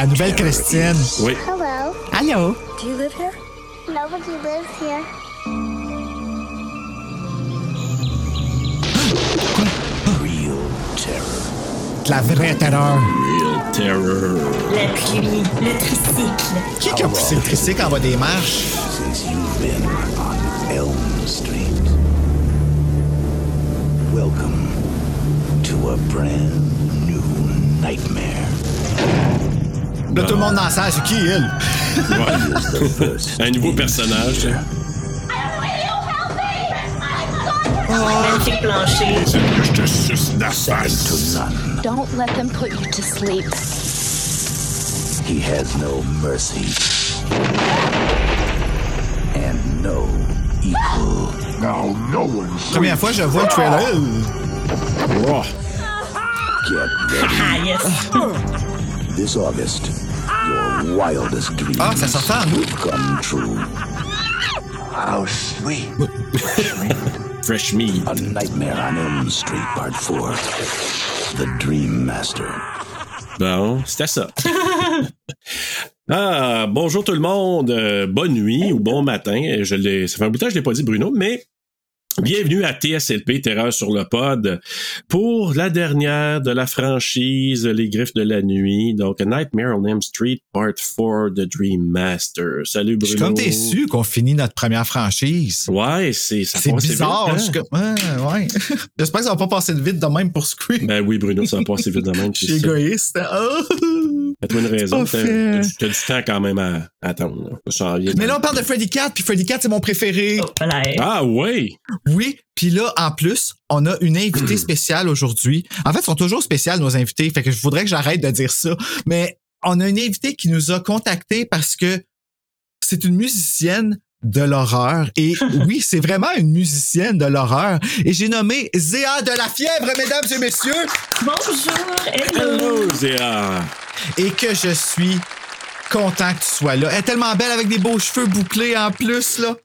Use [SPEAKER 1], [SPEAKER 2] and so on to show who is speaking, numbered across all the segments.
[SPEAKER 1] La nouvelle
[SPEAKER 2] terror
[SPEAKER 1] Christiane.
[SPEAKER 3] Oui.
[SPEAKER 4] Hello.
[SPEAKER 1] Allô?
[SPEAKER 4] Do you live here? Nobody lives here.
[SPEAKER 2] Real terror.
[SPEAKER 1] La vraie terreur.
[SPEAKER 3] Real terror.
[SPEAKER 5] La pluie, le tricycle.
[SPEAKER 1] Qui qui a poussé le tricycle en bas des marches?
[SPEAKER 2] Since you've been on Elm Street. Welcome to a brand new nightmare.
[SPEAKER 1] Là, tout le monde dans la salle, c'est qui, elle?
[SPEAKER 2] First
[SPEAKER 3] Un nouveau personnage.
[SPEAKER 2] fear.
[SPEAKER 5] Magnifique plancher.
[SPEAKER 3] Je te suce la
[SPEAKER 2] none.
[SPEAKER 4] Don't let them put you to sleep.
[SPEAKER 2] He has no mercy. And no equal. Now no one's
[SPEAKER 1] Première fois que je vois le trailer.
[SPEAKER 3] Oh,
[SPEAKER 2] get ready.
[SPEAKER 5] Ah.
[SPEAKER 2] This August, your wildest dreams
[SPEAKER 1] Ah, ça août.
[SPEAKER 2] will come true. How sweet.
[SPEAKER 3] fresh meat.
[SPEAKER 2] A Nightmare on Elm Street Part 4. The Dream Master.
[SPEAKER 3] Bon, c'était ça. ah, bonjour tout le monde. euh, bonne nuit ou bon matin. Je l'ai, ça fait un bout de temps que je l'ai pas dit, Bruno, mais bienvenue à TSLP Terreur sur le pod pour la dernière de la franchise Les Griffes de la Nuit. Donc, A Nightmare on Elm Street Part 4 The Dream Master. Salut
[SPEAKER 1] Je
[SPEAKER 3] Bruno.
[SPEAKER 1] suis comme déçu qu'on finit notre première franchise.
[SPEAKER 3] Ouais, c'est ça
[SPEAKER 1] C'est bizarre.
[SPEAKER 3] hein?
[SPEAKER 1] je comme- Ouais, ouais. J'espère que ça va pas passer de vite de même pour Scream.
[SPEAKER 3] Ben oui, Bruno, ça va passer vite de même.
[SPEAKER 1] Je suis égoïste. Oh.
[SPEAKER 3] Fais-toi une raison. T'as du- temps quand même à à attendre. là.
[SPEAKER 1] Mais là, on parle de Freddy Cat, puis Freddy Cat, c'est mon préféré.
[SPEAKER 5] Oh.
[SPEAKER 3] Ah oui!
[SPEAKER 1] Oui, puis là, en plus, on a une invitée spéciale aujourd'hui. En fait, ils sont toujours spéciales, nos invités, fait que je voudrais que j'arrête de dire ça. Mais on a une invitée qui nous a contactés parce que c'est une musicienne de l'horreur. Et oui, c'est vraiment une musicienne de l'horreur. Et j'ai nommé Zéa de la fièvre, mesdames et messieurs,
[SPEAKER 5] Bonjour, hello.
[SPEAKER 3] Hello, Zéa!
[SPEAKER 1] et que je suis content que tu sois là. Elle est tellement belle avec des beaux cheveux bouclés en plus, là.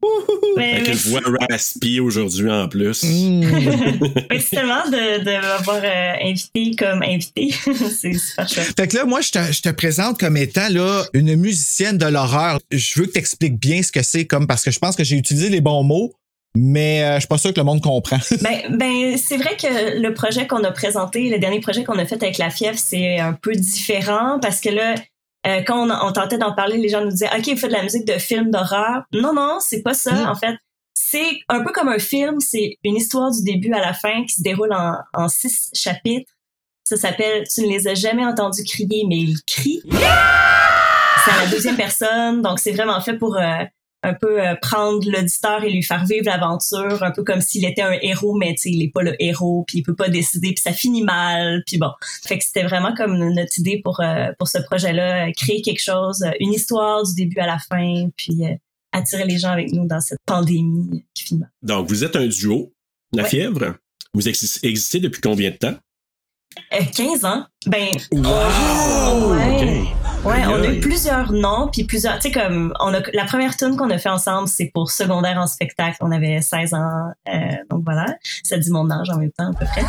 [SPEAKER 5] Ben,
[SPEAKER 3] Avec une voix raspy aujourd'hui en plus.
[SPEAKER 5] Merci tellement de, de m'avoir euh, invité comme invité. c'est super chouette.
[SPEAKER 1] Fait que là, moi, je te, je te présente comme étant là une musicienne de l'horreur. Je veux que tu expliques bien ce que c'est, comme parce que je pense que j'ai utilisé les bons mots, mais euh, je suis pas sûr que le monde comprend.
[SPEAKER 5] Ben, ben c'est vrai que le projet qu'on a présenté, le dernier projet qu'on a fait avec la fièvre, c'est un peu différent parce que là, euh, quand on, on tentait d'en parler, les gens nous disaient OK, vous faites de la musique de film d'horreur. Non, non, c'est pas ça.
[SPEAKER 1] Mm.
[SPEAKER 5] En fait, c'est un peu comme un film. C'est une histoire du début à la fin qui se déroule en, en six chapitres. Ça s'appelle Tu ne les as jamais entendus crier, mais ils crient. C'est à la deuxième personne, donc c'est vraiment fait pour euh, un peu euh, prendre l'auditeur et lui faire vivre l'aventure, un peu comme s'il était un héros, mais il est pas le héros, puis il peut pas décider, puis ça finit mal, puis bon. Fait que c'était vraiment comme notre idée pour euh, pour ce projet-là, euh, créer quelque chose, une histoire du début à la fin, puis euh, attirer les gens avec nous dans cette pandémie qui finit mal.
[SPEAKER 3] Donc, vous êtes un duo, La
[SPEAKER 5] Ouais.
[SPEAKER 3] Fièvre. Vous exis- existez depuis combien de temps?
[SPEAKER 5] Euh, 15 ans, ben
[SPEAKER 3] Wow!
[SPEAKER 5] Ouais. Ouais, on a eu plusieurs noms, puis plusieurs, tu sais, comme, on a, la première tune qu'on a fait ensemble, c'est pour secondaire en spectacle. On avait 16 ans, euh, donc voilà. Ça dit mon âge en même temps, à peu près.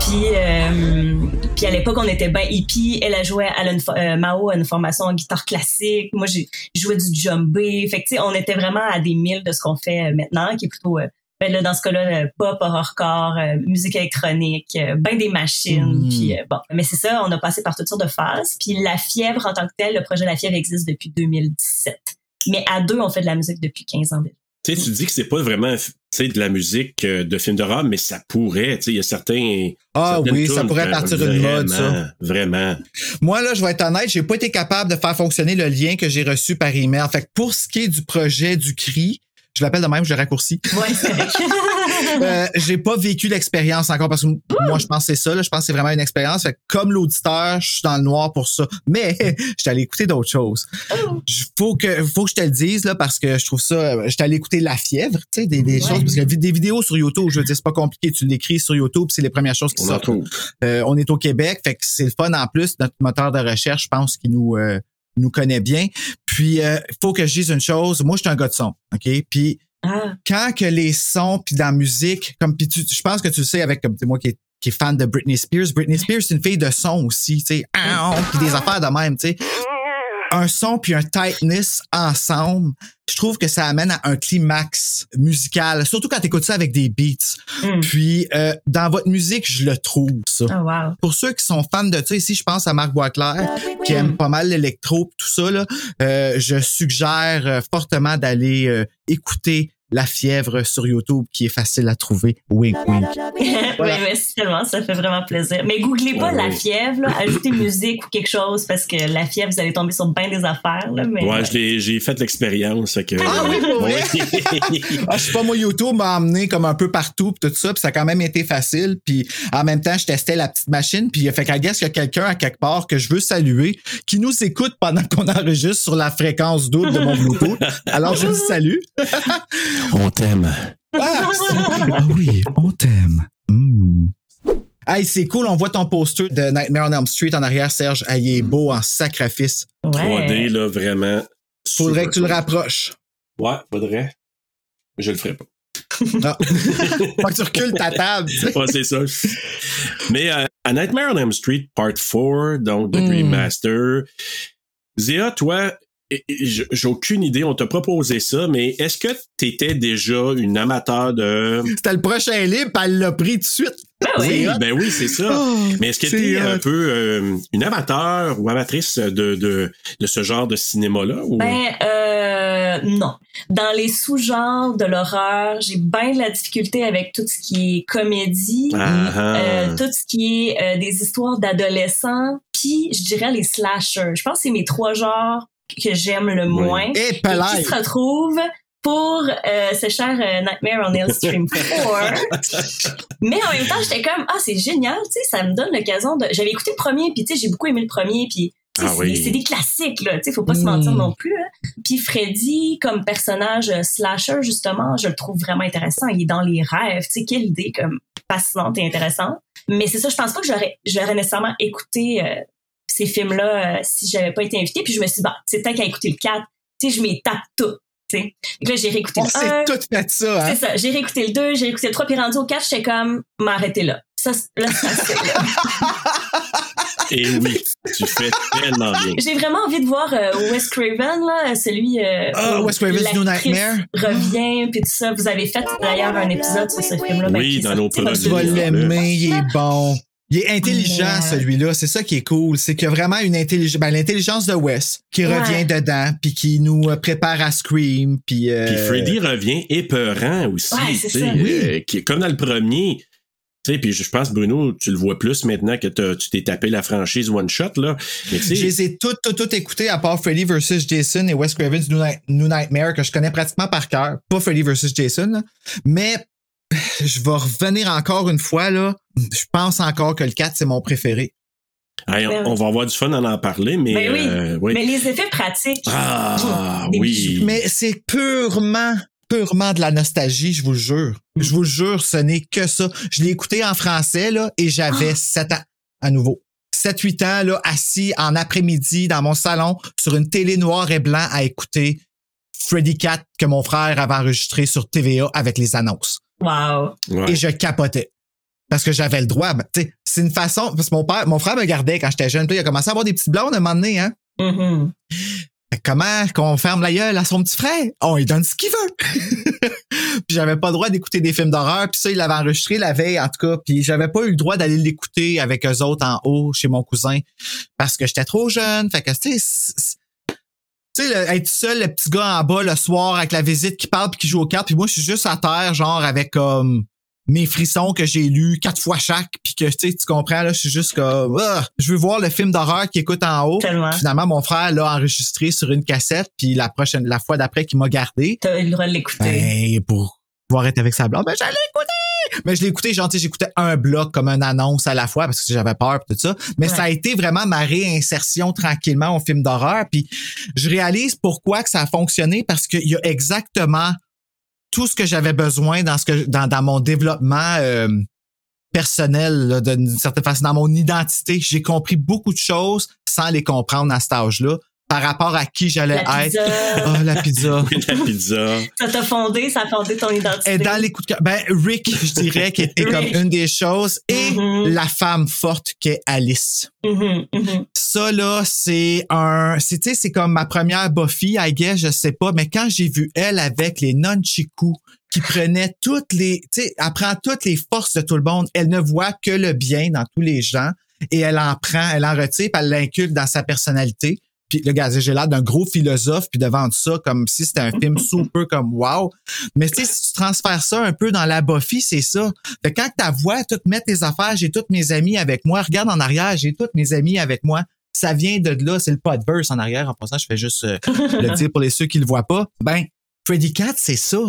[SPEAKER 5] Puis, euh, puis à l'époque, on était ben hippie. Elle a joué à euh, Mao a une formation en guitare classique. Moi, j'ai joué du djembé. Fait que, tu sais, on était vraiment à des milles de ce qu'on fait euh, maintenant, qui est plutôt, euh, ben là, dans ce cas-là, euh, pop, horrorcore, euh, musique électronique, euh, ben des machines.
[SPEAKER 1] Mm.
[SPEAKER 5] Puis, bon. Mais c'est ça, on a passé par toutes sortes de phases. Puis La Fièvre, en tant que tel, le projet La Fièvre existe depuis 2017. Mais à deux, on fait de la musique depuis 15 ans.
[SPEAKER 3] Tu sais, tu dis que c'est pas vraiment de la musique de films d'horreur, mais ça pourrait, tu sais, il y a certains.
[SPEAKER 1] Ah oui, ça pourrait partir une mode, ça.
[SPEAKER 3] vraiment, Vraiment.
[SPEAKER 1] Moi, là, je vais être honnête, j'ai pas été capable de faire fonctionner le lien que j'ai reçu par email. Fait que pour ce qui est du projet du CRI, je l'appelle de même, je le raccourcis.
[SPEAKER 5] Ouais, c'est.
[SPEAKER 1] Euh, j'ai pas vécu l'expérience encore parce que moi je pense que c'est ça là, je pense que c'est vraiment une expérience. Fait que comme l'auditeur je suis dans le noir pour ça. Mais j'étais allé écouter d'autres choses. J- faut que faut que je te le dise là parce que je trouve ça euh, j'étais allé écouter la fièvre tu sais des, des
[SPEAKER 5] Ouais.
[SPEAKER 1] choses parce que des vidéos sur YouTube je veux dire c'est pas compliqué. Tu l'écris sur YouTube c'est les premières choses qui
[SPEAKER 3] On
[SPEAKER 1] sortent. euh, on est au Québec, fait que c'est le fun en plus. Notre moteur de recherche, je pense qu'il nous euh, nous connaît bien. Puis, il faut que je dise une chose. Moi, je suis un gars de son, ok? Puis,
[SPEAKER 5] Ah,
[SPEAKER 1] quand que les sons puis dans la musique, comme puis tu, je pense que tu le sais avec comme c'est moi qui est, qui est fan de Britney Spears. Britney Spears, c'est une fille de son aussi, tu sais, puis des affaires de même, tu sais. Un son puis un tightness ensemble, je trouve que ça amène à un climax musical, surtout quand tu écoutes ça avec des beats.
[SPEAKER 5] Mm.
[SPEAKER 1] Puis euh, dans votre musique, je le trouve ça.
[SPEAKER 5] oh, wow.
[SPEAKER 1] Pour ceux qui sont fans de ça, ici je pense à Marc Boisclair, qui aime pas mal l'électro pis tout ça, là, euh, je suggère euh, fortement d'aller euh, écouter La Fièvre sur YouTube, qui est facile à trouver. Wink, wink. Voilà.
[SPEAKER 5] oui, merci tellement, ça fait vraiment plaisir. Mais googlez pas
[SPEAKER 3] Ouais,
[SPEAKER 5] la fièvre, là, ajoutez musique ou quelque chose parce que la fièvre, vous allez tomber sur bien des affaires. Là, mais,
[SPEAKER 3] Ouais, je j'ai fait l'expérience. que-
[SPEAKER 1] Ah oui, pour vrai?
[SPEAKER 3] Oui.
[SPEAKER 1] Ah, je sais pas, moi, YouTube m'a emmené comme un peu partout pis tout ça, puis ça a quand même été facile. Puis en même temps, je testais la petite machine, puis fait qu'à guess qu'il y a quelqu'un à quelque part que je veux saluer, qui nous écoute pendant qu'on enregistre sur la fréquence double de mon Bluetooth. Alors, je le salue.
[SPEAKER 3] On t'aime.
[SPEAKER 1] Ah, c'est- ah oui, on t'aime. Mm. Hey, c'est cool, on voit ton poster de Nightmare on Elm Street en arrière, Serge. Ah, il est beau en sacrifice.
[SPEAKER 5] ouais.
[SPEAKER 3] 3D, là, vraiment.
[SPEAKER 1] Faudrait que tu le rapproches.
[SPEAKER 3] Ouais, faudrait. Je le ferai pas.
[SPEAKER 1] Ah. Faut que tu recules ta table.
[SPEAKER 3] Ouais, c'est ça. Mais euh, à Nightmare on Elm Street Part 4, donc de
[SPEAKER 1] Mm.
[SPEAKER 3] Dream Master, Zéa, toi, j'ai aucune idée, on t'a proposé ça, mais est-ce que tu étais déjà une amateur de...
[SPEAKER 1] C'était le prochain livre, puis elle l'a pris tout de suite.
[SPEAKER 5] oui.
[SPEAKER 3] Oui, ben oui, c'est ça.
[SPEAKER 1] Oh,
[SPEAKER 3] Mais est-ce que tu es un peu euh, une amateur ou amatrice de, de, de ce genre de cinéma-là? Ou...
[SPEAKER 5] Ben, euh, non. Dans les sous-genres de l'horreur, j'ai bien de la difficulté avec tout ce qui est comédie,
[SPEAKER 3] Ah, ah.
[SPEAKER 5] euh, tout ce qui est euh, des histoires d'adolescents, puis je dirais les slashers. Je pense que c'est mes trois genres que j'aime le moins.
[SPEAKER 1] Et
[SPEAKER 5] Et qui se retrouvent pour euh, ce cher euh, Nightmare on Elm Street 4. Mais en même temps, j'étais comme ah c'est génial, tu sais, ça me donne l'occasion de. J'avais écouté le premier, puis tu sais, j'ai beaucoup aimé le premier, puis
[SPEAKER 3] Ah
[SPEAKER 5] c'est
[SPEAKER 3] oui.
[SPEAKER 5] des- classiques là, tu sais, faut pas se mentir non plus. hein. Puis Freddy comme personnage euh, slasher justement, je le trouve vraiment intéressant. Il est dans les rêves, tu sais, quelle idée comme fascinante et intéressante. Mais c'est ça, je pense pas que j'aurais j'aurais nécessairement écouté euh, ces films-là euh, si j'avais pas été invitée. Puis je me suis dit, bah, c'est tant qu'à écouter le 4, tu sais, je m'y tape tout. Tu sais. Donc là, j'ai réécouté
[SPEAKER 1] On
[SPEAKER 5] le
[SPEAKER 1] s'est
[SPEAKER 5] 1.
[SPEAKER 1] tout fait ça, hein?
[SPEAKER 5] C'est ça, j'ai réécouté le 2, j'ai réécouté le 3, puis rendu au 4, j'étais comme, m'arrêter là. Ça, là, ça, c'est là.
[SPEAKER 3] Et oui, tu fais tellement bien.
[SPEAKER 5] J'ai vraiment envie de voir euh, Wes Craven, là, celui. Euh,
[SPEAKER 1] Ah,
[SPEAKER 5] où
[SPEAKER 1] Wes Craven's New Nightmare.
[SPEAKER 5] Revient, puis tout ça. Vous avez fait d'ailleurs un épisode sur ce film-là. ben,
[SPEAKER 3] Oui,
[SPEAKER 5] est
[SPEAKER 3] dans nos
[SPEAKER 5] comme
[SPEAKER 1] Tu vas l'aimer, il est bon. Il est intelligent,
[SPEAKER 5] Ouais.
[SPEAKER 1] celui-là. C'est ça qui est cool. C'est qu'il y a vraiment une intelligence, ben, l'intelligence de Wes qui
[SPEAKER 5] Ouais.
[SPEAKER 1] revient dedans, puis qui nous euh, prépare à Scream, puis. euh,
[SPEAKER 3] Puis Freddy revient épeurant aussi,
[SPEAKER 5] Ouais, c'est
[SPEAKER 3] tu sais,
[SPEAKER 5] ça.
[SPEAKER 3] euh, qui comme dans le premier. Tu sais, puis je pense, Bruno, tu le vois plus maintenant que t'as- tu t'es tapé la franchise One Shot, là. Mais tu
[SPEAKER 1] Je les ai toutes, toutes, toutes écoutées à part Freddy vs. Jason et Wes Craven's New, Night- New Nightmare que je connais pratiquement par cœur. Pas Freddy vs. Jason, là. Mais je vais revenir encore une fois, là. Je pense encore que le 4, c'est mon préféré.
[SPEAKER 3] hey, on, on va avoir du fun à en parler, mais.
[SPEAKER 5] Ben oui.
[SPEAKER 3] euh, oui.
[SPEAKER 5] Mais les effets pratiques.
[SPEAKER 3] Ah, oui.
[SPEAKER 5] bijoux.
[SPEAKER 1] Mais c'est purement, purement de la nostalgie, je vous le jure. Je vous le jure, ce n'est que ça. Je l'ai écouté en français, là, et j'avais 7 ans à nouveau. 7-8 ans, là, assis en après-midi dans mon salon sur une télé noire et blanc à écouter Freddy Cat que mon frère avait enregistré sur TVA avec les annonces.
[SPEAKER 5] Wow.
[SPEAKER 3] Ouais.
[SPEAKER 1] Et je capotais. Parce que j'avais le droit. Ben, tu sais, c'est une façon. Parce que mon père, mon frère me gardait quand j'étais jeune. Puis il a commencé à avoir des petites blondes à un moment donné, hein. Fait que Comment qu'on ferme la gueule à son petit frère? On lui donne ce qu'il veut. puis j'avais pas le droit d'écouter des films d'horreur. Puis ça, il l'avait enregistré la veille, en tout cas. Puis j'avais pas eu le droit d'aller l'écouter avec eux autres en haut chez mon cousin parce que j'étais trop jeune. Fait que, tu sais, c'est- Tu sais, être seul, le petit gars en bas le soir avec la visite qui parle puis qui joue aux cartes, puis moi je suis juste à terre, genre avec comme mes frissons que j'ai lus quatre fois chaque, puis que tu sais, tu comprends là, je suis juste comme, Ah! je veux voir le film d'horreur qui écoute en haut.
[SPEAKER 5] Tellement.
[SPEAKER 1] Finalement, mon frère l'a enregistré sur une cassette, puis la prochaine, la fois d'après qu'il m'a gardé,
[SPEAKER 5] T'as eu le droit de l'écouter.
[SPEAKER 1] ben, pour pouvoir être avec sa blonde, ben, j'allais écouter! Mais je l'ai écouté, genre, tu sais, j'écoutais un bloc comme une annonce à la fois parce que j'avais peur pis tout ça. Mais
[SPEAKER 5] Ouais.
[SPEAKER 1] ça a été vraiment ma réinsertion tranquillement au film d'horreur. Puis je réalise pourquoi que ça a fonctionné parce qu'il y a exactement tout ce que j'avais besoin dans ce que dans, dans mon développement euh, personnel, là, d'une certaine façon, dans mon identité. J'ai compris beaucoup de choses sans les comprendre à cet âge-là par rapport à qui j'allais
[SPEAKER 5] La
[SPEAKER 1] être.
[SPEAKER 5] pizza.
[SPEAKER 1] Oh, la pizza.
[SPEAKER 3] La pizza.
[SPEAKER 5] Ça t'a fondé, ça a fondé ton identité.
[SPEAKER 1] Et dans les coups de cœur, ben Rick, je dirais, qui était comme une des choses, et
[SPEAKER 5] Mhm.
[SPEAKER 1] la femme forte qu'est Alice.
[SPEAKER 5] Mhm, mhm.
[SPEAKER 1] Ça là, c'est un, c'est tu sais, c'est comme ma première Buffy, I guess, je sais pas, mais quand j'ai vu elle avec les nunchakus qui prenait toutes les, tu sais, elle prend toutes les forces de tout le monde, elle ne voit que le bien dans tous les gens et elle en prend, elle en retire, puis elle l'inculque dans sa personnalité. Puis le gars, j'ai l'air d'un gros philosophe, puis devant ça, comme si c'était un film super comme wow. Mais tu sais, si tu transfères ça un peu dans la Buffy, c'est ça. Fait que quand ta voix, tout mettre tes affaires, j'ai tous mes amis avec moi. Regarde en arrière, j'ai tous mes amis avec moi. Ça vient de là, c'est le podverse en arrière. En passant, je fais juste euh, le dire pour les ceux qui le voient pas. Ben, Freddy Cat, c'est ça.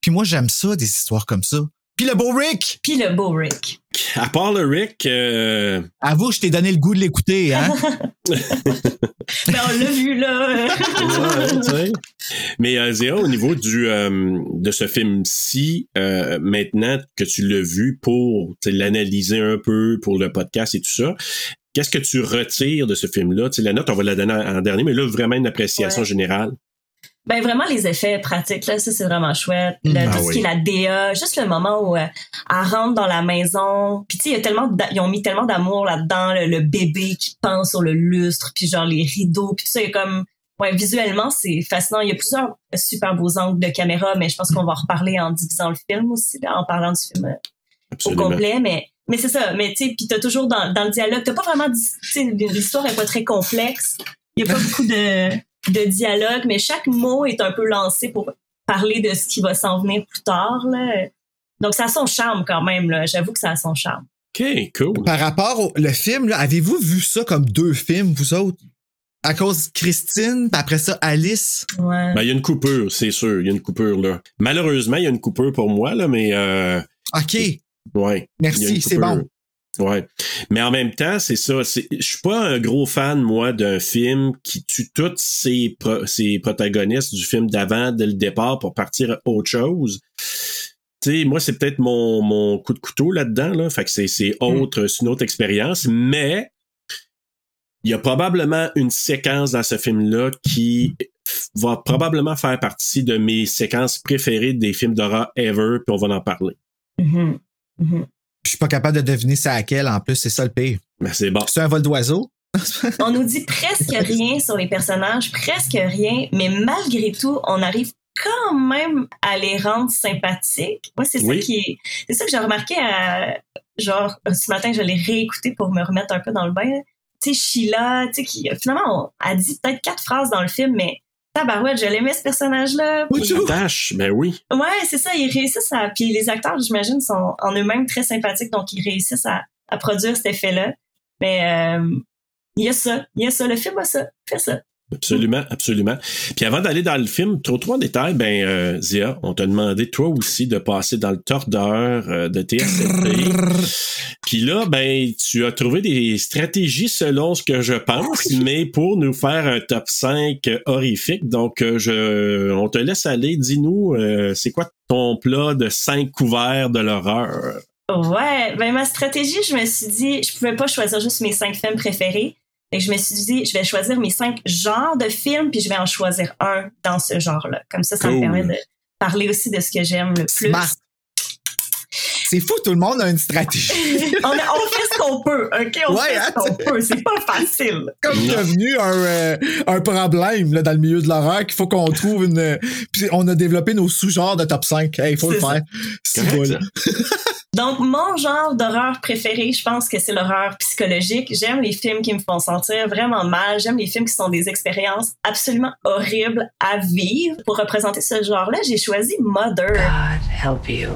[SPEAKER 1] Puis moi, j'aime ça, des histoires comme ça. Puis le beau Rick!
[SPEAKER 5] Puis le beau Rick.
[SPEAKER 3] À part le Rick, euh,
[SPEAKER 1] Avoue, je t'ai donné le goût de l'écouter, hein?
[SPEAKER 5] Ben, on l'a vu, là.
[SPEAKER 3] Ouais. Mais euh, Zéa, au niveau du euh, de ce film-ci, euh, maintenant que tu l'as vu pour l'analyser un peu pour le podcast et tout ça, qu'est-ce que tu retires de ce film-là? La note, on va la donner en, en dernier, mais là, vraiment une appréciation
[SPEAKER 5] Ouais.
[SPEAKER 3] générale.
[SPEAKER 5] Ben vraiment les effets pratiques là, ça c'est vraiment chouette. Le-
[SPEAKER 1] Mm.
[SPEAKER 5] tout
[SPEAKER 3] Ah
[SPEAKER 5] ce qui est la DA, juste le moment où euh, elle rentre dans la maison, puis tu sais il y a tellement ils ont mis tellement d'amour là-dedans, le, le bébé qui pense sur le lustre, puis genre les rideaux, puis tout ça il y a comme ouais visuellement c'est fascinant. Il y a plusieurs super beaux angles de caméra, mais je pense qu'on va en reparler en divisant le film aussi, là, en parlant du film euh, au
[SPEAKER 3] Absolument.
[SPEAKER 5] complet, mais mais c'est ça. Mais tu sais, puis t'as toujours dans, dans le dialogue, t'as pas vraiment, tu sais, l'histoire est pas très complexe. Il y a pas beaucoup de de dialogue, mais chaque mot est un peu lancé pour parler de ce qui va s'en venir plus tard. Là. Donc ça a son charme quand même. Là. J'avoue que ça a son charme.
[SPEAKER 3] OK, cool.
[SPEAKER 1] Par rapport au le film, là, avez-vous vu ça comme deux films, vous autres? À cause de Christine, puis après ça, Alice?
[SPEAKER 5] Ouais.
[SPEAKER 3] Ben, il y a une coupure, c'est sûr. Il y a une coupure, là. Malheureusement, il y a une coupure pour moi, là, mais euh,
[SPEAKER 1] OK.
[SPEAKER 3] ouais.
[SPEAKER 1] Merci, c'est bon.
[SPEAKER 3] Ouais. Mais en même temps, c'est ça. Je suis pas un gros fan, moi, d'un film qui tue tous ses, pro- ses protagonistes du film d'avant dès le départ pour partir à autre chose. Tu sais, moi, c'est peut-être mon, mon coup de couteau là-dedans, là. Fait que c'est, c'est autre, une autre expérience. Mais il y a probablement une séquence dans ce film-là qui va probablement faire partie de mes séquences préférées des films d'horreur ever, puis on va en parler.
[SPEAKER 5] Mhm. Mhm.
[SPEAKER 1] Je suis pas capable de deviner c'est à quel, en plus, c'est ça le pire.
[SPEAKER 3] Mais c'est bon.
[SPEAKER 1] C'est un vol d'oiseau?
[SPEAKER 5] On nous dit presque rien sur les personnages, presque rien, mais malgré tout, on arrive quand même à les rendre sympathiques. Moi, c'est
[SPEAKER 3] Oui.
[SPEAKER 5] ça qui est, c'est ça que j'ai remarqué à, genre, ce matin, je l'ai réécouté pour me remettre un peu dans le bain. Tu sais, Sheila, tu sais, qui, finalement, on a dit peut-être quatre phrases dans le film, mais tabarouette, je l'aimais ce personnage-là. Puis-
[SPEAKER 3] Tâche, ben oui.
[SPEAKER 5] Ouais, c'est ça, ils réussissent à. Puis les acteurs, j'imagine, sont en eux-mêmes très sympathiques, donc ils réussissent à, à produire cet effet-là. Mais euh, il y a ça, il y a ça, le film a ça, fait ça.
[SPEAKER 3] Absolument, absolument. Puis avant d'aller dans le film, trop trop en détail, ben euh, Zia, on t'a demandé toi aussi de passer dans le tordeur euh, de TSLP. Puis là, ben tu as trouvé des stratégies selon ce que je pense, mais pour nous faire un top 5 horrifique. Donc euh, je on te laisse aller, dis-nous euh, c'est quoi ton plat de 5 couverts de l'horreur?
[SPEAKER 5] Ouais, ben ma stratégie, je me suis dit, je pouvais pas choisir juste mes cinq films préférés. Et je me suis dit, je vais choisir mes cinq genres de films, puis je vais en choisir un dans ce genre-là. Comme ça, ça me permet de parler aussi de ce que j'aime le plus.
[SPEAKER 1] Smart. C'est fou, tout le monde a une stratégie.
[SPEAKER 5] on, a- on fait ce qu'on peut, OK? On
[SPEAKER 1] Ouais,
[SPEAKER 5] fait
[SPEAKER 1] hein,
[SPEAKER 5] ce qu'on peut. C'est pas facile.
[SPEAKER 1] comme devenu un, euh, un problème là, dans le milieu de l'horreur qu'il faut qu'on trouve une. Puis on a développé nos sous-genres de top 5. Il faut le faire. C'est
[SPEAKER 3] ça.
[SPEAKER 5] Donc, mon genre d'horreur préféré, je pense que c'est l'horreur psychologique. J'aime les films qui me font sentir vraiment mal. J'aime les films qui sont des expériences absolument horribles à vivre. Pour représenter ce genre-là, j'ai choisi Mother
[SPEAKER 6] help you.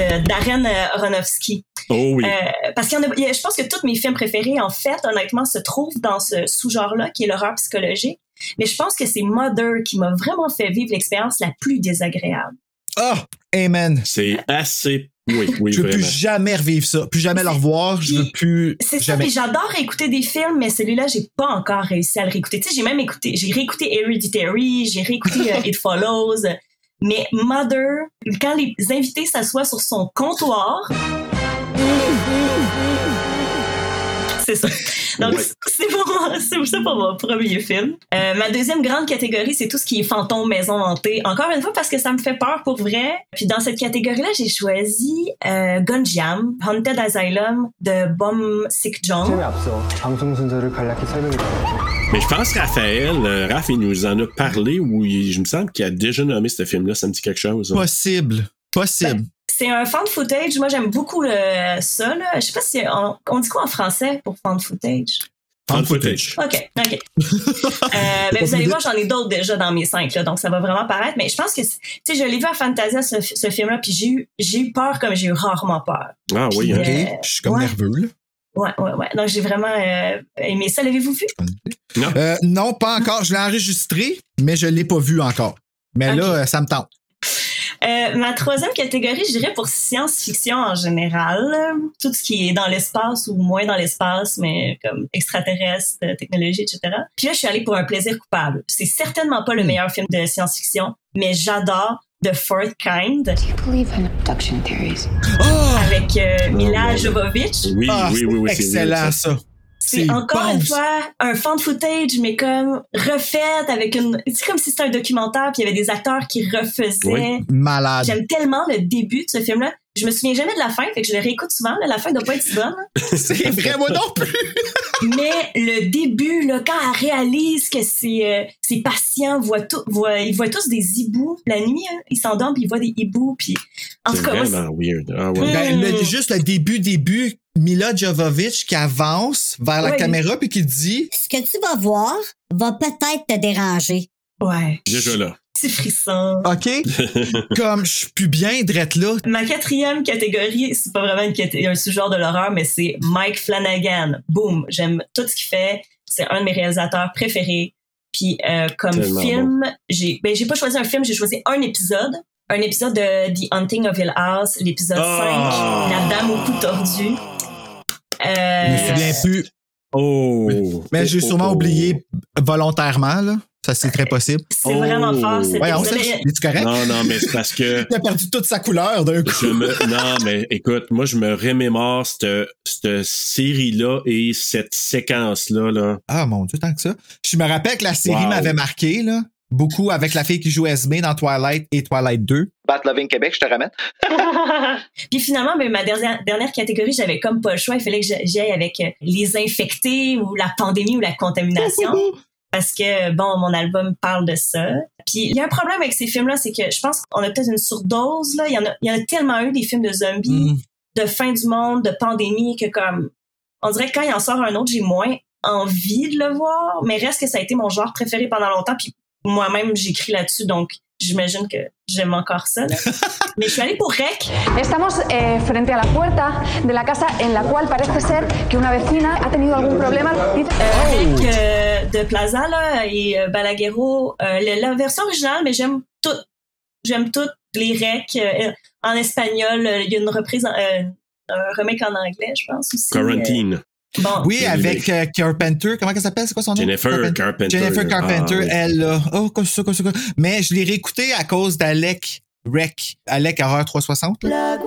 [SPEAKER 5] De Darren euh, Aronofsky.
[SPEAKER 3] Oh oui.
[SPEAKER 5] Euh, parce qu'il y en a, je pense que tous mes films préférés, en fait, honnêtement, se trouvent dans ce sous-genre-là, qui est l'horreur psychologique. Mais je pense que c'est Mother qui m'a vraiment fait vivre l'expérience la plus désagréable.
[SPEAKER 1] Ah, amen.
[SPEAKER 3] C'est assez. Oui, oui,
[SPEAKER 1] je veux
[SPEAKER 3] vraiment.
[SPEAKER 1] plus jamais revivre ça. Plus jamais le revoir. Je veux plus
[SPEAKER 5] C'est ça, puis j'adore écouter des films, mais celui-là, j'ai pas encore réussi à le réécouter. Tu sais, j'ai même écouté, j'ai réécouté Hereditary, j'ai réécouté euh, It Follows, mais Mother, quand les invités s'assoient sur son comptoir, c'est ça. Donc, c'est pour, c'est ça pour mon premier film. Euh, ma deuxième grande catégorie, c'est tout ce qui est fantôme, maison hantée. Encore une fois, parce que ça me fait peur pour vrai. Puis dans cette catégorie-là, j'ai choisi euh, Gunjam, Haunted Asylum de Bom Sik Jong.
[SPEAKER 3] Mais je pense, Raphaël, euh, Raph, il nous en a parlé où je me semble qu'il a déjà nommé ce film-là. Ça me dit quelque chose. Hein.
[SPEAKER 1] Possible. Possible.
[SPEAKER 5] Ben, c'est un fan footage. Moi, j'aime beaucoup ça. Là. Je sais pas si on, dit quoi en français pour fan footage?
[SPEAKER 3] Fan footage.
[SPEAKER 5] OK, OK. euh, ben, vous allez voir, j'en ai d'autres déjà dans mes cinq, là, donc ça va vraiment paraître. Mais je pense que, tu sais, je l'ai vu à Fantasia, ce, film-là, puis j'ai eu, eu, peur comme j'ai eu rarement peur.
[SPEAKER 3] Ah oui, hein.
[SPEAKER 1] Ok.
[SPEAKER 5] Euh,
[SPEAKER 1] je suis comme nerveux, là.
[SPEAKER 5] Ouais, ouais, ouais. Donc, j'ai vraiment euh, aimé ça. L'avez-vous vu?
[SPEAKER 1] Euh, non, pas encore. Je l'ai enregistré, mais je l'ai pas vu encore. Mais là, euh, ça me tente.
[SPEAKER 5] Euh, ma troisième catégorie, je dirais pour science-fiction en général. Tout ce qui est dans l'espace ou moins dans l'espace, mais comme extraterrestre, technologie, etc. Puis là, je suis allée pour un plaisir coupable. C'est certainement pas le meilleur film de science-fiction, mais j'adore The Fourth Kind
[SPEAKER 6] Do you believe in abduction theories?
[SPEAKER 5] avec euh, Mila Jovovich.
[SPEAKER 3] Oui,
[SPEAKER 1] Ah,
[SPEAKER 3] oui, oui, oui.
[SPEAKER 1] c'est
[SPEAKER 3] c'est
[SPEAKER 1] excellent,
[SPEAKER 3] weird,
[SPEAKER 1] ça.
[SPEAKER 5] C'est encore
[SPEAKER 1] bon,
[SPEAKER 5] une fois un fan footage, mais comme refait avec une. C'est comme si c'était un documentaire, puis il y avait des acteurs qui refaisaient.
[SPEAKER 3] Oui.
[SPEAKER 1] Malade.
[SPEAKER 5] J'aime tellement le début de ce film-là. Je me souviens jamais de la fin, fait que je le réécoute souvent. là. La fin doit pas être si bonne.
[SPEAKER 1] C'est vrai, moi non plus.
[SPEAKER 5] Mais le début, là, quand elle réalise que ses, euh, ses patients voient tout, voient, ils voient tous des hiboux la nuit, hein. ils s'endorment puis ils voient des hiboux puis en
[SPEAKER 3] C'est
[SPEAKER 5] tout cas, moi,
[SPEAKER 3] vraiment weird. Ah ouais.
[SPEAKER 1] Ben, le-
[SPEAKER 5] Hmm.
[SPEAKER 1] juste le début, début, Mila Jovovich qui avance vers la
[SPEAKER 5] Oui.
[SPEAKER 1] caméra puis qui dit
[SPEAKER 7] Ce que tu vas voir va peut-être te déranger.
[SPEAKER 5] ouais,
[SPEAKER 3] Déjà là.
[SPEAKER 5] Petit frisson.
[SPEAKER 1] OK, comme je suis plus bien d'être là.
[SPEAKER 5] Ma quatrième catégorie, c'est pas vraiment une un sous-genre de l'horreur, mais c'est Mike Flanagan. Boom, j'aime tout ce qu'il fait. C'est un de mes réalisateurs préférés. Puis euh, comme
[SPEAKER 3] Tellement
[SPEAKER 5] film, j'ai ben j'ai pas choisi un film, j'ai choisi un épisode. Un épisode de The Hunting of Hill House, l'épisode
[SPEAKER 3] Ah!
[SPEAKER 5] 5, La Dame au cou tordu.
[SPEAKER 1] Je
[SPEAKER 5] Euh,
[SPEAKER 1] me souviens plus.
[SPEAKER 3] Oh!
[SPEAKER 1] Mais j'ai
[SPEAKER 3] Oh,
[SPEAKER 1] sûrement
[SPEAKER 3] oh.
[SPEAKER 1] oublié volontairement, là. Ça, c'est très possible.
[SPEAKER 5] c'est vraiment fort
[SPEAKER 1] Ouais, on sait. Es-tu correct?
[SPEAKER 3] Non, non, mais c'est parce que
[SPEAKER 1] Il a perdu toute sa couleur d'un coup.
[SPEAKER 3] je me. Non, mais écoute, moi, je me remémore cette, cette série-là et cette séquence-là. Là.
[SPEAKER 1] Ah, mon Dieu, tant que ça. Je me rappelle que la série
[SPEAKER 3] Wow.
[SPEAKER 1] m'avait marqué, là. Beaucoup avec la fille qui joue Esme dans Twilight et Twilight 2. Bat Loving Québec, je te ramène.
[SPEAKER 5] Puis finalement, ben, ma dernière, dernière catégorie, j'avais comme pas le choix. Il fallait que j'aille- j'aille avec euh, les infectés ou la pandémie ou la contamination. Parce que, bon, mon album parle de ça. Puis il y a un problème avec ces films-là, c'est que je pense qu'on a peut-être une surdose. Là. Il, y en a, il y en a tellement eu des films de zombies,
[SPEAKER 1] Mm.
[SPEAKER 5] de fin du monde, de pandémie, que comme... On dirait que quand il en sort un autre, j'ai moins envie de le voir. Mais reste que ça a été mon genre préféré pendant longtemps. Puis moi-même, j'écris là-dessus, donc j'imagine que j'aime encore ça. là. Mais je suis allée pour Rec.
[SPEAKER 8] Estamos eh, frente a la puerta de la casa en la cual parece ser que una vecina ha tenido algún problema.
[SPEAKER 5] Euh, Rec euh, de Plaza là, et euh, Balaguerro. Euh, la version originale, mais j'aime tout. J'aime toutes les recs. euh, en espagnol, euh, il y a une reprise, en- euh, un remake en anglais, je pense aussi.
[SPEAKER 3] Quarantine.
[SPEAKER 5] Euh, bon.
[SPEAKER 1] Oui, avec euh, Carpenter. Comment elle s'appelle? C'est quoi son nom?
[SPEAKER 3] Jennifer Carpenter.
[SPEAKER 1] Jennifer Carpenter,
[SPEAKER 3] Ah, oui.
[SPEAKER 1] elle, là. Oh, comme ça, comme ça. Mais je l'ai réécouté à cause d'Alec Rec. Alec Horreur 360. là.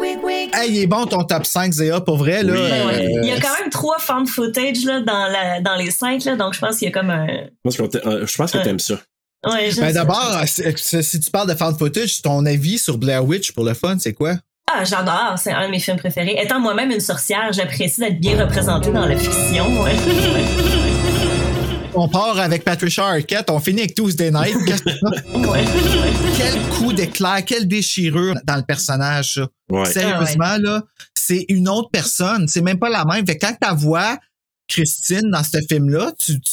[SPEAKER 1] Hey, il est bon ton top 5, Zéa, pour vrai, là.
[SPEAKER 3] Oui.
[SPEAKER 5] Ouais, ouais.
[SPEAKER 1] Euh,
[SPEAKER 5] Il y a quand même trois found footage là, dans, la, dans les cinq, là, donc je pense qu'il y a comme un.
[SPEAKER 3] Je pense euh, que
[SPEAKER 5] Ouais.
[SPEAKER 3] t'aimes ça.
[SPEAKER 5] Ouais,
[SPEAKER 1] Ben d'abord, c'est- si tu parles de found footage, ton avis sur Blair Witch pour le fun, c'est quoi?
[SPEAKER 5] Ah, j'adore, c'est un de mes films préférés. Étant moi-même une sorcière, j'apprécie d'être bien représentée dans la fiction. ouais.
[SPEAKER 1] On part avec Patricia Arquette, on finit avec Tuesday Night. Qu'est-ce que c'est ça?
[SPEAKER 5] Ouais.
[SPEAKER 1] quel coup d'éclair, quelle déchirure dans le personnage, ça.
[SPEAKER 3] Ouais.
[SPEAKER 1] Sérieusement, là, c'est une autre personne. C'est même pas la même. Fait que quand tu vois Christine dans ce film-là, tu, tu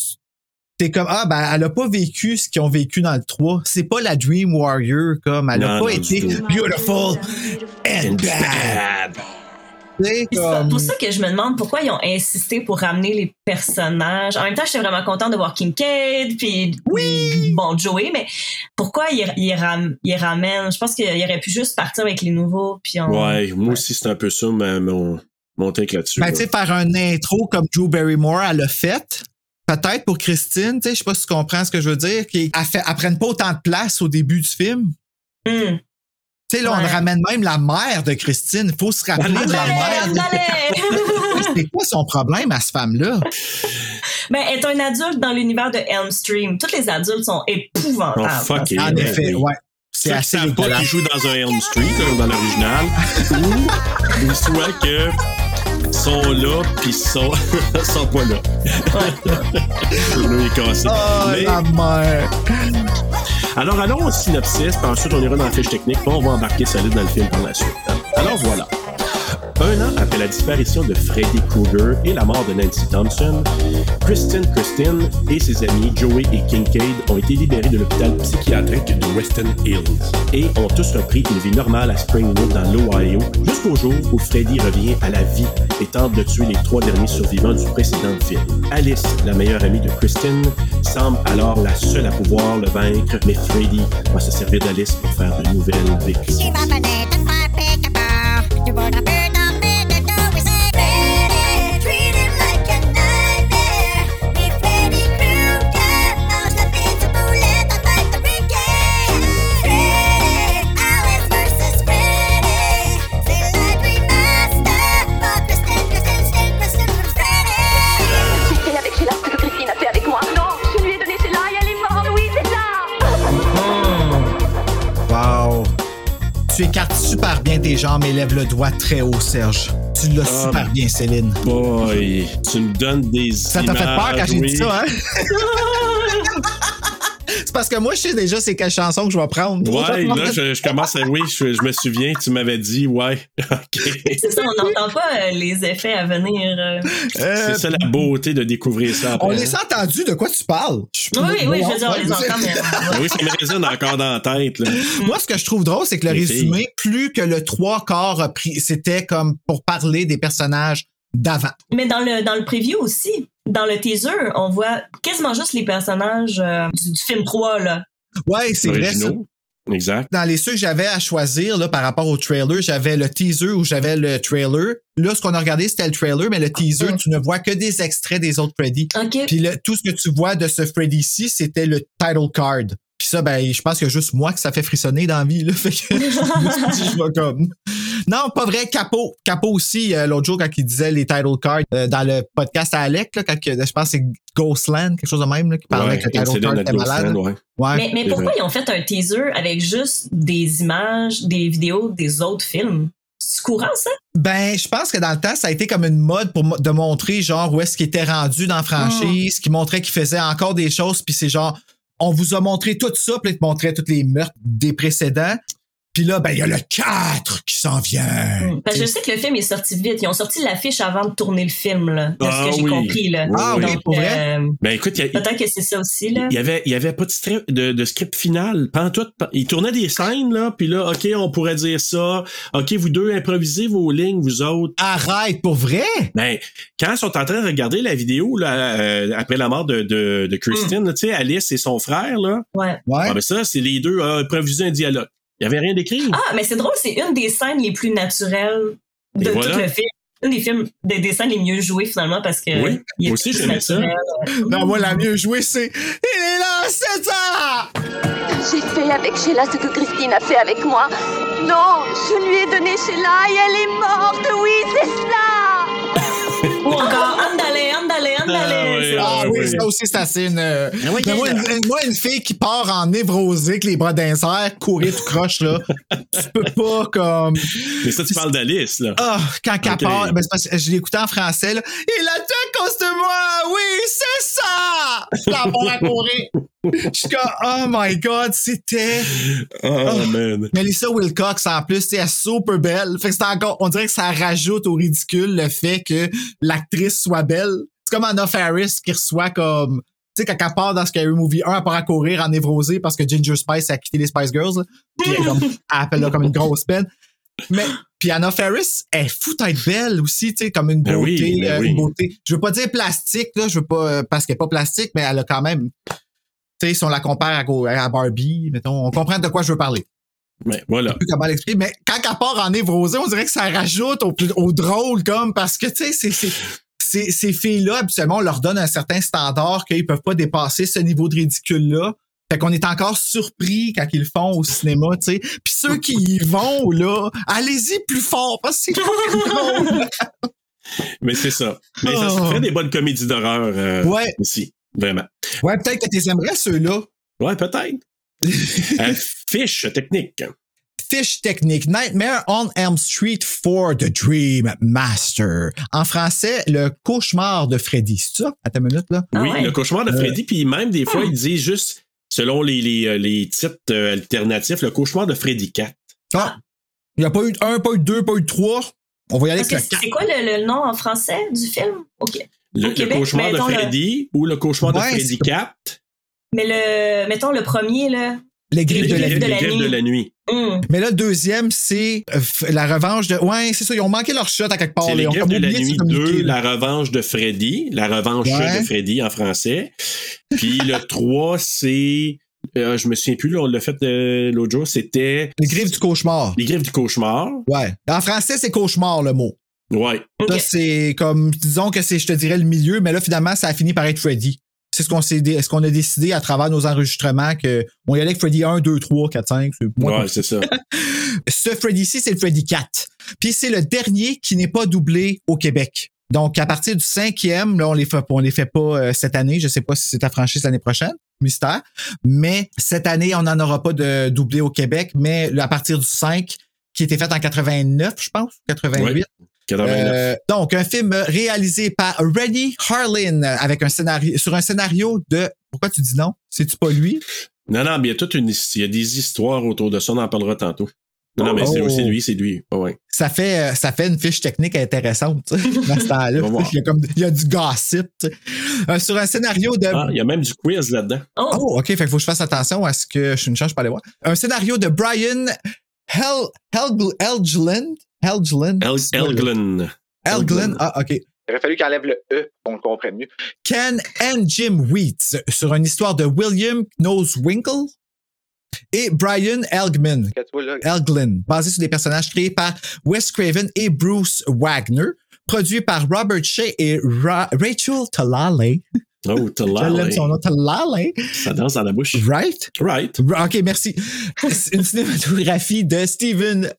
[SPEAKER 1] t'es comme, ah, ben, elle a pas vécu ce qu'ils ont vécu dans le 3. C'est pas la Dream Warrior, comme, elle a
[SPEAKER 3] Non,
[SPEAKER 1] pas
[SPEAKER 3] non,
[SPEAKER 1] été beautiful and bad.
[SPEAKER 5] C'est pour ça que je me demande pourquoi ils ont insisté pour ramener les personnages. En même temps, j'étais vraiment contente de voir Kincaid, puis bon, Joey, mais pourquoi ils, ils, ram- ils ramènent? Je pense qu'il aurait pu juste partir avec les nouveaux, puis on...
[SPEAKER 3] Ouais, moi aussi, c'est un peu ça, mais mon, mon take là-dessus.
[SPEAKER 1] ben,
[SPEAKER 3] là.
[SPEAKER 1] tu sais, faire un intro comme Drew Barrymore, elle l'a fait. Peut-être pour Christine, tu sais, je sais pas si tu comprends ce que je veux dire, qu'elle elle prenne pas autant de place au début du film.
[SPEAKER 5] Hum.
[SPEAKER 1] Tu sais, là, on ramène même la mère de Christine. Il faut se rappeler de la mère. C'est quoi son problème à cette femme-là?
[SPEAKER 5] Ben, être un adulte dans l'univers de Elm Stream, tous les adultes sont épouvantables.
[SPEAKER 3] Oh, fuck it.
[SPEAKER 1] En effet,
[SPEAKER 3] oui.
[SPEAKER 1] ouais. C'est
[SPEAKER 3] qui
[SPEAKER 1] assez
[SPEAKER 3] savent pas qu'ils jouent dans un Elm Street, dans l'original, ou, ou soit que sont là puis sont, sont pas là. Le est cassé.
[SPEAKER 1] Oh,
[SPEAKER 3] Mais-
[SPEAKER 1] la mère.
[SPEAKER 3] alors allons au synopsis, puis ensuite on ira dans la fiche technique, puis on va embarquer solide dans le film par la suite. Alors voilà. Un an après la disparition de Freddy Krueger et la mort de Nancy Thompson, Kristen Kristen et ses amis Joey et Kincaid ont été libérés de l'hôpital psychiatrique de Weston Hills et ont tous repris une vie normale à Springwood dans l'Ohio jusqu'au jour où Freddy revient à la vie et tente de tuer les trois derniers survivants du précédent film. Alice, la meilleure amie de Kristen, semble alors la seule à pouvoir le vaincre, mais Freddy va se servir d'Alice pour faire de nouvelles victimes.
[SPEAKER 1] Tu écartes super bien tes jambes et lèves le doigt très haut, Serge. Tu l'as
[SPEAKER 3] Ah,
[SPEAKER 1] super bien, Céline.
[SPEAKER 3] Boy, tu me donnes des
[SPEAKER 1] Ça t'a fait peur quand j'ai dit ça, hein? C'est parce que moi, je sais déjà c'est quelle chanson que je vais prendre.
[SPEAKER 3] Ouais, là, je, je commence à. Oui, je, je me souviens, tu m'avais dit, ouais. OK.
[SPEAKER 5] C'est ça, on n'entend pas euh, les effets à venir. euh.
[SPEAKER 1] Euh,
[SPEAKER 3] C'est ça la beauté de découvrir ça après.
[SPEAKER 1] on les a entendus de quoi tu parles? Je-
[SPEAKER 5] Oui, oui, oui, je veux dire, on les entend, mais.
[SPEAKER 3] Oui, ça me résonne encore dans la tête. Là.
[SPEAKER 1] Moi, ce que je trouve drôle, c'est que le
[SPEAKER 3] Les
[SPEAKER 1] résumé, plus que le trois quarts a pris, c'était comme pour parler des personnages d'avant.
[SPEAKER 5] Mais dans le, dans le preview aussi, dans le teaser, on voit quasiment juste les personnages euh, du, du film 3, là.
[SPEAKER 1] Ouais, c'est vrai. ça.
[SPEAKER 3] Exact.
[SPEAKER 1] Dans les ceux que j'avais à choisir là, par rapport au trailer, j'avais le teaser ou j'avais le trailer. Là, ce qu'on a regardé, c'était le trailer, mais le teaser, tu ne vois que des extraits des autres Freddy.
[SPEAKER 5] OK.
[SPEAKER 1] Puis le- tout ce que tu vois de ce Freddy-ci, c'était le title card. Puis ça, ben, je pense qu'il y a juste moi que ça fait frissonner dans la vie, là. Fait que je me suis dit, je vais comme. Non, pas vrai. Capot. Capot aussi, euh, l'autre jour, quand il disait les title cards euh, dans le podcast à Alec, là, quand que- je pense que c'est Ghostland, quelque chose de même, là, qui parlait
[SPEAKER 3] Ouais,
[SPEAKER 1] que le title card était malade.
[SPEAKER 3] Ouais.
[SPEAKER 1] Ouais.
[SPEAKER 5] Mais, pourquoi
[SPEAKER 3] vrai.
[SPEAKER 5] ils ont fait un teaser avec juste des images, des vidéos des autres films? C'est courant, ça?
[SPEAKER 1] Ben, je pense que dans le temps, ça a été comme une mode pour de montrer genre où est-ce qu'il était rendu dans la franchise, qui montrait qu'il faisait encore des choses, puis c'est genre on vous a montré tout ça, puis te montrait tous les meurtres des précédents. Puis là, ben, il y a le 4 qui s'en vient.
[SPEAKER 5] Hmm. Parce que je sais que le film est sorti vite. Ils ont sorti l'affiche avant de tourner le film, là, de
[SPEAKER 3] Ah
[SPEAKER 5] ce que j'ai
[SPEAKER 3] oui.
[SPEAKER 5] compris. Là.
[SPEAKER 1] Ah oui,
[SPEAKER 5] Donc,
[SPEAKER 1] pour vrai?
[SPEAKER 5] euh,
[SPEAKER 3] Ben écoute, il y a-
[SPEAKER 5] peut-être que c'est ça aussi. Là.
[SPEAKER 3] il y avait, il y avait pas de, stri- de, de script final. En tout. pas- Il tournait des scènes, là, puis là, OK, on pourrait dire ça. OK, vous deux, improvisez vos lignes, vous autres.
[SPEAKER 1] Arrête, pour vrai?
[SPEAKER 3] Ben, quand ils sont en train de regarder la vidéo, là, euh, après la mort de, de, de Christine, là, tu sais, Alice et son frère, là,
[SPEAKER 5] Ouais.
[SPEAKER 1] Ouais.
[SPEAKER 3] ah, ben ça, c'est les deux à improviser un dialogue. Il y avait rien d'écrit.
[SPEAKER 5] Ah, mais c'est drôle, c'est une des scènes les plus naturelles de
[SPEAKER 3] voilà.
[SPEAKER 5] tout le film. Une des films, des, des scènes les mieux jouées finalement parce que.
[SPEAKER 3] Oui, moi aussi, j'aimais ça.
[SPEAKER 5] naturel.
[SPEAKER 1] Non, moi, la mieux jouée, c'est Il est là, c'est ça!
[SPEAKER 8] J'ai fait avec Sheila ce que Christine a fait avec moi. Non, je lui ai donné Sheila et elle est morte. Oui, c'est ça.
[SPEAKER 5] Ou encore, andale,
[SPEAKER 3] Ah, oui,
[SPEAKER 5] C'est
[SPEAKER 1] Ah oui,
[SPEAKER 3] oui.
[SPEAKER 1] ça aussi, c'est assez une. euh,
[SPEAKER 3] oui,
[SPEAKER 1] mais moi, une, moi, une fille qui part en névrosé, avec les bras d'un cerf, courir tout croche, là, tu peux pas comme.
[SPEAKER 3] Mais ça, tu parles d'Alice, là.
[SPEAKER 1] Ah, quand qu'elle
[SPEAKER 3] Ok.
[SPEAKER 1] part, ben, c'est parce que je l'écoutais en français, là. Il a tout à cause de moi! Oui, c'est ça! Elle part à courir. Je suis comme, oh my god, c'était.
[SPEAKER 3] Oh, man.
[SPEAKER 1] Melissa Wilcox, en plus, tu sais, elle est super belle. Fait que c'est encore, on dirait que ça rajoute au ridicule le fait que l'actrice soit belle. C'est comme Anna Faris qui reçoit comme, tu sais, quand elle part dans Scary Movie 1, elle part à courir en névrosé parce que Ginger Spice a quitté les Spice Girls. Puis elle, est comme, elle appelle là comme une grosse peine. Mais, puis Anna Faris, elle est fou d'être belle aussi, tu sais, comme une
[SPEAKER 3] Ben
[SPEAKER 1] beauté,
[SPEAKER 3] oui, ben
[SPEAKER 1] euh,
[SPEAKER 3] oui.
[SPEAKER 1] une beauté. Je veux pas dire plastique, là, je veux pas, euh, parce qu'elle est pas plastique, mais elle a quand même, tu sais, si on la compare à, go- à Barbie, mettons, on comprend de quoi je veux parler
[SPEAKER 3] Mais voilà.
[SPEAKER 1] plus comment l'expliquer, mais quand elle part en névrosé, on dirait que ça rajoute au, au drôle, comme, parce que, tu sais, c'est, c'est, ces, ces filles-là, habituellement, on leur donne un certain standard qu'ils peuvent pas dépasser ce niveau de ridicule-là. Fait qu'on est encore surpris quand ils le font au cinéma, tu sais. Puis ceux qui y vont, là, allez-y plus fort, parce que c'est.
[SPEAKER 3] Mais c'est ça. Mais ça se
[SPEAKER 1] Oh.
[SPEAKER 3] fait des bonnes comédies d'horreur euh,
[SPEAKER 1] Ouais.
[SPEAKER 3] ici. Vraiment.
[SPEAKER 1] Ouais, peut-être que tu aimerais ceux-là.
[SPEAKER 3] Ouais, peut-être. Euh, fiche technique.
[SPEAKER 1] Fiche technique. Nightmare on Elm Street for the Dream Master. En français, le cauchemar de Freddy. C'est ça? À ta minute, là?
[SPEAKER 5] Ah
[SPEAKER 3] oui,
[SPEAKER 5] ouais.
[SPEAKER 3] le cauchemar de
[SPEAKER 1] Euh.
[SPEAKER 3] Freddy, puis même des fois, ils disent juste, selon les, les, euh, les titres euh, alternatifs, le cauchemar de Freddy 4.
[SPEAKER 1] Ah. Il n'y a pas eu de 1, pas eu de 2, pas eu de 3. On va y aller
[SPEAKER 5] Parce que
[SPEAKER 1] avec le 4.
[SPEAKER 5] c'est quoi le, le nom en français du film? OK.
[SPEAKER 3] Le,
[SPEAKER 5] Au
[SPEAKER 3] le
[SPEAKER 5] Québec,
[SPEAKER 3] cauchemar de
[SPEAKER 5] le-
[SPEAKER 3] Freddy ou le cauchemar
[SPEAKER 1] Ouais,
[SPEAKER 3] de Freddy
[SPEAKER 1] c'est-
[SPEAKER 3] 4.
[SPEAKER 5] Mais le, mettons le premier, là.
[SPEAKER 1] Les griffes de
[SPEAKER 5] Les
[SPEAKER 1] la nuit.
[SPEAKER 5] de la
[SPEAKER 3] griffes
[SPEAKER 5] nuit.
[SPEAKER 3] de la nuit.
[SPEAKER 5] Hum.
[SPEAKER 1] Mais là, le deuxième, c'est euh, la revanche de. Ouais, c'est ça. Ils ont manqué leur shot à quelque part.
[SPEAKER 3] C'est les griffes de la
[SPEAKER 1] de
[SPEAKER 3] nuit
[SPEAKER 1] communiquer,
[SPEAKER 3] 2,
[SPEAKER 1] là.
[SPEAKER 3] la revanche de Freddy, la revanche
[SPEAKER 1] Ouais.
[SPEAKER 3] de Freddy en français. Puis le 3, c'est, euh, je me souviens plus, là, on l'a fait euh, l'autre jour, c'était
[SPEAKER 1] Les griffes du cauchemar.
[SPEAKER 3] les griffes du cauchemar.
[SPEAKER 1] Ouais. En français, c'est cauchemar, le mot.
[SPEAKER 3] Ouais.
[SPEAKER 1] Ça,
[SPEAKER 5] OK.
[SPEAKER 1] c'est comme, disons que c'est, je te dirais, le milieu, mais là, finalement, ça a fini par être Freddy. C'est ce qu'on s'est, dé- ce qu'on a décidé à travers nos enregistrements que, on y allait avec Freddy 1, 2, 3, 4, 5, c'est moins
[SPEAKER 3] Ouais, c'est ça.
[SPEAKER 1] Ce Freddy-ci, c'est le Freddy 4. Puis c'est le dernier qui n'est pas doublé au Québec. Donc, à partir du cinquième, là, on les fait, on les fait pas euh, cette année. Je sais pas si c'est à franchise l'année prochaine. Mystère. Mais cette année, on n'en aura pas de doublé au Québec. Mais à partir du 5, qui était fait en 89, je pense, 88.
[SPEAKER 3] Ouais. 89.
[SPEAKER 1] Euh, donc, un film réalisé par Rennie Harlin avec un scénario, sur un scénario de, pourquoi tu dis non? C'est-tu pas lui?
[SPEAKER 3] Non, non, mais il y a toute une, il y a des histoires autour de ça, on en parlera tantôt. Non, non, mais c'est
[SPEAKER 1] Oh.
[SPEAKER 3] c'est lui, c'est lui. Ouais, ouais.
[SPEAKER 1] ça fait euh, ça fait une fiche technique intéressante dans ce temps-là. Il y a comme il y a du gossip. Euh, sur un scénario de
[SPEAKER 3] Ah, il y a même du quiz là-dedans.
[SPEAKER 5] Oh,
[SPEAKER 1] oh ok fait qu'il faut que je fasse attention à ce que je suis une chance je peux aller voir un scénario de Brian Hel Helgeland? Helgeland
[SPEAKER 3] El Elglen.
[SPEAKER 1] Helgeland ah ok
[SPEAKER 9] Il aurait fallu qu'il enlève le E pour qu'on le comprenne mieux.
[SPEAKER 1] Ken and Jim Wheat sur une histoire de William Noswinkle et Brian Elgman Elglin, basé sur des personnages créés par Wes Craven et Bruce Wagner, produit par Robert Shea et Ra- Rachel Talale.
[SPEAKER 3] Oh,
[SPEAKER 1] l'aime son nom, Talale.
[SPEAKER 3] Ça danse dans la bouche.
[SPEAKER 1] Right?
[SPEAKER 3] Right.
[SPEAKER 1] OK, merci. C'est une cinématographie de Steven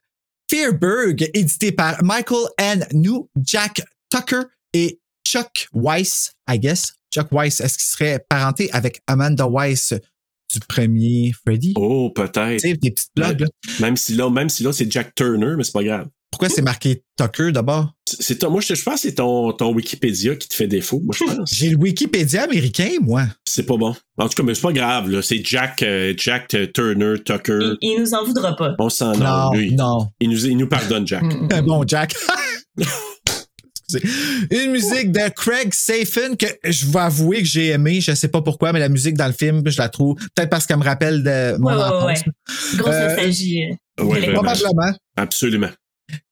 [SPEAKER 1] Fearberg, éditée par Michael N. New, Jack Tucker et Chuck Weiss, I guess. Chuck Weiss, est-ce qu'il serait parenté avec Amanda Weiss du premier Freddy?
[SPEAKER 3] Oh, peut-être.
[SPEAKER 1] Tu sais, des petites blagues, là.
[SPEAKER 3] Même si là, même si là, c'est Jack Turner, mais c'est pas grave.
[SPEAKER 1] Pourquoi c'est marqué Tucker d'abord?
[SPEAKER 3] C'est ton- moi, je, je pense que c'est ton, ton Wikipédia qui te fait défaut. Moi, je pense.
[SPEAKER 1] J'ai le Wikipédia américain, moi.
[SPEAKER 3] c'est pas bon. En tout cas, mais c'est pas grave, là. C'est Jack, euh, Jack euh, Turner, Tucker.
[SPEAKER 5] il, il nous en voudra pas.
[SPEAKER 3] On s'en
[SPEAKER 1] Non,
[SPEAKER 3] a, lui.
[SPEAKER 1] non.
[SPEAKER 3] Il nous, il nous pardonne, Jack.
[SPEAKER 1] Un bon Jack. Excusez. Une musique de Craig Safin que je vais avouer que j'ai aimé. Je sais pas pourquoi, mais la musique dans le film, je la trouve peut-être parce qu'elle me rappelle de mon
[SPEAKER 5] Ouais, ouais,
[SPEAKER 1] enfance.
[SPEAKER 5] ouais. Grosse
[SPEAKER 1] Euh,
[SPEAKER 5] nostalgie. euh.
[SPEAKER 1] Probablement.
[SPEAKER 3] Absolument.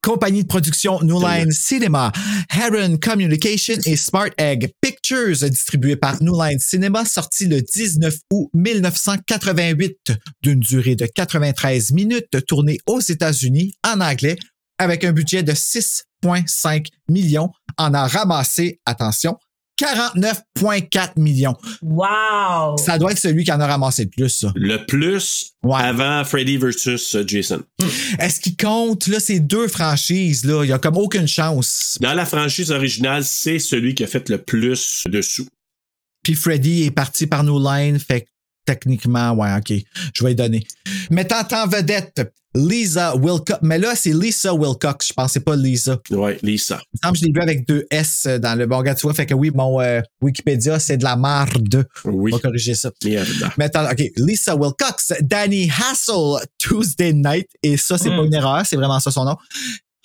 [SPEAKER 1] Compagnie de production New Line Cinema, Heron Communication et Smart Egg Pictures, distribué par New Line Cinema, sorti le 19 août 1988, d'une durée de 93 minutes, tourné aux États-Unis en anglais, avec un budget de 6,5 millions, en a ramassé, attention, 49,4 millions.
[SPEAKER 5] Wow!
[SPEAKER 1] Ça doit être celui qui en a ramassé le plus, ça.
[SPEAKER 3] Le plus
[SPEAKER 1] Ouais.
[SPEAKER 3] avant Freddy versus euh, Jason.
[SPEAKER 1] Est-ce qu'il compte, là, ces deux franchises, là? Il y a comme aucune chance.
[SPEAKER 3] Dans la franchise originale, c'est celui qui a fait le plus de sous.
[SPEAKER 1] Puis Freddy est parti par New Line, fait que techniquement, ouais, ok, je vais y donner. Mettant en vedette Lisa Wilcox. Mais là, c'est Lisa Wilcox, je pensais pas Lisa.
[SPEAKER 3] Ouais, Lisa.
[SPEAKER 1] Il me semble que je l'ai vu avec deux S dans le bon gars, tu vois. Fait que oui, mon euh, Wikipédia, c'est de la marde.
[SPEAKER 3] Oui.
[SPEAKER 1] On va corriger ça.
[SPEAKER 3] Merde.
[SPEAKER 1] Attends, OK. Lisa Wilcox, Danny Hassel, Tuesday Night. Et ça, c'est pas une erreur, c'est vraiment ça son nom.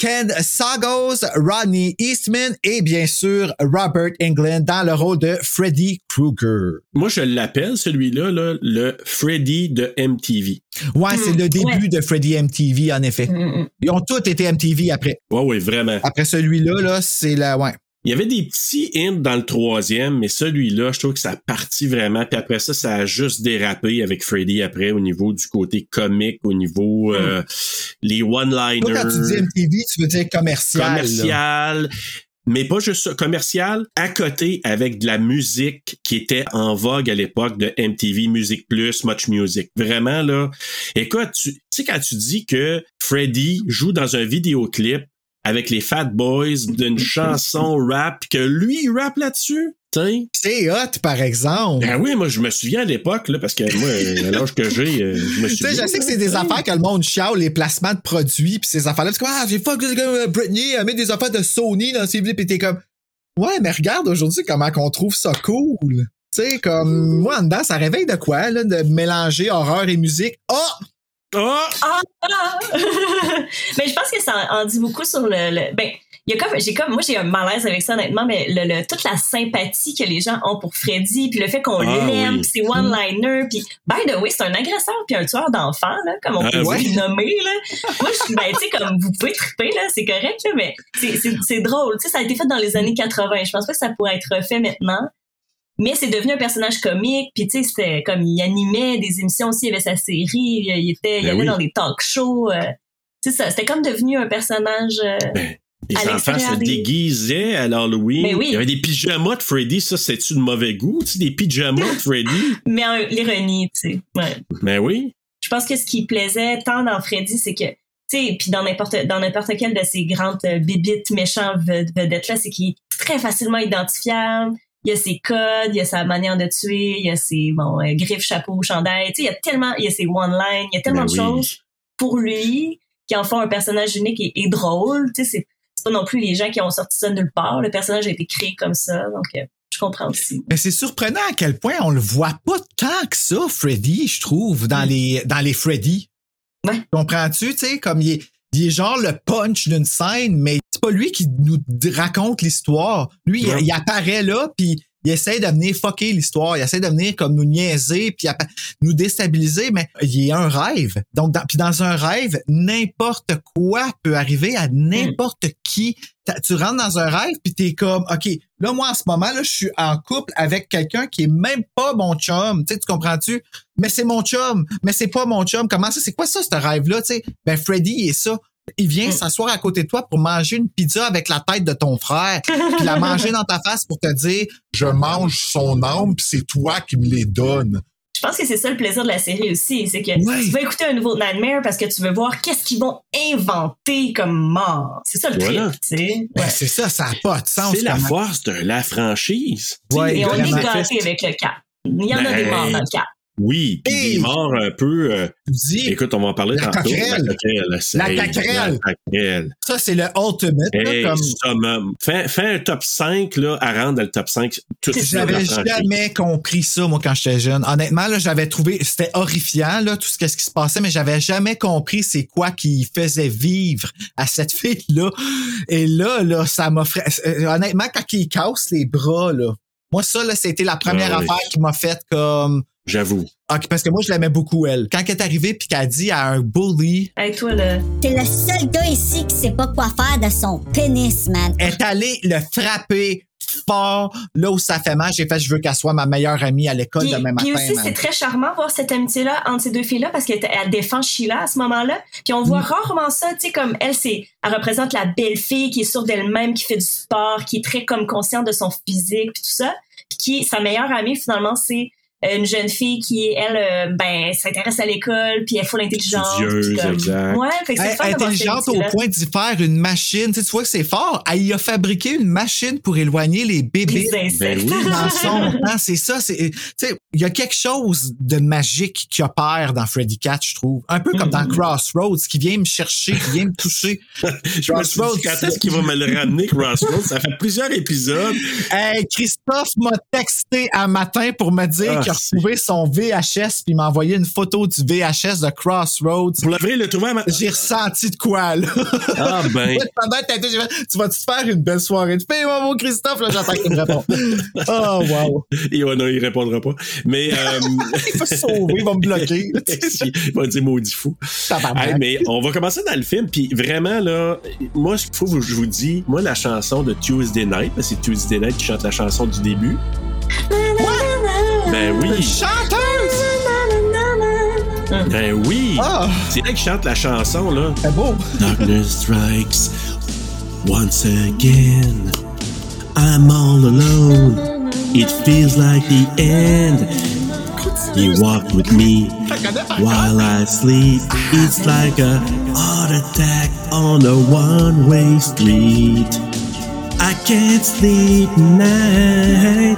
[SPEAKER 1] Ken Sagos, Rodney Eastman et bien sûr Robert Englund dans le rôle de Freddy Krueger.
[SPEAKER 3] Moi, je l'appelle celui-là là, le Freddy de MTV.
[SPEAKER 1] Ouais, c'est le début
[SPEAKER 5] ouais.
[SPEAKER 1] de Freddy MTV, en effet.
[SPEAKER 5] Mm,
[SPEAKER 1] Ils ont tous été MTV après.
[SPEAKER 3] Ouais, oui, vraiment.
[SPEAKER 1] Après celui-là, là, c'est la. Ouais.
[SPEAKER 3] Il y avait des petits hints dans le troisième, mais celui-là, je trouve que ça partit vraiment. Puis après ça, ça a juste dérapé avec Freddy après au niveau du côté comique, au niveau euh, les one-liners.
[SPEAKER 1] quand tu dis MTV, tu veux dire commercial. là.
[SPEAKER 3] commercial. Mais pas juste ça, commercial, à côté avec de la musique qui était en vogue à l'époque de MTV Music Plus, Much Music. Vraiment, là. Écoute, tu sais, quand tu dis que Freddy joue dans un vidéoclip avec les Fat Boys d'une chanson rap, pis que lui, il rappe là-dessus, tu.
[SPEAKER 1] C'est hot, par exemple.
[SPEAKER 3] Ben oui, moi, je me souviens à l'époque, là, parce que moi, à l'âge que j'ai, euh, je me
[SPEAKER 1] Tu
[SPEAKER 3] souviens.
[SPEAKER 1] sais, je sais que c'est des affaires que le monde chiale, les placements de produits, puis ces affaires-là. Parce que, ah, j'ai fuck, euh, Britney, elle met des affaires de Sony dans ses vidéos, pis t'es comme, ouais, mais regarde aujourd'hui comment qu'on trouve ça cool. Tu sais, comme, moi, en dedans, ça réveille de quoi, là, de mélanger horreur et musique. Oh!
[SPEAKER 3] Ah!
[SPEAKER 5] Ah, ah! mais je pense que ça en dit beaucoup sur le. le- ben, il y a comme, j'ai comme, moi j'ai un malaise avec ça honnêtement, mais le, le- toute la sympathie que les gens ont pour Freddy, puis le fait qu'on
[SPEAKER 3] Ah,
[SPEAKER 5] l'aime,
[SPEAKER 3] oui.
[SPEAKER 5] puis ses one-liners, puis by the way, c'est un agresseur puis un tueur d'enfants là, comme on
[SPEAKER 3] Ah,
[SPEAKER 5] peut
[SPEAKER 3] oui.
[SPEAKER 5] le nommer là. Moi je suis, ben tu sais comme vous pouvez triper là, c'est correct là, mais c'est c'est c'est drôle, tu sais ça a été fait dans les années 80. Je pense pas que ça pourrait être refait maintenant. Mais c'est devenu un personnage comique, puis tu sais, c'était comme il animait des émissions aussi, il avait sa série, il, était, il
[SPEAKER 3] Ben
[SPEAKER 5] allait
[SPEAKER 3] oui.
[SPEAKER 5] dans des talk shows. euh, tu sais, ça, c'était comme devenu un personnage. euh,
[SPEAKER 3] Les
[SPEAKER 5] à
[SPEAKER 3] enfants se
[SPEAKER 5] des-
[SPEAKER 3] déguisaient à l'Halloween.
[SPEAKER 5] Mais oui.
[SPEAKER 3] Il y avait des pyjamas de Freddy, ça, c'est-tu de mauvais goût? Tu sais, des pyjamas de Freddy?
[SPEAKER 5] mais l'ironie, tu sais. Ouais.
[SPEAKER 3] Ben oui.
[SPEAKER 5] Je pense que ce qui plaisait tant dans Freddy, c'est que, tu sais, puis dans n'importe dans n'importe quelle de ces grandes euh, bibites méchants ved- vedettes là, c'est qu'il est très facilement identifiable. Il y a ses codes, il y a sa manière de tuer, il y a ses bon euh, griffes, chapeaux, chandail. Tu sais, il y a tellement, il y a ses one lines, il y a tellement
[SPEAKER 3] Ben
[SPEAKER 5] de
[SPEAKER 3] oui.
[SPEAKER 5] choses pour lui qui en font un personnage unique et, et drôle. Tu sais, c'est pas non plus les gens qui ont sorti ça de nulle part. Le personnage a été créé comme ça, donc euh, je comprends aussi.
[SPEAKER 1] Mais c'est surprenant à quel point on le voit pas tant que ça, Freddy, je trouve, dans les, dans les Freddy.
[SPEAKER 5] Ouais.
[SPEAKER 1] Comprends-tu, tu sais, comme il est, il est genre le punch d'une scène, mais c'est pas lui qui nous raconte l'histoire. Lui, il- il, apparaît là, puis il essaie de venir fucker l'histoire. Il essaie de venir comme nous niaiser, puis nous déstabiliser, mais il est un rêve. Donc, dans, puis dans un rêve, n'importe quoi peut arriver à n'importe qui. Tu rentres dans un rêve, puis t'es comme, OK, là, moi, en ce moment, là, je suis en couple avec quelqu'un qui est même pas mon chum. Tu sais, tu comprends-tu? Mais c'est mon chum. Mais c'est pas mon chum. Comment ça? C'est quoi ça, ce rêve-là? Tu sais, ben, Freddy, il est ça. Il vient s'asseoir à côté de toi pour manger une pizza avec la tête de ton frère, puis la manger dans ta face pour te dire
[SPEAKER 10] Je mange son âme, puis c'est toi qui me les donnes.
[SPEAKER 5] Je pense que c'est ça le plaisir de la série aussi, c'est que
[SPEAKER 1] Ouais.
[SPEAKER 5] tu vas écouter un nouveau Nightmare parce que tu veux voir qu'est-ce qu'ils vont inventer comme mort. C'est ça le
[SPEAKER 3] Voilà.
[SPEAKER 5] trip, tu sais.
[SPEAKER 1] Ben, c'est ça, ça n'a pas de sens.
[SPEAKER 3] C'est la force de la franchise.
[SPEAKER 1] Ouais,
[SPEAKER 5] Et on est gâtés avec le cap. Il y en a
[SPEAKER 3] Ben,
[SPEAKER 5] des morts dans le cap.
[SPEAKER 3] Oui, puis
[SPEAKER 1] Hey!
[SPEAKER 3] des morts un peu. euh,
[SPEAKER 1] dis,
[SPEAKER 3] écoute, on va en parler
[SPEAKER 1] La
[SPEAKER 3] tantôt.
[SPEAKER 1] coquerelle.
[SPEAKER 3] La coquerelle.
[SPEAKER 1] La
[SPEAKER 3] hey,
[SPEAKER 1] coquerelle.
[SPEAKER 3] La coquerelle.
[SPEAKER 1] ça, c'est le ultimate. là,
[SPEAKER 3] Hey,
[SPEAKER 1] comme...
[SPEAKER 3] summum. Fais, fais un top 5 là, à rendre dans le top 5. Tout
[SPEAKER 5] C'est
[SPEAKER 3] sur la
[SPEAKER 1] J'avais jamais compris ça, moi, quand j'étais jeune. Honnêtement, là, j'avais trouvé, c'était horrifiant, là, tout ce, ce qui se passait, mais j'avais jamais compris c'est quoi qui faisait vivre à cette fille-là. Et là, là, ça m'a fait, euh, honnêtement, quand il casse les bras, là, moi, ça, là, c'était la première
[SPEAKER 3] Ah oui.
[SPEAKER 1] affaire qui m'a fait comme,
[SPEAKER 3] J'avoue.
[SPEAKER 1] ok, parce que moi, je l'aimais beaucoup, elle. Quand elle est arrivée puis qu'elle a dit à un bully,
[SPEAKER 5] Hey, toi, là.
[SPEAKER 7] T'es le seul gars ici qui sait pas quoi faire de son pénis, man.
[SPEAKER 1] elle est allée le frapper fort, là où ça fait mal. J'ai fait, je veux qu'elle soit ma meilleure amie à l'école demain matin.
[SPEAKER 5] puis aussi,
[SPEAKER 1] man.
[SPEAKER 5] c'est très charmant voir cette amitié-là entre ces deux filles-là parce qu'elle elle défend Sheila à ce moment-là. Puis on
[SPEAKER 1] Mm.
[SPEAKER 5] voit rarement ça, tu sais, comme elle, c'est, elle représente la belle fille qui est sûre d'elle-même, qui fait du sport, qui est très comme consciente de son physique, puis tout ça. Puis qui, sa meilleure amie, finalement, c'est une jeune fille qui, elle, euh, ben, s'intéresse à l'école, puis elle est full intelligente.
[SPEAKER 3] Studieuse,
[SPEAKER 5] puis comme-
[SPEAKER 3] exact.
[SPEAKER 5] Ouais, fait que c'est
[SPEAKER 1] intelligente au point d'y faire une machine. Tu, sais, tu vois que c'est fort. Elle y a fabriqué une machine pour éloigner les bébés.
[SPEAKER 5] Les insectes.
[SPEAKER 3] Ben oui.
[SPEAKER 1] dans son temps, c'est ça. C'est, tu sais, il y a quelque chose de magique qui opère dans Freddy Cat, je trouve. Un peu comme dans Crossroads, qui vient me chercher, qui vient me toucher.
[SPEAKER 3] Je me suis dit, quand est-ce qu'il va me le ramener, Crossroads? Ça fait plusieurs épisodes.
[SPEAKER 1] Hey, Christophe m'a texté un matin pour me dire
[SPEAKER 3] Ah,
[SPEAKER 1] retrouvé son VHS puis il m'a envoyé une photo du VHS de Crossroads.
[SPEAKER 3] Le vrai, le trouver à ma...
[SPEAKER 1] J'ai ressenti de quoi, là.
[SPEAKER 3] Ah, ben.
[SPEAKER 1] Pendant que j'ai fait, tu vas-tu te faire une belle soirée? De paix, mon beau Christophe? Là, j'attends qu'il me réponde. Oh, wow.
[SPEAKER 3] Et ouais, non, il répondra pas. Mais, euh...
[SPEAKER 1] Il va se sauver, il va me bloquer.
[SPEAKER 3] il va dire maudit fou. Hey, mais on va commencer dans le film, puis vraiment, là, moi, qu'il faut que je vous dis, moi, la chanson de Tuesday Night, parce que c'est Tuesday Night qui chante la chanson du début. Ben oui,
[SPEAKER 1] Chanteuse!
[SPEAKER 3] ben oui.
[SPEAKER 1] Ah,
[SPEAKER 3] C'est elle qui chante la chanson, là.
[SPEAKER 1] c'est beau.
[SPEAKER 3] Darkness strikes once again. I'm all alone. It feels like the end. You walk with me while I sleep. It's like a heart attack on a one-way street. I can't sleep night.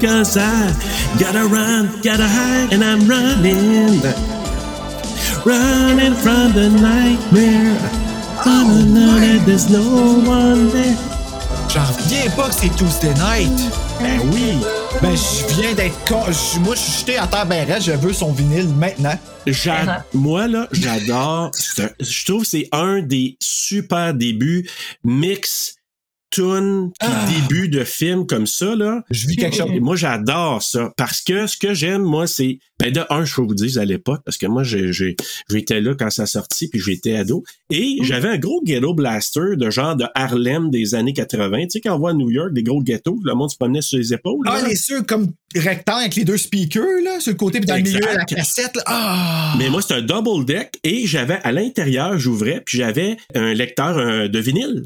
[SPEAKER 3] Cause I gotta run, gotta hide, and I'm running. Running from the nightmare. Running, running, there's no one there.
[SPEAKER 1] J'en reviens pas que c'est Tuesday Night.
[SPEAKER 3] Ben oui.
[SPEAKER 1] Ben, je viens d'être Moi, je suis jeté à terre ben je veux son vinyle maintenant.
[SPEAKER 3] J'a- Moi, là, j'adore. Je trouve que c'est un des super débuts mix puis début de film comme ça là.
[SPEAKER 1] Je vis quelque chose.
[SPEAKER 3] Et Moi, j'adore ça parce que ce que j'aime, moi, c'est ben de un, je peux vous dire à l'époque parce que moi, j'ai j'ai- j'étais là quand ça a sorti puis j'étais ado et j'avais un gros ghetto blaster de genre de Harlem des années 80. Tu sais quand on voit à New York des gros ghettos, le monde se promenait sur les épaules.
[SPEAKER 1] Ah, les ceux comme rectangles avec les deux speakers, là, sur le côté, puis dans le milieu, la cassette, là. Ah!
[SPEAKER 3] Mais moi, c'est un double deck et j'avais à l'intérieur, j'ouvrais, puis j'avais un lecteur de vinyle.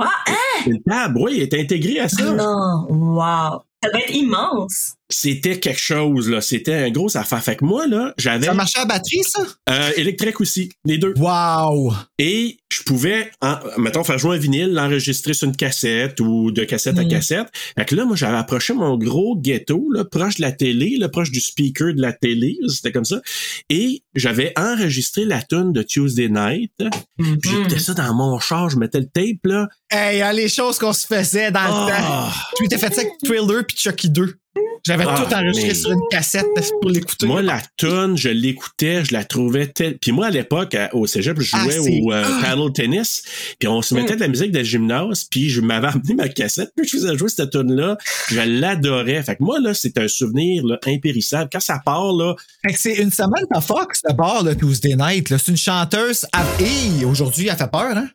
[SPEAKER 5] Wow, hein?
[SPEAKER 3] Une table, oui, est intégré à ça.
[SPEAKER 5] Non, wow. Ça va être immense.
[SPEAKER 3] C'était quelque chose, là. C'était un gros affaire. Fait que moi, là, j'avais.
[SPEAKER 1] Ça marchait à batterie, ça?
[SPEAKER 3] Euh, électrique aussi, les deux.
[SPEAKER 1] Wow!
[SPEAKER 3] Et je pouvais, en, mettons, faire jouer un vinyle, l'enregistrer sur une cassette ou de cassette à
[SPEAKER 5] Mm.
[SPEAKER 3] cassette. Fait que là, moi, j'avais approché mon gros ghetto, là, proche de la télé, là, proche du speaker de la télé, c'était comme ça. Et j'avais enregistré la tune de Tuesday Night. Puis j'écoutais ça dans mon char, je mettais le tape, là.
[SPEAKER 1] Hey, les choses qu'on se faisait dans le temps.
[SPEAKER 3] Ah!
[SPEAKER 1] Tu m'étais fait ça avec Thriller puis Chucky 2. J'avais
[SPEAKER 3] Ah,
[SPEAKER 1] tout enregistré
[SPEAKER 3] mais-
[SPEAKER 1] sur une cassette pour l'écouter.
[SPEAKER 3] Moi, la tune, je l'écoutais, je la trouvais telle. Puis moi, à l'époque, au cégep, je
[SPEAKER 1] Ah,
[SPEAKER 3] jouais au euh,
[SPEAKER 1] Ah!
[SPEAKER 3] paddle tennis. Puis on se mettait de la musique de gymnase. Puis je m'avais amené ma cassette. Puis je faisais jouer cette tune là Je l'adorais. Fait que moi, là, c'est un souvenir là, impérissable. Quand ça part, là,
[SPEAKER 1] Fait que c'est une semaine à Fox, d'abord, le Tuesday Night. C'est une chanteuse. à- Hey, aujourd'hui, elle fait peur, hein?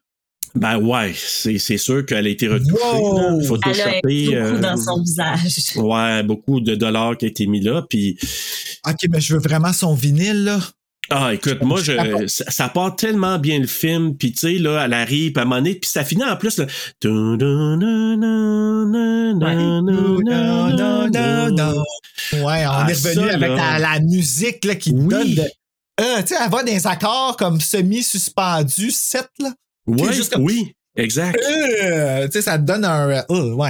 [SPEAKER 3] Ben ouais, c'est c'est sûr qu'elle a été retouchée.
[SPEAKER 1] Wow!
[SPEAKER 3] là,
[SPEAKER 5] Elle a
[SPEAKER 3] photoshopée.
[SPEAKER 5] beaucoup
[SPEAKER 3] euh,
[SPEAKER 5] dans son visage.
[SPEAKER 3] Ouais, beaucoup de dollars qui a été mis là. Puis
[SPEAKER 1] Ok, mais je veux vraiment son vinyle, là.
[SPEAKER 3] Ah, écoute, moi, je, ça, ça part tellement bien le film, puis tu sais, là, elle arrive, puis à un moment donné, puis ça finit en plus, là.
[SPEAKER 1] Ouais, on
[SPEAKER 3] Ah,
[SPEAKER 1] est revenu
[SPEAKER 3] ça,
[SPEAKER 1] avec la, la musique là, qui
[SPEAKER 3] Oui.
[SPEAKER 1] donne de. Euh, tu sais, elle va dans des accords comme semi-suspendus, 7, là.
[SPEAKER 3] Ouais,
[SPEAKER 1] juste comme-
[SPEAKER 3] oui, exact.
[SPEAKER 1] Euh, tu sais, ça te donne un. euh, euh, ouais.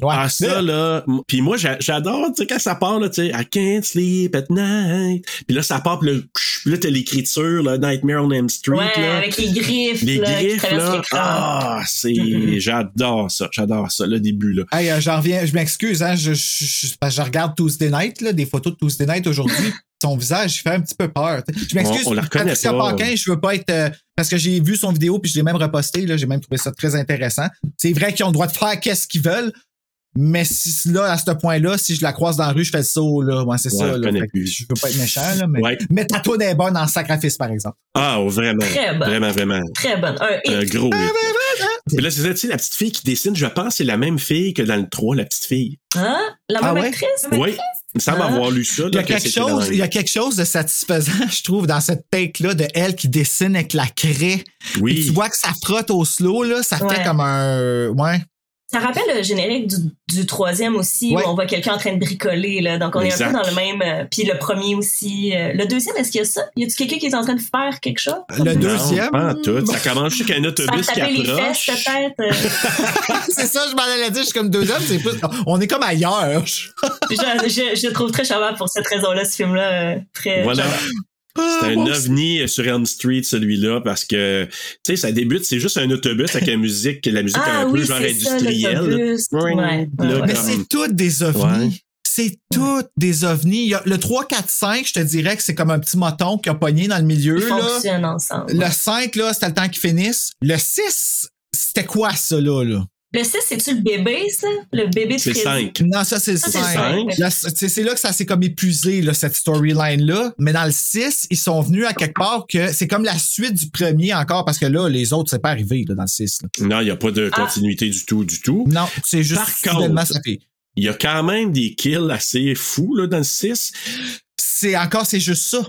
[SPEAKER 1] Ouais.
[SPEAKER 3] Ah, ça, là. m- Puis moi, j'a- j'adore, tu sais, quand ça part, là, tu sais, I can't sleep at night. Puis là, ça part, puis là, t'as l'écriture, là, Nightmare on Elm Street,
[SPEAKER 5] Ouais,
[SPEAKER 3] là.
[SPEAKER 5] avec les griffes,
[SPEAKER 3] Les
[SPEAKER 5] là,
[SPEAKER 3] griffes, là. Ah, c'est, j'adore ça, j'adore ça, le début, là.
[SPEAKER 1] Hey, euh, j'en reviens, je m'excuse, hein, je, je, je- parce que je regarde Tuesday Night, là, des photos de Tuesday Night aujourd'hui. Son visage, il fait un petit peu peur. Je m'excuse,
[SPEAKER 3] On- on la reconnaît
[SPEAKER 1] Patricia
[SPEAKER 3] pas.
[SPEAKER 1] Paquin, je veux pas être. euh, parce que j'ai vu son vidéo puis je l'ai même reposté, là, j'ai même trouvé ça très intéressant. C'est vrai qu'ils ont le droit de faire qu'est-ce qu'ils veulent, mais si là, à ce point-là, si je la croise dans la rue, je fais le saut, là. Ouais, c'est
[SPEAKER 3] Ouais,
[SPEAKER 1] ça,
[SPEAKER 3] je
[SPEAKER 1] là. Je veux pas être méchant, là, mais.
[SPEAKER 3] Ouais.
[SPEAKER 1] Mais ta toune est bonne en sacrifice, par exemple.
[SPEAKER 3] Ah, oh, vraiment.
[SPEAKER 5] Très bonne.
[SPEAKER 3] Vraiment, vraiment.
[SPEAKER 5] Très bonne. Un hit.
[SPEAKER 3] Un gros hit. Puis là, c'est ça, tu sais, la petite fille qui dessine, je pense, c'est la même fille que dans le 3, la petite fille.
[SPEAKER 5] Hein? La même
[SPEAKER 1] Ah ouais?
[SPEAKER 5] actrice?
[SPEAKER 3] Oui. Il me semble
[SPEAKER 5] Ah.
[SPEAKER 3] avoir lu ça.
[SPEAKER 1] Il y, a
[SPEAKER 3] que
[SPEAKER 1] quelque chose, il y a quelque chose de satisfaisant, je trouve, dans cette take-là de elle qui dessine avec la craie.
[SPEAKER 3] Oui.
[SPEAKER 1] Tu vois que ça frotte au slow, là, ça
[SPEAKER 5] Ouais.
[SPEAKER 1] fait comme un. Ouais.
[SPEAKER 5] Ça rappelle le générique du, du troisième aussi,
[SPEAKER 1] Ouais.
[SPEAKER 5] où on voit quelqu'un en train de bricoler. Là. Donc, on est un peu dans le même. euh, puis le premier aussi. euh, le deuxième, est-ce qu'il y a ça? Y a-tu quelqu'un qui est en train de faire quelque chose?
[SPEAKER 1] Le
[SPEAKER 3] Non,
[SPEAKER 1] deuxième?
[SPEAKER 3] pas en tout. Ça commence juste qu'un autobus qui
[SPEAKER 5] taper les
[SPEAKER 3] approche.
[SPEAKER 5] fesses, peut-être. euh.
[SPEAKER 1] c'est ça, je m'en allais dire. Je suis comme deuxième, c'est plus. On est comme ailleurs.
[SPEAKER 5] je, je, trouve très charmant pour cette raison-là, ce film-là. euh, très
[SPEAKER 3] Voilà.
[SPEAKER 5] charmant.
[SPEAKER 3] C'est
[SPEAKER 1] Ah,
[SPEAKER 3] un
[SPEAKER 1] bon,
[SPEAKER 3] ovni sur Elm Street, celui-là, parce que, tu sais, ça débute, c'est juste un autobus avec la musique, la musique
[SPEAKER 5] Ah
[SPEAKER 3] un
[SPEAKER 5] oui,
[SPEAKER 3] peu genre
[SPEAKER 5] c'est ça,
[SPEAKER 3] industrielle.
[SPEAKER 5] Ouais, ouais,
[SPEAKER 3] Là.
[SPEAKER 1] Mais
[SPEAKER 3] comme-
[SPEAKER 1] c'est toutes des ovnis.
[SPEAKER 3] Ouais.
[SPEAKER 1] C'est toutes des ovnis. Il y a le 3, 4, 5, je te dirais que c'est comme un petit moton qui a pogné dans le milieu.
[SPEAKER 5] Ils
[SPEAKER 1] Là.
[SPEAKER 5] fonctionnent ensemble.
[SPEAKER 1] Le 5, là, c'était le temps qu'ils finissent. Le 6, c'était quoi ça, là? là?
[SPEAKER 5] Le 6, c'est-tu le bébé, ça? Le bébé de
[SPEAKER 3] C'est
[SPEAKER 5] Freddy?
[SPEAKER 3] 5.
[SPEAKER 1] Non, ça, c'est le
[SPEAKER 5] Ça, c'est
[SPEAKER 1] 5.
[SPEAKER 5] cinq.
[SPEAKER 1] Là, C'est là que ça s'est comme épuisé, là, cette storyline-là. Mais dans le 6, ils sont venus à quelque part que c'est comme la suite du premier encore, parce que là, les autres, c'est pas arrivé là, dans le 6. là.
[SPEAKER 3] Non, il n'y a pas de
[SPEAKER 5] Ah.
[SPEAKER 3] continuité du tout, du tout.
[SPEAKER 1] Non, c'est juste
[SPEAKER 3] Par contre-
[SPEAKER 1] ça fait.
[SPEAKER 3] Il y a quand même des kills assez fous, là, dans le 6.
[SPEAKER 1] C'est encore, c'est juste ça.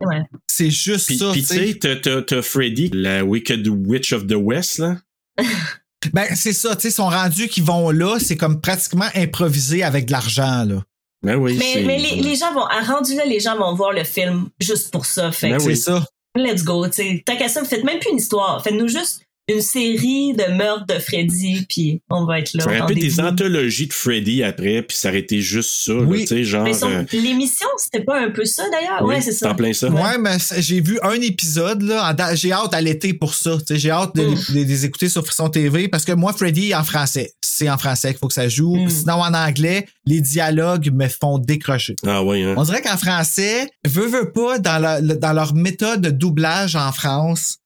[SPEAKER 5] Ouais.
[SPEAKER 1] C'est juste
[SPEAKER 3] Puis,
[SPEAKER 1] ça.
[SPEAKER 3] puis
[SPEAKER 1] tu sais.
[SPEAKER 3] sais, t'as- t'as t'as Freddy, la Wicked Witch of the West, là.
[SPEAKER 1] Ben, c'est ça, tu sais, ils sont rendus qu'ils vont là, c'est comme pratiquement improvisé avec de l'argent, là.
[SPEAKER 3] Ben oui.
[SPEAKER 5] Mais, mais les, les gens vont, à rendu là, les gens vont voir le film juste pour ça. Fait
[SPEAKER 3] Ben oui.
[SPEAKER 1] C'est ça.
[SPEAKER 5] let's go. t'sais. Tant qu'à ça, faites même plus une histoire. Faites-nous juste une série de meurtres de Freddy, puis on va être là.
[SPEAKER 3] Ça aurait
[SPEAKER 5] au
[SPEAKER 3] pu des anthologies de Freddy après, puis ça aurait été juste ça,
[SPEAKER 1] Oui.
[SPEAKER 3] tu sais, genre.
[SPEAKER 5] Mais son-
[SPEAKER 3] euh,
[SPEAKER 5] l'émission, c'était pas un peu ça d'ailleurs?
[SPEAKER 3] oui,
[SPEAKER 5] ouais, c'est ça.
[SPEAKER 3] en plein ça.
[SPEAKER 1] Ouais, mais j'ai vu un épisode, là. J'ai hâte à l'été pour ça. J'ai hâte de,
[SPEAKER 5] Mm.
[SPEAKER 1] les- de les écouter sur Frisson TV parce que moi, Freddy en français. C'est en français qu'il faut que ça joue.
[SPEAKER 5] Mm.
[SPEAKER 1] Sinon, en anglais, les dialogues me font décrocher.
[SPEAKER 3] Ah oui, hein.
[SPEAKER 1] On dirait qu'en français, veut, veut pas, dans, la- le- dans leur méthode de doublage en France,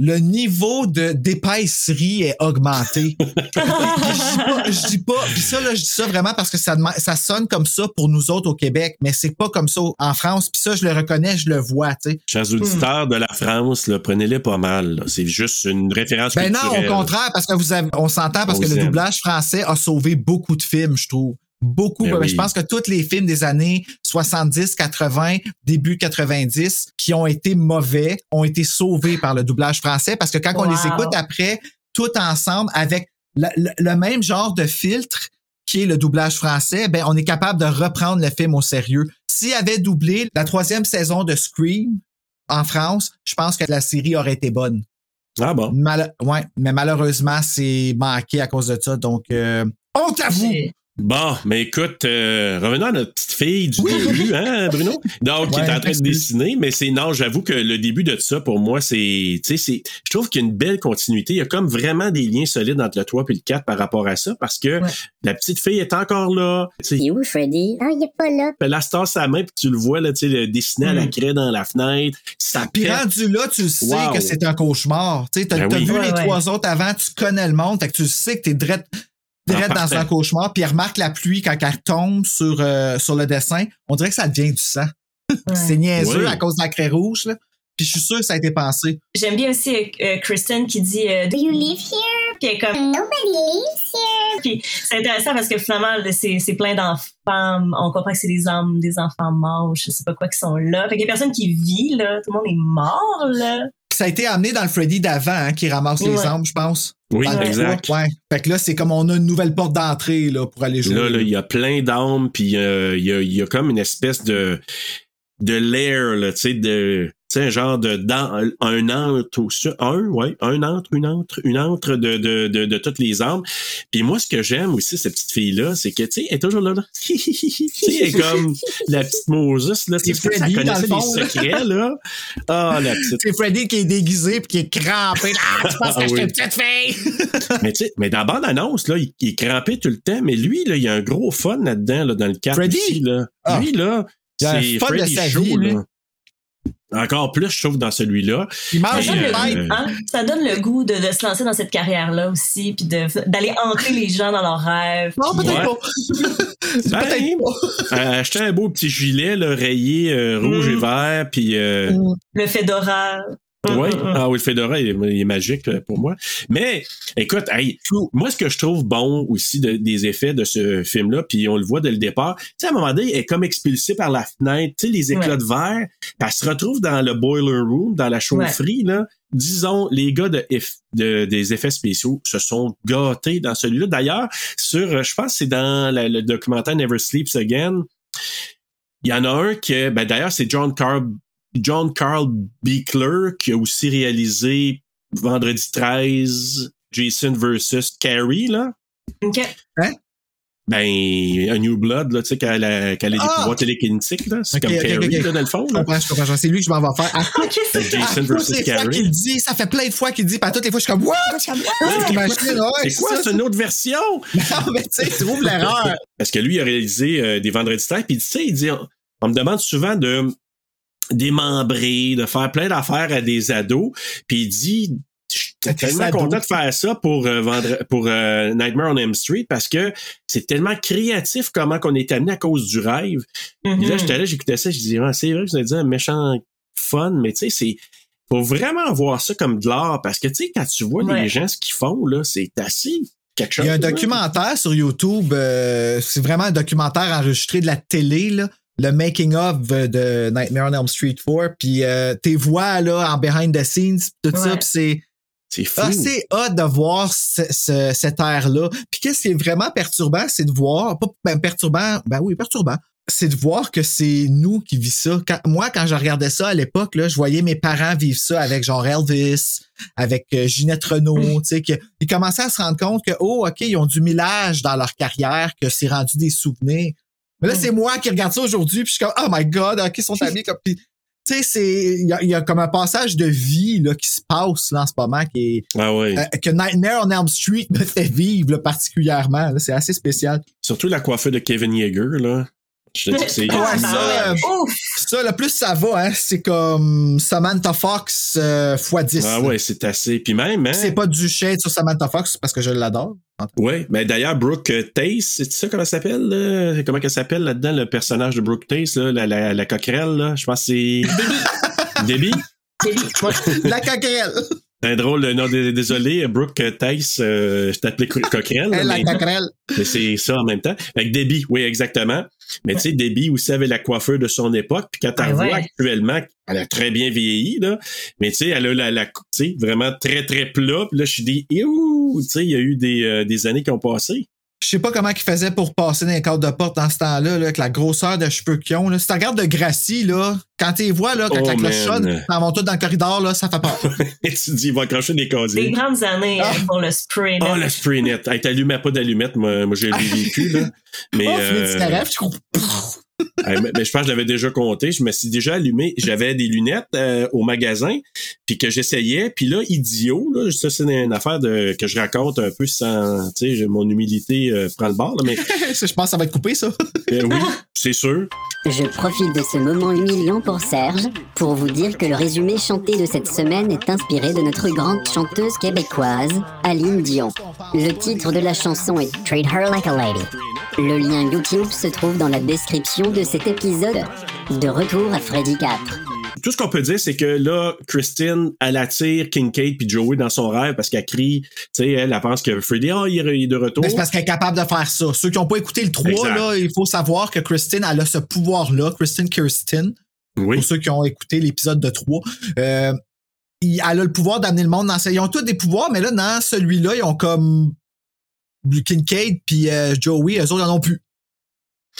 [SPEAKER 1] le niveau de d'épaisserie est augmenté. Je dis pas, je dis pas, puis ça là, je dis ça vraiment parce que ça, ça sonne comme ça pour nous autres au Québec, mais c'est pas comme ça en France. Puis ça, je le reconnais, je le vois, sais.
[SPEAKER 3] Chers auditeurs de la France, prenez-les pas mal. C'est juste une référence
[SPEAKER 1] Ben non,
[SPEAKER 3] culturelle.
[SPEAKER 1] au contraire, parce que vous avez, on s'entend parce
[SPEAKER 3] On
[SPEAKER 1] que le doublage français a sauvé beaucoup de films, je trouve. Beaucoup.
[SPEAKER 3] Oui.
[SPEAKER 1] Je pense que tous les films des années 70, 80, début 90 qui ont été mauvais ont été sauvés par le doublage français parce que quand on les écoute après, tout ensemble avec le, le- le même genre de filtre qui est le doublage français, ben on est capable de reprendre le film au sérieux. S'il avait doublé la troisième saison de Scream en France, je pense que la série aurait été bonne.
[SPEAKER 3] Ah bon?
[SPEAKER 1] Mal- ouais, mais malheureusement, c'est manqué à cause de ça. Donc, euh, honte à vous!
[SPEAKER 3] Bon, mais écoute, euh, revenons à notre petite fille du début, hein, Bruno? Donc, qui
[SPEAKER 1] Ouais,
[SPEAKER 3] est en train de dessiner, mais c'est, non, j'avoue que le début de ça, pour moi, c'est, tu sais, c'est, je trouve qu'il y a une belle continuité. Il y a comme vraiment des liens solides entre le 3 et le 4 par rapport à ça, parce que
[SPEAKER 5] Ouais.
[SPEAKER 3] la petite fille est encore là. Tu sais,
[SPEAKER 7] Il est où, Freddy? Ah, il est pas là.
[SPEAKER 3] elle a star sa main, puis tu le vois, là, tu sais, le dessiner à la
[SPEAKER 5] Mm.
[SPEAKER 3] craie dans la fenêtre. Ça
[SPEAKER 1] Puis
[SPEAKER 3] pète.
[SPEAKER 1] rendu là, tu sais
[SPEAKER 3] Wow.
[SPEAKER 1] que c'est un cauchemar. Tu sais, t'as
[SPEAKER 3] Ben oui.
[SPEAKER 1] vu
[SPEAKER 5] Ouais,
[SPEAKER 1] les
[SPEAKER 5] ouais.
[SPEAKER 1] trois autres avant, tu connais le monde, fait que tu sais que t'es drette, drette
[SPEAKER 3] En
[SPEAKER 1] dans un cauchemar, puis elle remarque la pluie quand elle tombe sur, euh, sur le dessin. On dirait que ça devient du sang. c'est niaiseux
[SPEAKER 3] Oui.
[SPEAKER 1] à cause de la craie rouge, là. Puis je suis sûr que ça a été pensé.
[SPEAKER 5] J'aime bien aussi euh, euh, Kristen qui dit euh,
[SPEAKER 4] Do you live here?
[SPEAKER 5] puis elle est comme
[SPEAKER 4] Nobody lives here.
[SPEAKER 5] puis c'est intéressant parce que finalement c'est c'est plein d'enfants on comprend que c'est des âmes des enfants morts je sais pas quoi qui sont là fait qu'il y a personne qui vit là tout le monde est mort là
[SPEAKER 1] ça a été amené dans le Freddy d'avant, hein, qui ramasse les âmes, je pense.
[SPEAKER 3] Oui, exact.
[SPEAKER 1] Ouais. Fait que là, c'est comme on a une nouvelle porte d'entrée, là, pour aller jouer.
[SPEAKER 3] Là, là, il y a plein d'âmes, puis euh, il y, a, il y a comme une espèce de de lair, là, tu sais, de tu sais, genre de dans, un entre su- un, ouais, un entre, une entre, une entre de, de, de, de toutes les âmes. Puis moi, ce que j'aime aussi, cette petite fille-là, c'est que, tu sais, elle est toujours là, là. tu sais, elle est comme la petite Moses, là.
[SPEAKER 1] C'est
[SPEAKER 3] ça
[SPEAKER 1] Freddy, dans
[SPEAKER 3] connaissait
[SPEAKER 1] le fond, là.
[SPEAKER 3] secrets, là? Ah, la petite.
[SPEAKER 1] C'est Freddy qui est déguisé puis qui est crampé. Ah, tu penses
[SPEAKER 3] Ah
[SPEAKER 1] que je suis
[SPEAKER 3] oui.
[SPEAKER 1] une petite fille?
[SPEAKER 3] mais tu sais, mais dans la bande-annonce, là, il, il est crampé tout le temps, mais lui, là, il y a un gros fun là-dedans, là, dans le cadre
[SPEAKER 1] Freddy?
[SPEAKER 3] aussi, là.
[SPEAKER 1] Ah.
[SPEAKER 3] Lui, là,
[SPEAKER 1] Il y a un
[SPEAKER 3] c'est
[SPEAKER 1] fun de
[SPEAKER 3] Freddy
[SPEAKER 1] sa
[SPEAKER 3] Show,
[SPEAKER 1] vie,
[SPEAKER 3] là. Encore plus, je trouve, dans celui-là.
[SPEAKER 1] Il
[SPEAKER 5] ça donne, le
[SPEAKER 3] euh,
[SPEAKER 5] hein? ça donne le goût de, de se lancer dans cette carrière là aussi puis d'aller hanter les gens dans leurs rêves
[SPEAKER 1] Non, peut-être pas.
[SPEAKER 3] Ben,
[SPEAKER 1] peut-être pas.
[SPEAKER 3] euh, acheter un beau petit gilet, là, rayé euh, rouge
[SPEAKER 5] Mm.
[SPEAKER 3] et vert, puis euh,
[SPEAKER 5] le fedora
[SPEAKER 3] Oui, ah oui, le Fedora, il est, il est magique euh, pour moi. Mais, écoute, hey, moi, ce que je trouve bon aussi de- des effets de ce film-là, puis on le voit dès le départ, tu sais, à un moment donné, elle est comme expulsée par la fenêtre, tu sais, les éclats
[SPEAKER 5] Ouais.
[SPEAKER 3] de verre, puis elle se retrouve dans le boiler room, dans la chaufferie, là. Disons, les gars de, eff- de- des effets spéciaux se sont gâtés dans celui-là. D'ailleurs, sur, euh, je pense c'est dans la- le documentaire Never Sleeps Again, il y en a un que, ben d'ailleurs, c'est John Carl, John Carl Beekler qui a aussi réalisé Vendredi 13, Jason versus Carrie, là.
[SPEAKER 5] OK.
[SPEAKER 3] Ben, A New Blood, là, tu sais, qu'elle a, qu'elle a des
[SPEAKER 1] Ah!
[SPEAKER 3] pouvoirs télékinétiques, là. C'est comme Carrie, là, dans le fond,
[SPEAKER 1] Je
[SPEAKER 3] là.
[SPEAKER 1] comprends, je comprends. C'est lui que je m'en vais faire.
[SPEAKER 5] OK, c'est
[SPEAKER 3] Jason
[SPEAKER 1] à toutes
[SPEAKER 3] versus Carrie.
[SPEAKER 1] qu'il dit, ça fait plein de fois qu'il dit, à toutes les fois, je suis comme, what?
[SPEAKER 3] C'est quoi, c'est une autre version?
[SPEAKER 1] Non, mais tu sais, trouve l'erreur.
[SPEAKER 3] Parce que lui, il a réalisé euh, des Vendredis 13, puis tu sais, il dit, on, on me demande souvent de démembrer, de faire plein d'affaires à des ados, puis il dit, je suis
[SPEAKER 1] À des
[SPEAKER 3] tellement content de faire ça pour euh, vendre, pour euh, Nightmare on Elm Street parce que c'est tellement créatif comment qu'on est amené à cause du rêve.
[SPEAKER 5] Mhm.
[SPEAKER 3] là, j'étais là, j'écoutais ça, je disais, ah, c'est vrai que vous avez dit un méchant fun, mais tu sais, c'est faut vraiment voir ça comme de l'art parce que tu sais, quand tu vois
[SPEAKER 5] Ouais.
[SPEAKER 3] les gens ce qu'ils font là, c'est assez quelque chose.
[SPEAKER 1] Il y a un documentaire sur YouTube, euh, c'est vraiment un documentaire enregistré de la télé, là, le making of de Nightmare on Elm Street 4, puis euh, tes voix là en behind the scenes, tout ça,
[SPEAKER 5] Ouais.
[SPEAKER 1] puis c'est
[SPEAKER 3] C'est fou.
[SPEAKER 1] assez hot de voir ce, ce- cette air-là. Puis qu'est-ce qui est vraiment perturbant, c'est de voir, pas ben, perturbant, ben oui, perturbant, c'est de voir que c'est nous qui vivons ça. Quand- moi, quand je regardais ça à l'époque, là, je voyais mes parents vivre ça avec genre Elvis, avec euh, Ginette Renault, tu sais, que- ils commençaient à se rendre compte que, oh, OK, ils ont du millage dans leur carrière, que c'est rendu des souvenirs. Mais là,
[SPEAKER 5] Mm.
[SPEAKER 1] c'est moi qui regarde ça aujourd'hui, puis je suis comme, oh my God, OK, ils sont amis comme... Puis, tu sais, c'est, il y a, y a comme un passage de vie là, qui se passe là, en ce moment, qui est,
[SPEAKER 3] Ah
[SPEAKER 1] euh, que Nightmare on Elm Street me fait vivre là, particulièrement. là. C'est assez spécial.
[SPEAKER 3] Surtout la coiffure de Kevin Yeager, là. Je te dis que c'est.
[SPEAKER 1] Ouais, ça! Ça, le plus ça va, hein, c'est comme Samantha Fox euh, x 10.
[SPEAKER 3] Ah ouais, c'est assez. Puis même, hein?
[SPEAKER 1] C'est pas du shade sur Samantha Fox parce que je l'adore.
[SPEAKER 3] Ouais, mais d'ailleurs, Brooke Tace, c'est ça comment elle s'appelle? là? Comment elle s'appelle là-dedans, le personnage de Brooke Tace, là, la, la, la coquerelle, là? Je pense que c'est. Debbie.
[SPEAKER 5] Debbie.
[SPEAKER 1] La coquerelle.
[SPEAKER 3] C'est un drôle, de- non, dé- désolé, Brooke Tace, euh, je t'appelais co- coquerelle. là,
[SPEAKER 1] Elle, la
[SPEAKER 3] mais- c'est ça en même temps. Avec Debbie, oui, exactement. Mais tu sais, Debbie aussi avait la coiffure de son époque. Puis quand tu
[SPEAKER 5] Ah ouais.
[SPEAKER 3] actuellement, elle a très bien vieilli, là. Mais tu sais, elle a la, la tu sais, vraiment très, très plat. Puis là, je suis dit, tu sais, il y a eu des, euh, des années qui ont passé.
[SPEAKER 1] Je sais pas comment ils faisaient pour passer dans les cadres de porte dans ce temps-là, là, avec la grosseur de cheveux qu'ils ont. Là. Si tu regardes de Gracie, là, quand tu les vois, là, quand
[SPEAKER 3] Oh,
[SPEAKER 1] la cloche sonne, ils vont tous dans le corridor, là, ça fait peur.
[SPEAKER 3] Et tu te dis, il va accrocher des
[SPEAKER 5] Des
[SPEAKER 3] casiers.
[SPEAKER 5] grandes années
[SPEAKER 1] Ah.
[SPEAKER 5] hein, pour le spray.
[SPEAKER 3] Oh,
[SPEAKER 5] net.
[SPEAKER 3] le spray net. Hey, t'allumais pas d'allumette, moi, moi j'ai vécu, là. Mais,
[SPEAKER 1] oh, de
[SPEAKER 3] euh, mais- mais je pense que je l'avais déjà compté. Je me suis déjà allumé. J'avais des lunettes euh, au magasin, puis que j'essayais. Puis là, idiot, là, ça c'est une affaire de que je raconte un peu sans, tu sais, mon humilité euh, prend le bord. Là, mais
[SPEAKER 1] je pense que ça va être coupé, ça.
[SPEAKER 3] euh, oui, c'est sûr.
[SPEAKER 11] Je profite de ce moment humiliant pour Serge pour vous dire que le résumé chanté de cette semaine est inspiré de notre grande chanteuse québécoise, Aline Dion. Le titre de la chanson est Treat Her Like a Lady. Le lien YouTube se trouve dans la description de cet épisode. De retour à Freddy 4.
[SPEAKER 3] Tout ce qu'on peut dire, c'est que là, Christine, elle attire Kincaid puis Joey dans son rêve parce qu'elle crie, tu sais, elle, elle pense que Freddy, ah, il est de retour.
[SPEAKER 1] Mais c'est parce qu'elle est capable de faire ça. Ceux qui n'ont pas écouté le 3,
[SPEAKER 3] Exact.
[SPEAKER 1] là, il faut savoir que Christine, elle a ce pouvoir-là. Christine Kirsten,
[SPEAKER 3] Oui.
[SPEAKER 1] pour ceux qui ont écouté l'épisode de 3. Euh, elle a le pouvoir d'amener le monde dans ce... Ils ont tous des pouvoirs, mais là, dans celui-là, ils ont comme Kincaid puis euh, Joey, eux autres, ils en ont plus.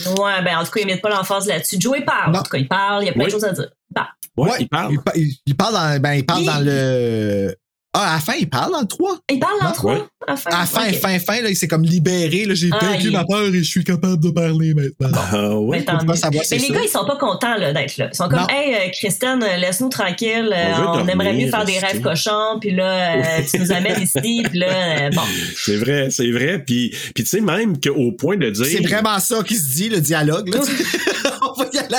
[SPEAKER 5] Ouais, ben en tout cas, il met pas l'emphase là-dessus. Joey parle.
[SPEAKER 1] Non.
[SPEAKER 5] En tout cas, il parle, il y a plein
[SPEAKER 3] Oui.
[SPEAKER 5] de choses à dire. Il parle.
[SPEAKER 3] Ouais, il parle.
[SPEAKER 1] Il, pa- il- il parle dans, ben, il parle
[SPEAKER 5] Il-
[SPEAKER 1] dans le... Ah, à la fin, il parle dans le 3.
[SPEAKER 5] Il parle dans
[SPEAKER 1] Non.
[SPEAKER 5] trois?
[SPEAKER 3] Ouais.
[SPEAKER 5] À la fin.
[SPEAKER 1] À la fin, fin, fin, là, il s'est comme libéré. Là, j'ai
[SPEAKER 5] Ah,
[SPEAKER 1] vaincu
[SPEAKER 5] il-
[SPEAKER 1] ma peur et je suis capable de parler maintenant.
[SPEAKER 3] Ah, ouais.
[SPEAKER 5] Mais
[SPEAKER 1] savoir,
[SPEAKER 5] les
[SPEAKER 1] ça.
[SPEAKER 5] gars, ils sont pas contents là, d'être là. Ils sont comme,
[SPEAKER 1] Non.
[SPEAKER 5] hey, euh, Christine, euh, laisse-nous tranquille. euh,
[SPEAKER 3] On veut
[SPEAKER 5] On,
[SPEAKER 3] dormir,
[SPEAKER 5] aimerait mieux faire des rêves cochons. Puis là, euh, tu nous amènes ici. Puis là, euh, bon.
[SPEAKER 3] C'est vrai, c'est vrai. Puis, puis tu sais, même qu'au point de dire.
[SPEAKER 1] C'est vraiment ça qui se dit, le dialogue. Là, On va y aller.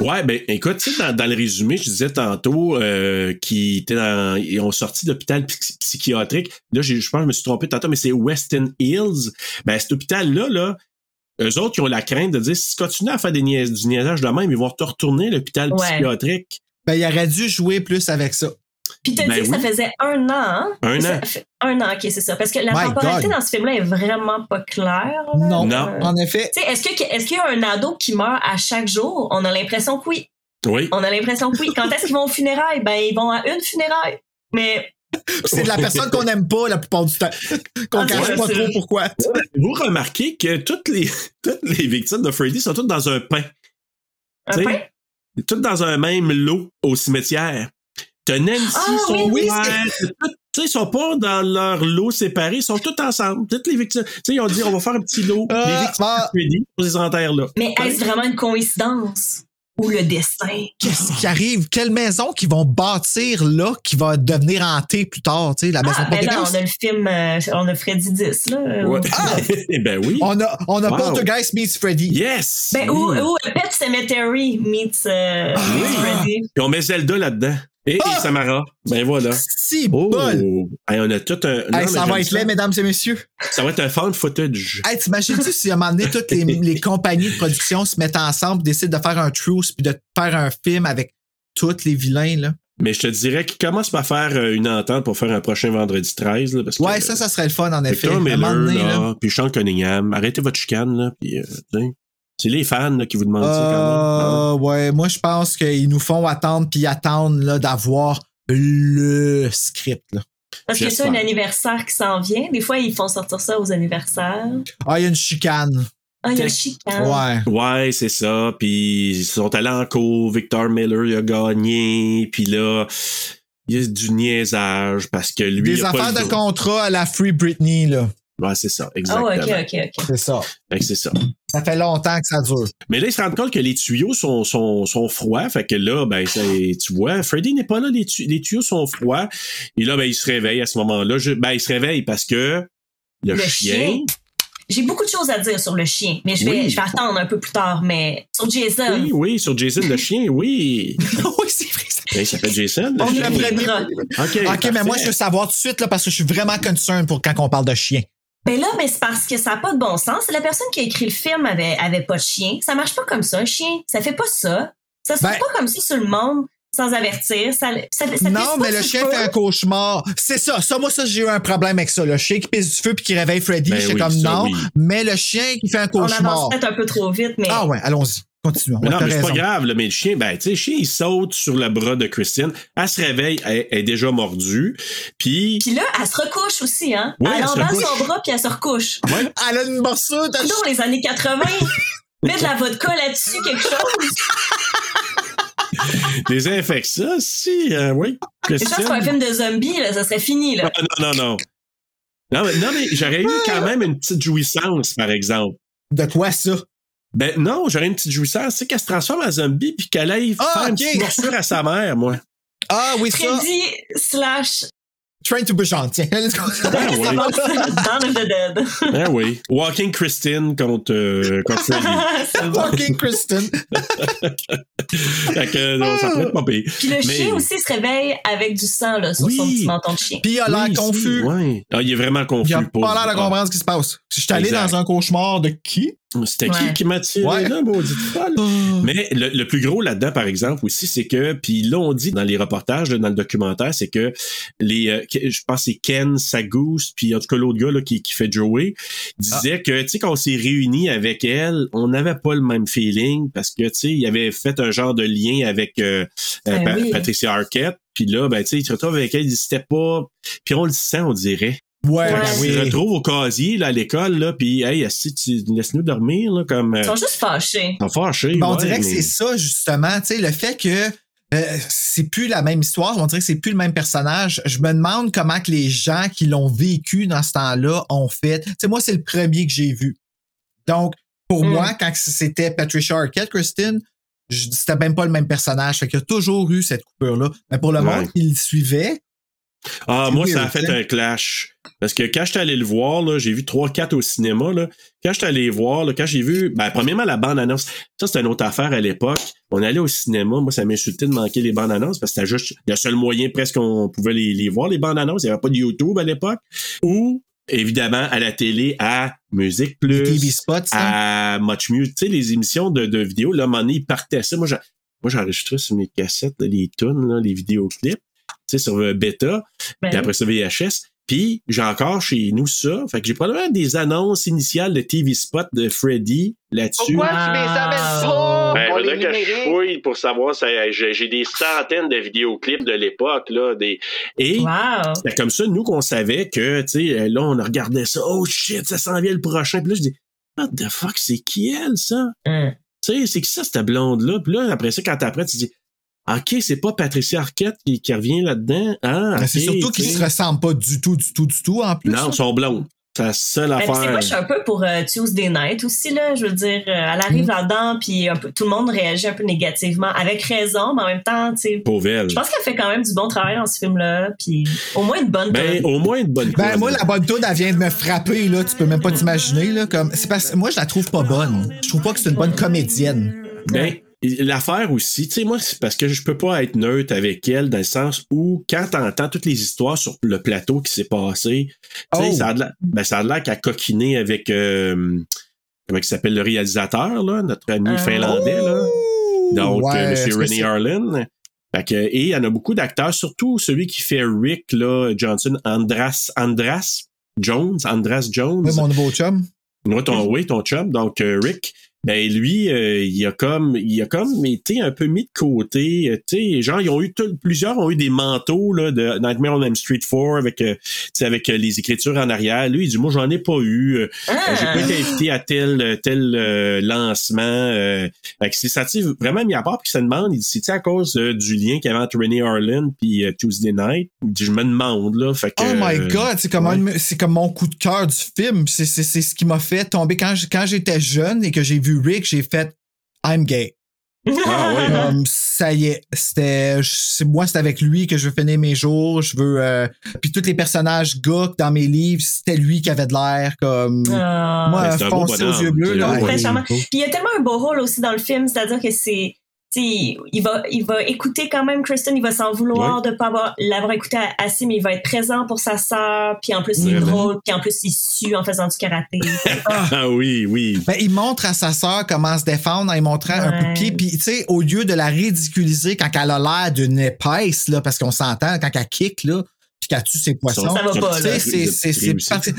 [SPEAKER 3] Ouais, ben écoute, tu sais, dans, dans le résumé, je disais tantôt euh, qu'ils étaient dans, ils ont sorti d'hôpital psy- psychiatrique. Là, je pense que je me suis trompé tantôt, mais c'est Weston Hills. Ben cet hôpital-là, là, eux autres, qui ont la crainte de dire si tu continues à faire des niais- du niaisage de même, ils vont te retourner à l'hôpital
[SPEAKER 5] Ouais.
[SPEAKER 3] psychiatrique.
[SPEAKER 1] Ben, il aurait dû jouer plus avec ça.
[SPEAKER 5] Puis t'as
[SPEAKER 3] Ben
[SPEAKER 5] dit que ça faisait un an, hein?
[SPEAKER 3] Un an.
[SPEAKER 5] Un an, ok, c'est ça. Parce que la
[SPEAKER 1] My
[SPEAKER 5] temporalité
[SPEAKER 1] God.
[SPEAKER 5] dans ce film-là est vraiment pas claire. là.
[SPEAKER 1] Non,
[SPEAKER 3] Non.
[SPEAKER 5] Euh,
[SPEAKER 1] en effet.
[SPEAKER 5] Tu sais, est-ce qu'il y a un ado qui meurt à chaque jour? On a l'impression que oui.
[SPEAKER 3] Oui.
[SPEAKER 5] On a l'impression que oui. Quand est-ce qu'ils vont aux funérailles? Ben, ils vont à une funéraille. Mais
[SPEAKER 1] C'est de la personne qu'on n'aime pas la plupart du temps. qu'on
[SPEAKER 5] Ah,
[SPEAKER 1] cache pas trop pourquoi.
[SPEAKER 3] Vous remarquez que toutes les, toutes les victimes de Freddy sont toutes dans un pain.
[SPEAKER 5] un
[SPEAKER 3] T'sais,
[SPEAKER 5] pain?
[SPEAKER 3] Toutes dans un même lot au cimetière. T'as Nancy,
[SPEAKER 5] Ah,
[SPEAKER 3] son
[SPEAKER 5] oui,
[SPEAKER 3] ils sont pas dans leur lot séparés, ils sont tous ensemble. Toutes les victimes. Tu sais, ils ont dit, on va faire un petit lot.
[SPEAKER 1] Ah,
[SPEAKER 3] les victimes
[SPEAKER 1] ah.
[SPEAKER 3] enterre là.
[SPEAKER 5] Mais est-ce vraiment une coïncidence? Ou le destin?
[SPEAKER 1] Qu'est-ce qui arrive? Quelle maison qu'ils vont bâtir là qui va devenir hantée plus tard? Tu sais, la maison
[SPEAKER 5] Ah,
[SPEAKER 1] de
[SPEAKER 5] ben là, on a le film, euh, on a Freddy 10, là. euh,
[SPEAKER 3] Ouais.
[SPEAKER 1] Ah!
[SPEAKER 3] ben oui.
[SPEAKER 1] On a, on a
[SPEAKER 3] Wow.
[SPEAKER 1] Poltergeist meets Freddy.
[SPEAKER 3] Yes!
[SPEAKER 5] Ben,
[SPEAKER 3] oui.
[SPEAKER 5] ou, ou Pet Cemetery meets, euh, meets Freddy.
[SPEAKER 3] Puis on met Zelda là-dedans. Et,
[SPEAKER 1] Ah!
[SPEAKER 3] et Samara. Ben voilà.
[SPEAKER 1] Si
[SPEAKER 3] Oh!
[SPEAKER 1] bol!
[SPEAKER 3] Hey, on a tout un. non,
[SPEAKER 1] Hey,
[SPEAKER 3] mais
[SPEAKER 1] ça va être laid, mesdames et messieurs.
[SPEAKER 3] Ça va être un found footage.
[SPEAKER 1] Hey, t'imagines-tu si à un moment donné, toutes les, les compagnies de production se mettent ensemble, décident de faire un truce puis de faire un film avec tous les vilains, là?
[SPEAKER 3] Mais je te dirais qu'ils commencent par faire euh, une entente pour faire un prochain vendredi 13. Là, parce que,
[SPEAKER 1] Ouais, ça, ça serait le fun, en effet. Un
[SPEAKER 3] Miller,
[SPEAKER 1] moment donné,
[SPEAKER 3] là,
[SPEAKER 1] là.
[SPEAKER 3] puis Sean Cunningham, arrêtez votre chicane, là, puis, euh, c'est les fans là, qui vous demandent ça quand
[SPEAKER 1] Euh, ouais, moi, je pense qu'ils nous font attendre puis attendre, là, d'avoir le script, là.
[SPEAKER 5] Parce que c'est un anniversaire qui s'en vient. Des fois, ils font sortir ça aux anniversaires.
[SPEAKER 1] Ah, il y a une chicane.
[SPEAKER 5] Ah, il y a
[SPEAKER 3] Quel-
[SPEAKER 5] chicane.
[SPEAKER 1] Ouais.
[SPEAKER 3] même. Ouais, c'est ça. Puis ils sont allés en cours. Victor Miller, il a gagné. Puis là, il y a du niaisage parce que lui,
[SPEAKER 1] Des
[SPEAKER 3] il a pas
[SPEAKER 1] affaires
[SPEAKER 3] le
[SPEAKER 1] de contrat à la Free Britney, là.
[SPEAKER 3] Ouais, c'est ça,
[SPEAKER 5] Ah,
[SPEAKER 3] exactement.
[SPEAKER 5] ouais, ok, ok, ok.
[SPEAKER 1] C'est ça.
[SPEAKER 3] Fait que c'est ça.
[SPEAKER 1] Ça fait longtemps que ça dure.
[SPEAKER 3] Mais là, ils se rendent compte que les tuyaux sont, sont, sont froids. Fait que là, ben, c'est- tu vois, Freddy n'est pas là, les, tu- les tuyaux sont froids. Et là, ben, il se réveille à ce moment-là. Je- ben, il se réveille parce que le,
[SPEAKER 5] Le
[SPEAKER 3] chien,
[SPEAKER 5] chien. J'ai beaucoup de choses à dire sur le chien, mais je vais,
[SPEAKER 3] Oui.
[SPEAKER 5] je vais attendre un peu plus tard. Mais sur Jason,
[SPEAKER 3] Oui, oui, sur Jason, le chien, oui.
[SPEAKER 1] oui, c'est vrai. ça.
[SPEAKER 3] Ben, il s'appelle Jason. le
[SPEAKER 1] On
[SPEAKER 3] chien.
[SPEAKER 5] bras.
[SPEAKER 3] OK,
[SPEAKER 1] OK, mais moi, je veux savoir tout de suite, là, parce que je suis vraiment concerned pour quand on parle de chien.
[SPEAKER 5] Ben là, mais c'est parce que ça n'a pas de bon sens. La personne qui a écrit le film avait, avait pas de chien. Ça marche pas comme ça, un chien. Ça fait pas ça. Ça se
[SPEAKER 1] Ben-
[SPEAKER 5] pas comme ça sur le monde sans avertir. Ça, ça, ça
[SPEAKER 1] non, mais le chien
[SPEAKER 5] feu.
[SPEAKER 1] fait un cauchemar. C'est ça. Ça, moi, ça, j'ai eu un problème avec ça. Le chien qui pisse du feu puis qui réveille Freddy,
[SPEAKER 3] Ben
[SPEAKER 1] j'étais
[SPEAKER 3] oui,
[SPEAKER 1] comme
[SPEAKER 3] ça,
[SPEAKER 1] non.
[SPEAKER 3] oui.
[SPEAKER 1] Mais le chien qui fait un
[SPEAKER 5] On avance
[SPEAKER 1] cauchemar.
[SPEAKER 5] peut-être un peu trop vite, mais
[SPEAKER 1] Ah ouais, allons-y. Continuons.
[SPEAKER 3] Mais non, mais c'est pas grave, là, mais le chien, ben, tu sais, le chien, il saute sur le bras de Christine. Elle se réveille, elle, elle est déjà mordue. Puis,
[SPEAKER 5] Puis là, elle se recouche aussi, hein.
[SPEAKER 3] Ouais,
[SPEAKER 5] elle
[SPEAKER 3] elle
[SPEAKER 5] son bras puis elle se recouche.
[SPEAKER 3] ouais,
[SPEAKER 1] Elle a une de
[SPEAKER 5] Dans les années 80, mettre de la vodka là-dessus, quelque chose.
[SPEAKER 3] désinfecte ça, si, euh, oui.
[SPEAKER 5] Je pense que c'est un film de zombies, là, ça serait fini, là.
[SPEAKER 3] Ah, non, non, non. Non, mais, non, mais j'aurais eu quand même une petite jouissance, par exemple.
[SPEAKER 1] De quoi ça?
[SPEAKER 3] Ben non, j'aurais une petite jouissance. Tu sais, qu'elle se transforme en zombie puis qu'elle aille
[SPEAKER 1] Ah,
[SPEAKER 3] faire une
[SPEAKER 1] ok.
[SPEAKER 3] petite morsure à sa mère, moi.
[SPEAKER 1] Ah oui, ça.
[SPEAKER 5] Freddy slash
[SPEAKER 1] Train to Busan. Tiens, let's go.
[SPEAKER 3] Ah, ouais.
[SPEAKER 5] Dawn of the Dead.
[SPEAKER 3] Ah oui. Walking Christine contre, euh, contre Freddy.
[SPEAKER 5] C'est.
[SPEAKER 1] Fucking Kristen.
[SPEAKER 3] fait que, non, ça pourrait être pas pire.
[SPEAKER 5] Puis le
[SPEAKER 3] Mais-
[SPEAKER 5] chien aussi se réveille avec du sang là, sur son
[SPEAKER 3] Oui.
[SPEAKER 5] petit menton de chien.
[SPEAKER 1] Puis il a l'air
[SPEAKER 3] Oui,
[SPEAKER 1] confus.
[SPEAKER 3] si, ouais. Ah, il est vraiment confus.
[SPEAKER 1] Il a pas l'air de comprendre ce qui se passe. Je suis allé
[SPEAKER 3] Exact.
[SPEAKER 1] dans un cauchemar de qui?
[SPEAKER 3] C'était
[SPEAKER 5] Ouais.
[SPEAKER 3] qui qui m'a tiré
[SPEAKER 1] Ouais.
[SPEAKER 3] là, maudite folle? Mais le, le plus gros là-dedans, par exemple, aussi, c'est que, puis là, on dit dans les reportages, là, dans le documentaire, c'est que les, euh, je pense que c'est Ken Sagoose, puis en tout cas l'autre gars là, qui, qui fait Joey, disait que, tu sais, quand on s'est réunis avec elle, on n'avait pas le même feeling parce que, tu sais, il avait fait un genre de lien avec euh, euh,
[SPEAKER 5] Ben
[SPEAKER 3] Pa-
[SPEAKER 5] oui.
[SPEAKER 3] Patricia Arquette, puis là, ben, tu sais, il se retrouve avec elle, il dit c'était pas, puis on le sent, on dirait.
[SPEAKER 1] Ouais,
[SPEAKER 5] Ouais.
[SPEAKER 1] ben
[SPEAKER 3] se
[SPEAKER 1] oui.
[SPEAKER 3] retrouve au casier là, à l'école, là, puis hey, si tu laisse-nous dormir, là, comme. euh,
[SPEAKER 5] Ils sont juste fâchés.
[SPEAKER 3] ils sont fâchés.
[SPEAKER 1] Ben, on dirait que c'est ça, justement. Tu sais, le fait que euh, c'est plus la même histoire, on dirait que c'est plus le même personnage. Je me demande comment que les gens qui l'ont vécu dans ce temps-là ont fait. Tu sais, moi, c'est le premier que j'ai vu. Donc, pour
[SPEAKER 5] Mm.
[SPEAKER 1] moi, quand c'était Patricia Arquette, Christine, c'était même pas le même personnage. Fait qu'il y a toujours eu cette coupure-là. Mais pour le
[SPEAKER 3] Ouais.
[SPEAKER 1] monde qui le suivait,
[SPEAKER 3] Ah, moi, ça a fait
[SPEAKER 1] hein?
[SPEAKER 3] un clash. Parce que quand j'étais allé le voir, là, j'ai vu 3-4 au cinéma. Là. Quand j'étais allé voir, là, quand j'ai vu, ben, premièrement, la bande-annonce, ça, c'était une autre affaire à l'époque. On allait au cinéma, moi, ça m'insultait de manquer les bandes-annonces parce que c'était juste le seul moyen presque qu'on pouvait les, les voir, les bandes-annonces. Il n'y avait pas de YouTube à l'époque. Ou, évidemment, à la télé, à Musique Plus,
[SPEAKER 1] TV spots,
[SPEAKER 3] à Much Music, tu sais, les émissions de, de vidéos, là, à un moment donné, ils partaient ça. Moi, j'ai- moi, j'enregistrais sur mes cassettes, là, les tunes, là, les vidéoclips. Sais, sur euh, bêta,
[SPEAKER 5] Ben
[SPEAKER 3] puis après ça VHS. Puis j'ai encore chez nous ça. Fait que j'ai probablement des annonces initiales de TV Spot de Freddy là-dessus.
[SPEAKER 9] Pourquoi tu les amènes pas?
[SPEAKER 3] Ben,
[SPEAKER 9] On
[SPEAKER 3] faudrait
[SPEAKER 9] les
[SPEAKER 3] que je fouille pour savoir. ça- J'ai des centaines de vidéoclips de l'époque. là, des Et
[SPEAKER 5] Wow.
[SPEAKER 3] ben, comme ça, nous, qu'on savait que, tu sais, là, on regardait ça. Oh shit, ça s'en vient le prochain. Puis là, je dis, what the fuck, c'est qui elle, ça?
[SPEAKER 5] Hum.
[SPEAKER 3] Tu sais, c'est qui ça, cette blonde-là? Puis là, après ça, quand t'apprends, tu dis, OK, c'est pas Patricia Arquette qui, qui revient là-dedans. Ah,
[SPEAKER 1] Mais c'est
[SPEAKER 3] ok,
[SPEAKER 1] surtout qu'ils se ressemblent pas du tout, du tout, du tout, en plus.
[SPEAKER 3] Non, ils sont blondes. C'est la seule
[SPEAKER 5] Ben, tu sais,
[SPEAKER 3] affaire.
[SPEAKER 5] moi, je suis un peu pour euh, Tuesday Night aussi, là. Je veux dire, euh, elle arrive
[SPEAKER 3] Mm.
[SPEAKER 5] là-dedans, puis un peu, tout le monde réagit un peu négativement, avec raison, mais en même temps, tu sais.
[SPEAKER 3] Pauvre elle.
[SPEAKER 5] Je pense qu'elle fait quand même du bon travail dans ce film-là, puis au moins une bonne
[SPEAKER 3] Ben,
[SPEAKER 5] tonne.
[SPEAKER 3] au moins une bonne
[SPEAKER 1] Ben, moi, la bonne toune, elle vient de me frapper, là. Tu peux même pas t'imaginer, là. Comme, c'est parce que moi, je la trouve pas bonne. Je trouve pas que c'est une bonne comédienne.
[SPEAKER 3] Ben, l'affaire aussi, tu sais, moi, c'est parce que je peux pas être neutre avec elle dans le sens où, quand t'entends toutes les histoires sur le plateau qui s'est passé, tu sais,
[SPEAKER 1] Oh.
[SPEAKER 3] ça a de l'air- ben, qu'à coquiner avec, euh, comment il s'appelle le réalisateur, là, notre ami
[SPEAKER 5] Euh,
[SPEAKER 3] finlandais, là. Donc,
[SPEAKER 1] Ouais,
[SPEAKER 3] euh,
[SPEAKER 1] que
[SPEAKER 3] René
[SPEAKER 1] c'est-
[SPEAKER 3] Harlan. Fait que, et il y en a beaucoup d'acteurs, surtout celui qui fait Rick, là, Johnson, Andras, Andras Jones, Andras Jones.
[SPEAKER 1] Oui, mon nouveau chum.
[SPEAKER 3] Ouais, ton, oui, ton chum, donc euh, Rick, ben lui, euh, il a comme, il a comme été un peu mis de côté. euh, Tu sais, genre, ils ont eu tout- plusieurs ont eu des manteaux là de Nightmare on Elm Street 4 avec, euh, tu sais, avec euh, les écritures en arrière. Lui, il dit moi j'en ai pas eu. Euh,
[SPEAKER 5] Ah!
[SPEAKER 3] J'ai pas été invité à tel tel euh, lancement. Euh, fait que c'est ça, vraiment mis à part puis se demande, il dit c'est à cause euh, du lien qu'il y avait entre Renee Harlan puis euh, Tuesday Night? Il dit je me demande là. Fait que,
[SPEAKER 1] Oh my god, c'est comme,
[SPEAKER 3] ouais.
[SPEAKER 1] c'est comme mon coup de cœur du film. C'est, c'est, c'est ce qui m'a fait tomber. Quand, j'étais jeune et que j'ai vu Rick, j'ai fait I'm gay.
[SPEAKER 3] Ah ouais.
[SPEAKER 1] Comme, ça y est, c'était, moi, c'est avec lui que je veux finir mes jours. Je veux, euh, puis tous les personnages gars dans mes livres, c'était lui qui avait de l'air comme,
[SPEAKER 5] Ah.
[SPEAKER 1] moi, foncé aux yeux bleus, là.
[SPEAKER 5] Très charmant. Puis il y a tellement un beau rôle aussi dans le film, c'est-à-dire que c'est. Il va, il va écouter quand même Kristen, il va s'en vouloir de pas avoir, l'avoir écouté assez, mais il va être présent pour sa sœur, puis en plus il est
[SPEAKER 3] Vraiment.
[SPEAKER 5] drôle, puis en plus il sue en faisant du karaté.
[SPEAKER 3] Ah oui, oui.
[SPEAKER 1] Ben, il montre à sa sœur comment se défendre en lui montrant un coup de pied. Puis, tu sais, au lieu de la ridiculiser quand elle a l'air d'une épaisse, là, parce qu'on s'entend, quand elle kick, là, puis qu'elle tue ses poissons.
[SPEAKER 5] Ça va pas,
[SPEAKER 1] Tu sais,
[SPEAKER 5] là.
[SPEAKER 1] c'est, c'est, c'est parti.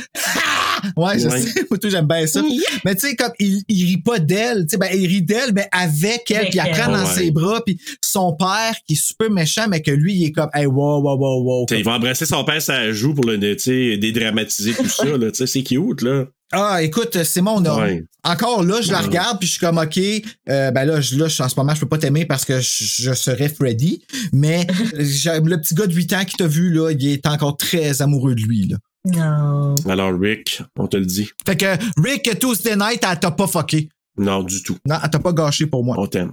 [SPEAKER 1] ouais, je
[SPEAKER 3] Ouais.
[SPEAKER 1] sais. Moi, tout, j'aime bien ça. Mais, tu sais, comme, il, il rit pas d'elle. Tu sais, ben, il rit d'elle, mais avec elle,
[SPEAKER 5] Avec
[SPEAKER 1] puis elle
[SPEAKER 5] elle.
[SPEAKER 1] prend dans
[SPEAKER 3] Ouais.
[SPEAKER 1] ses bras, puis son père, qui est super méchant, mais que lui, il est comme, hey, wow, wow, wow, wow.
[SPEAKER 3] Il va embrasser son père sa joue pour le tu sais, dédramatiser tout ça. Là, Tu sais, c'est cute, là.
[SPEAKER 1] Ah, écoute, c'est mon homme.
[SPEAKER 3] Ouais.
[SPEAKER 1] Encore là, je la
[SPEAKER 3] Ouais.
[SPEAKER 1] regarde puis je suis comme OK. euh, ben là, je, là, je- en ce moment, je peux pas t'aimer parce que je, je serais Freddy. Mais j'ai- le petit gars de 8 ans qui t'a vu là, il est encore très amoureux de lui là.
[SPEAKER 5] non.
[SPEAKER 3] Alors, Rick, on te le dit.
[SPEAKER 1] Fait que Rick Tuesday Night, elle t'a pas fucké.
[SPEAKER 3] Non, du tout.
[SPEAKER 1] Non, elle t'a pas gâché pour moi.
[SPEAKER 3] On t'aime.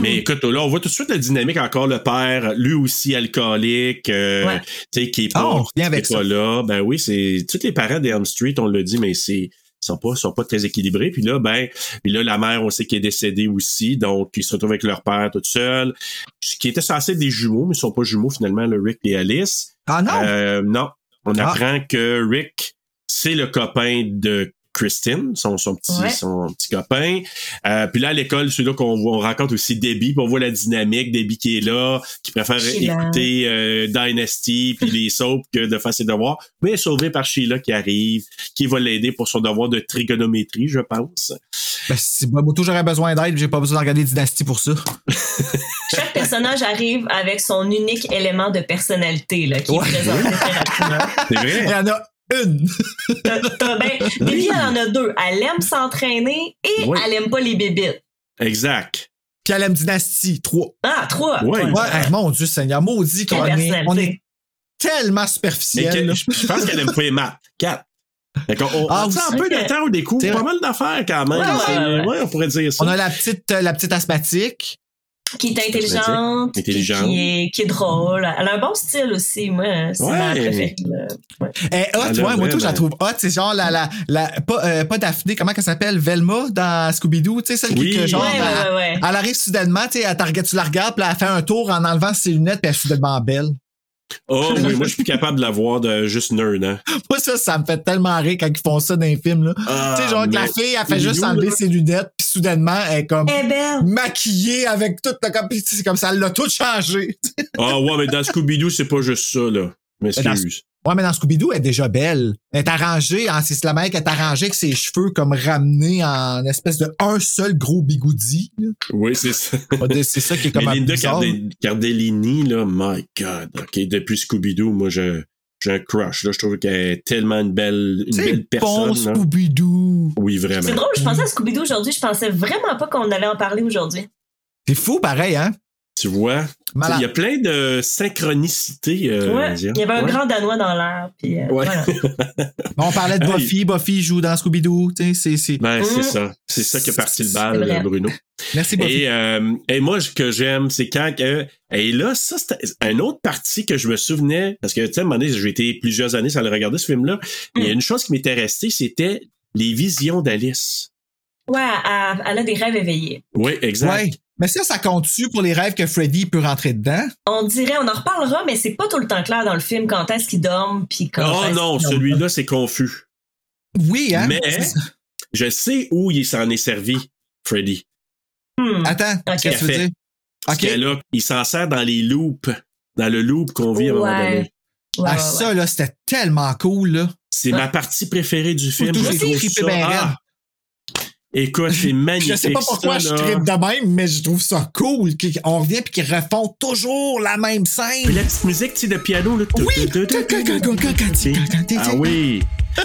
[SPEAKER 3] Mais écoute, là, on voit tout de suite la dynamique encore. Le père, lui aussi alcoolique, euh,
[SPEAKER 5] Ouais.
[SPEAKER 3] tu sais, qui est
[SPEAKER 1] Ah,
[SPEAKER 3] pas,
[SPEAKER 1] revient avec
[SPEAKER 3] qui est pas là. Ben oui, c'est tous les parents d'Elm Street, on l'a dit, mais c'est ils sont pas sont pas très équilibrés. Puis là, ben, puis là, la mère, on sait qu'elle est décédée aussi, donc ils se retrouvent avec leur père tout seul. Ce qui était censé être des jumeaux, mais ils sont pas jumeaux finalement, le Rick et Alice.
[SPEAKER 1] Ah non?
[SPEAKER 3] Euh, non. On
[SPEAKER 1] Ah.
[SPEAKER 3] apprend que Rick, c'est le copain de Christine, son, son petit,
[SPEAKER 5] Ouais.
[SPEAKER 3] son petit copain. Euh, puis là, à l'école, c'est là qu'on on rencontre aussi Debbie, puis on voit la dynamique. Debbie qui est là, qui préfère
[SPEAKER 5] Sheila.
[SPEAKER 3] écouter euh, Dynasty puis les soaps que de faire ses devoirs. Mais elle est sauvée par Sheila qui arrive, qui va l'aider pour son devoir de trigonométrie, je pense.
[SPEAKER 1] Ben, si moi, moi, j'aurais besoin d'aide, j'ai pas besoin de regarder Dynasty pour ça.
[SPEAKER 5] Chaque personnage arrive avec son unique élément de personnalité là, qui
[SPEAKER 1] Ouais.
[SPEAKER 5] est présenté très rapidement.
[SPEAKER 3] C'est
[SPEAKER 1] Il
[SPEAKER 3] vrai?
[SPEAKER 1] y en a une.
[SPEAKER 5] T'as- t'as- ben, Bibi, elle en a deux. Elle aime s'entraîner et
[SPEAKER 3] Oui.
[SPEAKER 5] elle aime pas les bébites.
[SPEAKER 3] exact.
[SPEAKER 1] Puis elle aime Dynasty 3.
[SPEAKER 5] Ah, trois.
[SPEAKER 3] Ouais.
[SPEAKER 1] Ouais, mon Dieu Seigneur, maudit qu'on est, on est tellement superficiel.
[SPEAKER 3] je je pense qu'elle aime pas les maths. Quatre. On,
[SPEAKER 1] Ah,
[SPEAKER 3] on sent un peu de temps, on découvre
[SPEAKER 1] C'est
[SPEAKER 3] pas mal d'affaires quand même.
[SPEAKER 5] Ouais, ouais,
[SPEAKER 3] C'est-
[SPEAKER 5] ouais.
[SPEAKER 3] ouais, on pourrait dire ça.
[SPEAKER 1] On a la petite, euh, la petite asthmatique.
[SPEAKER 5] Qui est intelligente, qui,
[SPEAKER 3] Intelligente.
[SPEAKER 5] qui est, qui est drôle. Elle a un bon style aussi, moi. C'est
[SPEAKER 3] Ouais.
[SPEAKER 5] ma préférée. Ouais.
[SPEAKER 1] Eh, hot,
[SPEAKER 3] Elle
[SPEAKER 1] ouais, moi, tout, je la trouve hot. C'est genre la, la, la, pas, euh, pas Daphné, comment qu'elle s'appelle? Velma dans Scooby-Doo, tu sais, celle
[SPEAKER 3] Oui.
[SPEAKER 1] qui, que genre,
[SPEAKER 5] Ouais,
[SPEAKER 1] elle,
[SPEAKER 5] ouais, ouais.
[SPEAKER 1] elle arrive soudainement, tu sais, elle tu la regardes, puis elle fait un tour en enlevant ses lunettes, puis elle est soudainement belle.
[SPEAKER 3] Oh oui, moi je suis plus capable de la voir de juste nerd, hein.
[SPEAKER 1] Moi, ça, ça me fait tellement rire quand ils font ça dans les films, là.
[SPEAKER 3] Ah,
[SPEAKER 1] tu sais, genre que la fille, elle fait juste enlever ses lunettes, puis soudainement, elle est comme
[SPEAKER 5] Eh belle.
[SPEAKER 1] maquillée avec tout, le comme, puis c'est comme ça, elle l'a tout changé.
[SPEAKER 3] Ah ouais, mais dans Scooby-Doo, c'est pas juste ça, là. M'excuse.
[SPEAKER 1] Ouais, mais dans Scooby-Doo, elle est déjà belle. Elle est arrangée, en, c'est la mec qui est arrangée avec ses cheveux comme ramenés en espèce de un seul gros bigoudi. là.
[SPEAKER 3] Oui, c'est ça.
[SPEAKER 1] C'est ça qui est comme
[SPEAKER 3] Mais Linda
[SPEAKER 1] bizarre.
[SPEAKER 3] Carde- Cardellini, là, my God. OK, depuis Scooby-Doo, moi, je, j'ai un crush, là. Je trouve qu'elle est tellement une belle, une belle
[SPEAKER 1] C'est bon,
[SPEAKER 3] personne. là.
[SPEAKER 1] Scooby-Doo.
[SPEAKER 3] Oui, vraiment.
[SPEAKER 5] C'est drôle, je pensais à Scooby-Doo aujourd'hui, je pensais vraiment pas qu'on allait en parler aujourd'hui.
[SPEAKER 1] C'est fou, pareil, hein?
[SPEAKER 3] Tu vois? Il y a plein de synchronicité. Euh,
[SPEAKER 5] ouais, il y avait un
[SPEAKER 3] Ouais.
[SPEAKER 5] grand Danois dans l'air. Euh,
[SPEAKER 3] Ouais.
[SPEAKER 5] voilà.
[SPEAKER 1] On parlait de. Buffy, Buffy joue dans Scooby-Doo, c'est.
[SPEAKER 3] Ben, c'est
[SPEAKER 5] Mm.
[SPEAKER 3] ça. C'est ça qui a parti le bal,
[SPEAKER 5] vrai.
[SPEAKER 3] Bruno.
[SPEAKER 1] Merci, Buffy.
[SPEAKER 3] Et, euh, et moi, ce que j'aime, c'est quand. euh, et là, ça, c'était un autre partie que je me souvenais, parce que, tu sais, à un moment donné, j'ai été plusieurs années sans le regarder, ce film-là. Il y a une chose qui m'était restée, c'était les visions d'Alice.
[SPEAKER 5] Ouais, elle, elle a des rêves éveillés.
[SPEAKER 3] Oui, exact.
[SPEAKER 1] Mais ça, ça compte-tu pour les rêves que Freddy peut rentrer dedans?
[SPEAKER 5] On dirait, on en reparlera, mais c'est pas tout le temps clair dans le film quand est-ce qu'ils dorment puis quand
[SPEAKER 3] Oh non, celui-là, c'est confus.
[SPEAKER 1] Oui, hein?
[SPEAKER 3] Mais je sais où il s'en est servi, Freddy.
[SPEAKER 5] Hmm.
[SPEAKER 1] Attends, qu'est-ce que tu veux dire?
[SPEAKER 3] Que là, il s'en sert dans les loops, dans le loop qu'on vit à un moment donné.
[SPEAKER 5] Ouais,
[SPEAKER 1] ah,
[SPEAKER 5] ouais,
[SPEAKER 1] ça, là, c'était tellement cool, là.
[SPEAKER 3] C'est ma partie préférée du film. ça-
[SPEAKER 1] ben
[SPEAKER 3] ah! Écoute, c'est magnifique.
[SPEAKER 1] Je sais pas pourquoi
[SPEAKER 3] ça,
[SPEAKER 1] je tripe de même, mais je trouve ça cool qu'on revient puis qu'ils refont toujours la même
[SPEAKER 3] Puis
[SPEAKER 1] scène.
[SPEAKER 3] la petite musique, tu sais, de piano, là.
[SPEAKER 1] Oui!
[SPEAKER 3] Ah oui!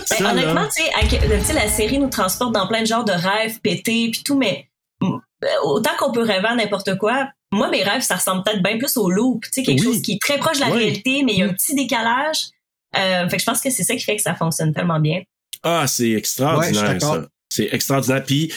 [SPEAKER 5] Ben, honnêtement, tu sais, la série nous transporte dans plein de genres de rêves pétés puis tout, mais mm, euh, autant qu'on peut rêver à n'importe quoi, moi, mes rêves, ça ressemble peut-être bien plus au loop, tu sais, quelque
[SPEAKER 3] Oui.
[SPEAKER 5] chose qui est très proche de la
[SPEAKER 3] Oui.
[SPEAKER 5] réalité, mais il y a un petit décalage. Euh, fait que je pense que c'est ça qui fait que ça fonctionne tellement bien.
[SPEAKER 3] Ah, c'est extraordinaire, ça. C'est extraordinaire. Puis,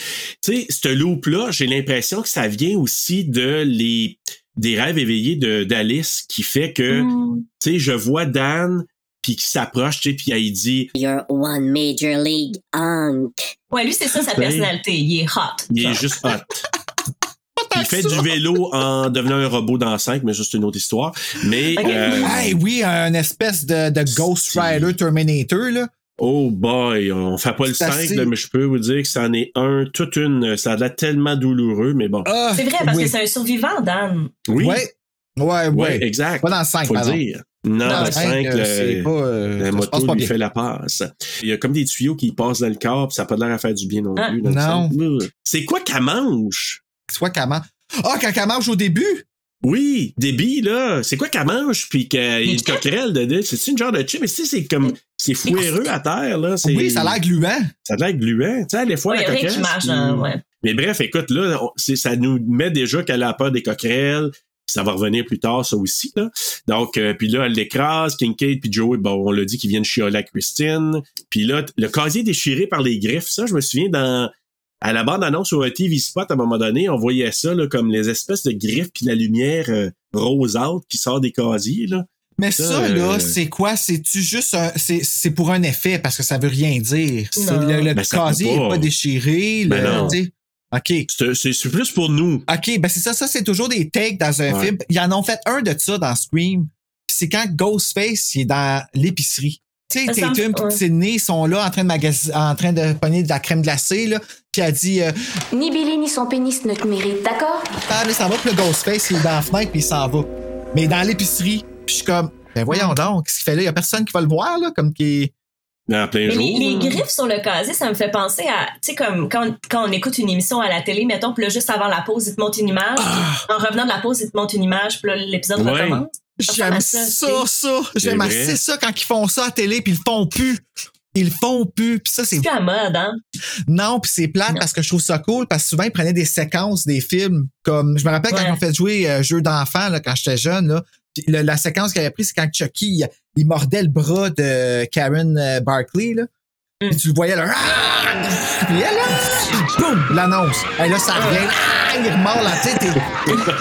[SPEAKER 3] tu sais, ce loop-là, j'ai l'impression que ça vient aussi de les des rêves éveillés de d'Alice qui fait que,
[SPEAKER 5] Mm.
[SPEAKER 3] tu sais, je vois Dan puis qui s'approche, tu sais, puis il dit,
[SPEAKER 11] You're one major league hunk.
[SPEAKER 5] Ouais, lui, c'est ça sa personnalité. Il est hot.
[SPEAKER 3] il est juste hot. Il fait du vélo en devenant un robot dans 5, mais c'est une autre histoire. Mais,
[SPEAKER 5] Ok.
[SPEAKER 3] euh,
[SPEAKER 1] Hey, oui, un espèce de, de Ghost Rider Terminator, là.
[SPEAKER 3] Oh boy, on fait pas le
[SPEAKER 1] C'est
[SPEAKER 3] 5,
[SPEAKER 1] assez-
[SPEAKER 3] là, mais je peux vous dire que c'en est un, toute une, ça a l'air tellement douloureux, mais bon.
[SPEAKER 1] Ah,
[SPEAKER 5] C'est vrai, parce
[SPEAKER 1] oui.
[SPEAKER 5] que c'est un survivant, Dan.
[SPEAKER 3] Oui,
[SPEAKER 1] Ouais, ouais, ouais.
[SPEAKER 3] ouais, exact.
[SPEAKER 1] Pas dans le 5,
[SPEAKER 3] Faut
[SPEAKER 1] pardon.
[SPEAKER 3] le dire. Non,
[SPEAKER 1] Dans le
[SPEAKER 3] le 5,
[SPEAKER 1] 5, euh, c'est pas, euh,
[SPEAKER 3] la moto lui
[SPEAKER 1] bien.
[SPEAKER 3] fait la passe. Il y a comme des tuyaux qui passent dans le corps, puis ça n'a pas l'air à faire du bien non
[SPEAKER 5] Ah,
[SPEAKER 3] plus. le
[SPEAKER 1] non.
[SPEAKER 3] 5. Ouh. C'est quoi qu'elle mange?
[SPEAKER 1] Soit qu'elle mange? Ah, quand elle mange au début?
[SPEAKER 3] Oui, des billes, là. C'est quoi qu'elle mange? Puis qu'il y a
[SPEAKER 5] Des
[SPEAKER 3] une
[SPEAKER 5] chips?
[SPEAKER 3] coquerelle dedans? C'est-tu une genre de chip? Mais tu sais, c'est comme. C'est fouéreux à terre, là. C'est-
[SPEAKER 1] Oui, ça a l'air gluant.
[SPEAKER 3] Ça a l'air gluant. Tu sais, des fois, la coquerelle.
[SPEAKER 5] qui marche,
[SPEAKER 3] c'est-
[SPEAKER 5] hein, ouais.
[SPEAKER 3] Mais bref, écoute, là, on- c'est- ça nous met déjà qu'elle a peur des coquerelles. Ça va revenir plus tard, ça aussi. Là. Donc, euh, puis là, elle l'écrase. Kincaid puis Joey, bon, on l'a dit qu'ils viennent chioler à Christine. Puis là, le casier déchiré par les griffes, ça, je me souviens dans à la bande-annonce sur un TV Spot, à un moment donné, on voyait ça là, comme les espèces de griffes puis la lumière euh, rosâtre qui sort des casiers. Là.
[SPEAKER 1] Mais
[SPEAKER 3] Ça,
[SPEAKER 1] ça, là,
[SPEAKER 3] euh,
[SPEAKER 1] c'est quoi? C'est-tu juste un. C'est, c'est pour un effet parce que ça veut rien dire? Le, le
[SPEAKER 3] Ben,
[SPEAKER 1] casier
[SPEAKER 3] pas.
[SPEAKER 1] n'est pas déchiré.
[SPEAKER 3] Ben
[SPEAKER 1] le-
[SPEAKER 3] non.
[SPEAKER 1] tu sais. OK.
[SPEAKER 3] C'est- C'est c'est plus pour nous.
[SPEAKER 1] OK, ben c'est ça, ça c'est toujours des takes dans un
[SPEAKER 3] Ouais.
[SPEAKER 1] film. Ils en ont fait un de ça dans Scream. C'est quand Ghostface il est dans l'épicerie. Tu sais, Tatum et
[SPEAKER 5] ouais.
[SPEAKER 1] Sidney sont là en train de magas- en train de pogner de la crème glacée, là. Puis elle dit, euh,
[SPEAKER 8] Ni Billy ni son pénis ne te méritent, d'accord?
[SPEAKER 1] Ah, mais ça va, puis le Ghostface, il est dans la fenêtre, puis il s'en va. Mais dans l'épicerie, puis je suis comme, ben voyons donc, qu'est-ce qu'il fait là? Il y a personne qui va le voir, là, comme qui
[SPEAKER 3] En plein
[SPEAKER 5] Mais
[SPEAKER 3] jour.
[SPEAKER 5] les, les griffes sur le casier, ça me fait penser à, tu sais, comme quand, quand on écoute une émission à la télé, mettons, puis là, juste avant la pause, il te montre une image. puis en revenant de la pause, il te montre une image, puis là, l'épisode
[SPEAKER 3] Ah! Ouais.
[SPEAKER 5] recommence.
[SPEAKER 1] J'aime ça,
[SPEAKER 5] ça,
[SPEAKER 1] ça. J'aime assez ça quand ils font ça à la télé, puis ils le font plus. Ils le font plus. Puis ça, c'est
[SPEAKER 5] C'est mode, hein?
[SPEAKER 1] Non, puis c'est plate
[SPEAKER 5] Non.
[SPEAKER 1] parce que je trouve ça cool parce que souvent ils prenaient des séquences des films comme je me rappelle
[SPEAKER 5] Ouais.
[SPEAKER 1] quand on fait jouer euh, jeu d'enfant là quand j'étais jeune là, puis le- la séquence qu'il avait prise c'est quand Chucky il, il mordait le bras de Karen euh, Barkley là.
[SPEAKER 5] Mm.
[SPEAKER 1] Puis tu le voyais là. Ah! Puis elle là, boum, l'annonce. Et là ça revient. Ah, il remord la tête.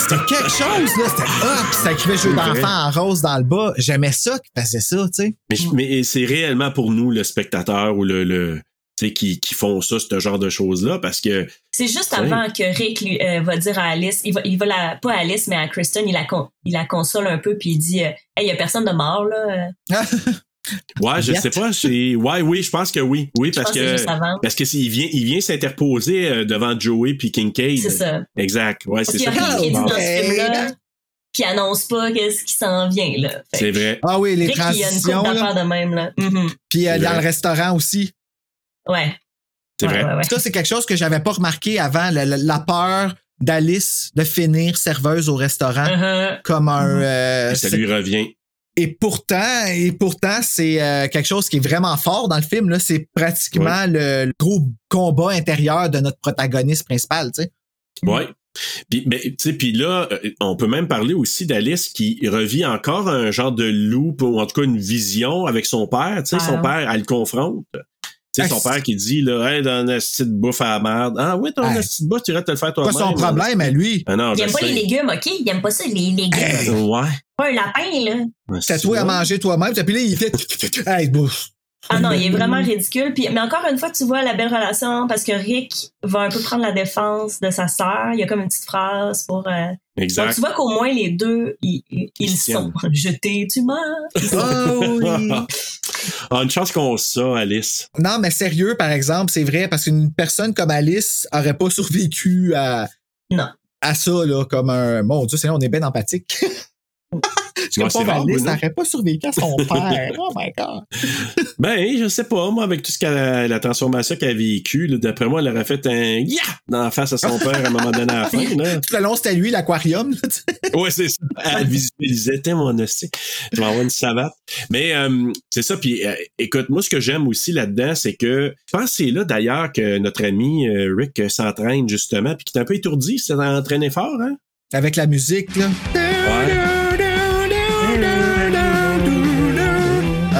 [SPEAKER 1] C'était quelque chose là, c'était. Puis ça écrivait jeu d'enfant en rose dans le bas. J'aimais ça qu'il faisait ça, tu sais.
[SPEAKER 3] Mais, c'est réellement pour nous, le spectateur ou le, le, tu sais, qui, qui font ça, ce genre de choses-là, parce que
[SPEAKER 5] C'est juste avant que Rick lui, euh, va dire à Alice, il va, il va la, pas à Alice, mais à Kristen, il la, con- il la console un peu, puis il dit, euh, hey, il y a personne de mort, là.
[SPEAKER 3] Ouais, je sais pas. c'est- Ouais, oui, je pense que oui. Oui, parce
[SPEAKER 5] que.
[SPEAKER 3] Parce que s'il vient, il vient s'interposer euh, devant Joey puis Kincaid.
[SPEAKER 5] C'est ça.
[SPEAKER 3] Exact. Ouais, c'est ça.
[SPEAKER 5] a rien qui est dit dans ce film-là, qui annonce pas qu'est-ce qui s'en vient, là.
[SPEAKER 3] C'est vrai.
[SPEAKER 1] Ah oui, les
[SPEAKER 5] Rick, il y a une
[SPEAKER 1] transitions.
[SPEAKER 5] de même, là. Mhm.
[SPEAKER 1] Puis euh, dans le restaurant aussi.
[SPEAKER 5] Ouais.
[SPEAKER 3] C'est vrai.
[SPEAKER 5] ouais, ouais.
[SPEAKER 1] Ça, c'est quelque chose que j'avais pas remarqué avant, la, la- la peur d'Alice de finir serveuse au restaurant
[SPEAKER 5] Mhm.
[SPEAKER 1] comme un... euh,
[SPEAKER 3] ça lui revient.
[SPEAKER 1] Et pourtant, et pourtant, c'est euh, quelque chose qui est vraiment fort dans le film. Là, c'est pratiquement le, le gros combat intérieur de notre protagoniste principal. Tu sais.
[SPEAKER 3] Ouais. Puis, ben, tu sais, puis là, euh, on peut même parler aussi d'Alice qui revit encore un genre de loup, ou en tout cas une vision avec son père. Tu sais, son
[SPEAKER 5] Ah.
[SPEAKER 3] père, elle le confronte. Tu sais, son père qui dit, là, hey, dans une petite bouffe à la merde. Ah oui, dans une
[SPEAKER 1] Ah.
[SPEAKER 3] petite bouffe, tu irais te le faire
[SPEAKER 1] Pas
[SPEAKER 3] toi-même.
[SPEAKER 1] son problème à lui.
[SPEAKER 3] Ah non,
[SPEAKER 5] Il
[SPEAKER 3] je
[SPEAKER 5] aime pas
[SPEAKER 3] sais.
[SPEAKER 5] les légumes, OK? Il aime pas ça, les légumes.
[SPEAKER 3] Ouais.
[SPEAKER 5] Pas un lapin, là.
[SPEAKER 3] Ouais,
[SPEAKER 1] C'est à manger toi-même. Puis là, il fait... Hey, bouffe.
[SPEAKER 5] Ah non, il est vraiment ridicule. Puis, mais encore une fois, tu vois la belle relation parce que Rick va un peu prendre la défense de sa sœur. Il y a comme une petite phrase pour. euh, Donc,
[SPEAKER 3] Exact.
[SPEAKER 5] tu vois qu'au moins les deux, ils, sont jetés. Tu meurs.
[SPEAKER 1] Oh, oui.
[SPEAKER 3] ah, une chance qu'on ça, Alice.
[SPEAKER 1] Non, mais sérieux, par exemple, c'est vrai, parce qu'une personne comme Alice aurait pas survécu à,
[SPEAKER 5] Non.
[SPEAKER 1] à ça, là, comme un. Mon Dieu, c'est là, on est bien empathique. Je
[SPEAKER 3] Ouais,
[SPEAKER 1] Alice
[SPEAKER 3] Bruno.
[SPEAKER 1] n'aurait pas survécu à son père. Oh my God.
[SPEAKER 3] Ben, je sais pas, moi, avec tout ce qu'elle la transformation qu'elle a vécu, là, d'après moi, elle aurait fait un yeah dans la face à son père à un moment donné à la fin, là.
[SPEAKER 1] Tout le long, c'était lui, l'aquarium. tu.
[SPEAKER 3] Ouais, c'est ça. Elle visualisait, t'es mon hostie. Je m'envoie une savate. Mais euh, c'est ça. Puis euh, écoute, moi, ce que j'aime aussi là-dedans, c'est que je pense que c'est là d'ailleurs que notre ami euh, Rick s'entraîne justement, puis qu'il est un peu étourdi, c'est entraîné fort, hein?
[SPEAKER 1] Avec la musique, là. Ah,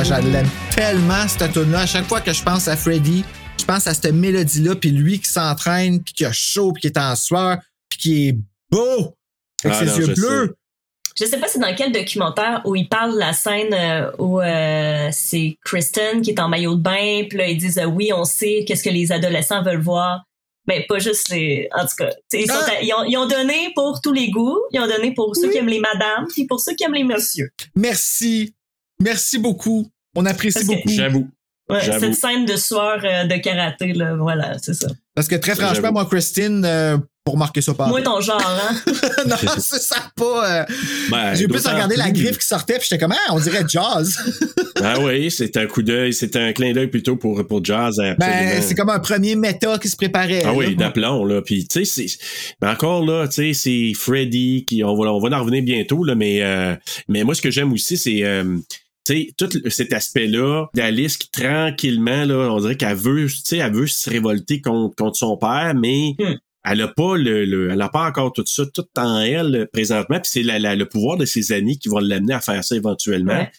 [SPEAKER 1] je l'aime tellement, cette tune-là. À chaque fois que je pense à Freddy, je pense à cette mélodie-là, puis lui qui s'entraîne, puis qui a chaud, puis qui est en sueur, puis qui est beau, avec
[SPEAKER 3] Ah
[SPEAKER 1] ses
[SPEAKER 3] non,
[SPEAKER 1] yeux
[SPEAKER 3] je
[SPEAKER 1] bleus.
[SPEAKER 5] Je sais pas c'est dans quel documentaire où ils parlent de la scène euh, où euh, c'est Kristen qui est en maillot de bain, puis là ils disent euh, oui on sait qu'est-ce que les adolescents veulent voir, mais pas juste les. En tout cas, tu sais, ils, sont
[SPEAKER 1] Ah!
[SPEAKER 5] à- ils ont, ils ont donné pour tous les goûts, ils ont donné pour ceux qui aiment les madames, puis pour ceux qui aiment les messieurs.
[SPEAKER 1] Merci. Merci beaucoup. On apprécie
[SPEAKER 5] Parce que-
[SPEAKER 1] beaucoup.
[SPEAKER 3] J'avoue.
[SPEAKER 5] Ouais, cette scène de soir euh, de karaté là, voilà, c'est ça.
[SPEAKER 1] Parce que très franchement,
[SPEAKER 3] j'avoue.
[SPEAKER 1] moi, Christine, euh, pour marquer ça par
[SPEAKER 5] Moi ton genre, hein?
[SPEAKER 1] non, c'est ça pas. euh,
[SPEAKER 3] Ben,
[SPEAKER 1] J'ai plus regardé la griffe qui sortait, puis j'étais comme, ah, on dirait jazz.
[SPEAKER 3] Ah oui, c'est un coup d'œil, c'est un clin d'œil plutôt pour, pour Jazz.
[SPEAKER 1] ben, c'est comme un premier méta qui se préparait.
[SPEAKER 3] Ah oui, d'aplomb, là. Puis, tu sais, c'est. Mais encore là, tu sais, c'est Freddy qui. On va, on va en revenir bientôt, là, mais, euh, mais moi, ce que j'aime aussi, c'est. Tu sais, tout cet aspect-là d'Alice qui tranquillement, là, on dirait qu'elle veut, tu sais, elle veut se révolter contre, contre son père, mais
[SPEAKER 5] Hmm.
[SPEAKER 3] elle a pas le, le- elle a pas encore tout ça, tout en elle euh, présentement. Puis c'est la- la- le pouvoir de ses amis qui vont l'amener à faire ça éventuellement.
[SPEAKER 5] Ouais.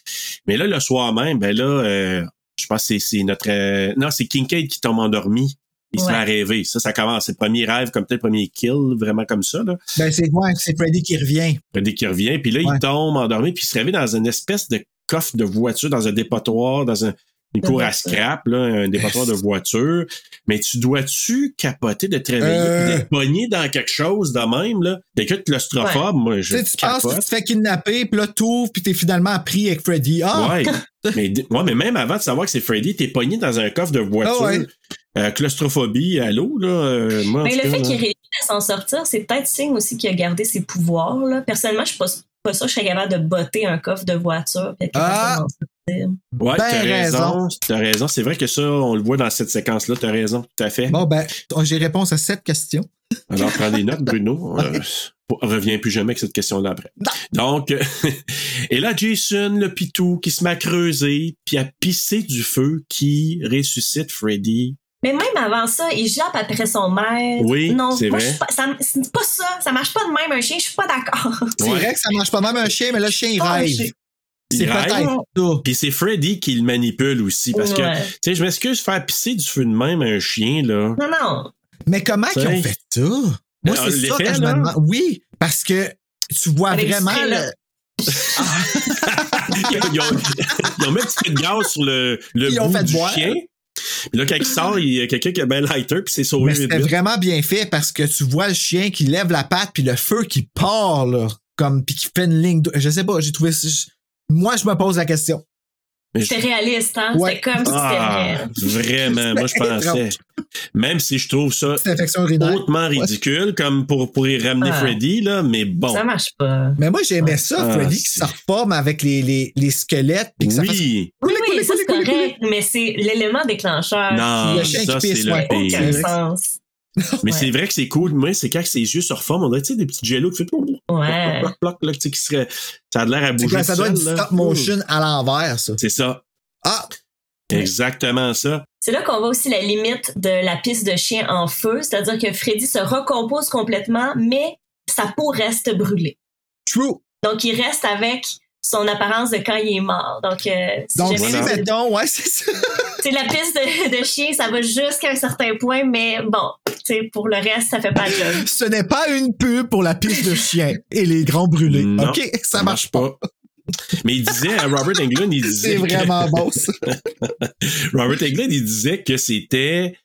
[SPEAKER 3] Mais là, le soir même, ben là, euh, je pense que c'est- c'est notre, euh, non, c'est Kincaid qui tombe endormi. Il se
[SPEAKER 5] Ouais.
[SPEAKER 3] met à rêver. Ça, ça commence. C'est le premier rêve, comme peut-être le premier kill, vraiment comme ça. Là.
[SPEAKER 1] Ben, c'est ouais, c'est Freddy qui revient.
[SPEAKER 3] Dès qu'il revient, puis là,
[SPEAKER 1] Ouais.
[SPEAKER 3] il tombe endormi, puis il se réveille dans une espèce de coffre de voiture, dans un dépotoir, dans un, une cour à scrap, là, un dépotoir de voiture. Mais tu dois-tu capoter de te réveiller,
[SPEAKER 1] Euh.
[SPEAKER 3] d'être pogné dans quelque chose de même, là? Quelqu'un de claustrophobe, moi,
[SPEAKER 1] Tu
[SPEAKER 3] je
[SPEAKER 1] sais, tu penses que tu te fais kidnapper, puis là, t'ouvres, puis t'es finalement pris avec Freddy. Ah!
[SPEAKER 3] Ouais. mais, ouais, mais même avant de savoir que c'est Freddy, t'es pogné dans un coffre de voiture.
[SPEAKER 1] Ah ouais.
[SPEAKER 3] Euh, claustrophobie, allô, là. euh, moi,
[SPEAKER 5] Mais le
[SPEAKER 3] cas,
[SPEAKER 5] fait qu'il réussit à s'en sortir, c'est peut-être signe aussi qu'il a gardé ses pouvoirs. Là. Personnellement, je suis pas, pas sûre que je serais capable de botter un coffre de voiture. puis être capable
[SPEAKER 1] Ah!
[SPEAKER 5] de.
[SPEAKER 3] Ouais,
[SPEAKER 1] Ben
[SPEAKER 3] t'as raison.
[SPEAKER 1] raison.
[SPEAKER 3] T'as raison. C'est vrai que ça, on le voit dans cette séquence-là. T'as raison, tout à fait.
[SPEAKER 1] Bon, ben, j'ai réponse à cette question.
[SPEAKER 3] Alors, prends des notes, Bruno. Euh, reviens plus jamais avec cette question-là après. Donc, euh, et là, Jason, le pitou, qui se met à creuser, puis à pisser du feu, qui ressuscite Freddy.
[SPEAKER 5] Mais même avant ça, il jappe après son maître.
[SPEAKER 3] Oui,
[SPEAKER 5] non,
[SPEAKER 3] c'est
[SPEAKER 5] moi,
[SPEAKER 3] vrai.
[SPEAKER 5] pas- ça- c'est pas ça. Ça marche pas de même un chien. Je suis pas d'accord.
[SPEAKER 1] C'est vrai que ça marche pas même un chien, mais là, le chien, il
[SPEAKER 5] un
[SPEAKER 1] rêve.
[SPEAKER 3] Il
[SPEAKER 1] C'est
[SPEAKER 3] rêve.
[SPEAKER 1] peut-être ça.
[SPEAKER 3] Puis c'est Freddy qui le manipule aussi. Parce que, tu sais, je m'excuse, faire pisser du feu de même un chien, là.
[SPEAKER 5] Non, non.
[SPEAKER 1] Mais comment ils ont fait ça? Moi,
[SPEAKER 3] Euh,
[SPEAKER 1] c'est ça que je
[SPEAKER 3] là?
[SPEAKER 1] me demande. Oui, parce que tu vois
[SPEAKER 5] Avec
[SPEAKER 1] vraiment
[SPEAKER 5] là.
[SPEAKER 1] le-
[SPEAKER 3] ils, ont, ils ont mis un petit peu de gaz sur le, le
[SPEAKER 1] Ils ont
[SPEAKER 3] bout
[SPEAKER 1] fait
[SPEAKER 3] du
[SPEAKER 1] boire.
[SPEAKER 3] chien. Puis là, quand il sort, il y a quelqu'un qui a ben lighter, puis c'est sauvé
[SPEAKER 1] c'était vraiment bien fait parce que tu vois le chien qui lève la patte puis le feu qui part, là, comme, puis qui fait une ligne. de- Je sais pas, j'ai trouvé. ça- Moi, je me pose la question.
[SPEAKER 5] C'était réaliste, hein?
[SPEAKER 1] Ouais.
[SPEAKER 5] C'était comme si
[SPEAKER 3] Ah,
[SPEAKER 5] c'était vrai.
[SPEAKER 3] vraiment, moi je pensais. Même si je trouve ça hautement ridicule, comme pour, pour y ramener
[SPEAKER 5] Ah.
[SPEAKER 3] Freddy, là, mais bon.
[SPEAKER 5] Ça marche pas.
[SPEAKER 1] Mais moi, j'aimais ça,
[SPEAKER 3] Ah,
[SPEAKER 1] Freddy, qui se reforme avec les, les, les squelettes. Puis que ça fasse...
[SPEAKER 3] Oui.
[SPEAKER 5] Oui, oui, ça c'est correct, mais c'est l'élément déclencheur.
[SPEAKER 3] Non,
[SPEAKER 1] le chien
[SPEAKER 3] ça
[SPEAKER 1] qui
[SPEAKER 3] c'est
[SPEAKER 1] pisse,
[SPEAKER 3] le
[SPEAKER 5] qui
[SPEAKER 3] pire. Mais
[SPEAKER 5] Ouais.
[SPEAKER 3] c'est vrai que c'est cool. Moi, c'est quand ses yeux se reforment, on dirait, tu sais, des petits jello qui fait ploc,
[SPEAKER 5] Ouais.
[SPEAKER 3] ploc, ploc, là, tu sais, qui serait, ça a l'air à bouger.
[SPEAKER 1] ça doit être du
[SPEAKER 3] là.
[SPEAKER 1] stop motion à l'envers, ça.
[SPEAKER 3] C'est ça.
[SPEAKER 1] Ah!
[SPEAKER 3] Exactement ça.
[SPEAKER 5] C'est là qu'on voit aussi la limite de la piste de chien en feu, c'est-à-dire que Freddy se recompose complètement, mais sa peau reste brûlée.
[SPEAKER 1] True.
[SPEAKER 5] Donc, il reste avec son apparence de quand il est mort. Donc, euh, si
[SPEAKER 1] Donc, si, mettons, ouais, c'est ça.
[SPEAKER 5] c'est la piste de, de chien, ça va jusqu'à un certain point, mais bon, pour le reste, ça fait pas de job.
[SPEAKER 1] Ce n'est pas une pub pour la piste de chien et les grands brûlés.
[SPEAKER 3] Non,
[SPEAKER 1] OK? Ça marche pas.
[SPEAKER 3] Mais il disait, à Robert Englund, il disait.
[SPEAKER 1] C'est
[SPEAKER 3] que-
[SPEAKER 1] vraiment bon, ça.
[SPEAKER 3] Robert Englund, il disait que c'était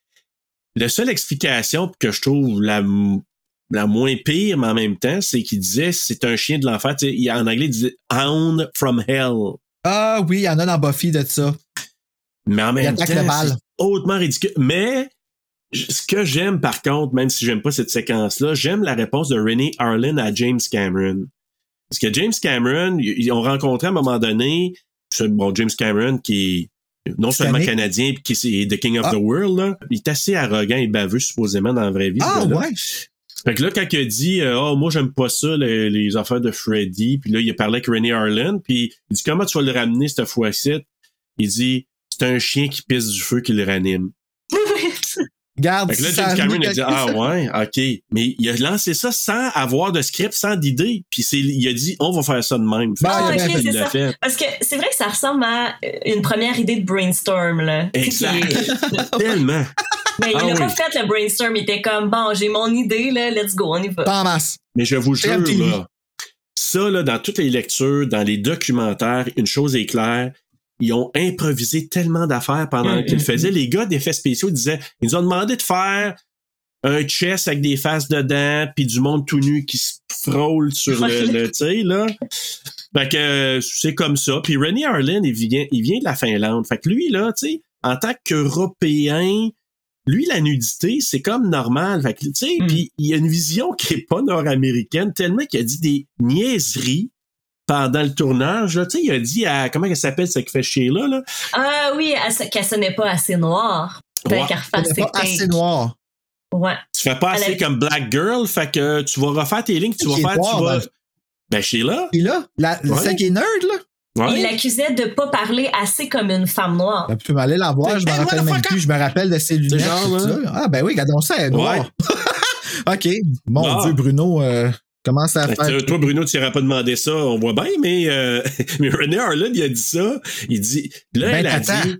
[SPEAKER 3] la seule explication que je trouve la, moins pire, mais en même temps, c'est qu'il disait c'est un chien de l'enfer. En anglais, il disait Hound from Hell.
[SPEAKER 1] Ah oui, il y en a dans Buffy de ça.
[SPEAKER 3] Mais en même temps, c'est hautement ridicule. Mais ce que j'aime, par contre, même si j'aime pas cette séquence-là, j'aime la réponse de Rennie Harlan à James Cameron. Parce que James Cameron, ils ont rencontré à un moment donné, bon, James Cameron qui est non seulement canadien, puis qui est The King of
[SPEAKER 1] Ah.
[SPEAKER 3] the World, là, il est assez arrogant et baveux, supposément, dans la vraie vie.
[SPEAKER 1] Ah ouais?
[SPEAKER 3] Fait que là, quand il a dit euh, Oh, moi j'aime pas ça, les, les affaires de Freddy, puis là, il a parlé avec Rennie Harlan, puis il dit Comment tu vas le ramener cette fois-ci? Il dit C'est un chien qui pisse du feu qui le ranime.
[SPEAKER 1] Garde
[SPEAKER 3] Fait que là,
[SPEAKER 1] ça
[SPEAKER 3] James Cameron a dit Ah ouais, ok. Mais il a lancé ça sans avoir de script, sans d'idée. Puis c'est, il a dit On va faire ça de même. Fait
[SPEAKER 1] Ah,
[SPEAKER 3] c'est
[SPEAKER 5] ok,
[SPEAKER 3] comme ça fait.
[SPEAKER 5] Parce que c'est vrai que ça ressemble à euh, une première idée de brainstorm, là. Est-
[SPEAKER 3] Exact. Tellement.
[SPEAKER 5] Mais il
[SPEAKER 3] Ah
[SPEAKER 5] n'a pas fait le brainstorm, il était comme, bon, j'ai mon idée, là, let's go, on y va.
[SPEAKER 1] Pas en masse.
[SPEAKER 3] Mais je vous jure, là, ça, là, dans toutes les lectures, dans les documentaires, une chose est claire. Ils ont improvisé tellement d'affaires pendant
[SPEAKER 5] Mm,
[SPEAKER 3] qu'ils le
[SPEAKER 5] mm,
[SPEAKER 3] faisaient. Les gars d'effets spéciaux disaient, ils nous ont demandé de faire un chess avec des faces dedans, puis du monde tout nu qui se frôle sur le, le tu sais, là. Fait que euh, c'est comme ça. Puis Rennie Harlan, il vient, il vient de la Finlande. Fait que lui, là, tu sais, en tant qu'Européen, lui, la nudité, c'est comme normal. Fait que, tu sais,
[SPEAKER 5] Mm.
[SPEAKER 3] puis il y a une vision qui est pas nord-américaine, tellement qu'il a dit des niaiseries pendant le tournage. Là. Tu sais, il a dit à, comment elle s'appelle, ce qui fait chier là, là?
[SPEAKER 5] Ah oui, elle- qu'elle sonnait pas assez noire. Fait
[SPEAKER 3] Ouais.
[SPEAKER 5] qu'elle refasse
[SPEAKER 1] pas assez
[SPEAKER 5] takes.
[SPEAKER 1] noir.
[SPEAKER 5] Ouais.
[SPEAKER 3] Tu fais pas
[SPEAKER 5] Elle
[SPEAKER 3] assez comme Black Girl, fait que tu vas refaire tes lignes, tu vas faire,
[SPEAKER 1] noire,
[SPEAKER 3] tu vas.
[SPEAKER 1] ben.
[SPEAKER 3] Ben, Sheila?
[SPEAKER 1] Puis là, la,
[SPEAKER 3] Ouais.
[SPEAKER 1] celle qui est nerd, là,
[SPEAKER 3] Ouais.
[SPEAKER 5] Il l'accusait de pas parler assez comme une femme noire.
[SPEAKER 1] ben, tu peux m'aller la voir, je me
[SPEAKER 3] Hey,
[SPEAKER 1] rappelle même
[SPEAKER 3] motherfucker!
[SPEAKER 1] plus, je me rappelle de ses lunettes.
[SPEAKER 3] genre.
[SPEAKER 1] Ah ben oui, regardons ça, elle est noire. OK. Mon
[SPEAKER 3] Ah.
[SPEAKER 1] Dieu, Bruno euh, commence à faire...
[SPEAKER 3] Toi, Bruno, tu n'iras pas demandé ça, on voit bien, mais, euh, mais René Harlan, il a dit ça. Il dit, là,
[SPEAKER 1] Ben,
[SPEAKER 3] elle a dit,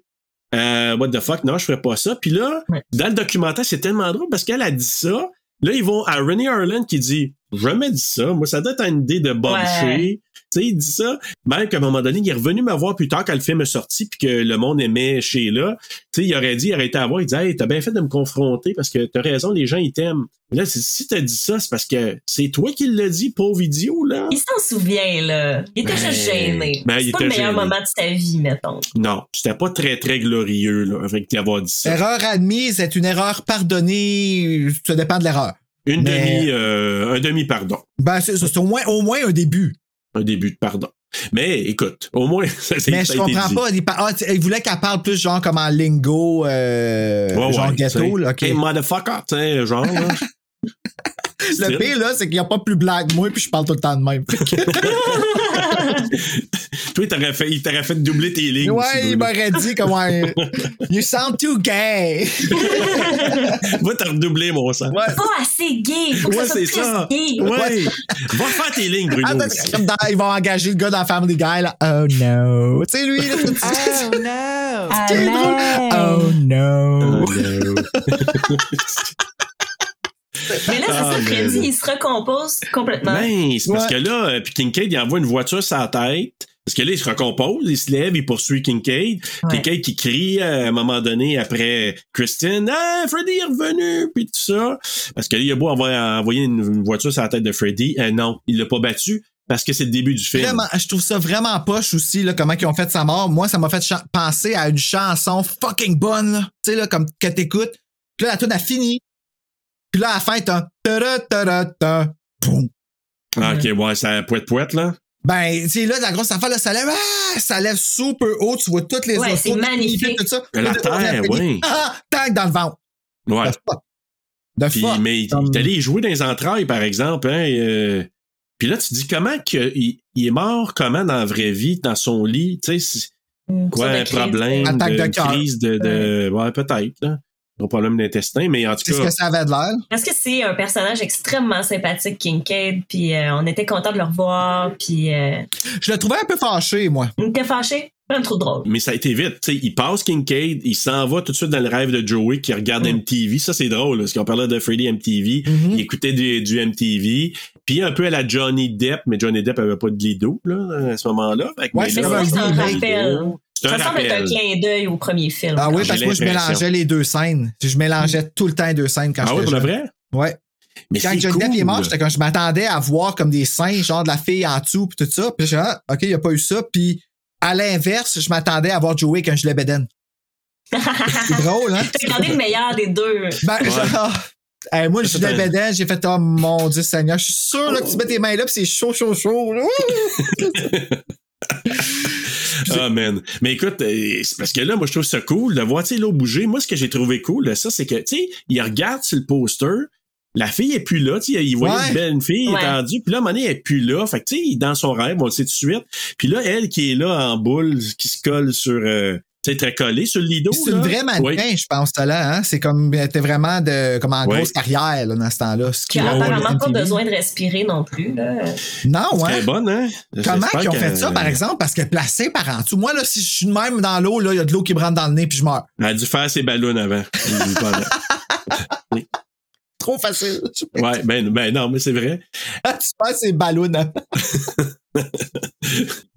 [SPEAKER 3] euh, what the fuck, non, je ferais pas ça. Puis là,
[SPEAKER 5] Ouais.
[SPEAKER 3] dans le documentaire, c'est tellement drôle parce qu'elle a dit ça. Là, ils vont à René Harlan qui dit, jamais dit ça. Moi, ça doit être une idée de Bob
[SPEAKER 5] Ouais.
[SPEAKER 3] Tu sais, il dit ça. Même qu'à un moment donné, il est revenu me voir plus tard quand le film est sorti puis que le monde aimait Sheila. Tu sais, il aurait dit, il aurait été à voir, il dit, hey, t'as bien fait de me confronter parce que t'as raison, les gens, ils t'aiment. Là, si t'as dit ça, c'est parce que c'est toi qui l'as dit, pauvre idiot, là.
[SPEAKER 5] Il s'en souvient, là. Il était
[SPEAKER 3] Ben,
[SPEAKER 5] juste gêné.
[SPEAKER 3] ben, il
[SPEAKER 5] c'est pas le meilleur
[SPEAKER 3] gêné.
[SPEAKER 5] moment de sa vie, mettons.
[SPEAKER 3] Non, c'était pas très, très glorieux, là, avec d'avoir dit ça.
[SPEAKER 1] Erreur admise est une erreur pardonnée. Ça dépend de l'erreur.
[SPEAKER 3] Une
[SPEAKER 1] Mais-
[SPEAKER 3] demi, euh, un demi-pardon.
[SPEAKER 1] Ben, c'est c'est au moins, au moins un début.
[SPEAKER 3] Un début de pardon. Mais, écoute, au moins, ça, ça-
[SPEAKER 1] Mais
[SPEAKER 3] ça
[SPEAKER 1] je comprends
[SPEAKER 3] dit.
[SPEAKER 1] pas. Il, par- ah, tu- il voulait qu'elle parle plus genre comme en lingo, euh,
[SPEAKER 3] Ouais,
[SPEAKER 1] genre
[SPEAKER 3] ouais,
[SPEAKER 1] ghetto. Là, ok.
[SPEAKER 3] Hey, motherfucker, tu sais, genre, là.
[SPEAKER 1] Le pire, là, c'est qu'il n'y a pas plus blague que moi, puis je parle tout le temps de même.
[SPEAKER 3] Toi, il t'aurait fait, il t'aurait fait doubler tes lignes.
[SPEAKER 1] ouais,
[SPEAKER 3] si
[SPEAKER 1] il m'aurait dit comment. You sound too gay.
[SPEAKER 3] Va te redoubler, mon sang.
[SPEAKER 1] Ouais.
[SPEAKER 5] Pas assez gay. Faut que
[SPEAKER 3] Ouais, c'est ça.
[SPEAKER 5] gay.
[SPEAKER 3] Ouais. Va faire tes lignes, Bruno.
[SPEAKER 1] Attends, ils vont engager le gars dans Family Guy, là. Oh no. Tu sais, lui, là,
[SPEAKER 12] Oh no!
[SPEAKER 1] Qui est drôle. Oh no.
[SPEAKER 3] Oh, no.
[SPEAKER 5] Mais là, c'est
[SPEAKER 3] Ah,
[SPEAKER 5] ça,
[SPEAKER 3] mais-
[SPEAKER 5] Freddy, il se recompose complètement.
[SPEAKER 3] Ben, c'est parce
[SPEAKER 1] Ouais.
[SPEAKER 3] que là, euh, puis Kincaid, il envoie une voiture sur la tête. Parce que là, il se recompose, il se lève, il poursuit Kincaid. Kincaid qui crie euh, à un moment donné après Christine, Ah, Freddy est revenu, puis tout ça. Parce que là, il a beau envoyer, envoyer une, voiture sur la tête de Freddy. Euh, non, il l'a pas battu parce que c'est le début du film.
[SPEAKER 1] Vraiment, je trouve ça vraiment poche aussi, là, comment ils ont fait sa mort. Moi, ça m'a fait penser à une chanson fucking bonne, là. Tu sais, là, comme que t'écoutes. Puis là, la tune a fini. Puis là, à la fin, t'as.
[SPEAKER 3] Ah, ok, ouais, ça poète poète là.
[SPEAKER 1] Ben, tu sais, là, la grosse affaire, là, ça lève, ah, ça lève super haut, tu vois toutes les
[SPEAKER 5] Ouais, c'est magnifique.
[SPEAKER 1] tout ça.
[SPEAKER 3] La terre, oui.
[SPEAKER 1] Ah, tac, dans le ventre.
[SPEAKER 3] Ouais.
[SPEAKER 1] The
[SPEAKER 3] Puis,
[SPEAKER 1] fuck.
[SPEAKER 3] mais il
[SPEAKER 1] Comme-
[SPEAKER 3] est allé jouer dans les entrailles, par exemple. Hein, et, euh, puis là, tu te dis comment que il, il est mort comment dans la vraie vie, dans son lit, tu sais, c'est- quoi,
[SPEAKER 5] de
[SPEAKER 3] un problème,
[SPEAKER 1] Attaque de
[SPEAKER 3] de,
[SPEAKER 1] cœur.
[SPEAKER 3] crise de, de ouais, peut-être, là. Un problème d'intestin, mais en tout
[SPEAKER 1] C'est ce
[SPEAKER 3] cas,
[SPEAKER 1] que ça avait de l'air.
[SPEAKER 5] Parce que c'est un personnage extrêmement sympathique, Kincaid, puis euh, on était content de le revoir, puis euh,
[SPEAKER 1] Je le trouvais un peu fâché, moi.
[SPEAKER 5] on était fâchés. Trop drôle.
[SPEAKER 3] mais ça a été vite. tu sais, il passe Kincaid, il s'en va tout de suite dans le rêve de Joey qui regarde
[SPEAKER 1] Mm.
[SPEAKER 3] MTV. Ça, c'est drôle, là, parce qu'on parlait de Freddy MTV.
[SPEAKER 1] Mm-hmm.
[SPEAKER 3] Il écoutait du, du MTV. Puis un peu à la Johnny Depp, mais Johnny Depp avait pas de lido là, à ce moment-là. Fait que-
[SPEAKER 1] Ouais, c'est
[SPEAKER 3] là,
[SPEAKER 1] comme
[SPEAKER 5] C'est un
[SPEAKER 1] remake.
[SPEAKER 5] rappel.
[SPEAKER 3] C'est un
[SPEAKER 5] Ça semble être un clin d'œil au premier film.
[SPEAKER 1] Ah oui, parce que moi, je mélangeais les deux scènes. Je mélangeais tout le temps les deux scènes quand
[SPEAKER 3] Ah oui,
[SPEAKER 1] j'étais
[SPEAKER 3] pour le
[SPEAKER 1] jeune.
[SPEAKER 3] vrai?
[SPEAKER 1] Ouais.
[SPEAKER 3] Mais
[SPEAKER 1] Quand Johnny Depp
[SPEAKER 3] cool.
[SPEAKER 1] est mort, j'étais comme, je m'attendais à voir comme des seins, genre de la fille en dessous, puis tout ça. Puis j'ai ah, OK, il n'y a pas eu ça. Puis à l'inverse, je m'attendais à voir Joey avec un gilet Beden. C'est drôle, hein?
[SPEAKER 5] T'as regardé le meilleur des deux.
[SPEAKER 1] Ben, genre, hey, moi, le
[SPEAKER 3] Ça,
[SPEAKER 1] gilet
[SPEAKER 3] c'est un-
[SPEAKER 1] Beden, j'ai fait, oh mon Dieu Seigneur, je suis sûr là, que tu mets tes mains là, puis c'est chaud, chaud, chaud.
[SPEAKER 3] Ah, man. Mais écoute, euh, c'est parce que là, moi, je trouve ça cool de voir, tu sais, l'eau bouger. Moi, ce que j'ai trouvé cool, là, ça, c'est que, tu sais, il regarde sur le poster, la fille est plus là, tu sais, il voyait
[SPEAKER 1] Ouais.
[SPEAKER 3] une belle fille
[SPEAKER 5] Ouais.
[SPEAKER 3] étendue, puis là, elle est plus là. Fait que, tu sais, dans son rêve, on le sait tout de suite. Puis là, elle qui est là en boule, qui se colle sur, euh, tu sais, très collée sur le lido.
[SPEAKER 1] C'est une vraie mannequin,
[SPEAKER 3] Oui.
[SPEAKER 1] je pense, ça là. Hein? C'est comme, elle était vraiment de, comme en
[SPEAKER 3] Ouais.
[SPEAKER 1] grosse carrière, là, dans ce temps-là. Ce
[SPEAKER 5] Qui a apparemment pas besoin de respirer non plus. Là.
[SPEAKER 1] Non, ouais.
[SPEAKER 3] bonne, hein?
[SPEAKER 1] Comment ils ont
[SPEAKER 3] que-
[SPEAKER 1] fait ça, par exemple? Parce qu'elle est placée par en dessous. Moi, là, si je suis de même dans l'eau, là, il y a de l'eau qui me rentre dans le nez, puis je meurs.
[SPEAKER 3] Elle a dû faire ses ballons avant.
[SPEAKER 1] Trop facile.
[SPEAKER 3] ouais, ben, ben non, mais c'est vrai.
[SPEAKER 1] tu passes ces ballons.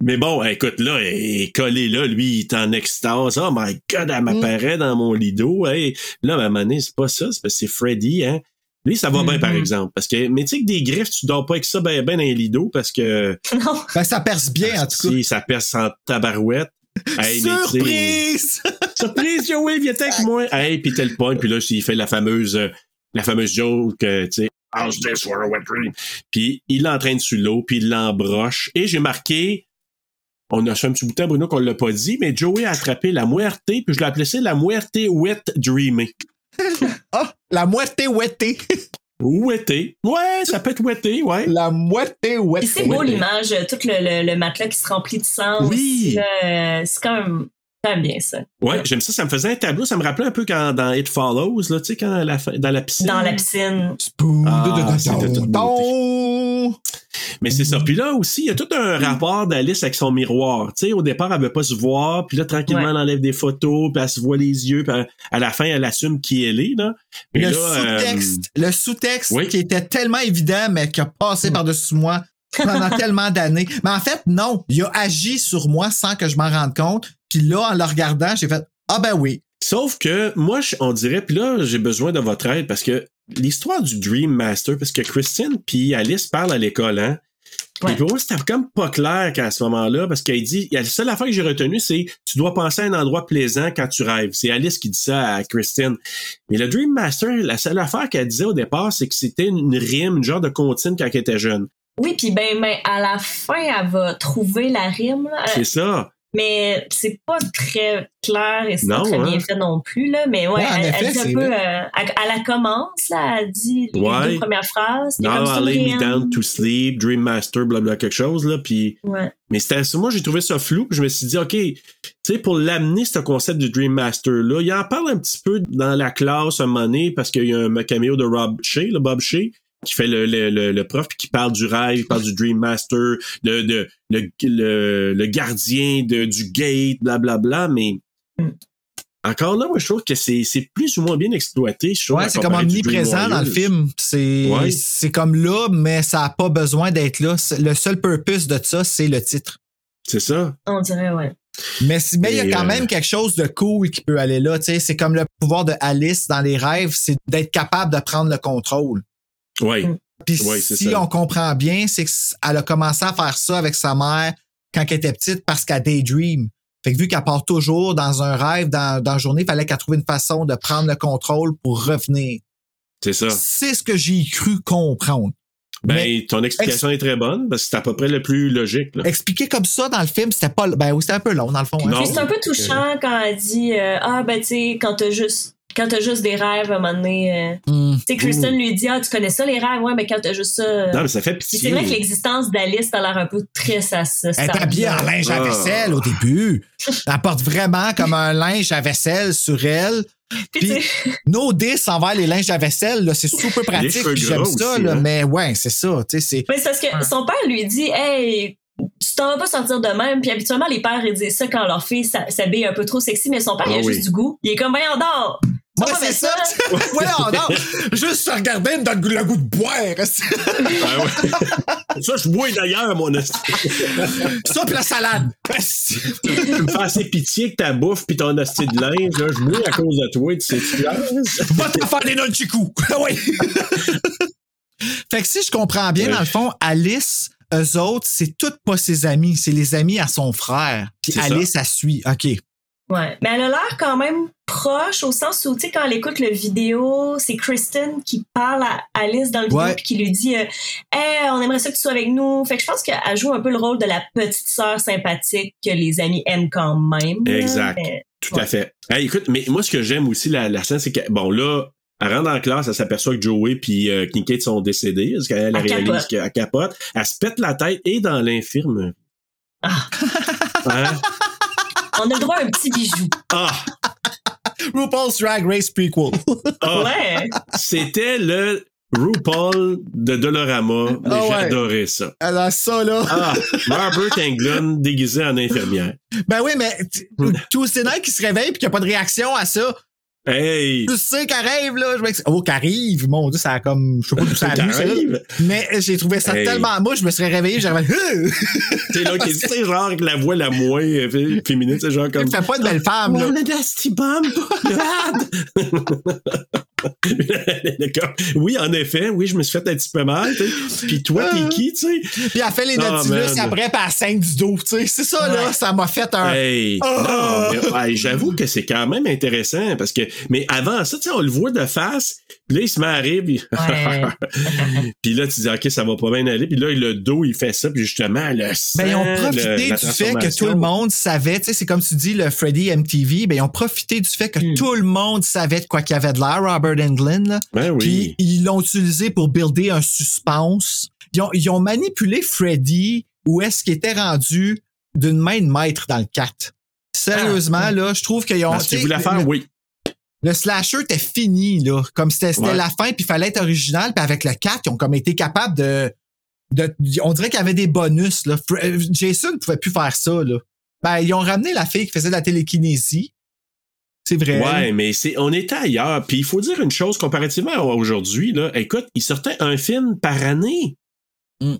[SPEAKER 3] Mais bon, écoute, là, il est collé là, lui, il est en extase. Oh my God, elle m'apparaît dans mon lido. Hey. Là, à un moment donné, c'est pas ça, c'est parce que c'est Freddy, hein. Lui, ça va bien, par exemple. Parce que, mais tu sais que des griffes, tu dors pas avec ça ben, ben dans les lidos parce que
[SPEAKER 5] Non.
[SPEAKER 1] Ben, ça perce bien, en tout cas.
[SPEAKER 3] si ça perce en tabarouette. Hey, mais tu sais-
[SPEAKER 1] Surprise!
[SPEAKER 3] Surprise, Joey, viens avec moi. Hey, puis tel point, puis là, il fait la fameuse, euh, la fameuse joke, tu sais, How's this for a wet dream? Puis il l'entraîne sur l'eau, puis il l'embroche. Et j'ai marqué, on a fait un petit bout de temps, Bruno, qu'on l'a pas dit, mais Joey a attrapé la muerte, puis je l'ai appelé ça la muerte wet dreaming.
[SPEAKER 1] Ah, la moitié ouettée.
[SPEAKER 3] Ouetté. Ouais, ça peut être ouetté, ouais.
[SPEAKER 1] La moitié
[SPEAKER 5] Puis
[SPEAKER 1] ouettée.
[SPEAKER 5] c'est beau l'image, tout le, le, le matelas qui se remplit de sang.
[SPEAKER 3] Oui.
[SPEAKER 5] euh, c'est quand même bien ça.
[SPEAKER 3] Ouais, j'aime ça, ça me faisait un tableau, ça me rappelait un peu quand dans It Follows, là, tu sais, quand la, dans la piscine.
[SPEAKER 5] Dans la piscine.
[SPEAKER 3] Ah. Mais c'est ça. Puis là aussi, il y a tout un rapport d'Alice avec son miroir. Tu sais, au départ, elle veut pas se voir, puis là, tranquillement,
[SPEAKER 5] Ouais.
[SPEAKER 3] elle enlève des photos, puis elle se voit les yeux, puis à la fin, elle assume qui elle est, là. Mais
[SPEAKER 1] Le
[SPEAKER 3] euh,
[SPEAKER 1] sous-texte, le sous-texte
[SPEAKER 3] oui.
[SPEAKER 1] qui était tellement évident, mais qui a
[SPEAKER 5] Mm.
[SPEAKER 1] passé par-dessus moi pendant tellement d'années. Mais en fait, non, il a agi sur moi sans que je m'en rende compte. Puis là, en le regardant, j'ai fait Ah ben oui.
[SPEAKER 3] Sauf que moi, je- on dirait, puis là, j'ai besoin de votre aide parce que l'histoire du Dream Master, parce que Christine puis Alice parlent à l'école, hein.
[SPEAKER 5] Ouais.
[SPEAKER 3] Et pour moi, c'était comme pas clair qu'à ce moment-là, parce qu'elle dit, la seule affaire que j'ai retenue, c'est tu dois penser à un endroit plaisant quand tu rêves. C'est Alice qui dit ça à Christine. Mais le Dream Master, la seule affaire qu'elle disait au départ, c'est que c'était une rime, une genre de comptine quand elle était jeune.
[SPEAKER 5] Oui, puis ben, ben, à la fin, elle va trouver la rime.
[SPEAKER 3] C'est ça.
[SPEAKER 5] Mais c'est pas très clair et c'est pas très
[SPEAKER 3] hein?
[SPEAKER 5] bien fait non plus. Là. Mais ouais, elle,
[SPEAKER 1] effet,
[SPEAKER 5] elle dit un peu. euh, elle, elle commence, là, elle dit les
[SPEAKER 3] Ouais.
[SPEAKER 5] deux premières phrases.
[SPEAKER 3] Now
[SPEAKER 5] comme
[SPEAKER 3] I lay me down to sleep, Dream Master, blablabla, quelque chose, là, puis...
[SPEAKER 5] Ouais.
[SPEAKER 3] Mais c'était moi j'ai trouvé ça flou, puis je me suis dit OK, tu sais pour l'amener ce concept du Dream Master là, il en parle un petit peu dans la classe un moment donné parce qu'il y a un caméo de Rob Shea, le Bob Shea qui fait le, le, le, le prof puis qui parle du rêve, il parle du Dream Master, de, de le, le, le gardien de, du gate, blablabla, mais
[SPEAKER 5] Mm.
[SPEAKER 3] encore là, moi je trouve que c'est c'est plus ou moins bien exploité. Je trouve,
[SPEAKER 1] Ouais, c'est comme omniprésent dans le film. C'est
[SPEAKER 3] Ouais.
[SPEAKER 1] c'est comme là, mais ça n'a pas besoin d'être là. Le seul purpose de ça, c'est le titre.
[SPEAKER 3] C'est ça.
[SPEAKER 5] On dirait, ouais.
[SPEAKER 1] Mais si- mais il y a quand
[SPEAKER 3] euh,
[SPEAKER 1] même quelque chose de cool qui peut aller là. tu sais. C'est comme le pouvoir de Alice dans les rêves, c'est d'être capable de prendre le contrôle.
[SPEAKER 3] Oui.
[SPEAKER 1] Puis
[SPEAKER 3] Ouais, c'est
[SPEAKER 1] si
[SPEAKER 3] ça.
[SPEAKER 1] on comprend bien, c'est qu'elle a commencé à faire ça avec sa mère quand elle était petite parce qu'elle daydream. Fait que vu qu'elle part toujours dans un rêve, dans, dans la journée, il fallait qu'elle trouve une façon de prendre le contrôle pour revenir.
[SPEAKER 3] C'est ça.
[SPEAKER 1] C'est ce que j'ai cru comprendre.
[SPEAKER 3] Ben,
[SPEAKER 1] Mais-
[SPEAKER 3] ton explication est très bonne parce que c'est à peu près le plus logique. Là.
[SPEAKER 1] Expliquer comme ça dans le film, c'était pas, ben oui, c'était un peu long dans le fond. hein.
[SPEAKER 5] Puis c'est un peu touchant quand elle dit euh, Ah, ben, tu sais, quand t'as juste. Quand t'as juste des rêves, à un moment donné, euh,
[SPEAKER 1] Hmm.
[SPEAKER 5] tu sais, Kristen lui dit Ah, tu connais ça, les rêves? Ouais, mais quand t'as juste ça. euh,
[SPEAKER 3] Non, mais ça fait pitié.
[SPEAKER 5] c'est vrai que l'existence d'Alice a l'air un peu triste à ça.
[SPEAKER 1] Elle est habillée en linge à
[SPEAKER 3] Ah.
[SPEAKER 1] vaisselle au début. Elle porte vraiment comme un linge à vaisselle sur elle. Puis, nos 10 envers les linges à vaisselle, là, c'est super pratique. J'aime ça,
[SPEAKER 3] aussi,
[SPEAKER 1] là,
[SPEAKER 3] hein.
[SPEAKER 1] mais ouais, c'est ça. tu sais, c'est-
[SPEAKER 5] Mais c'est parce que son père lui dit Hey, tu t'en vas pas sortir de même. Puis habituellement, les pères, ils disent ça quand leur fille s'habille un peu trop sexy, mais son père, il a
[SPEAKER 3] Ah oui.
[SPEAKER 5] juste du goût. Il est comme, voyons, dors.
[SPEAKER 1] Moi, c'est ça. ouais, non, non. Juste se regarder, me donne le goût de boire.
[SPEAKER 3] Ah ouais. ça, je bois d'ailleurs, mon esti.
[SPEAKER 1] ça, puis la salade.
[SPEAKER 3] tu me fais assez pitié que ta bouffe puis ton esti de linge, là, je bois à cause de toi, tu sais, tu
[SPEAKER 1] Va te faire des nunchikus. oui. fait que si je comprends bien,
[SPEAKER 3] Ouais.
[SPEAKER 1] dans le fond, Alice, eux autres, c'est toutes pas ses amis, c'est les amis à son frère. Puis
[SPEAKER 3] C'est ça.
[SPEAKER 1] Alice, elle suit. OK.
[SPEAKER 5] Ouais. Mais elle a l'air quand même proche au sens où, tu sais, quand elle écoute le vidéo, c'est Kristen qui parle à Alice dans le vidéo
[SPEAKER 1] Ouais.
[SPEAKER 5] puis qui lui dit euh, Hey, on aimerait ça que tu sois avec nous. Fait que je pense qu'elle joue un peu le rôle de la petite sœur sympathique que les amis aiment quand même.
[SPEAKER 3] Exact.
[SPEAKER 5] Mais-
[SPEAKER 3] Tout à fait. Hey, écoute, mais moi, ce que j'aime aussi, la, la scène, c'est que, bon, là, elle rentre en classe, elle s'aperçoit que Joey puis euh, Kincaid sont décédés, parce qu'elle elle
[SPEAKER 5] Elle
[SPEAKER 3] réalise qu'elle capote. Elle se pète la tête et dans l'infirme.
[SPEAKER 5] Ah.
[SPEAKER 3] Hein?
[SPEAKER 5] On a le droit à un petit bijou.
[SPEAKER 3] Ah!
[SPEAKER 1] RuPaul's Drag Race prequel.
[SPEAKER 3] Ah!
[SPEAKER 5] Ouais.
[SPEAKER 3] C'était le RuPaul de Dolorama.
[SPEAKER 1] Ah
[SPEAKER 3] J'ai
[SPEAKER 1] ouais.
[SPEAKER 3] adoré ça.
[SPEAKER 1] Elle a ça, là.
[SPEAKER 3] Ah! Robert Englund déguisé en infirmière.
[SPEAKER 1] Ben oui, mais t- Tuesday night qui se réveille puis qu'il n'y a pas de réaction à ça.
[SPEAKER 3] Hey!
[SPEAKER 1] Tu sais qu'elle rêve, là. Je oh, qu'elle arrive. Mon Dieu, ça a comme. Je sais pas d'où ça
[SPEAKER 3] Qu'elle
[SPEAKER 1] arrive. Mais j'ai trouvé ça
[SPEAKER 3] Hey.
[SPEAKER 1] tellement. Moi, je me serais réveillé, j'aurais fait.
[SPEAKER 3] C'est là, qui- tu sais, genre, avec la voix la moins euh, fé- féminine, c'est genre comme.
[SPEAKER 1] Elle fait pas de belle femme, là.
[SPEAKER 3] Oh, le nasty bomb! Oui, en effet, oui, je me suis fait un petit peu mal. tu sais. Puis toi, t'es qui, tu sais?
[SPEAKER 1] Puis elle fait les
[SPEAKER 3] Ah,
[SPEAKER 1] Nautilus après, elle saigne du dos. Tu sais, c'est ça, là. Ça m'a fait un.
[SPEAKER 3] Hey,
[SPEAKER 1] Ah!
[SPEAKER 3] ouais, j'avoue que c'est quand même intéressant parce que, mais avant ça, tu sais, on le voit de face, puis là, il se met à rire, puis,
[SPEAKER 5] Ouais.
[SPEAKER 3] puis là, tu dis, OK, ça va pas bien aller, puis là, le dos, il fait ça, puis justement, le sang,
[SPEAKER 1] Ben, ils ont profité du fait que tout le monde savait, tu sais, c'est comme tu dis, le Freddy MTV, ben, ils ont profité du fait que
[SPEAKER 5] Hmm.
[SPEAKER 1] tout le monde savait de quoi qu'il y avait de l'air, Robert Englund, là.
[SPEAKER 3] Ben oui.
[SPEAKER 1] Puis ils l'ont utilisé pour builder un suspense. Ils ont, ils ont manipulé Freddy où est-ce qu'il était rendu d'une main de maître dans le 4. Sérieusement,
[SPEAKER 5] Ah.
[SPEAKER 1] là, je trouve qu'ils ont.
[SPEAKER 3] Parce qu'il
[SPEAKER 1] tu sais,
[SPEAKER 3] voulait faire,
[SPEAKER 1] le,
[SPEAKER 3] oui.
[SPEAKER 1] Le slasher était fini, là. Comme c'était
[SPEAKER 3] Ouais.
[SPEAKER 1] la fin, puis il fallait être original. Puis avec le 4, ils ont comme été capables de. de on dirait qu'il y avait des bonus, là. Euh, Jason ne pouvait plus faire ça, là. Ben, ils ont ramené la fille qui faisait de la télékinésie. C'est vrai.
[SPEAKER 3] Ouais, mais c'est, on était ailleurs. Puis il faut dire une chose comparativement à aujourd'hui, là. Écoute, ils sortaient un film par année.
[SPEAKER 1] Mm.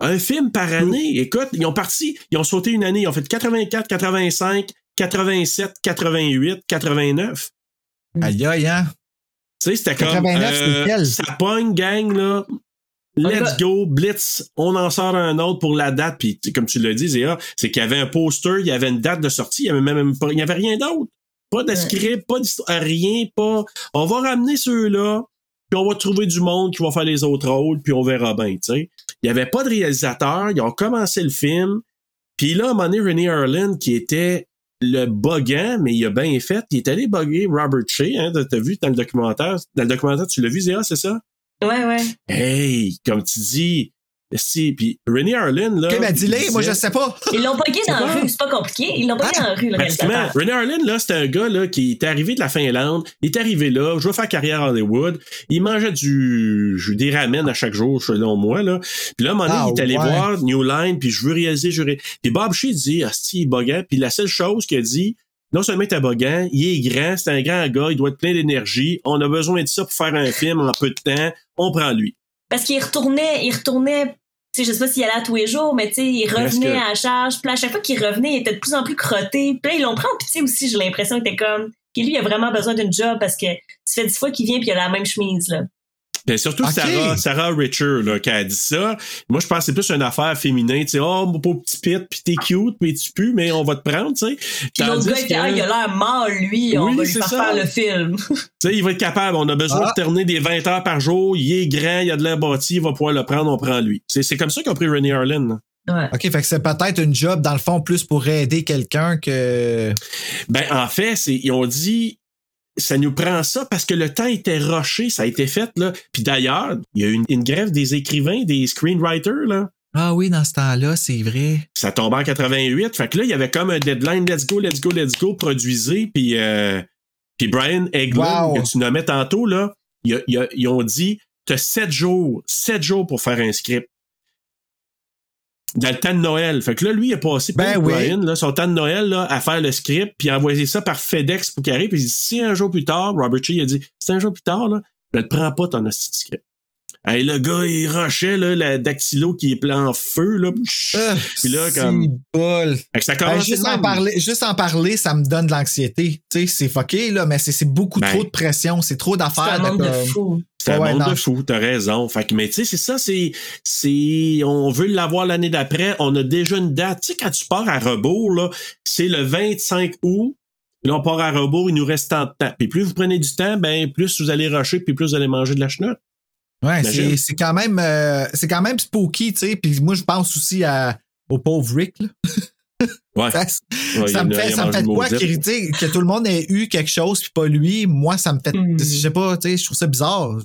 [SPEAKER 3] Un film par année. Écoute, ils ont parti, ils ont sauté une année. Ils ont fait 84, 85, 87, 88, 89.
[SPEAKER 1] Aïe, aïe, hein?
[SPEAKER 3] Tu sais, c'était comme.
[SPEAKER 1] 89, c'est quel?
[SPEAKER 3] ça pogne, gang, là. Let's go, Blitz. On en sort un autre pour la date. Puis, tu sais, comme tu l'as dit, Zéa, c'est qu'il y avait un poster, il y avait une date de sortie, il y avait même pas, il y avait rien d'autre. Pas de script, pas d'histoire, rien, pas. On va ramener ceux-là, puis on va trouver du monde qui va faire les autres rôles, puis on verra bien, tu sais. Il y avait pas de réalisateur, ils ont commencé le film, puis là, à un moment donné, René Harlan, qui était le boguant, mais il a bien fait, il est allé bugger Robert Shea, hein, t'as t'as vu dans le documentaire, dans le documentaire, tu l'as vu, Zéa, c'est ça?
[SPEAKER 5] Ouais, ouais.
[SPEAKER 3] Hey, comme tu dis, si, puis René Harlan, là.
[SPEAKER 1] Ok, ben
[SPEAKER 3] il
[SPEAKER 1] dis-les, moi je sais pas.
[SPEAKER 5] Ils l'ont pogué dans la
[SPEAKER 3] pas.
[SPEAKER 5] rue, c'est pas compliqué. Ils l'ont pogué
[SPEAKER 1] Ah,
[SPEAKER 5] dans la rue, le
[SPEAKER 3] Pratiquement.
[SPEAKER 5] réalisateur.
[SPEAKER 3] René Harlan, là, c'était un gars là, qui était arrivé de la Finlande. Il est arrivé là, je veux faire carrière à Hollywood. Il mangeait du, je des ramen à chaque jour, selon moi. Là. Puis là, à un moment donné,
[SPEAKER 1] Ah,
[SPEAKER 3] il est allé
[SPEAKER 1] ouais.
[SPEAKER 3] voir New Line, puis je veux réaliser, je veux Puis Bob Shea dit, Asti, il est boguant. Puis la seule chose qu'il a dit, non seulement il est boguant, il est grand, c'est un grand gars, il doit être plein d'énergie. On a besoin de ça pour faire un film en peu de temps. On prend lui.
[SPEAKER 5] Parce qu'il retournait, il retournait, tu tu sais, je sais pas s'il allait à tous les jours, mais tu sais, il revenait à la charge. Puis à chaque fois qu'il revenait, il était de plus en plus crotté. Puis là, ils l'ont pris en pitié aussi, j'ai l'impression que t'es comme, que lui, il a vraiment besoin d'une job parce que ça fait dix fois qu'il vient puis il a la même chemise, là.
[SPEAKER 3] Ben, surtout. Sarah, Sarah Richer là, qui a dit ça. Moi, je pense que c'est plus une affaire fémine. Tu sais, oh, mon pauvre petit pit, puis t'es cute, puis tu pues, mais on va te prendre, tu sais.
[SPEAKER 5] Puis l'autre gars,
[SPEAKER 3] que-
[SPEAKER 5] ah, il a l'air mort, lui, on va lui faire
[SPEAKER 3] ça.
[SPEAKER 5] faire le film.
[SPEAKER 3] Tu sais, il va être capable. On a besoin
[SPEAKER 1] Ah.
[SPEAKER 3] de terminer des 20 heures par jour. Il est grand, il a de l'air bâti, il va pouvoir le prendre, on prend lui. C'est, c'est comme ça ont pris Rennie Harlan.
[SPEAKER 5] Ouais.
[SPEAKER 1] OK, fait que c'est peut-être une job, dans le fond, plus pour aider quelqu'un que.
[SPEAKER 3] Ben, en fait, c'est, ils ont dit, ça nous prend ça parce que le temps était rushé, ça a été fait, là. Puis d'ailleurs, il y a eu une, une grève des écrivains, des screenwriters, là.
[SPEAKER 1] Ah oui, dans ce temps-là, c'est vrai.
[SPEAKER 3] Ça tombait en 88. Fait que là, il y avait comme un deadline, let's go, let's go, let's go, produisez. Puis, euh, puis Brian Eglin,
[SPEAKER 1] Wow.
[SPEAKER 3] que tu nommais tantôt, là, il a- il a- ils ont dit, t'as sept jours, sept jours pour faire un script. Dans le temps de Noël. Fait que là, lui, il a passé
[SPEAKER 1] Ben oui.
[SPEAKER 3] Brian, là, son temps de Noël, là, à faire le script, puis envoyer ça par FedEx pour qu'il arrive. Puis il dit, si un jour plus tard, Robert Shea, il a dit, si un jour plus tard, là, je le prends pas ton script. Hey, le gars, il rushait, là, la dactylo qui est plein en feu, là.
[SPEAKER 1] Euh,
[SPEAKER 3] Puis là, comme-
[SPEAKER 1] c'est bol.
[SPEAKER 3] Fait que ça
[SPEAKER 1] Ben,
[SPEAKER 3] commence
[SPEAKER 1] juste, en parler, juste en parler, ça me donne de l'anxiété. Tu sais, c'est fucké, là, mais c'est c'est beaucoup
[SPEAKER 3] Ben.
[SPEAKER 1] trop de pression. C'est trop
[SPEAKER 5] C'est
[SPEAKER 1] d'affaires.
[SPEAKER 5] un monde de fou.
[SPEAKER 3] C'est un
[SPEAKER 1] Ouais,
[SPEAKER 3] monde
[SPEAKER 1] non.
[SPEAKER 3] de fou, t'as raison. Fait que, mais tu sais, c'est ça, c'est, c'est, on veut l'avoir l'année d'après. On a déjà une date. Tu sais, quand tu pars à rebours, là, c'est le 25 août. Là, on part à rebours, il nous reste tant de temps. Puis plus vous prenez du temps, ben, plus vous allez rusher, puis plus vous allez manger de la chenotte.
[SPEAKER 1] Ouais, c'est c'est quand même euh, c'est quand même spooky, tu sais. Puis moi, je pense aussi à, au pauvre Rick. Là.
[SPEAKER 3] Ouais.
[SPEAKER 1] Ça,
[SPEAKER 3] Ouais,
[SPEAKER 1] ça
[SPEAKER 3] il
[SPEAKER 1] me fait, ça me fait quoi que tout le monde ait eu quelque chose puis pas lui. Moi, ça me fait,
[SPEAKER 5] Hmm.
[SPEAKER 1] je sais pas, tu sais, je trouve ça bizarre.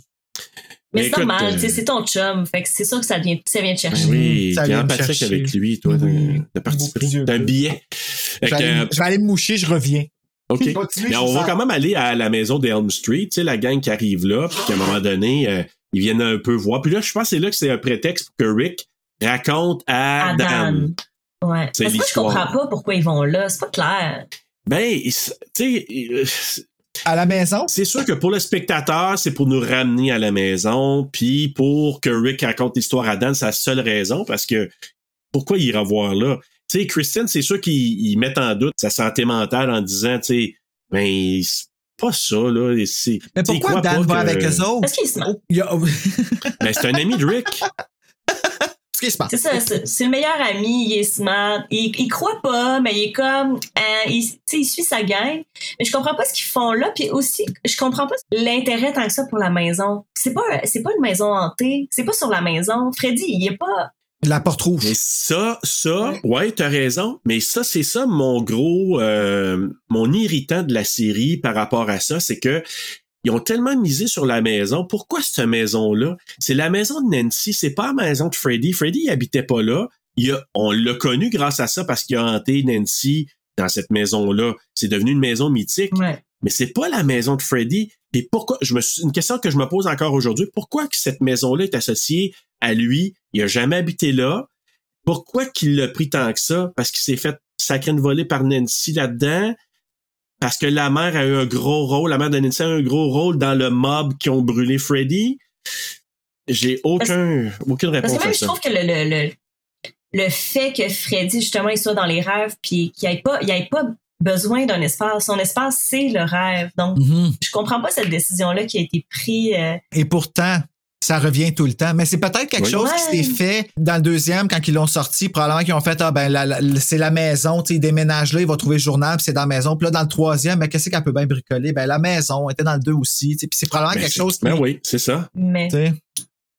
[SPEAKER 5] Mais,
[SPEAKER 3] Mais
[SPEAKER 5] c'est normal,
[SPEAKER 3] euh,
[SPEAKER 5] tu sais, c'est ton chum. Fait que c'est sûr que ça vient, ça vient te chercher.
[SPEAKER 3] Ben oui,
[SPEAKER 1] Ça
[SPEAKER 3] t'es empathique
[SPEAKER 1] chercher.
[SPEAKER 3] avec lui, toi,
[SPEAKER 1] Oui.
[SPEAKER 3] t'as participé. T'as un billet. Fait
[SPEAKER 1] Je vais,
[SPEAKER 3] que,
[SPEAKER 1] aller, je vais aller me moucher, je reviens.
[SPEAKER 3] OK. Mais on va quand même aller à la maison d'Elm Street, tu sais, la gang qui arrive là, puis qu'à un moment donné, euh, ils viennent un peu voir. Puis là, je pense que c'est là que c'est un prétexte pour que Rick raconte à
[SPEAKER 5] À
[SPEAKER 3] Dan.
[SPEAKER 5] Dan. Ouais.
[SPEAKER 3] C'est
[SPEAKER 5] Parce que moi, je comprends pas pourquoi ils vont là. C'est pas clair.
[SPEAKER 3] Ben, tu sais, euh,
[SPEAKER 1] À la maison?
[SPEAKER 3] c'est sûr que pour le spectateur, c'est pour nous ramener à la maison, puis pour que Rick raconte l'histoire à Dan, c'est la seule raison, parce que pourquoi il ira voir là? Tu sais, Christian, c'est sûr qu'il il met en doute sa santé mentale en disant, tu sais, ben, pas ça, là. c'est-
[SPEAKER 1] Mais pourquoi Dan
[SPEAKER 3] pas
[SPEAKER 1] va
[SPEAKER 3] que-
[SPEAKER 1] avec eux autres?
[SPEAKER 5] Parce qu'il se
[SPEAKER 1] a-
[SPEAKER 3] Ben, c'est un ami de Rick.
[SPEAKER 1] Qu'est-ce qui se passe?
[SPEAKER 5] C'est ça, c'est c'est le meilleur ami, il est smart. Il, il croit pas, mais il est comme, euh, il, tu sais, il suit sa gang. Mais je comprends pas ce qu'ils font là. Puis aussi, je comprends pas l'intérêt tant que ça pour la maison. C'est pas, c'est pas une maison hantée. C'est pas sur la maison. Freddy, il est pas.
[SPEAKER 1] La porte rouge.
[SPEAKER 3] Mais ça, ça, ouais, t'as raison. Mais ça, c'est ça mon gros, euh, mon irritant de la série par rapport à ça, c'est que ils ont tellement misé sur la maison. Pourquoi cette maison-là? C'est la maison de Nancy, c'est pas la maison de Freddy. Freddy, il habitait pas là. Il a, on l'a connu grâce à ça parce qu'il a hanté Nancy dans cette maison-là. C'est devenu une maison mythique.
[SPEAKER 5] Ouais.
[SPEAKER 3] Mais c'est pas la maison de Freddy. Et pourquoi, je me suis, une question que je me pose encore aujourd'hui, pourquoi que cette maison-là est associée à lui? Il a jamais habité là. Pourquoi qu'il l'a pris tant que ça? Parce qu'il s'est fait sacrer une volée par Nancy là-dedans? Parce que la mère a eu un gros rôle, la mère de Nancy a eu un gros rôle dans le mob qui ont brûlé Freddy? J'ai aucun, aucune
[SPEAKER 5] Parce
[SPEAKER 3] réponse
[SPEAKER 5] que même,
[SPEAKER 3] à
[SPEAKER 5] je trouve que le, le, le, le fait que Freddy, justement, il soit dans les rêves, puis qu'il n'y ait pas, il ait pas besoin d'un espace. Son espace, c'est le rêve. Donc,
[SPEAKER 1] Mhm.
[SPEAKER 5] je comprends pas cette décision-là qui a été prise. euh,
[SPEAKER 1] Et pourtant, ça revient tout le temps. Mais c'est peut-être quelque
[SPEAKER 3] Oui.
[SPEAKER 1] chose qui s'est fait dans le deuxième, quand ils l'ont sorti. Probablement qu'ils ont fait, ah ben, c'est la maison, tu sais, il déménage là, il va trouver le journal, puis c'est dans la maison. Puis là, dans le troisième, mais qu'est-ce qu'elle peut bien bricoler? Ben, la maison elle était dans le deux aussi, tu sais. Puis c'est probablement
[SPEAKER 3] Ben,
[SPEAKER 1] quelque chose qui,
[SPEAKER 3] Ben oui, c'est ça.
[SPEAKER 5] mais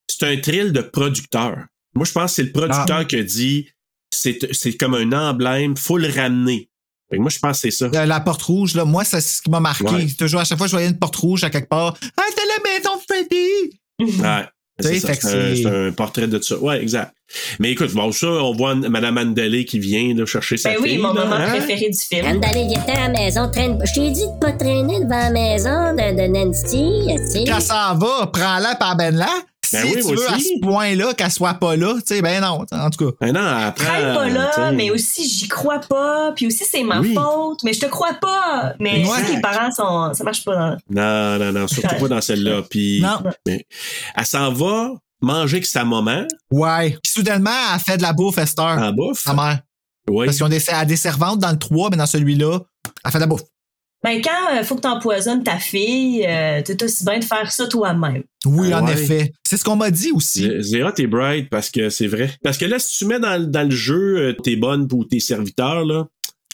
[SPEAKER 3] c'est un thrill de producteur. Moi, je pense que c'est le producteur
[SPEAKER 1] Ah.
[SPEAKER 3] qui a dit c'est, c'est comme un emblème, faut le ramener. Fait que moi, je pense que c'est ça.
[SPEAKER 1] Euh, La porte rouge, là, moi, c'est ce qui m'a marqué.
[SPEAKER 3] Ouais.
[SPEAKER 1] Toujours, à chaque fois que je voyais une porte rouge à quelque part, ah, c'est la maison Freddy!
[SPEAKER 3] Ouais. C'est, un, un portrait de ça. Ouais, exact. Mais écoute, bon, ça, on voit Mme Mandalay qui vient de chercher sa
[SPEAKER 5] ben oui,
[SPEAKER 3] fille.
[SPEAKER 5] mon
[SPEAKER 3] là,
[SPEAKER 5] moment
[SPEAKER 3] hein?
[SPEAKER 5] préféré du film.
[SPEAKER 11] Randall, il était à la maison, traîne. Je t'ai dit de pas traîner devant la maison de, de Nancy, tu sais.
[SPEAKER 1] Quand ça va, prends-la par ben là.
[SPEAKER 3] Ben
[SPEAKER 1] si
[SPEAKER 3] oui,
[SPEAKER 1] tu
[SPEAKER 3] moi
[SPEAKER 1] veux à ce point-là qu'elle soit pas là, tu sais, ben non, en tout cas.
[SPEAKER 3] Ben non, après.
[SPEAKER 5] Traîne pas là,
[SPEAKER 3] t'sais.
[SPEAKER 5] mais aussi j'y crois pas, puis aussi c'est ma
[SPEAKER 3] Oui.
[SPEAKER 5] faute, mais je te crois pas. Mais
[SPEAKER 1] Exact.
[SPEAKER 5] je sais que les parents sont, ça marche pas.
[SPEAKER 3] Non, non, non, surtout pas dans celle-là. Puis,
[SPEAKER 1] Non.
[SPEAKER 3] mais elle s'en va. Manger avec sa maman
[SPEAKER 1] Ouais. Puis soudainement, elle fait de la bouffe, Esther.
[SPEAKER 3] en bouffe?
[SPEAKER 1] Sa mère.
[SPEAKER 3] Oui.
[SPEAKER 1] Parce elle a des servantes dans le 3, mais dans celui-là, elle fait de la bouffe.
[SPEAKER 5] Ben, quand il faut que tu empoisonnes ta fille, euh, t'es aussi bien de faire ça toi-même.
[SPEAKER 1] Oui,
[SPEAKER 3] Ah
[SPEAKER 1] en
[SPEAKER 3] ouais.
[SPEAKER 1] effet. C'est ce qu'on m'a dit aussi.
[SPEAKER 3] Zéra, t'es bright parce que c'est vrai. Parce que là, si tu mets dans, le- dans le jeu euh, tes bonnes pour tes serviteurs, là,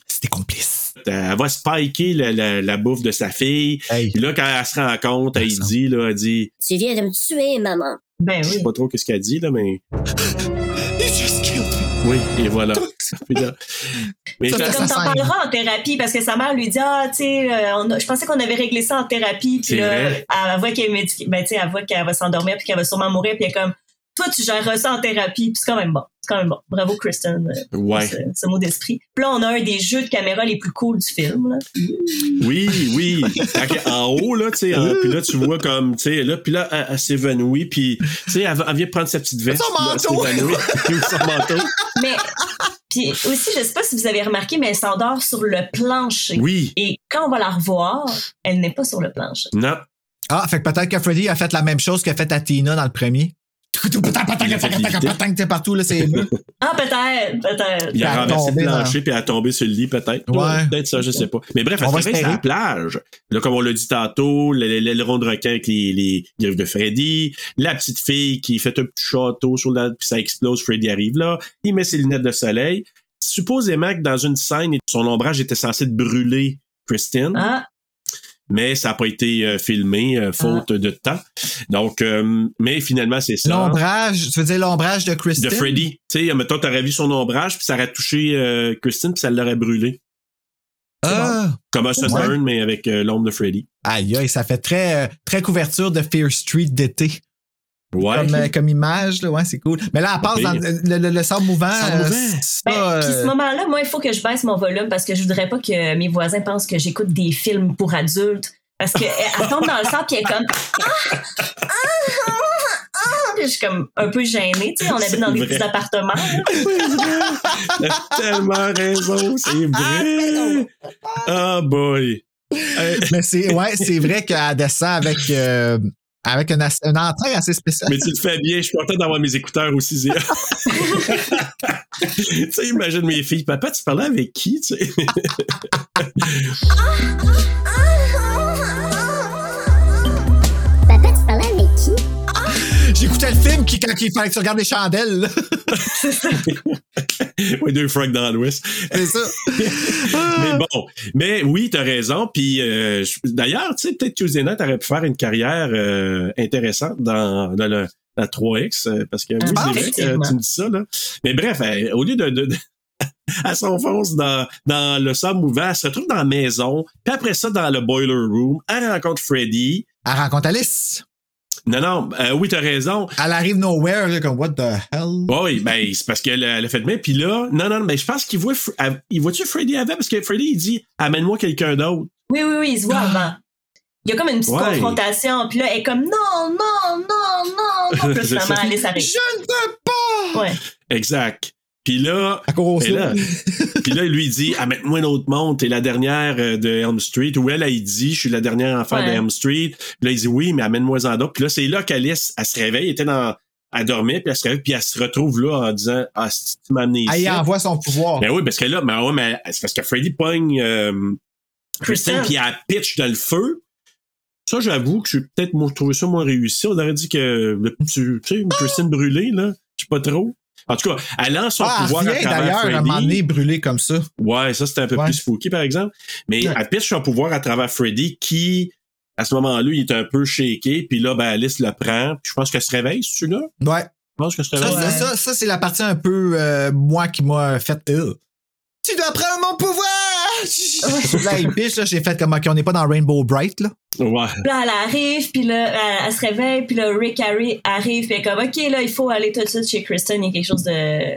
[SPEAKER 1] C'était complice.
[SPEAKER 3] elle va spiker la, la, la bouffe de sa fille.
[SPEAKER 1] Hey.
[SPEAKER 3] Puis là, quand elle se rend compte, elle dit, là, elle dit,
[SPEAKER 7] Tu viens de me tuer, maman?
[SPEAKER 5] Ben
[SPEAKER 3] je sais
[SPEAKER 5] oui.
[SPEAKER 3] pas trop qu'est-ce qu'elle dit, là, mais oui, et voilà. Mais
[SPEAKER 5] Comme
[SPEAKER 1] ça
[SPEAKER 5] t'en parleras en thérapie, parce que sa mère lui dit Ah, tu sais, euh, je pensais qu'on avait réglé ça en thérapie, puis là,
[SPEAKER 3] vrai.
[SPEAKER 5] elle voit qu'elle ben, tu sais, elle voit qu'elle va s'endormir, puis qu'elle va sûrement mourir, puis elle est comme Toi, tu gères ça en thérapie, puis c'est quand même bon. C'est quand même bon. Bravo, Kristen, euh,
[SPEAKER 3] ouais.
[SPEAKER 5] ce, ce mot d'esprit. Puis là, on a un des jeux de caméra les plus cool du film. Là.
[SPEAKER 3] Oui, oui. En haut, là, tu sais, hein, puis là, tu vois comme, tu sais, là, puis là, elle, elle s'évanouit, puis, tu sais, elle, elle vient prendre sa petite veste.
[SPEAKER 1] Son
[SPEAKER 3] puis là, elle
[SPEAKER 1] manteau.
[SPEAKER 3] Puis son manteau.
[SPEAKER 5] Mais, puis aussi, je sais pas si vous avez remarqué, mais elle s'endort sur le plancher.
[SPEAKER 3] Oui.
[SPEAKER 5] Et quand on va la revoir, elle n'est pas sur le plancher.
[SPEAKER 3] Non.
[SPEAKER 1] Ah, fait que peut-être que Freddy a fait la même chose qu'a fait à Tina dans le premier. Partout, là, c'est
[SPEAKER 5] Ah, peut-être, peut-être.
[SPEAKER 3] Il a renversé le plancher puis a tombé sur le lit, peut-être.
[SPEAKER 1] Ouais.
[SPEAKER 3] Peut-être ça, je sais pas. Mais bref, elle se la plage. Là, comme on l'a dit tantôt, le- le- l'aileron de requin avec les, les griffes de Freddy, la petite fille qui fait un petit château sur la, puis ça explose, Freddy arrive là, il met ses lunettes de soleil. Supposément que dans une scène, son ombrage était censé brûler Christine,
[SPEAKER 5] Ah,
[SPEAKER 3] mais ça n'a pas été euh, filmé, euh, faute de temps. Donc, euh, mais finalement, c'est ça.
[SPEAKER 1] L'ombrage, tu veux dire l'ombrage de Christine?
[SPEAKER 3] de Freddy. Tu sais, mettons, t'aurais vu son ombrage, puis ça aurait touché euh, Christine, puis ça l'aurait brûlé.
[SPEAKER 1] Ah!
[SPEAKER 3] Comme un
[SPEAKER 1] Ouais.
[SPEAKER 3] Sunburn, mais avec l'ombre de Freddy.
[SPEAKER 1] Aïe, aïe, ça fait très, très couverture de Fear Street d'été.
[SPEAKER 3] Ouais.
[SPEAKER 1] Comme, euh, comme image, là, ouais, c'est cool. Mais là, elle passe dans le, le, le- sable mouvant. Euh,
[SPEAKER 5] Ben, puis
[SPEAKER 1] euh,
[SPEAKER 5] ce moment-là, moi, il faut que je baisse mon volume parce que je voudrais pas que mes voisins pensent que j'écoute des films pour adultes. Parce qu'elle elle tombe dans le sable puis elle est comme. Ah! Ah! Ah! Je suis comme un peu gênée, tu sais, on habite dans des petits appartements.
[SPEAKER 3] T'as tellement raison, c'est vrai. Ah boy. Hey,
[SPEAKER 1] Mais c'est, ouais, c'est vrai qu'elle descend avec, euh, avec une, as- une entrée assez spéciale.
[SPEAKER 3] mais tu le fais bien, je suis content d'avoir mes écouteurs aussi. Zéa. tu sais, imagine mes filles. Papa, tu parlais avec qui, tu sais?
[SPEAKER 1] J'écoutais le film qui, quand il fallait que tu regardes les chandelles,
[SPEAKER 3] oui, deux frogs dans l'ouest.
[SPEAKER 1] C'est ça.
[SPEAKER 3] mais bon, mais oui, t'as raison. Puis euh, d'ailleurs, tu sais, peut-être Tuesday Night aurait pu faire une carrière euh, intéressante dans, dans le la 3X, euh, parce que oui,
[SPEAKER 5] Ah,
[SPEAKER 3] c'est vrai que tu me dis ça, là. Mais bref, euh, au lieu de, de, de- elle s'enfonce dans, dans le sable mouvant, elle se retrouve dans la maison, puis après ça, dans le boiler room, elle rencontre Freddy.
[SPEAKER 1] Elle rencontre Alice.
[SPEAKER 3] Non, non, euh, oui, t'as raison.
[SPEAKER 1] Elle arrive nowhere, là, comme what the hell?
[SPEAKER 3] Oui, ben, c'est parce qu'elle a elle a fait de même. Puis là, non, non, mais je pense qu'il voit, elle- il voit-tu Freddy avant? Parce que Freddy, il dit, amène-moi quelqu'un d'autre.
[SPEAKER 5] Oui, oui, oui, ils se voient avant. Il y a comme une petite
[SPEAKER 3] Ouais.
[SPEAKER 5] confrontation, puis là, elle est comme non, non, non, non, non.
[SPEAKER 3] Ça.
[SPEAKER 5] Alice arrive.
[SPEAKER 1] Je ne veux pas!
[SPEAKER 5] Ouais.
[SPEAKER 3] Exact. Puis là, là, puis là, il lui dit, amène-moi une autre monde, t'es la dernière euh, de Elm Street. Ou elle, elle dit, je suis la dernière enfant
[SPEAKER 5] Ouais.
[SPEAKER 3] de Elm Street. Puis là, il dit, oui, mais amène-moi en d'autres. Puis là, c'est là qu'Alice, elle se réveille, elle était dans, elle dormait, puis elle se réveille, puis elle se retrouve là en disant, ah, si tu m'as amené ici.
[SPEAKER 1] Elle envoie son pouvoir.
[SPEAKER 3] Ben oui, parce que là, ben ouais, mais c'est parce que Freddy pogne euh, Kristen. puis elle pitch dans le feu. Ça, j'avoue que j'ai peut-être moi, trouvé ça moins réussi. On aurait dit que le tu sais, Kristen brûlée, là, je sais pas trop. En tout cas, elle lance son
[SPEAKER 1] Ah, elle
[SPEAKER 3] pouvoir à travers
[SPEAKER 1] d'ailleurs à un moment
[SPEAKER 3] Freddy.
[SPEAKER 1] donné brûlé comme ça.
[SPEAKER 3] Ouais, ça c'était un peu
[SPEAKER 1] Ouais.
[SPEAKER 3] plus spooky par exemple. Mais
[SPEAKER 1] Ouais.
[SPEAKER 3] elle pitch son pouvoir à travers Freddy qui, à ce moment-là, il est un peu shaké. Puis là, ben Alice le prend. Puis je pense qu'elle se réveille, c'est là.
[SPEAKER 1] Ouais.
[SPEAKER 3] Je pense qu'elle se
[SPEAKER 1] Ça,
[SPEAKER 3] réveille.
[SPEAKER 1] c'est- ça, ça, c'est la partie un peu, euh, moi, qui m'a fait, euh, tu dois prendre mon pouvoir! Là, il piche, là, j'ai fait comme, OK, on n'est pas dans Rainbow Bright, là.
[SPEAKER 3] Ouais.
[SPEAKER 5] Puis là, elle arrive, puis là, elle, elle se réveille, puis là, Rick Harry arrive, puis elle est comme, OK, là, il faut aller tout de suite chez Kristen, il y a quelque chose de.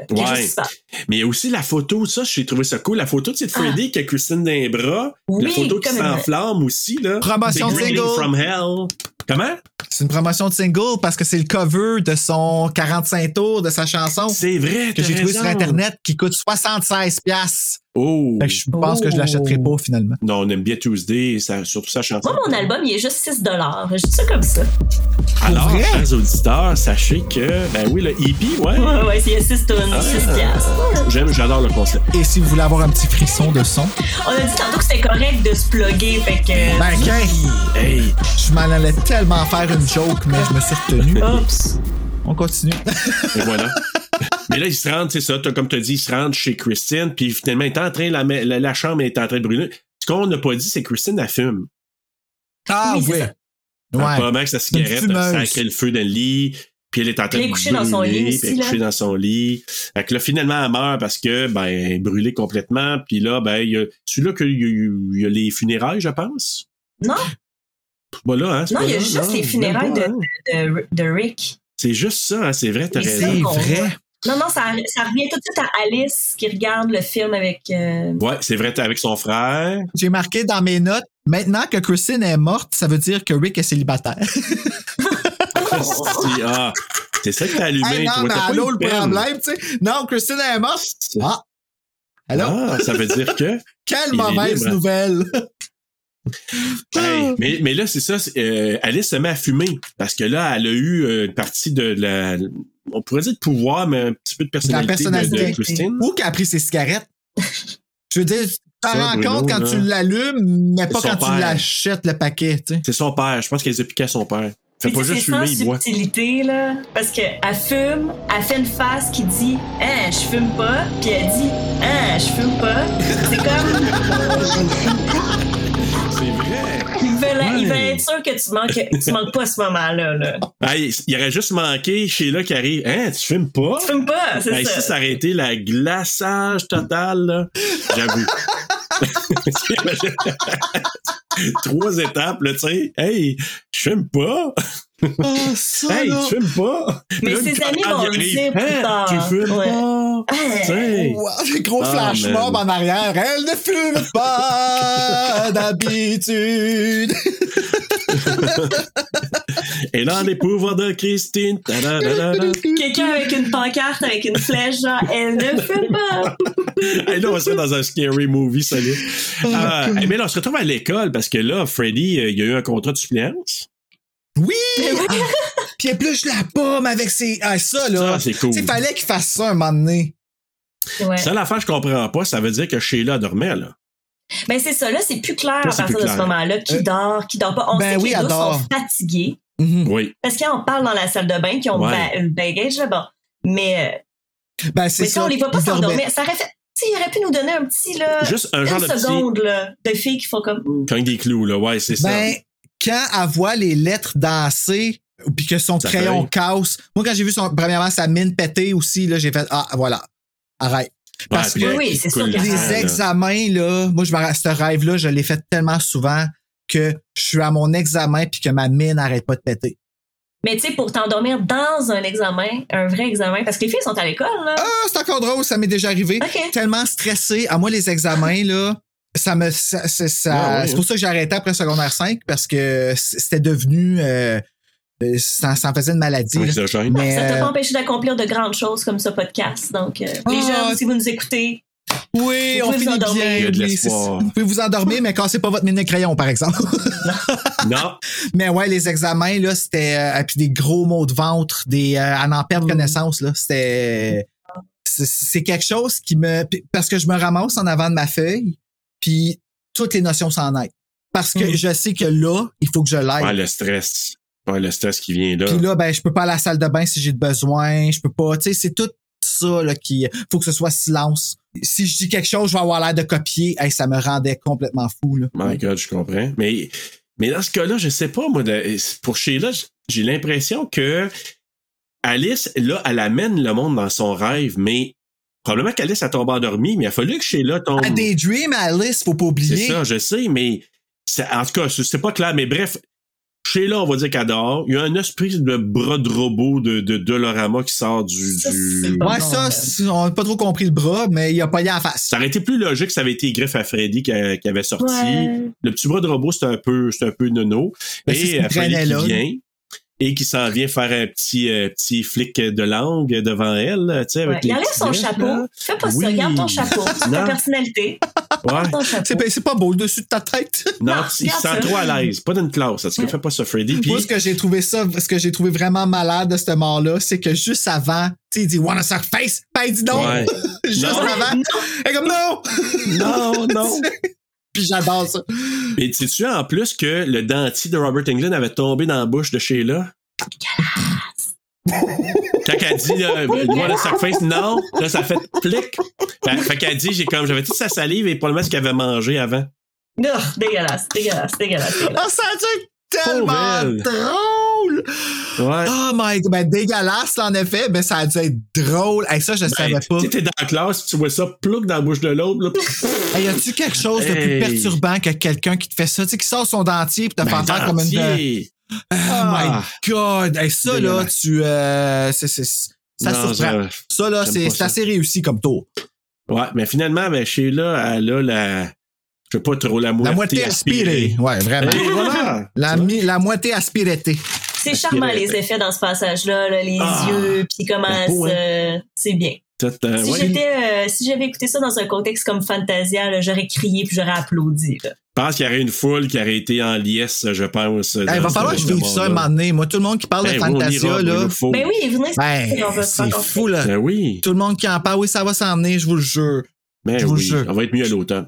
[SPEAKER 5] Quelque
[SPEAKER 3] Ouais.
[SPEAKER 5] chose qui se passe.
[SPEAKER 3] Mais il y a aussi la photo, ça, j'ai trouvé ça cool. La photo de cette Freddy qui a Christine dans les bras.
[SPEAKER 5] Ah. Oui,
[SPEAKER 3] la photo qui
[SPEAKER 5] comme une-
[SPEAKER 3] s'enflamme aussi, là.
[SPEAKER 1] Promotion
[SPEAKER 3] Big Reading
[SPEAKER 1] single.
[SPEAKER 3] from Hell. Comment?
[SPEAKER 1] C'est une promotion de single parce que c'est le cover de son 45 tours de sa chanson
[SPEAKER 3] C'est vrai,
[SPEAKER 1] que j'ai trouvé sur. Internet qui coûte 76 piastres.
[SPEAKER 3] Oh!
[SPEAKER 1] Fait que je pense que je l'achèterai pas finalement.
[SPEAKER 3] Non, on aime bien Tuesday, ça, surtout sa chanson.
[SPEAKER 5] Moi, mon album, il est juste 6 Je dis ça comme ça.
[SPEAKER 3] Alors,
[SPEAKER 1] vrai?
[SPEAKER 3] chers auditeurs, sachez que, ben oui, le EP, ouais.
[SPEAKER 5] Ouais, ouais, il y a 6 tonnes, 6 piastres.
[SPEAKER 3] J'aime, j'adore le concept.
[SPEAKER 1] Et si vous voulez avoir un petit frisson de son,
[SPEAKER 5] On a dit tantôt que c'était correct de se plugger, fait que.
[SPEAKER 1] ben qu'un,
[SPEAKER 3] Hey!
[SPEAKER 1] je m'en allais tellement faire une joke, mais je me suis retenu.
[SPEAKER 5] Oups.
[SPEAKER 1] On continue.
[SPEAKER 3] Et voilà. Mais là, il se rend, c'est ça, t'as- comme tu as dit, il se rend chez Christine, puis finalement, il est en train, la, la, la chambre est en train de brûler. Ce qu'on n'a pas dit, c'est que Christine, elle fume.
[SPEAKER 1] Ah
[SPEAKER 5] Oui,
[SPEAKER 1] oui.
[SPEAKER 5] ça.
[SPEAKER 3] Elle
[SPEAKER 1] Ouais.
[SPEAKER 3] pas avec sa cigarette,
[SPEAKER 1] fumeuse.
[SPEAKER 3] sacré le feu dans le lit, puis elle est en train
[SPEAKER 5] Elle est
[SPEAKER 3] de
[SPEAKER 5] couchée dans son lit
[SPEAKER 3] brûler,
[SPEAKER 5] aussi,
[SPEAKER 3] puis elle est
[SPEAKER 5] là.
[SPEAKER 3] couchée dans son lit. Fait que là, finalement, elle meurt parce que, ben, elle est brûlée complètement, puis là, ben, il y a, celui-là qu'il y, y a les funérailles, je pense?
[SPEAKER 5] Non,
[SPEAKER 3] Pas là, hein? c'est
[SPEAKER 5] non, il y a
[SPEAKER 3] là,
[SPEAKER 5] juste
[SPEAKER 3] non,
[SPEAKER 5] les funérailles
[SPEAKER 3] pas,
[SPEAKER 5] de,
[SPEAKER 3] hein.
[SPEAKER 5] de, de Rick.
[SPEAKER 3] C'est juste ça, hein, c'est vrai, t'as raison.
[SPEAKER 1] C'est vrai.
[SPEAKER 5] Non, non, ça, ça revient tout de suite à Alice qui regarde le film avec. euh,
[SPEAKER 3] Ouais, c'est vrai, t'es avec son frère.
[SPEAKER 1] J'ai marqué dans mes notes, maintenant que Christine est morte, ça veut dire que Rick est célibataire.
[SPEAKER 3] Ah, c'est ça que t'as allumé.
[SPEAKER 1] Hey, non,
[SPEAKER 3] toi,
[SPEAKER 1] mais allô, le problème, tu sais. Non, Christine est morte. Ah. Allô?
[SPEAKER 3] Ah, ça veut dire que.
[SPEAKER 1] Quelle mauvaise nouvelle.
[SPEAKER 3] Hey, mais, mais là, c'est ça. c'est, euh, Alice se met à fumer. Parce que là, elle a eu euh, une partie de la. On pourrait dire de pouvoir, mais un petit peu de
[SPEAKER 1] La
[SPEAKER 3] personnalité, de- de,
[SPEAKER 1] personnalité.
[SPEAKER 3] Christine.
[SPEAKER 1] Ou qu'elle a pris ses cigarettes. Je veux dire, tu t'en
[SPEAKER 3] Ça,
[SPEAKER 1] rends compte quand
[SPEAKER 3] là.
[SPEAKER 1] tu l'allumes, mais pas
[SPEAKER 3] C'est
[SPEAKER 1] quand tu l'achètes le paquet, tu sais.
[SPEAKER 3] C'est son père. Je pense qu'elle les a piqués à son père. Fait
[SPEAKER 5] Puis
[SPEAKER 3] pas juste
[SPEAKER 5] c'est
[SPEAKER 3] fumer, il boit.
[SPEAKER 5] subtilité, là. Parce qu'elle fume, elle fait une face qui dit Hein, je fume pas. Puis elle dit Hein, je fume pas. C'est comme.
[SPEAKER 3] Ouais.
[SPEAKER 5] être sûr que tu manques, tu manques pas ce moment-là. Là.
[SPEAKER 3] Hey, il aurait juste manqué Sheila qui arrive. Hein, tu fumes pas?
[SPEAKER 5] Tu fumes pas, c'est
[SPEAKER 3] Hey,
[SPEAKER 5] ça.
[SPEAKER 3] ça, ça aurait été la glaçage total, là. J'avoue. Trois étapes, là, tu sais. Hey, je fume pas?
[SPEAKER 1] Oh, ça,
[SPEAKER 3] Hey, tu fumes pas?
[SPEAKER 5] Mais ses amis vont le dire plus tard.
[SPEAKER 3] Tu fumes
[SPEAKER 5] Ouais.
[SPEAKER 3] pas? Tu sais.
[SPEAKER 1] Wow, des gros
[SPEAKER 3] Ah,
[SPEAKER 1] flash mobs en arrière. Elle ne fume pas d'habitude.
[SPEAKER 3] Et là, les pouvoirs de Christine.
[SPEAKER 5] Quelqu'un avec une pancarte, avec une flèche, genre, elle ne fume pas.
[SPEAKER 3] Hey, là, on serait dans un scary movie, ça là.
[SPEAKER 1] Oh,
[SPEAKER 3] hey, mais là, on se retrouve à l'école parce que là, Freddy, euh, il y a eu un contrat de suppléance.
[SPEAKER 1] Oui! Ah, Puis elle épluche la pomme avec ses. Ah, ça, là.
[SPEAKER 3] Ça, c'est cool.
[SPEAKER 1] Tu sais, fallait qu'il fasse ça un moment donné.
[SPEAKER 5] Ouais.
[SPEAKER 3] Ça, l'affaire, je comprends pas. Ça veut dire que Sheila dormait, là.
[SPEAKER 5] Ben, c'est ça, là, c'est plus clair
[SPEAKER 3] Là,
[SPEAKER 5] à partir
[SPEAKER 3] plus
[SPEAKER 5] de ce moment-là. Qui
[SPEAKER 1] Euh,
[SPEAKER 5] dort, qui dort pas. On
[SPEAKER 1] ben
[SPEAKER 5] sait
[SPEAKER 1] oui,
[SPEAKER 5] que les
[SPEAKER 1] elle
[SPEAKER 5] deux
[SPEAKER 1] dort.
[SPEAKER 5] sont fatigués.
[SPEAKER 1] Mhm.
[SPEAKER 3] Oui.
[SPEAKER 5] Parce qu'on parle dans la salle de bain, qui ont
[SPEAKER 3] Ouais.
[SPEAKER 5] ba- le bagage, là, bon. Mais, euh,
[SPEAKER 1] Ben, c'est
[SPEAKER 5] mais si
[SPEAKER 1] ça.
[SPEAKER 5] on les voit pas s'endormir, ça aurait fait. Tu sais, il aurait pu nous donner un petit, là.
[SPEAKER 3] Juste un genre
[SPEAKER 5] une
[SPEAKER 3] de petit-
[SPEAKER 5] seconde, là, de filles qui font comme.
[SPEAKER 3] Cogne des clous, là. Ouais, c'est ça.
[SPEAKER 1] Quand elle voit les lettres danser, puis que son
[SPEAKER 3] Ça
[SPEAKER 1] crayon casse, moi, quand j'ai vu son, premièrement, sa mine péter aussi, là, j'ai fait, ah, voilà. Arrête. Parce
[SPEAKER 3] Ouais,
[SPEAKER 1] que
[SPEAKER 5] Oui, c'est
[SPEAKER 3] coule
[SPEAKER 5] sûr que
[SPEAKER 3] le
[SPEAKER 5] ça-
[SPEAKER 3] sang,
[SPEAKER 1] les
[SPEAKER 3] là.
[SPEAKER 1] examens, là, moi, je ce rêve-là, je l'ai fait tellement souvent que je suis à mon examen puis que ma mine n'arrête pas de péter.
[SPEAKER 5] Mais tu sais, pour t'endormir dans un examen, un vrai examen, parce que les filles sont à l'école, là.
[SPEAKER 1] Ah, c'est encore drôle, ça m'est déjà arrivé.
[SPEAKER 5] OK.
[SPEAKER 1] Tellement stressé. À moi, les examens, là, ça me, ça, c'est ça- c'est pour ça que j'ai arrêté après secondaire 5 parce que c'était devenu, euh, euh, ça, ça en faisait une maladie. Mais,
[SPEAKER 5] Ça t'a
[SPEAKER 1] euh,
[SPEAKER 5] pas empêché d'accomplir de grandes choses comme ce podcast. Donc, euh, les
[SPEAKER 1] Ah,
[SPEAKER 5] jeunes, si vous nous écoutez,
[SPEAKER 1] Oui,
[SPEAKER 5] Vous
[SPEAKER 1] on
[SPEAKER 5] pouvez vous
[SPEAKER 1] finit
[SPEAKER 5] endormir.
[SPEAKER 1] bien. Oui. Vous pouvez vous endormir, mais cassez pas votre mine de crayon, par exemple.
[SPEAKER 3] Non.
[SPEAKER 1] mais ouais, les examens, là, c'était... Euh, et puis des gros maux de ventre, des... Euh, à en perdre
[SPEAKER 5] Mm.
[SPEAKER 1] connaissance, là. C'était... C'est quelque chose qui me... Parce que je me ramasse en avant de ma feuille, puis toutes les notions s'en aident. Parce que
[SPEAKER 5] Mm.
[SPEAKER 1] je sais que là, il faut que je l'aide.
[SPEAKER 3] Ouais, le stress. Ouais, le stress qui vient là.
[SPEAKER 1] Puis là, ben, je peux pas aller à la salle de bain si j'ai besoin. Je peux pas. Tu sais, c'est tout ça là, qui. faut que ce soit silence. Si je dis quelque chose, je vais avoir l'air de copier. Hey, ça me rendait complètement fou. Là.
[SPEAKER 3] My God, je comprends. Mais, mais dans ce cas-là, je sais pas, moi, de- pour Sheila, j'ai l'impression que Alice, là, elle amène le monde dans son rêve, mais probablement qu'Alice a tombé endormie, mais il a fallu que Sheila tombe.
[SPEAKER 1] À Daydream, Alice, faut pas
[SPEAKER 3] C'est
[SPEAKER 1] oublier.
[SPEAKER 3] ça, je sais, mais c'est- en tout cas, c'est c'est pas clair, mais bref. Sheila, on va dire qu'elle dort. Il y a un esprit de bras de robot de, de Dolorama qui sort du. Du...
[SPEAKER 5] c'est
[SPEAKER 1] Ouais,
[SPEAKER 5] bon,
[SPEAKER 1] ça, c'est- on n'a pas trop compris le bras, mais il a pas y en face.
[SPEAKER 3] Ça aurait été plus logique si ça avait été les griffes à Freddy qui, a- qui avait sorti.
[SPEAKER 5] Ouais.
[SPEAKER 3] Le petit bras de robot, c'est un peu, c'est un peu nono.
[SPEAKER 1] Ben, c'est
[SPEAKER 3] et Freddy qui
[SPEAKER 1] là.
[SPEAKER 3] vient. Et qui s'en vient faire un petit euh, petit flic de langue devant elle, tu sais, avec
[SPEAKER 5] Ouais.
[SPEAKER 3] les
[SPEAKER 5] Il enlève son chapeau.
[SPEAKER 3] là.
[SPEAKER 5] Fais pas ça. Garde ton chapeau. C'est ta personnalité.
[SPEAKER 3] Ouais.
[SPEAKER 5] Garde ton chapeau.
[SPEAKER 1] C'est ben, pas beau le dessus de ta tête.
[SPEAKER 3] Non,
[SPEAKER 5] Non,
[SPEAKER 3] il se sent trop à l'aise. Pas d'une classe. En tout cas, fais pas ça, Freddy. Puis,
[SPEAKER 1] Moi, ce que j'ai trouvé ça, ce que j'ai trouvé vraiment malade de ce mort-là, c'est que juste avant, tu sais, il dit Wanna suck face? Ben, non!
[SPEAKER 3] Ouais.
[SPEAKER 1] juste
[SPEAKER 3] Non.
[SPEAKER 1] avant. Elle comme non!
[SPEAKER 3] non, non.
[SPEAKER 1] Puis j'adore ça.
[SPEAKER 3] Mais sais-tu en plus que le dentier de Robert Englund avait tombé dans la bouche de Sheila? Quand elle dit, là, you want a suck face? Non. Là, ça fait plic. Fait, fait qu'elle dit, j'ai comme, j'avais toute sa salive et probablement ce qu'elle avait mangé avant?
[SPEAKER 5] Non, dégueulasse, dégueulasse, dégueulasse. dégueulasse.
[SPEAKER 1] Ah, ça a dû être tellement drôle!
[SPEAKER 3] Ouais.
[SPEAKER 1] Oh my god, ben dégueulasse, là, en effet, mais ça a dû être drôle. Hey, ça, je savais pas.
[SPEAKER 3] Tu t'es dans la classe, tu vois ça, plouc dans la bouche de l'autre, là.
[SPEAKER 1] Hey, y a-tu quelque chose de plus
[SPEAKER 3] Hey.
[SPEAKER 1] perturbant que quelqu'un qui te fait ça, tu sais, qui sort son dentier pis te
[SPEAKER 3] Ben,
[SPEAKER 1] fait faire comme une. Oh
[SPEAKER 3] Ah.
[SPEAKER 1] my god! Hey, ça, là, tu. Euh, ça
[SPEAKER 3] Non,
[SPEAKER 1] surprend.
[SPEAKER 3] ça-
[SPEAKER 1] là, c'est, assez réussi comme tour.
[SPEAKER 3] Ouais, mais finalement, ben, Sheila, elle a la, je sais pas trop, la moitié,
[SPEAKER 1] La moitié aspirée. Ouais, vraiment.
[SPEAKER 3] Et voilà.
[SPEAKER 1] La, mi- la moitié aspirétée.
[SPEAKER 5] C'est charmant les effets dans ce passage-là, là, les
[SPEAKER 3] Ah.
[SPEAKER 5] yeux, puis comment
[SPEAKER 3] hein.
[SPEAKER 5] c'est bien.
[SPEAKER 3] Euh,
[SPEAKER 5] Si
[SPEAKER 3] ouais.
[SPEAKER 5] j'étais, euh, si j'avais écouté ça dans un contexte comme Fantasia, là, j'aurais crié puis j'aurais applaudi. là.
[SPEAKER 3] Je pense qu'il y aurait une foule qui aurait été en liesse, je pense.
[SPEAKER 1] Hey, il va falloir que je vive ça un moment donné. Moi, tout le monde qui parle de Fantasia, là.
[SPEAKER 5] Ben oui, venez.
[SPEAKER 1] Ben, c'est fou, là.
[SPEAKER 3] Ben oui.
[SPEAKER 1] Tout le monde qui en parle, oui, ça va s'en venir, je vous le jure.
[SPEAKER 3] Ben
[SPEAKER 1] Je vous
[SPEAKER 3] oui,
[SPEAKER 1] jure.
[SPEAKER 3] on va être mieux à l'automne.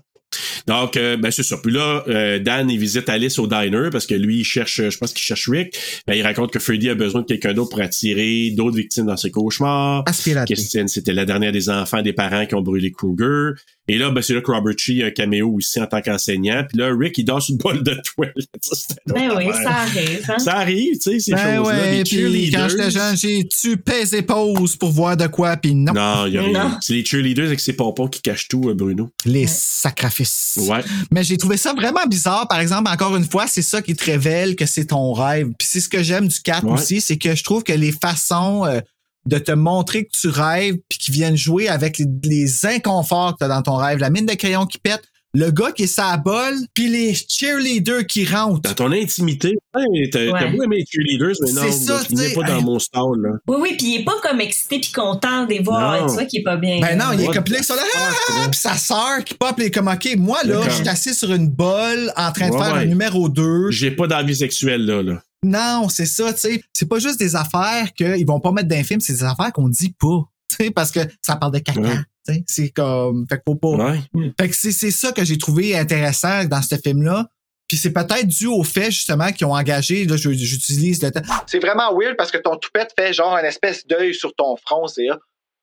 [SPEAKER 3] Donc, euh, ben c'est ça. Puis là, euh, Dan, il visite Alice au diner parce que lui, il cherche, je pense qu'il cherche Rick. Ben, il raconte que Freddy a besoin de quelqu'un d'autre pour attirer d'autres victimes dans ses cauchemars.
[SPEAKER 1] Aspiraté.
[SPEAKER 3] Christine, c'était la dernière des enfants des parents qui ont brûlé Kruger. Et là, ben, c'est là que Robert Chi a un caméo ici en tant qu'enseignant. Puis là, Rick, il dort sur une bolle de toilette.
[SPEAKER 5] Ben oui, ça arrive. Hein?
[SPEAKER 3] Ça arrive, tu sais, ces
[SPEAKER 1] Ben
[SPEAKER 3] choses-là.
[SPEAKER 1] ouais,
[SPEAKER 3] Les
[SPEAKER 1] puis quand j'étais jeune, j'ai tu pèse et pause pour voir de quoi, puis non.
[SPEAKER 3] Non, il y a rien.
[SPEAKER 5] Non.
[SPEAKER 3] C'est les cheerleaders avec ses pompons qui cachent tout, euh, Bruno.
[SPEAKER 1] Les sacrifices.
[SPEAKER 3] Ouais.
[SPEAKER 1] Mais j'ai trouvé ça vraiment bizarre. Par exemple, encore une fois, c'est ça qui te révèle que c'est ton rêve. Puis c'est ce que j'aime du 4
[SPEAKER 3] Ouais.
[SPEAKER 1] aussi, c'est que je trouve que les façons euh, de te montrer que tu rêves puis qui viennent jouer avec les, les inconforts que tu as dans ton rêve, la mine de crayon qui pète, le gars qui est sa bolle, puis les cheerleaders qui rentrent.
[SPEAKER 3] Dans ton intimité, ouais, t'as t'as
[SPEAKER 5] Ouais.
[SPEAKER 3] beau aimer les cheerleaders, mais non,
[SPEAKER 1] ça,
[SPEAKER 3] tu n'es
[SPEAKER 1] tu sais,
[SPEAKER 3] pas dans
[SPEAKER 1] hey.
[SPEAKER 3] mon style, là.
[SPEAKER 5] Oui, oui, puis il est pas comme excité puis content de les voir.
[SPEAKER 3] Non.
[SPEAKER 5] Tu vois qu'il est pas bien.
[SPEAKER 1] Ben non, il est comme là,
[SPEAKER 3] fuck,
[SPEAKER 1] ah, puis sa sœur qui pop les comme OK, moi là, je suis assis sur une bolle en train de
[SPEAKER 3] Ouais,
[SPEAKER 1] faire
[SPEAKER 3] ouais.
[SPEAKER 1] un numéro 2.
[SPEAKER 3] J'ai pas d'envie sexuelle, là, là.
[SPEAKER 1] Non, c'est ça, tu sais. C'est pas juste des affaires qu'ils vont pas mettre dans les films, c'est des affaires qu'on dit pas. Tu sais, parce que ça parle de caca.
[SPEAKER 3] Ouais.
[SPEAKER 1] tu sais. C'est comme. Fait que faut pas.
[SPEAKER 3] Ouais.
[SPEAKER 1] Fait que c'est, ça que j'ai trouvé intéressant dans ce film-là. Puis c'est peut-être dû au fait, justement, qu'ils ont engagé, là, je- j'utilise le terme.
[SPEAKER 12] C'est vraiment weird parce que ton toupette fait genre une espèce d'œil sur ton front, c'est là.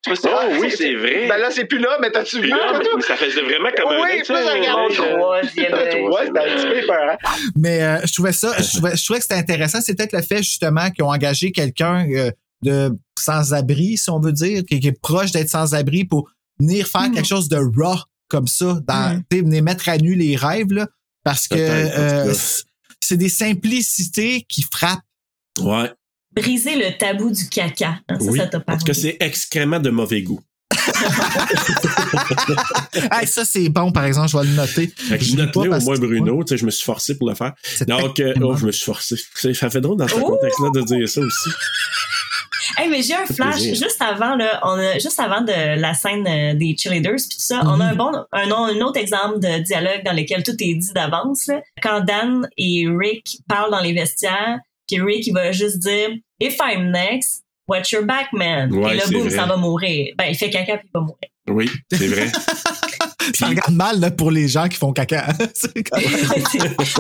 [SPEAKER 12] Tu vois,
[SPEAKER 3] Oh
[SPEAKER 12] ah,
[SPEAKER 3] oui, c'est vrai.
[SPEAKER 12] Ben là, c'est plus là, mais t'as-tu vu?
[SPEAKER 3] Là, mais ça faisait vraiment comme un
[SPEAKER 12] Oui, plus regarde
[SPEAKER 3] un
[SPEAKER 12] au
[SPEAKER 3] œil,
[SPEAKER 5] troisième œil.
[SPEAKER 12] Ouais, c'était un petit peu épeurant.
[SPEAKER 1] Mais euh, je trouvais ça, je trouvais, je trouvais que c'était intéressant. C'est peut-être le fait, justement, qu'ils ont engagé quelqu'un euh, de sans-abri, si on veut dire, qui, qui est proche d'être sans-abri pour venir faire
[SPEAKER 5] Mhm.
[SPEAKER 1] quelque chose de raw comme ça, dans, sais, venir mettre à nu les rêves, là, parce que euh, c'est des simplicités qui frappent.
[SPEAKER 3] Ouais.
[SPEAKER 5] Briser le tabou du caca. hein, ça,
[SPEAKER 3] oui.
[SPEAKER 5] ça t'a parlé.
[SPEAKER 3] tout cas, c'est extrêmement de mauvais goût.
[SPEAKER 1] hey, ça, c'est bon, par exemple, je vais le noter.
[SPEAKER 3] Que
[SPEAKER 1] Je
[SPEAKER 3] note-le au
[SPEAKER 1] parce
[SPEAKER 3] moins,
[SPEAKER 1] que-
[SPEAKER 3] Bruno. Tu sais, je me suis forcé pour le faire. Donc, euh, oh, je me suis forcé. Ça fait drôle dans ce
[SPEAKER 5] Oh!
[SPEAKER 3] contexte-là de dire ça aussi.
[SPEAKER 5] Hey, mais j'ai un flash
[SPEAKER 3] plaisir.
[SPEAKER 5] juste avant là, on a, juste avant de la scène euh, des cheerleaders puis tout ça, on a un bon un, un autre exemple de dialogue dans lequel tout est dit d'avance. Quand Dan et Rick parlent dans les vestiaires, puis Rick il va juste dire If I'm next, watch your back, man?
[SPEAKER 3] Ouais,
[SPEAKER 5] et là, boum, ça va mourir. Ben, il fait caca puis il va mourir.
[SPEAKER 3] Oui, c'est vrai.
[SPEAKER 1] Ça regarde mal là, pour les gens qui font caca.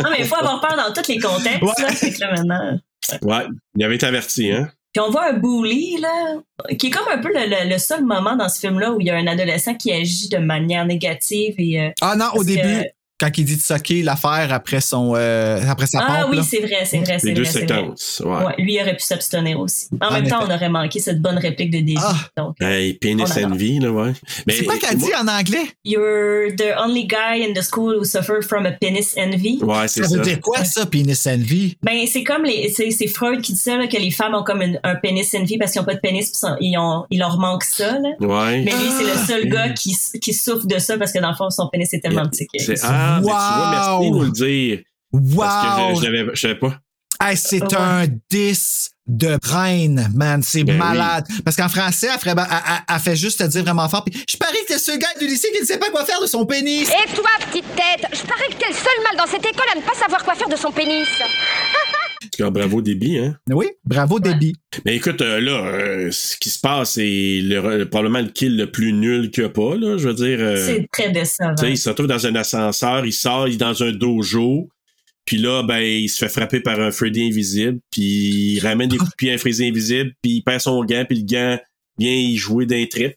[SPEAKER 5] Non, mais il faut avoir peur dans tous les contextes.
[SPEAKER 1] Ouais.
[SPEAKER 5] Là, Fait que là, maintenant.
[SPEAKER 3] Ouais, il avait été averti, hein.
[SPEAKER 5] Puis on voit un bully, là, qui est comme un peu le, le- le seul moment dans ce film-là où il y a un adolescent qui agit de manière négative et. euh,
[SPEAKER 1] Ah non, au
[SPEAKER 5] que-
[SPEAKER 1] début, quand il dit de socker l'affaire après son euh, après sa
[SPEAKER 5] Ah
[SPEAKER 1] pompe.
[SPEAKER 5] oui, c'est vrai, c'est vrai, c'est
[SPEAKER 3] Les deux
[SPEAKER 5] vrai. vrai.
[SPEAKER 3] séquences. Ouais.
[SPEAKER 5] Ouais, lui il aurait pu s'abstenir aussi. En,
[SPEAKER 1] En
[SPEAKER 5] même temps, on aurait manqué cette bonne réplique de Davy.
[SPEAKER 1] Ah.
[SPEAKER 5] Donc,
[SPEAKER 3] Hey, penis envy, là, ouais. Mais,
[SPEAKER 1] C'est quoi qu'elle dit en anglais?
[SPEAKER 5] you're the only guy in the school who suffer from a penis envy.
[SPEAKER 3] Ouais, c'est
[SPEAKER 1] Ça
[SPEAKER 3] ça.
[SPEAKER 1] veut dire quoi ça, penis envy?
[SPEAKER 5] Ben, c'est comme les, c'est, c'est Freud qui dit ça, là, que les femmes ont comme une- un pénis envy parce qu'ils ont pas de pénis pis sont- ils ont, il leur manque ça, là.
[SPEAKER 3] Ouais.
[SPEAKER 5] Mais lui, c'est le seul
[SPEAKER 3] Ah.
[SPEAKER 5] gars qui, qui souffre de ça parce que dans le fond, son pénis est tellement petit
[SPEAKER 3] C'est- Ah, mais tu vois, merci de
[SPEAKER 1] Wow!
[SPEAKER 3] nous le dire. Parce que
[SPEAKER 1] Wow!
[SPEAKER 3] je, je savais pas.
[SPEAKER 1] Hey, c'est
[SPEAKER 5] Ouais.
[SPEAKER 1] un 10 de reine, man. C'est
[SPEAKER 3] Ben
[SPEAKER 1] malade. Parce qu'en français, elle, ferait- elle- elle- elle fait juste te dire vraiment fort. Puis, je parie que t'es ce gars du lycée qui ne sait pas quoi faire de son pénis.
[SPEAKER 13] Et toi, petite tête, je parie que t'es le seul mal dans cette école à ne pas savoir quoi faire de son pénis.
[SPEAKER 3] En tout cas, bravo, débit, hein?
[SPEAKER 1] Oui, bravo, Debbie.
[SPEAKER 3] Mais écoute, euh, là, euh, ce qui se passe, c'est le- probablement le kill le plus nul qu'il n'y a pas, là. Je veux dire. euh,
[SPEAKER 5] C'est très décevant.
[SPEAKER 3] Tu sais, il se retrouve dans un ascenseur, il sort, il est dans un dojo. Puis là, ben, il se fait frapper par un Freddy invisible, puis il ramène des coups de pied à un Freddy invisible, puis il perd son gant, puis le gant vient y jouer d'un trip.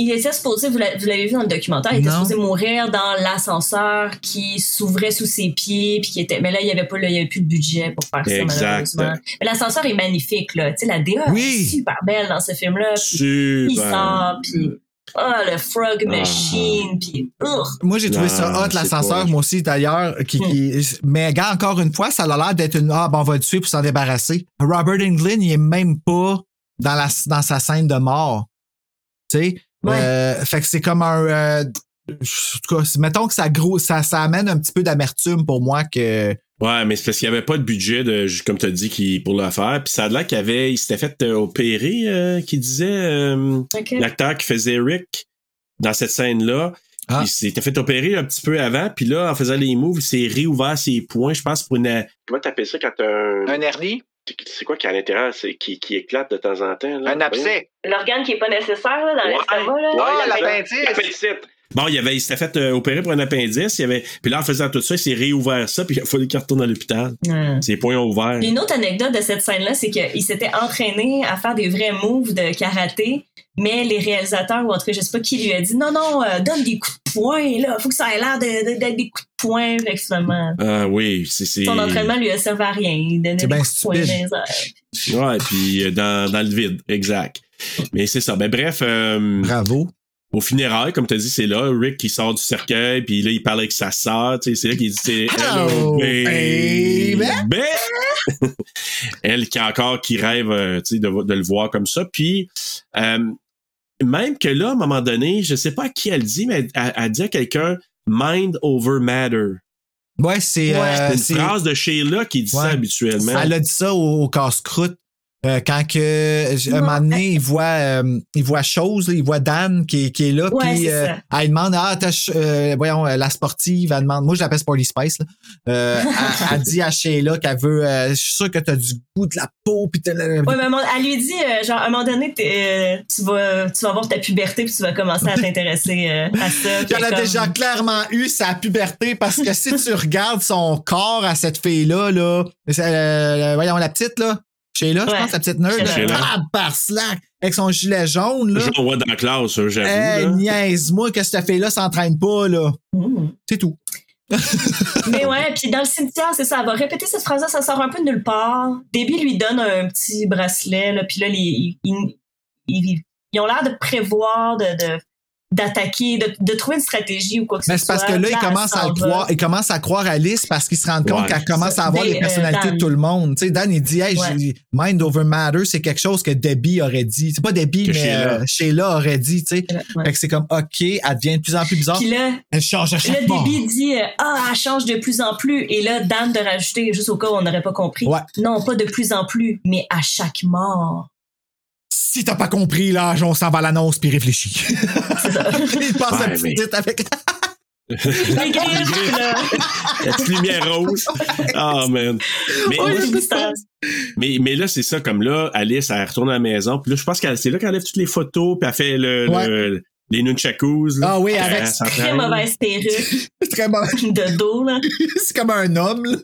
[SPEAKER 5] Il était supposé, vous l'a- vous l'avez vu dans le documentaire, il était
[SPEAKER 3] Non.
[SPEAKER 5] supposé mourir dans l'ascenseur qui s'ouvrait sous ses pieds, puis qui était. Mais là, il y avait pas, là, il y avait plus de budget pour faire ça, malheureusement. Mais l'ascenseur est magnifique, là. Tu sais, la DA
[SPEAKER 1] Oui.
[SPEAKER 5] est super belle dans ce film-là. puis
[SPEAKER 3] Super.
[SPEAKER 5] Il sort, puis oh, le frog machine, puis ugh.
[SPEAKER 1] Moi, j'ai trouvé
[SPEAKER 3] Non,
[SPEAKER 1] ça hot, l'ascenseur, moi aussi, d'ailleurs. Qui, qui- Mais, gars, encore une fois, ça a l'air d'être une. Ah, ben, on va le tuer pour s'en débarrasser. Robert Englund, il est même pas dans, la, dans sa scène de mort. Tu sais? Euh, fait que c'est comme un. euh, en tout cas, mettons que ça, gros, ça, ça amène un petit peu d'amertume pour moi que.
[SPEAKER 3] Ouais, mais c'est parce qu'il n'y avait pas de budget, de, comme tu as dit, qui, pour le faire. Puis ça a l'air qu'il avait, il s'était fait euh, opérer, euh, qui disait, euh, l'acteur qui faisait Rick dans cette scène-là.
[SPEAKER 1] Ah.
[SPEAKER 3] Il s'était fait opérer un petit peu avant, puis là, en faisant les moves, il s'est réouvert ses poings, je pense, pour une. Comment t'appelles ça quand t'as un.
[SPEAKER 12] Un hernie?
[SPEAKER 3] C'est quoi qui est à l'intérieur, c'est qui, qui éclate de temps en temps? Là?
[SPEAKER 12] Un abcès?
[SPEAKER 5] L'organe qui est pas nécessaire, là, dans
[SPEAKER 3] Ouais.
[SPEAKER 5] l'estomac.
[SPEAKER 12] Ouais,
[SPEAKER 3] Ouais,
[SPEAKER 12] l'appendix.
[SPEAKER 3] L'appendicite. Bon, il, avait, il s'était fait euh, opérer pour un appendice. Il avait, puis là, en faisant tout ça, il s'est réouvert ça, puis il a fallu qu'il retourne à l'hôpital.
[SPEAKER 5] Hmm.
[SPEAKER 3] Ses poings ont ouvert.
[SPEAKER 5] Puis Une autre anecdote de cette scène-là, c'est qu'il s'était entraîné à faire des vrais moves de karaté, mais les réalisateurs, ou en tout cas, je sais pas qui lui a dit non, non, euh, donne des coups de poing, là, faut que ça ait l'air de- de- d'être des coups de poing. Finalement,
[SPEAKER 3] Ah oui, c'est. c'est-
[SPEAKER 5] son entraînement lui a servi à rien. Il donnait
[SPEAKER 1] C'est
[SPEAKER 5] des
[SPEAKER 1] bien
[SPEAKER 5] coups de poing dans
[SPEAKER 1] stupide.
[SPEAKER 5] les airs.
[SPEAKER 3] Ouais, puis euh, dans, dans le vide, exact. Mais c'est ça. Ben bref. euh,
[SPEAKER 1] Bravo.
[SPEAKER 3] Au funérail, comme tu as dit, c'est là, Rick qui sort du cercueil, puis là, il parle avec sa sœur, tu sais, c'est là qu'il dit, c'est Hello,
[SPEAKER 1] Hello,
[SPEAKER 3] baby.
[SPEAKER 1] baby.
[SPEAKER 3] Elle qui encore, qui rêve, euh, tu sais, de, de le voir comme ça. Puis, euh, même que là, à un moment donné, je sais pas à qui elle dit, mais elle, elle- elle dit à quelqu'un, mind over matter.
[SPEAKER 1] Ouais, c'est.
[SPEAKER 3] Ouais,
[SPEAKER 1] euh,
[SPEAKER 3] une phrase de Sheila qui dit ça habituellement.
[SPEAKER 1] Elle a dit ça au, au casse-croûte. Euh, quand que, un moment donné, il voit, euh, il voit chose, là, il voit Dan qui, qui est là,
[SPEAKER 5] Ouais,
[SPEAKER 1] puis euh, elle demande, ah, t'as, euh, voyons, euh, la sportive, elle demande, moi je l'appelle Sporty Spice, là. Euh, elle, elle dit à Sheila qu'elle veut, euh, je suis sûr que t'as du goût de la peau, puis
[SPEAKER 5] Ouais, mais elle lui dit, euh, genre, à un moment donné, euh, tu vas, tu vas avoir ta puberté puis tu vas commencer à t'intéresser euh, à ça.
[SPEAKER 1] Elle a
[SPEAKER 5] comme-
[SPEAKER 1] déjà clairement eu sa puberté parce que si tu regardes son corps à cette fille-là, là, euh, voyons, la petite, là, Sheila, je
[SPEAKER 5] Ouais.
[SPEAKER 1] pense, la petite nerd, par slack, avec son gilet jaune, là.
[SPEAKER 3] Je le vois dans la classe, ça, j'avoue.
[SPEAKER 1] Hey,
[SPEAKER 3] là.
[SPEAKER 1] niaise-moi que cette fille-là s'entraîne pas, là.
[SPEAKER 5] Mmh.
[SPEAKER 1] C'est tout.
[SPEAKER 5] Mais ouais, puis dans le cimetière, c'est ça, elle va répéter cette phrase-là, ça sort un peu de nulle part. Debbie lui donne un petit bracelet, là, puis là, les, ils, ils- ils- ils ont l'air de prévoir, de, de- d'attaquer, de, de trouver une stratégie ou quoi que
[SPEAKER 1] Mais
[SPEAKER 5] ce
[SPEAKER 1] c'est
[SPEAKER 5] soit.
[SPEAKER 1] parce que là, il
[SPEAKER 5] elle
[SPEAKER 1] commence à croire, il commence à croire Alice parce qu'il se rend compte
[SPEAKER 3] Ouais,
[SPEAKER 1] qu'elle commence à avoir les personnalités
[SPEAKER 5] euh,
[SPEAKER 1] de
[SPEAKER 5] Dan.
[SPEAKER 1] tout le monde. Tu sais, Dan, il dit, hey,
[SPEAKER 5] Ouais.
[SPEAKER 1] mind over matter, c'est quelque chose que Debbie aurait dit. C'est pas Debbie,
[SPEAKER 3] Que
[SPEAKER 1] mais
[SPEAKER 3] Sheila.
[SPEAKER 1] euh, Sheila aurait dit, tu sais.
[SPEAKER 5] Ouais.
[SPEAKER 1] Fait que c'est comme, OK, elle devient de plus en plus bizarre.
[SPEAKER 5] Puis là,
[SPEAKER 1] Elle change à
[SPEAKER 5] là,
[SPEAKER 1] chaque mort.
[SPEAKER 5] Debbie dit euh, Ah, elle change de plus en plus. Et là, Dan de rajouter, juste au cas où on n'aurait pas compris.
[SPEAKER 1] Ouais.
[SPEAKER 5] Non, pas de plus en plus, mais à chaque mort.
[SPEAKER 1] Si t'as pas compris, là, on s'en va à l'annonce puis réfléchis. il passe
[SPEAKER 3] Ouais,
[SPEAKER 1] la petite
[SPEAKER 3] mais-
[SPEAKER 1] tête avec.
[SPEAKER 5] Les griffes, là.
[SPEAKER 3] La petite lumière rose. Ah, man. Mais,
[SPEAKER 5] Oh,
[SPEAKER 3] mais- mais, mais là, c'est ça, comme là, Alice, elle retourne à la maison. Puis là, je pense que c'est là qu'elle enlève toutes les photos, puis elle fait le,
[SPEAKER 1] Ouais.
[SPEAKER 3] le- les nunchakus. là.
[SPEAKER 1] Ah oui,
[SPEAKER 3] Elle
[SPEAKER 1] avec.
[SPEAKER 5] Très mauvaise perruque
[SPEAKER 1] Très bon.
[SPEAKER 5] de dos, là.
[SPEAKER 1] C'est comme un homme, là.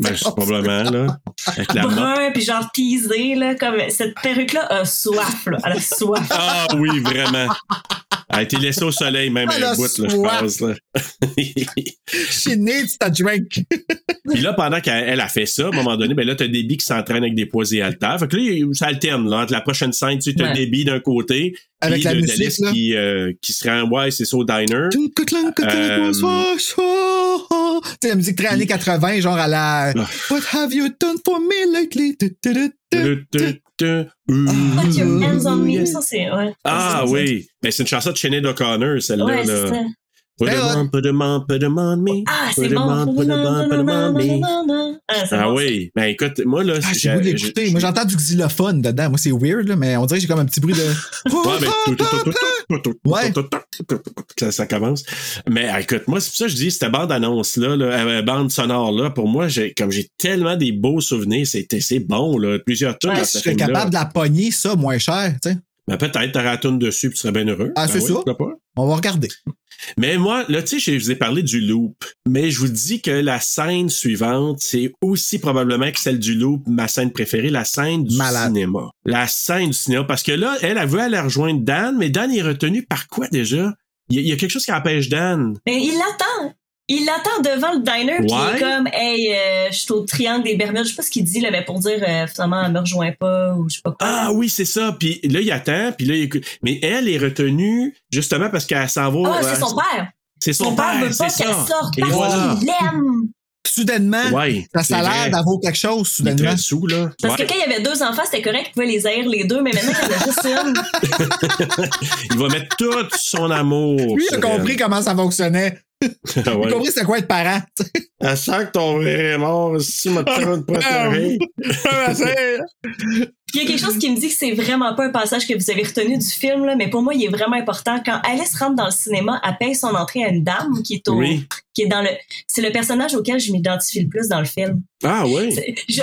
[SPEAKER 3] Ben, c'est probablement, là. Avec la.
[SPEAKER 5] Brun, puis genre teasé, là. Comme cette perruque-là a soif, là. Elle a soif.
[SPEAKER 3] Ah oui, vraiment. Elle a été laissée au soleil, même
[SPEAKER 1] Elle
[SPEAKER 3] un
[SPEAKER 1] a
[SPEAKER 3] bout, là, je pense. Là.
[SPEAKER 1] She needs a drink.
[SPEAKER 3] Puis là, pendant qu'elle elle a fait ça, à un moment donné, ben là, t'as Debbie qui s'entraîne avec des poids et haltères. Fait que là, ça alterne, là. Entre la prochaine scène, tu sais, t'as
[SPEAKER 5] Ouais.
[SPEAKER 3] Debbie d'un côté.
[SPEAKER 1] Avec la musique, là.
[SPEAKER 3] qui, euh, qui se rend, ouais, c'est ça, au diner.
[SPEAKER 1] Tu sais, la musique très années 80, genre à la
[SPEAKER 3] Ah.
[SPEAKER 1] What have you done for me lately?
[SPEAKER 5] Hands on me. Ça, c'est. Ouais.
[SPEAKER 3] Ah oui. Ben, c'est une chanson de Sinead O'Connor, celle-là.
[SPEAKER 5] Ouais,
[SPEAKER 3] là. De
[SPEAKER 1] Ben,
[SPEAKER 3] monde, peu de monde, peu de monde, me.
[SPEAKER 5] Ah,
[SPEAKER 3] Peu
[SPEAKER 5] c'est
[SPEAKER 3] de
[SPEAKER 5] bon.
[SPEAKER 3] monde, peu de monde, peu de monde, me.
[SPEAKER 5] Ah,
[SPEAKER 3] Ah oui. Ben écoute, moi là,
[SPEAKER 1] Ah, j'ai
[SPEAKER 3] j'ai-
[SPEAKER 1] l'écouter. Moi, j'entends du xylophone dedans. Moi, c'est weird, là, mais on dirait que j'ai comme un petit bruit de.
[SPEAKER 3] Ouais, ben, ça, ça commence. Mais ah, écoute, moi, c'est pour ça que je dis, cette bande-annonce-là, là, euh, bande sonore-là, pour moi, j'ai, comme j'ai tellement des beaux souvenirs, c'était, c'est bon, là. Plusieurs dans
[SPEAKER 1] je serais capable de la pogner, ça, moins cher, tu sais.
[SPEAKER 3] Ben, peut-être, t'aurais la dessus, puis tu serais bien heureux.
[SPEAKER 1] Ah,
[SPEAKER 3] Ben
[SPEAKER 1] c'est ça. On va regarder.
[SPEAKER 3] Mais moi, là, tu sais, je vous ai parlé du loop. Mais je vous dis que la scène suivante, c'est aussi probablement que celle du loop, ma scène préférée, la scène du
[SPEAKER 1] Malade.
[SPEAKER 3] cinéma. La scène du cinéma. Parce que là, elle, elle veut aller rejoindre Dan, mais Dan est retenu par quoi déjà? Il y, a- il y a quelque chose qui empêche Dan.
[SPEAKER 5] Mais il l'attend. Il l'attend devant le diner, puis il est comme, hey, euh, je suis au triangle des Bermudes. Je sais pas ce qu'il dit, là, mais pour dire, euh, finalement, elle me rejoint pas, ou je sais pas quoi.
[SPEAKER 3] Ah oui, c'est ça. Puis là, il attend, puis là, il écoute. Mais elle est retenue justement parce qu'elle s'en va.
[SPEAKER 5] Ah,
[SPEAKER 3] euh,
[SPEAKER 5] c'est son père.
[SPEAKER 3] C'est son,
[SPEAKER 5] Son père veut
[SPEAKER 3] c'est
[SPEAKER 5] pas
[SPEAKER 3] ça.
[SPEAKER 5] qu'elle sorte
[SPEAKER 3] Et
[SPEAKER 5] parce
[SPEAKER 3] voilà.
[SPEAKER 5] qu'il l'aime.
[SPEAKER 1] Soudainement,
[SPEAKER 3] Ouais,
[SPEAKER 1] ça
[SPEAKER 3] vrai.
[SPEAKER 1] l'air d'avoir quelque chose, soudainement.
[SPEAKER 3] sous, là.
[SPEAKER 5] Parce
[SPEAKER 3] Ouais.
[SPEAKER 5] que quand il y avait deux enfants, c'était correct, il pouvait les haïr les deux, mais maintenant qu'il y en a juste une.
[SPEAKER 3] il va mettre tout son amour.
[SPEAKER 1] Lui, il a compris
[SPEAKER 3] elle.
[SPEAKER 1] comment ça fonctionnait.
[SPEAKER 3] Ah ouais.
[SPEAKER 1] compris c'est quoi être parent.
[SPEAKER 3] Elle sent que ton vrai est mort, si m'a de préféré.
[SPEAKER 5] Puis il y a quelque chose qui me dit que c'est vraiment pas un passage que vous avez retenu du film, là, mais pour moi, il est vraiment important. Quand Alice rentre dans le cinéma, elle paye son entrée à une dame qui est au,
[SPEAKER 3] Oui.
[SPEAKER 5] qui est dans le, c'est le personnage auquel je m'identifie le plus dans le film.
[SPEAKER 3] Ah oui.
[SPEAKER 5] Je-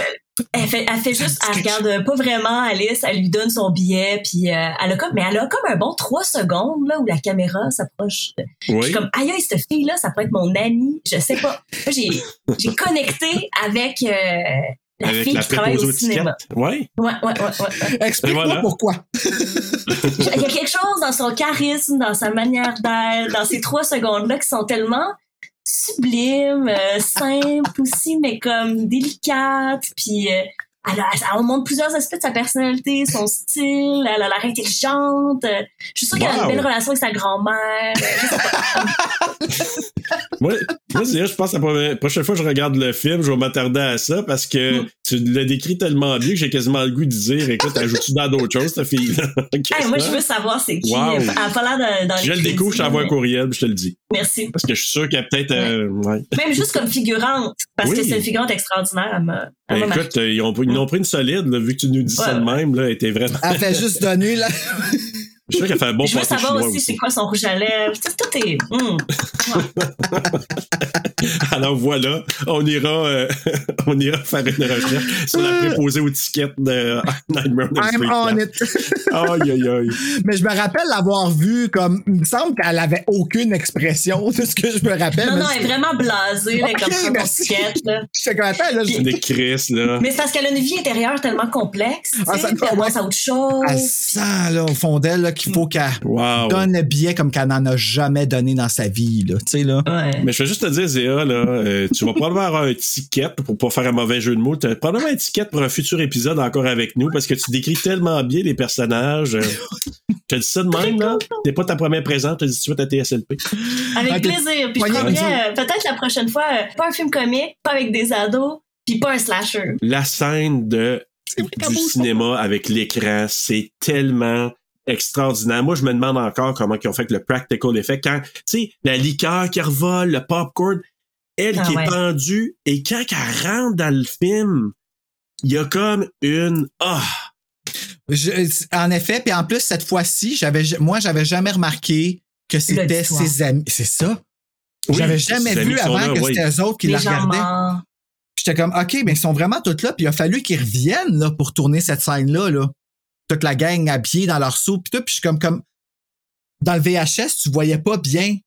[SPEAKER 5] elle fait, elle fait juste, elle regarde pas vraiment Alice, elle lui donne son billet, puis euh, elle a comme, mais elle a comme un bon trois secondes là où la caméra s'approche. Je
[SPEAKER 3] Oui.
[SPEAKER 5] suis comme, aïe, cette fille là, ça peut être mon amie, je sais pas. J'ai, j'ai connecté avec euh, la
[SPEAKER 3] Avec
[SPEAKER 5] fille
[SPEAKER 3] la
[SPEAKER 5] qui travaille au cinéma.
[SPEAKER 3] Oui.
[SPEAKER 5] Ouais, ouais, ouais, ouais. ouais.
[SPEAKER 1] Explique-moi
[SPEAKER 3] voilà.
[SPEAKER 1] pourquoi.
[SPEAKER 5] Il y a quelque chose dans son charisme, dans sa manière d'être, dans ces trois secondes-là qui sont tellement sublimes, euh, simples aussi, mais comme délicates. Puis euh, elle, a- elle- on montre plusieurs aspects de sa personnalité, son style, elle a l'air intelligente. Euh, Je suis sûre qu'elle a une belle relation avec sa grand-mère. Je sais pas.
[SPEAKER 3] Moi, moi c'est je pense que la prochaine fois que je regarde le film, je vais m'attarder à ça parce que tu l'as décrit tellement bien que j'ai quasiment le goût de dire écoute, ajoutes-tu dans d'autres choses, fille-là?
[SPEAKER 5] Hey, moi, je veux savoir c'est qui.
[SPEAKER 3] Wow.
[SPEAKER 5] Elle a pas l'air dans, dans les
[SPEAKER 3] Je le découvre, je t'envoie un courriel, puis je te le dis.
[SPEAKER 5] Merci.
[SPEAKER 3] Parce que je suis sûr qu'il y a peut-être. euh, ouais.
[SPEAKER 5] Même juste comme figurante, parce
[SPEAKER 3] Oui.
[SPEAKER 5] que c'est une figurante extraordinaire. Elle m'a, elle
[SPEAKER 3] Ben, écoute, euh, ils ont, ils ont pris une solide, là, vu que tu nous dis ça de même, là, elle était vraiment.
[SPEAKER 1] Elle fait juste donner, là.
[SPEAKER 3] Je suis sûr qu'elle fait un bon
[SPEAKER 5] je veux savoir
[SPEAKER 3] chinois
[SPEAKER 5] aussi,
[SPEAKER 3] aussi.
[SPEAKER 5] c'est quoi son rouge à lèvres? Tout, tout est. hum.
[SPEAKER 3] Alors voilà, on ira, euh, on ira faire une recherche sur la préposée aux tickets de Nightmare on
[SPEAKER 1] I'm
[SPEAKER 3] Street
[SPEAKER 1] on
[SPEAKER 3] 4.
[SPEAKER 1] it.
[SPEAKER 3] Aïe, aïe, aïe.
[SPEAKER 1] Mais je me rappelle l'avoir vu comme. Il me semble qu'elle avait aucune expression de ce que je me rappelle.
[SPEAKER 5] Non, non, elle est vraiment blasée, là, comme ça,
[SPEAKER 1] merci.
[SPEAKER 5] ticket, là.
[SPEAKER 1] J'étais comme, attends, là, je-
[SPEAKER 3] C'est des Chris, là.
[SPEAKER 5] Mais c'est parce qu'elle a une vie intérieure tellement complexe.
[SPEAKER 1] Ah,
[SPEAKER 5] sais,
[SPEAKER 1] ça
[SPEAKER 5] elle
[SPEAKER 1] ouais.
[SPEAKER 5] pense à autre chose.
[SPEAKER 1] Elle sent, là, au fond d'elle, là, qu'il faut qu'elle
[SPEAKER 3] Wow.
[SPEAKER 1] donne le billet comme qu'elle n'en a jamais donné dans sa vie, là. Tu sais, là.
[SPEAKER 5] Ouais.
[SPEAKER 3] Mais je vais juste te dire, Zéa, là, euh, tu vas probablement avoir un ticket pour pas faire un mauvais jeu de mots. Tu as probablement un ticket pour un futur épisode encore avec nous parce que tu décris tellement bien les personnages. Euh, tu as dit ça de même, là? T'es pas ta première présente, tu as dit tout de suite à TSLP.
[SPEAKER 5] Avec
[SPEAKER 1] Ah,
[SPEAKER 5] plaisir. Puis je
[SPEAKER 1] vas-y.
[SPEAKER 5] euh, peut-être la prochaine fois, euh, pas un film comique, pas avec des ados, puis pas un slasher.
[SPEAKER 3] La scène de, du cinéma avec l'écran, c'est tellement extraordinaire. Moi, je me demande encore comment ils ont fait avec le practical effect. Quand, tu sais, la liqueur qui revole, le popcorn, elle
[SPEAKER 5] Ah
[SPEAKER 3] qui
[SPEAKER 5] ouais.
[SPEAKER 3] est pendue, et quand elle rentre dans le film, il y a comme une, ah,
[SPEAKER 1] Je- en effet, puis en plus, cette fois-ci, j'avais, moi, j'avais jamais remarqué que c'était ses amis. C'est ça?
[SPEAKER 3] Oui,
[SPEAKER 1] j'avais jamais vu avant
[SPEAKER 3] là,
[SPEAKER 1] que
[SPEAKER 3] oui.
[SPEAKER 1] c'était eux autres qui
[SPEAKER 5] Les
[SPEAKER 1] la regardaient. J'étais comme, OK, mais ils sont vraiment tous là, puis il a fallu qu'ils reviennent là, pour tourner cette scène-là. Là. Toute la gang habillée dans leur soupe, puis tout, puis je suis comme, comme. Dans le VHS, tu voyais pas bien.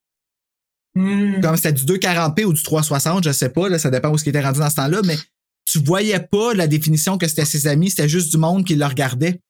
[SPEAKER 5] Hmm.
[SPEAKER 1] Comme c'était du 240p ou du 360, je sais pas, là, ça dépend où ce qui était rendu dans ce temps-là, mais tu voyais pas la définition que c'était ses amis, c'était juste du monde qui le regardait.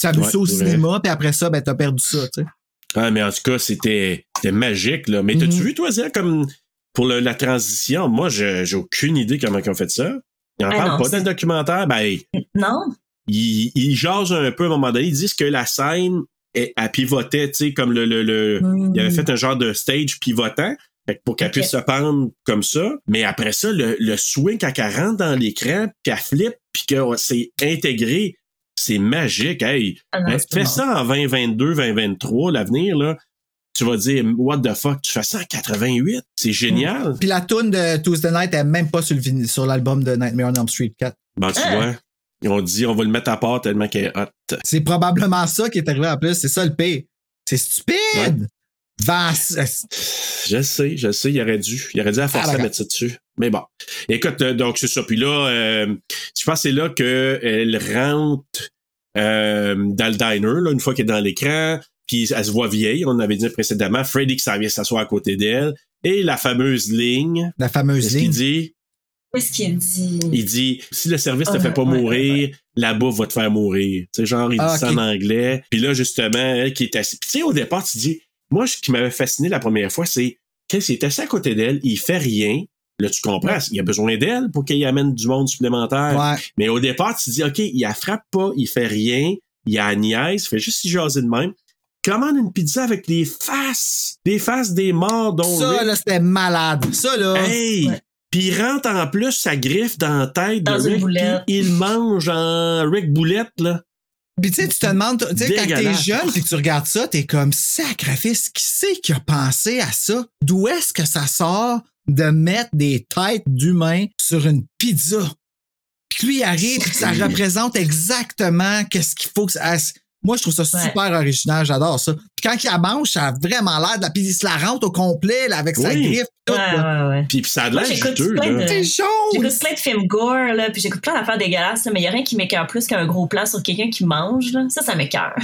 [SPEAKER 1] Tu as vu
[SPEAKER 3] Ouais,
[SPEAKER 1] ça au cinéma, puis après ça, ben, t'as perdu ça, tu sais.
[SPEAKER 3] Ah, mais en tout cas, c'était c'était magique, là. Mais t'as-tu
[SPEAKER 1] Mhm.
[SPEAKER 3] vu, toi, Zia, comme pour le- la transition? Moi, j'ai aucune idée comment ils ont fait ça. Ils en
[SPEAKER 5] Ah
[SPEAKER 3] parlent pas dans le documentaire. Ben,
[SPEAKER 5] Non?
[SPEAKER 3] Ils, ils jasent un peu à un moment donné. Ils disent que la scène, elle, elle pivotait, tu sais, comme le, le, le-
[SPEAKER 5] Hmm.
[SPEAKER 3] il avait fait un genre de stage pivotant. fait que pour qu'elle puisse se pendre comme ça. Mais après ça, le, le swing, quand elle rentre dans l'écran, puis elle flippe, puis que c'est intégré, c'est magique. Hey,
[SPEAKER 5] Ah non,
[SPEAKER 3] hein, fais ça en 2022, 2023, l'avenir, là. tu vas dire, what the fuck, tu fais ça en 88? C'est génial.
[SPEAKER 1] Puis la tune de Tuesday Night est même pas sur le vinyle- sur l'album de Nightmare on Elm Street 4.
[SPEAKER 3] Bon, tu vois, ils ont dit, on va le mettre à part tellement qu'elle est hot.
[SPEAKER 1] C'est probablement ça qui est arrivé en plus. C'est ça le pire. C'est stupide! Vaste.
[SPEAKER 3] Je sais, je sais, il aurait dû. Il aurait dû à forcer
[SPEAKER 1] Ah,
[SPEAKER 3] à mettre ça dessus. Mais bon. Écoute, euh, donc c'est ça. Puis là, euh, je pense que c'est là qu'elle rentre euh, dans le diner, là, une fois qu'elle est dans l'écran. Puis elle se voit vieille, on avait dit précédemment. Freddy qui s'en vient s'asseoir à côté d'elle. Et la fameuse ligne.
[SPEAKER 1] La fameuse ligne.
[SPEAKER 3] dit?
[SPEAKER 5] Qu'est-ce qu'il dit?
[SPEAKER 3] Il dit si le service te
[SPEAKER 5] Ah,
[SPEAKER 3] fait pas
[SPEAKER 5] ouais,
[SPEAKER 3] mourir, la bouffe va te faire mourir. Tu sais, genre, il
[SPEAKER 1] Ah,
[SPEAKER 3] dit ça
[SPEAKER 1] ok.
[SPEAKER 3] en anglais. Puis là, justement, elle qui est assise. Puis tu sais, au départ, tu dis, moi, ce qui m'avait fasciné la première fois, c'est qu'elle s'est assise à côté d'elle, il fait rien. Là, tu comprends, il a besoin d'elle pour qu'il amène du monde supplémentaire.
[SPEAKER 1] Ouais.
[SPEAKER 3] Mais au départ, tu dis, OK, il la frappe pas, il fait rien, il a niaise, il fait juste s'y jaser de même. Commande une pizza avec des faces, des faces des morts dont
[SPEAKER 1] Ça, là, c'était malade. Ça, là.
[SPEAKER 3] Hey! Puis il rentre en plus sa griffe dans la tête
[SPEAKER 5] Dans
[SPEAKER 3] de Rick,
[SPEAKER 5] boulette.
[SPEAKER 3] puis il mange en Rick Boulette, là.
[SPEAKER 1] Puis tu sais, tu te demandes, tu sais, quand t'es jeune et que tu regardes ça, t'es comme sacrifice. Qui c'est qui a pensé à ça? D'où est-ce que ça sort de mettre des têtes d'humains sur une pizza? Puis lui, il arrive, puis ça représente exactement qu'est-ce qu'il faut que ça. Moi, je trouve ça super original, j'adore ça. Puis quand il la mange, ça a vraiment l'air de la pizza, il se la rentre au complet, là, avec sa griffe. tout,
[SPEAKER 5] Ouais,
[SPEAKER 1] là.
[SPEAKER 5] ouais, ouais.
[SPEAKER 3] Puis, puis ça a l'air
[SPEAKER 5] j'écoute
[SPEAKER 3] juteux,
[SPEAKER 5] plein
[SPEAKER 3] là.
[SPEAKER 5] de-
[SPEAKER 1] C'est jaune!
[SPEAKER 5] J'écoute plein de films gore, là, puis j'écoute plein d'affaires dégueulasses, là, mais il n'y a rien qui m'écœure plus qu'un gros plan sur quelqu'un qui mange. Là. Ça, ça m'écœure.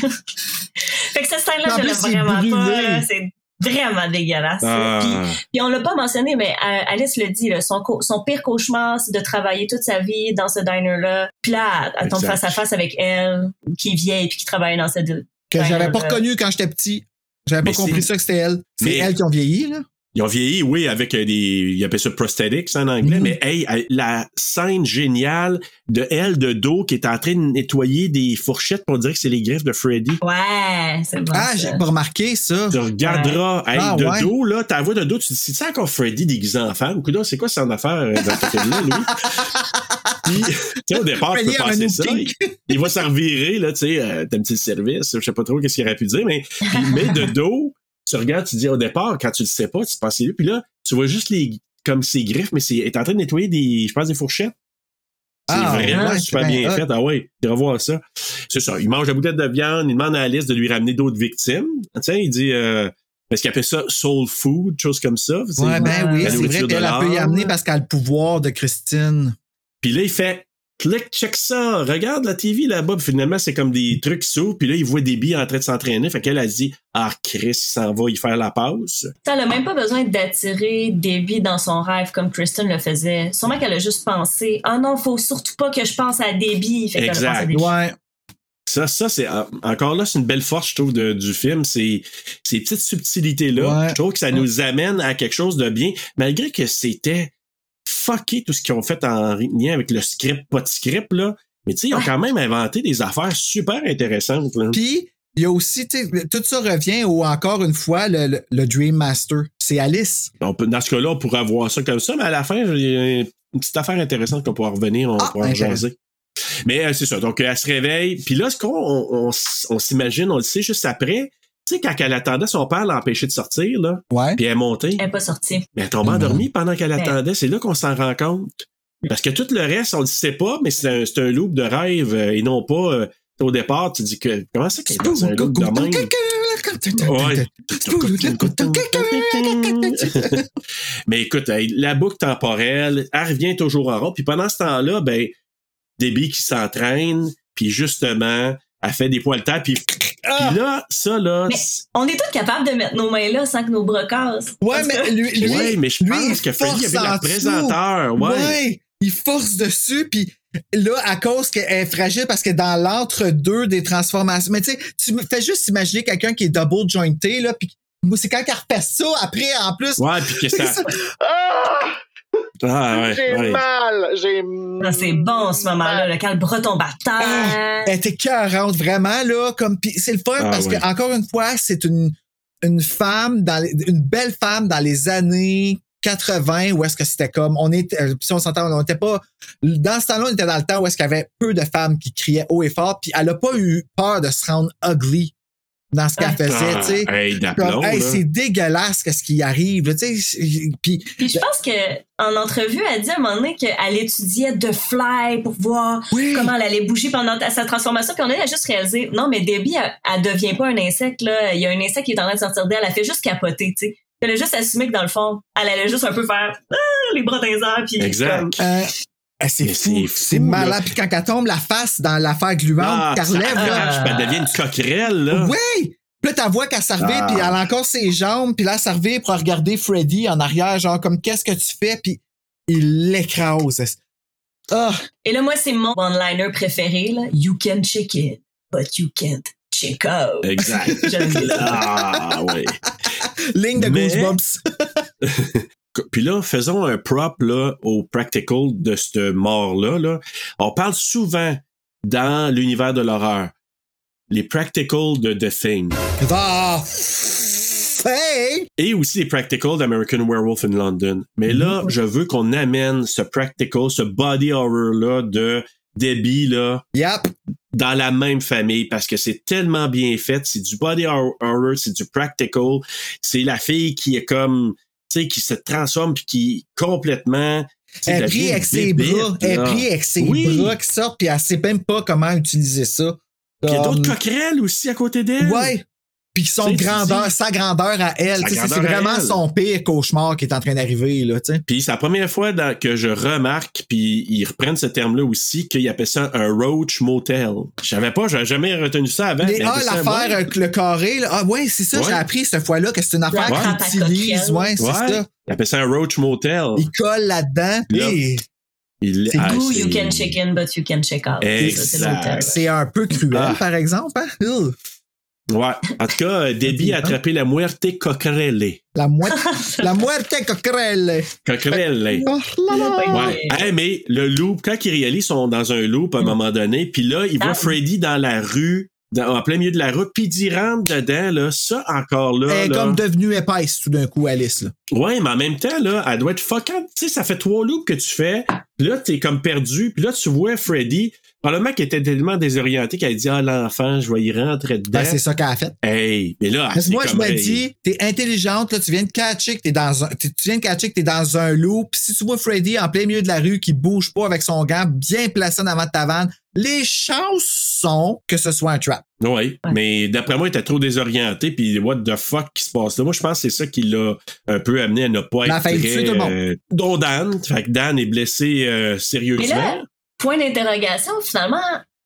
[SPEAKER 5] fait que cette scène-là, je
[SPEAKER 1] plus,
[SPEAKER 5] l'aime
[SPEAKER 1] c'est
[SPEAKER 5] vraiment
[SPEAKER 1] brûlé.
[SPEAKER 5] pas. là. C'est vraiment dégueulasse.
[SPEAKER 3] Ah.
[SPEAKER 5] Puis, puis on l'a pas mentionné, mais euh, Alice le dit, là, son, pire cauchemar, c'est de travailler toute sa vie dans ce diner-là. Puis là, elle tombe
[SPEAKER 3] Exact.
[SPEAKER 5] face à face avec elle, qui est vieille, puis qui travaille dans cette...
[SPEAKER 1] Que j'avais pas reconnu quand j'étais petit. J'avais pas compris ça que c'était elle. C'est
[SPEAKER 3] Mais-
[SPEAKER 1] elle qui ont vieilli, là.
[SPEAKER 3] Ils ont vieilli, oui, avec euh, des. Ils appellent ça prosthetics en anglais,
[SPEAKER 1] Mhm.
[SPEAKER 3] mais hey, la scène géniale de elle de dos qui est en train de nettoyer des fourchettes pour dire que c'est les griffes de Freddy.
[SPEAKER 5] Ouais, c'est bon.
[SPEAKER 1] Ah, j'ai pas remarqué ça.
[SPEAKER 3] Tu regarderas, hey,
[SPEAKER 1] Ah,
[SPEAKER 3] de
[SPEAKER 1] ouais.
[SPEAKER 3] dos, là, ta voix de dos, tu te dis, c'est encore Freddy déguisé en femme? Coudonc, c'est quoi son affaire euh, dans ce film-là, lui? Puis, tu sais, au départ, tu peux
[SPEAKER 1] en
[SPEAKER 3] penser ça. Il, il va s'en revirer, là, tu sais, euh, t'as un petit service, je sais pas trop qu'est-ce qu'il aurait pu dire, mais, puis, mais de dos, tu regardes, tu dis au départ, quand tu le sais pas, tu penses lui, puis là, tu vois juste les, comme ses griffes, mais c'est, est en train de nettoyer des, je pense, des fourchettes. C'est
[SPEAKER 1] Ah,
[SPEAKER 3] vraiment
[SPEAKER 1] ouais,
[SPEAKER 3] super bien
[SPEAKER 1] bien
[SPEAKER 3] fait. Ah ouais, tu revoir ça. C'est ça. Il mange la bouteille de viande, il demande à Alice de lui ramener d'autres victimes. Tu sais, il dit, euh, parce qu'il appelle ça soul food, chose comme ça.
[SPEAKER 1] Ouais, ben oui, c'est vrai.
[SPEAKER 3] de
[SPEAKER 1] elle, peut y amener parce qu'elle a le pouvoir de Christine.
[SPEAKER 3] Puis là, il fait, clic, check ça, regarde la TV là-bas. Puis finalement, c'est comme des trucs qui s'ouvrent. Puis là, il voit des billes en train de s'entraîner. Fait qu'elle a dit, ah, Chris, il s'en va y faire la pause.
[SPEAKER 5] Ça, elle a même pas besoin d'attirer Debbie dans son rêve comme Kristen le faisait. Sûrement qu'elle a juste pensé Ah non, faut surtout pas que je pense à Debbie. Fait qu'elle a pensé à
[SPEAKER 3] Exact.
[SPEAKER 5] Debbie.
[SPEAKER 1] Ouais.
[SPEAKER 3] Ça, ça, c'est en- encore là, c'est une belle force, je trouve, de- du film. C'est ces petites subtilités-là.
[SPEAKER 1] Ouais.
[SPEAKER 3] Je trouve que ça nous amène à quelque chose de bien, malgré que c'était fucké tout ce qu'ils ont fait en lien avec le script, pas de script, là. Mais tu sais, ils ont quand même inventé des affaires super intéressantes. Là.
[SPEAKER 1] Puis, il y a aussi, tout ça revient au, encore une fois, le, le- le Dream Master. C'est Alice.
[SPEAKER 3] On peut- dans ce cas-là, on pourrait voir ça comme ça, mais à la fin, il y a une petite affaire intéressante qu'on pourra revenir, on
[SPEAKER 1] Ah,
[SPEAKER 3] pourra en jaser. Mais euh, c'est ça. Donc, euh, elle se réveille. Puis là, ce qu'on on, on s- on s'imagine, on le sait juste après, tu sais, quand elle attendait son père l'empêcher de sortir, là,
[SPEAKER 1] Ouais.
[SPEAKER 3] puis elle est montée,
[SPEAKER 5] Elle est pas sortie.
[SPEAKER 3] mais elle tombe endormie pendant qu'elle
[SPEAKER 5] Ben.
[SPEAKER 3] attendait. C'est là qu'on s'en rend compte. Parce que tout le reste, on le sait pas, mais c'est un, c'est un loop de rêve euh, et non pas euh, au départ, tu dis que comment ça qu'elle est dans un loop de même? Mais écoute, la boucle temporelle, elle revient toujours en rond. Puis pendant ce temps-là, ben, Debbie qui s'entraîne, puis justement, elle fait des poils de terre, puis, puis là, ça, là...
[SPEAKER 5] Mais on est tous capables de mettre nos mains là sans que nos bras cassent.
[SPEAKER 1] Ouais, mais lui, lui,
[SPEAKER 3] ouais, mais je
[SPEAKER 1] lui,
[SPEAKER 3] pense
[SPEAKER 1] il
[SPEAKER 3] que Freddy avait la présenteur. Ouais.
[SPEAKER 1] Ouais, il force dessus, puis là, à cause qu'elle est fragile, parce que dans l'entre-deux des transformations, mais tu sais, tu me fais juste imaginer quelqu'un qui est double jointé, là, puis moi, c'est quand qu'elle refait ça, après, en plus.
[SPEAKER 3] Ouais, puis que ça...
[SPEAKER 12] Ah!
[SPEAKER 3] Ah, ouais,
[SPEAKER 12] j'ai
[SPEAKER 3] ouais.
[SPEAKER 12] mal, j'ai
[SPEAKER 5] Ah, c'est bon ce moment-là, le bras tombe à terre.
[SPEAKER 1] Elle était cœurante, vraiment, là, comme, puis c'est le fun,
[SPEAKER 3] Ah,
[SPEAKER 1] parce
[SPEAKER 3] ouais.
[SPEAKER 1] que, encore une fois, c'est une, une femme, dans les- une belle femme dans les années 80, où est-ce que c'était comme, on est, euh, si on s'entend, on n'était pas, dans ce temps-là, on était dans le temps où est-ce qu'il y avait peu de femmes qui criaient haut et fort, puis elle a pas eu peur de se rendre ugly. Dans ce qu'elle faisait,
[SPEAKER 3] Ah,
[SPEAKER 1] tu sais.
[SPEAKER 3] hey,
[SPEAKER 1] Comme, hey, c'est dégueulasse qu'est-ce qui arrive, tu sais. Puis,
[SPEAKER 5] Puis je pense que en entrevue, elle dit à un moment donné qu'elle étudiait de fly pour voir comment elle allait bouger pendant sa transformation. Puis on a juste réalisé, non, mais Debbie, elle, elle devient pas un insecte, là. Il y a un insecte qui est en train de sortir d'elle. Elle fait juste capoter, tu sais. Elle a juste assumé que dans le fond, elle allait juste un peu faire ah, les bras dans les airs. Puis
[SPEAKER 3] Exact.
[SPEAKER 5] comme-
[SPEAKER 1] euh, ah, c'est fou,
[SPEAKER 3] c'est
[SPEAKER 1] c'est
[SPEAKER 3] fou,
[SPEAKER 1] malade.
[SPEAKER 3] là.
[SPEAKER 1] Puis quand elle tombe la face dans l'affaire gluante
[SPEAKER 3] Ah,
[SPEAKER 1] qu'elle relève, là.
[SPEAKER 3] elle devient une coquerelle, là.
[SPEAKER 1] Oui! Puis là, ta voix qu'elle s'en revient,
[SPEAKER 3] Ah.
[SPEAKER 1] puis elle a encore ses jambes, puis là, elle s'en revient pour regarder Freddy en arrière, genre comme qu'est-ce que tu fais, puis il l'écrase. Ah!
[SPEAKER 5] Et là, moi, c'est mon one-liner préféré, là. You can check in, but you can't check out.
[SPEAKER 3] Exact.
[SPEAKER 5] J'aime ça.
[SPEAKER 3] Ah, oui.
[SPEAKER 1] Ligne de
[SPEAKER 3] Mais-
[SPEAKER 1] Goosebumps.
[SPEAKER 3] Puis là, faisons un prop là, au practical de cette mort-là. Là. On parle souvent dans l'univers de l'horreur. Les practicals de The Thing.
[SPEAKER 1] Ah! Hey!
[SPEAKER 3] Et aussi les practicals d'American Werewolf in London. Mais là, je veux qu'on amène ce practical, ce body horror-là de Debbie, là,
[SPEAKER 1] Yep.
[SPEAKER 3] dans la même famille parce que c'est tellement bien fait. C'est du body hor- horror, c'est du practical. C'est la fille qui est comme, sais, qui se transforme puis qui complètement.
[SPEAKER 1] Elle
[SPEAKER 3] devient
[SPEAKER 1] avec ses bras. Elle prise avec ses bras qui sortent, puis elle sait même pas comment utiliser ça.
[SPEAKER 3] Puis il y a d'autres coquerelles aussi à côté d'elle.
[SPEAKER 1] Ouais. Puis
[SPEAKER 3] tu
[SPEAKER 1] grandeur, sa grandeur à elle. C'est vraiment
[SPEAKER 3] elle.
[SPEAKER 1] son pire cauchemar qui est en train d'arriver, là, tu sais.
[SPEAKER 3] Puis c'est la première fois dans- que je remarque, puis ils reprennent ce terme-là aussi, qu'ils appellent ça un roach motel. Je savais pas, j'avais jamais retenu ça avant. Mais
[SPEAKER 1] ah, l'affaire avec le carré, là. Ah, ouais, c'est ça,
[SPEAKER 3] Ouais.
[SPEAKER 1] j'ai appris cette fois-là que c'est une affaire
[SPEAKER 5] La
[SPEAKER 1] qu'ils utilisent. Ouais, c'est
[SPEAKER 3] Ouais.
[SPEAKER 1] ça.
[SPEAKER 3] Ils appellent ça un roach motel.
[SPEAKER 1] Ils collent là-dedans.
[SPEAKER 3] Là.
[SPEAKER 1] C'est
[SPEAKER 3] ah, c'est-
[SPEAKER 5] you can check in, but you can check out. C'est
[SPEAKER 1] un peu cruel,
[SPEAKER 3] Ah.
[SPEAKER 1] par exemple. Hein?
[SPEAKER 3] Ouais. En tout cas, euh, Debbie a attrapé la muerte coquerelle.
[SPEAKER 1] La, moite, la muerte coquerelle.
[SPEAKER 3] Coquerelle.
[SPEAKER 1] Oh.
[SPEAKER 3] Ouais. Hey, mais le loop, quand ils réalisent, ils sont dans un loop à un moment donné, puis là, ils voient
[SPEAKER 5] Ah.
[SPEAKER 3] Freddy dans la rue, dans- en plein milieu de la rue, puis ils rentrent dedans, là, ça encore là.
[SPEAKER 1] Elle est
[SPEAKER 3] là.
[SPEAKER 1] comme devenue épaisse tout d'un coup, Alice. Là.
[SPEAKER 3] Ouais, mais en même temps, là, elle doit être fuckante. Tu sais, ça fait trois loops que tu fais, puis là, t'es comme perdu, puis là, tu vois Freddy, probablement qu'il était tellement désorienté qu'elle dit, ah, l'enfant, je vais y rentrer dedans.
[SPEAKER 1] Ben, c'est ça qu'elle a fait.
[SPEAKER 3] Hey, mais là,
[SPEAKER 1] Parce que moi, je me dis, t'es intelligente, là, tu viens de catcher que t'es dans un, tu viens de catcher que t'es dans un loop. Puis si tu vois Freddy en plein milieu de la rue qui bouge pas avec son gant bien placé en avant de ta vanne, les chances sont que ce soit un trap.
[SPEAKER 3] Oui, mais d'après moi, il était trop désorienté, puis what the fuck qui se passe là. Moi, je pense que c'est ça qui l'a un peu amené à ne pas
[SPEAKER 1] a
[SPEAKER 3] être très,
[SPEAKER 1] tout le monde.
[SPEAKER 3] euh, dont Dan. Fait que Dan est blessé euh, sérieusement.
[SPEAKER 5] Point d'interrogation, finalement,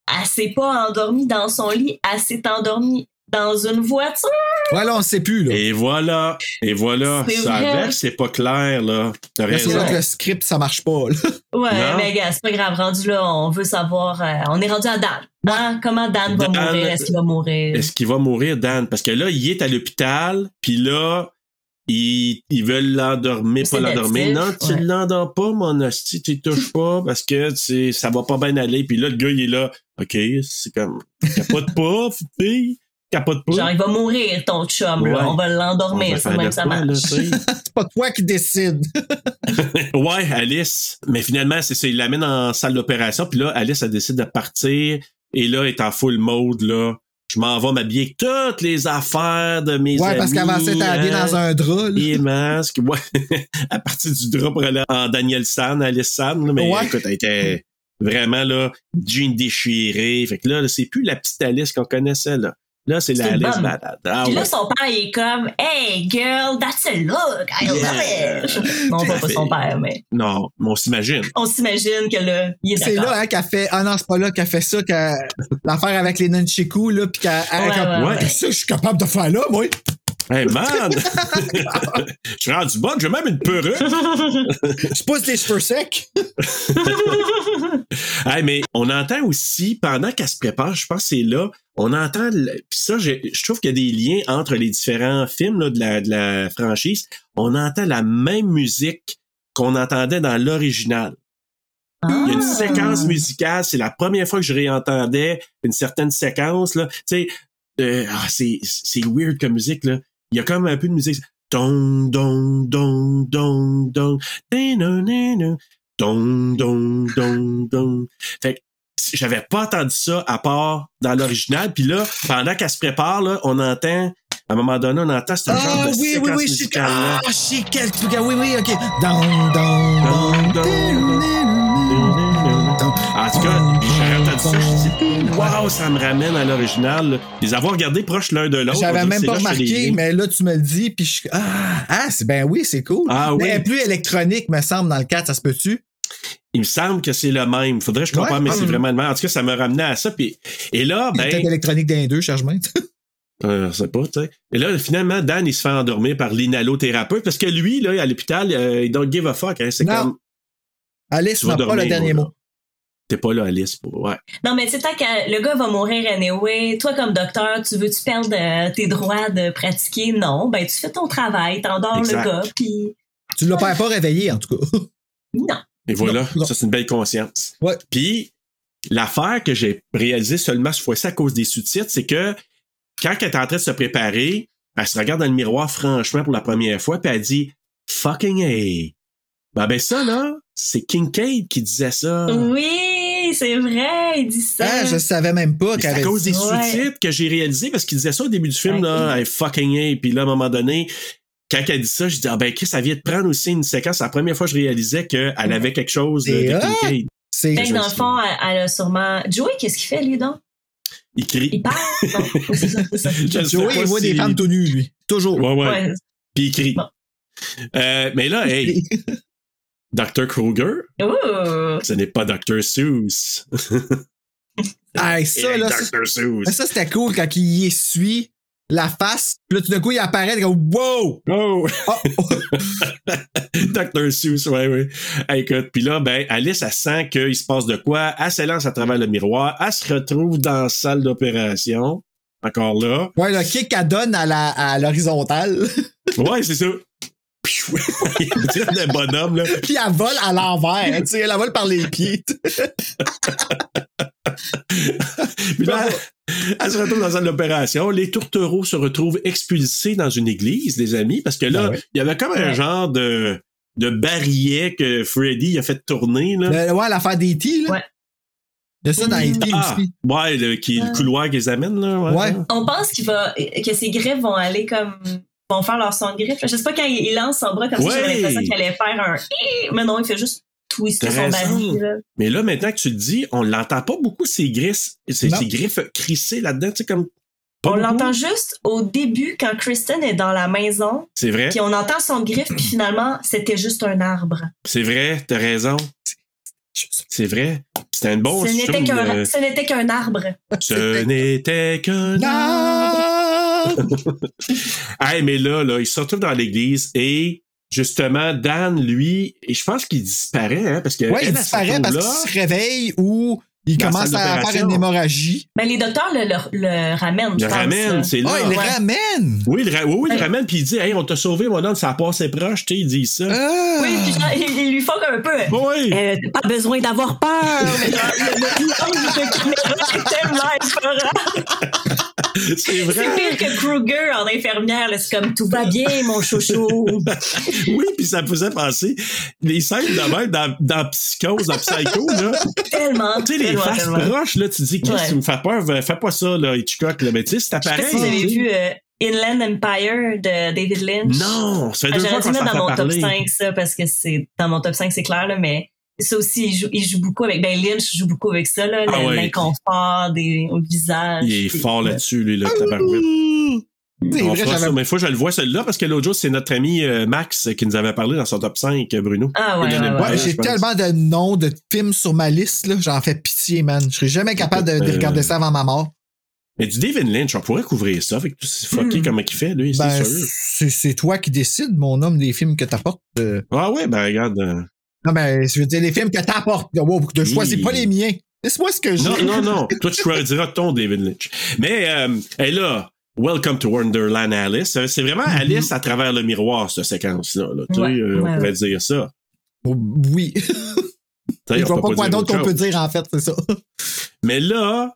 [SPEAKER 5] elle s'est pas endormie dans son lit, elle s'est endormie dans une voiture.
[SPEAKER 1] Voilà, on sait plus, là.
[SPEAKER 3] Et voilà, et voilà,
[SPEAKER 5] C'est
[SPEAKER 3] ça verse, c'est pas clair, là. T'as raison.
[SPEAKER 1] là que le script, ça marche pas, là.
[SPEAKER 5] Ouais,
[SPEAKER 3] Non.
[SPEAKER 5] mais gars, c'est pas grave, rendu là, on veut savoir, euh, on est rendu à Dan. Hein? Comment Dan va
[SPEAKER 3] Dan,
[SPEAKER 5] mourir? Est-ce qu'il va mourir?
[SPEAKER 3] Est-ce qu'il va mourir, Dan? Parce que là, il est à l'hôpital, puis là, ils, ils veulent l'endormir, pas l'endormir. Non, tu
[SPEAKER 5] ouais.
[SPEAKER 3] l'endors pas, mon hostie, tu touches pas, parce que tu sais, ça va pas bien aller. Puis là, le gars, il est là, OK, c'est comme, capote pas, fille, capote pas.
[SPEAKER 5] Genre, il va mourir, ton chum, là. On va l'endormir, c'est même ça marche.
[SPEAKER 1] C'est pas toi qui décide.
[SPEAKER 3] ouais, Alice. Mais finalement, c'est ça, il l'amène en salle d'opération, puis là, Alice, elle décide de partir, et là, elle est en full mode, là. Je m'en vais m'habiller avec toutes les affaires de mes
[SPEAKER 1] Ouais,
[SPEAKER 3] amis.
[SPEAKER 1] parce qu'avant ça, t'es habillé
[SPEAKER 3] hein.
[SPEAKER 1] dans un drap, là.
[SPEAKER 3] Et masque, ouais. à partir du drap pour aller en Daniel San, Alice San, là, mais
[SPEAKER 1] Ouais.
[SPEAKER 3] écoute, elle était vraiment là, jean déchiré. Fait que là, là, c'est plus la petite Alice qu'on connaissait, là. Là, c'est la
[SPEAKER 5] bonne.
[SPEAKER 3] Badad. Ah,
[SPEAKER 5] Puis là,
[SPEAKER 3] ouais.
[SPEAKER 5] son père, il est comme, Hey, girl, that's a look, I love
[SPEAKER 3] Yeah.
[SPEAKER 5] it. Non, pas, pas son père, mais
[SPEAKER 3] Non, mais on s'imagine.
[SPEAKER 5] on s'imagine que là, il est
[SPEAKER 1] C'est là hein, qu'elle fait. Ah non, c'est pas là qu'elle fait ça, qu'elle- l'affaire avec les nunchikus, là, puis qu'elle.
[SPEAKER 5] Ouais,
[SPEAKER 1] comme,
[SPEAKER 5] ouais, ouais.
[SPEAKER 1] Que je suis capable de faire là, moi?
[SPEAKER 3] Hey, man! Je suis rendu bonne, j'ai même une perruque.
[SPEAKER 1] Je pousse les cheveux secs?
[SPEAKER 3] Hey, mais on entend aussi, pendant qu'elle se prépare, je pense que c'est là, on entend, le- pis ça, je, je trouve qu'il y a des liens entre les différents films là, de, la, de la franchise. On entend la même musique qu'on entendait dans l'original. Il y a une
[SPEAKER 5] Ah.
[SPEAKER 3] séquence musicale, c'est la première fois que je réentendais une certaine séquence, là. Tu sais, euh, ah, c'est, c'est weird comme musique, là. Il y a comme un peu de musique. Dong. Ding, dong, ding, dong. Dong, dong, dong, dong. Fait que J'avais pas entendu ça à part dans l'original. Puis là, pendant qu'elle se prépare, là, on entend, à un moment donné, on entend ce genre
[SPEAKER 1] Ah
[SPEAKER 3] de
[SPEAKER 1] oui, oui,
[SPEAKER 3] séquence
[SPEAKER 1] oui,
[SPEAKER 3] musicale.
[SPEAKER 1] Ah, je sais quel truc. Oui, oui, ok. Down, down, down.
[SPEAKER 3] En tout cas, waouh, ça me ramène à l'original. Les avoir regardés proches l'un de l'autre.
[SPEAKER 1] J'avais même pas remarqué, mais là, tu me le dis, puis je Ah, ah c'est ben oui, c'est cool.
[SPEAKER 3] Ah
[SPEAKER 1] mais
[SPEAKER 3] oui.
[SPEAKER 1] elle est plus électronique, me semble, dans le 4, ça se peut-tu?
[SPEAKER 3] Il me semble que c'est le même. Faudrait que je compare,
[SPEAKER 1] Ouais.
[SPEAKER 3] mais c'est
[SPEAKER 1] Mm.
[SPEAKER 3] vraiment le même. En tout cas, ça me ramenait à ça. Puis, et là, ben,
[SPEAKER 1] Peut-être électronique d'un deux, main.
[SPEAKER 3] Euh, je sais pas, tu sais. Et là, finalement, Dan, il se fait endormir par l'inhalothérapeute parce que lui, là, à l'hôpital, euh, il don't give a fuck. Hein. C'est comme.
[SPEAKER 1] Alice n'a pas le dernier mot.
[SPEAKER 3] T'es pas là, Alice. Pour... Ouais.
[SPEAKER 5] Non, mais tu sais, tant que le gars va mourir anyway, toi, comme docteur, tu veux-tu perdre euh, tes droits de pratiquer? Non. Ben, tu fais ton travail, t'endors le gars, puis
[SPEAKER 1] Tu l'as pas, pas réveillé, en tout cas.
[SPEAKER 5] non.
[SPEAKER 3] Et voilà,
[SPEAKER 1] Non, non.
[SPEAKER 3] ça, c'est une belle conscience.
[SPEAKER 1] Ouais.
[SPEAKER 3] Puis, l'affaire que j'ai réalisée seulement cette fois-ci à cause des sous-titres, c'est que quand elle est en train de se préparer, elle se regarde dans le miroir franchement pour la première fois, puis elle dit Fucking A. Ben, ben ça, là, c'est Kincaid qui disait ça.
[SPEAKER 5] Oui, c'est vrai, il dit ça.
[SPEAKER 1] Ah, je savais même pas
[SPEAKER 3] C'est à cause des
[SPEAKER 5] Ouais.
[SPEAKER 3] sous-titres que j'ai réalisé parce qu'il disait ça au début du film,
[SPEAKER 5] Ok.
[SPEAKER 3] là, hey, fucking A. Puis là, à un moment donné, quand elle dit ça, je dis, ah ben, Chris, ça vient de prendre aussi une séquence. C'est la première fois que je réalisais qu'elle avait quelque chose de,
[SPEAKER 1] Et
[SPEAKER 3] de
[SPEAKER 1] ah!
[SPEAKER 3] Kincaid.
[SPEAKER 1] C'est
[SPEAKER 5] que dans le fond, elle, a sûrement. Joey, qu'est-ce qu'il fait, lui, donc?
[SPEAKER 3] Il crie.
[SPEAKER 5] Il parle?
[SPEAKER 1] Joey,
[SPEAKER 3] pas
[SPEAKER 1] il voit
[SPEAKER 3] si-
[SPEAKER 1] des femmes tout nues, lui. Toujours.
[SPEAKER 3] Ouais, ouais.
[SPEAKER 5] Ouais.
[SPEAKER 3] Puis il crie.
[SPEAKER 5] Bon.
[SPEAKER 3] Euh, mais là, hey, Dr. Kruger, ce n'est pas Dr. Seuss.
[SPEAKER 1] Hey, ça,
[SPEAKER 3] Hey,
[SPEAKER 1] là,
[SPEAKER 3] Dr.
[SPEAKER 1] ça,
[SPEAKER 3] Seuss.
[SPEAKER 1] ça, c'était cool quand il y essuie la face. Puis là, tout d'un coup, il apparaît, comme, wow!
[SPEAKER 3] Oh!
[SPEAKER 1] Oh!
[SPEAKER 3] Dr. Seuss, ouais, ouais. Hey, écoute, puis là, ben, Alice, elle sent qu'il se passe de quoi. Elle s'élance à travers le miroir. Elle se retrouve dans la salle d'opération. Encore là.
[SPEAKER 1] Ouais, le kick qu'elle donne à la- à l'horizontale.
[SPEAKER 3] Ouais, c'est ça. Il a des bonhommes, là.
[SPEAKER 1] Puis elle vole à l'envers. tu sais, elle vole par les pieds.
[SPEAKER 3] Puis là, elle se retrouve dans la salle d'opération. Les tourtereaux se retrouvent expulsés dans une église, les amis, parce que là,
[SPEAKER 1] Ben ouais.
[SPEAKER 3] il y avait comme un genre de, de barillet que Freddy a fait tourner, là.
[SPEAKER 1] Le- ouais, l'affaire d'E.T., là.
[SPEAKER 5] Ouais.
[SPEAKER 1] Il y a ça dans E.T.
[SPEAKER 3] Ah,
[SPEAKER 1] aussi.
[SPEAKER 3] ouais, le, qui, le couloir qui les amène, là.
[SPEAKER 1] Ouais.
[SPEAKER 5] On pense qu'il va, que ses griffes vont aller comme, vont faire leur son de griffe. Je sais pas quand il, lance son bras comme ça,
[SPEAKER 3] Ouais.
[SPEAKER 5] j'avais l'impression qu'il allait faire un, mais non, il fait juste twister son là.
[SPEAKER 3] Mais là, maintenant que tu le dis, on l'entend pas beaucoup, ces griffes, ces, griffes crissées là-dedans, tu sais, comme. pas
[SPEAKER 5] On l'entend juste au début quand Kristen est dans la maison,
[SPEAKER 3] C'est vrai.
[SPEAKER 5] puis on entend son griffe, puis finalement, c'était juste un arbre.
[SPEAKER 3] C'est vrai, t'as raison. C'est vrai. C'était une bonne
[SPEAKER 5] ce n'était
[SPEAKER 3] chose,
[SPEAKER 5] qu'un,
[SPEAKER 3] euh,
[SPEAKER 5] ce n'était qu'un arbre.
[SPEAKER 3] Ce n'était qu'un
[SPEAKER 1] Non!
[SPEAKER 3] Hey, mais là, là, il se retrouve dans l'église et justement, Dan, lui, et je pense qu'il disparaît, hein, parce que.
[SPEAKER 1] Ouais, il disparaît parce qu'il se réveille ou il
[SPEAKER 3] Dans
[SPEAKER 1] commence à faire une hémorragie.
[SPEAKER 5] Ben, les docteurs le, le, le ramènent.
[SPEAKER 3] Il le
[SPEAKER 5] pense,
[SPEAKER 3] ramène,
[SPEAKER 5] là.
[SPEAKER 3] c'est là.
[SPEAKER 1] Ah, il le
[SPEAKER 5] Ouais.
[SPEAKER 1] ramène!
[SPEAKER 3] Oui, il, ra- oui, oui, il le
[SPEAKER 5] Ouais.
[SPEAKER 3] ramène, puis il dit, hey, on t'a sauvé, mon homme, ça a passé proche, tu sais, il dit ça.
[SPEAKER 1] Ah!
[SPEAKER 5] Oui, puis genre, il, il lui faut un peu.
[SPEAKER 3] Oui.
[SPEAKER 5] Euh, pas besoin d'avoir peur. Mais genre, de caméra est tellement épeurant.
[SPEAKER 3] C'est
[SPEAKER 5] C'est
[SPEAKER 3] vrai.
[SPEAKER 5] pire que Kruger en infirmière. C'est comme tout va bien, mon chouchou.
[SPEAKER 3] Oui, puis ça faisait penser les scènes de même dans, dans Psychose, dans Psycho, là.
[SPEAKER 5] tellement.
[SPEAKER 3] Tu sais, les faces
[SPEAKER 5] tellement.
[SPEAKER 3] proches, là, tu dis,
[SPEAKER 5] Ouais.
[SPEAKER 3] tu me fais peur, fais pas ça, là, Hitchcock, là. Mais tu sais, c'est
[SPEAKER 5] Je sais pas
[SPEAKER 3] pareil.
[SPEAKER 5] si vous avez vu euh, Inland Empire de David Lynch.
[SPEAKER 3] Non, ça fait
[SPEAKER 5] Ah,
[SPEAKER 3] deux fois
[SPEAKER 5] J'aurais dû
[SPEAKER 3] qu'on
[SPEAKER 5] mettre
[SPEAKER 3] s'en
[SPEAKER 5] dans
[SPEAKER 3] fait
[SPEAKER 5] mon top
[SPEAKER 3] parler.
[SPEAKER 5] 5 ça parce que c'est dans mon top 5 c'est clair là mais ça aussi il joue, il joue beaucoup avec ben Lynch joue beaucoup avec ça là
[SPEAKER 3] Ah ouais.
[SPEAKER 5] l'inconfort des au visage
[SPEAKER 3] Il est fort là-dessus, lui, le tabarouette.
[SPEAKER 1] C'est
[SPEAKER 3] On
[SPEAKER 1] vrai,
[SPEAKER 3] fera ça,
[SPEAKER 1] j'avais-
[SPEAKER 3] mais il faut que je le vois celui-là parce que l'autre jour, c'est notre ami euh, Max qui nous avait parlé dans son top 5, Bruno.
[SPEAKER 5] Ah ouais, ouais,
[SPEAKER 1] j'ai tellement de noms de films sur ma liste, là, j'en fais pitié, man. Je serais jamais capable de, de
[SPEAKER 3] Euh,
[SPEAKER 1] regarder ça avant ma mort.
[SPEAKER 3] Mais du David Lynch, on pourrait couvrir ça avec tout ce fucké
[SPEAKER 5] Hmm.
[SPEAKER 3] comment il fait, lui,
[SPEAKER 1] Ben,
[SPEAKER 3] c'est sûr.
[SPEAKER 1] c'est c'est toi qui décides, mon homme, des films que t'apportes. euh.
[SPEAKER 3] Ah ouais, ben regarde.
[SPEAKER 1] Non, mais je veux dire, les films que t'apportes. Wow, de choix,
[SPEAKER 3] Oui.
[SPEAKER 1] c'est pas les miens. Laisse-moi ce que j'ai.
[SPEAKER 3] Non, non, non. Toi, tu choisiras ton David Lynch. Mais, euh, et là, Welcome to Wonderland Alice. Euh, C'est vraiment Alice à travers le miroir, cette séquence-là. là.
[SPEAKER 5] Ouais,
[SPEAKER 3] euh,
[SPEAKER 5] ouais,
[SPEAKER 3] on pourrait dire ça.
[SPEAKER 1] Oui.
[SPEAKER 3] Tu sais,
[SPEAKER 1] Je vois pas quoi d'autre
[SPEAKER 3] autre
[SPEAKER 1] qu'on peut dire, en fait, c'est ça.
[SPEAKER 3] Mais là,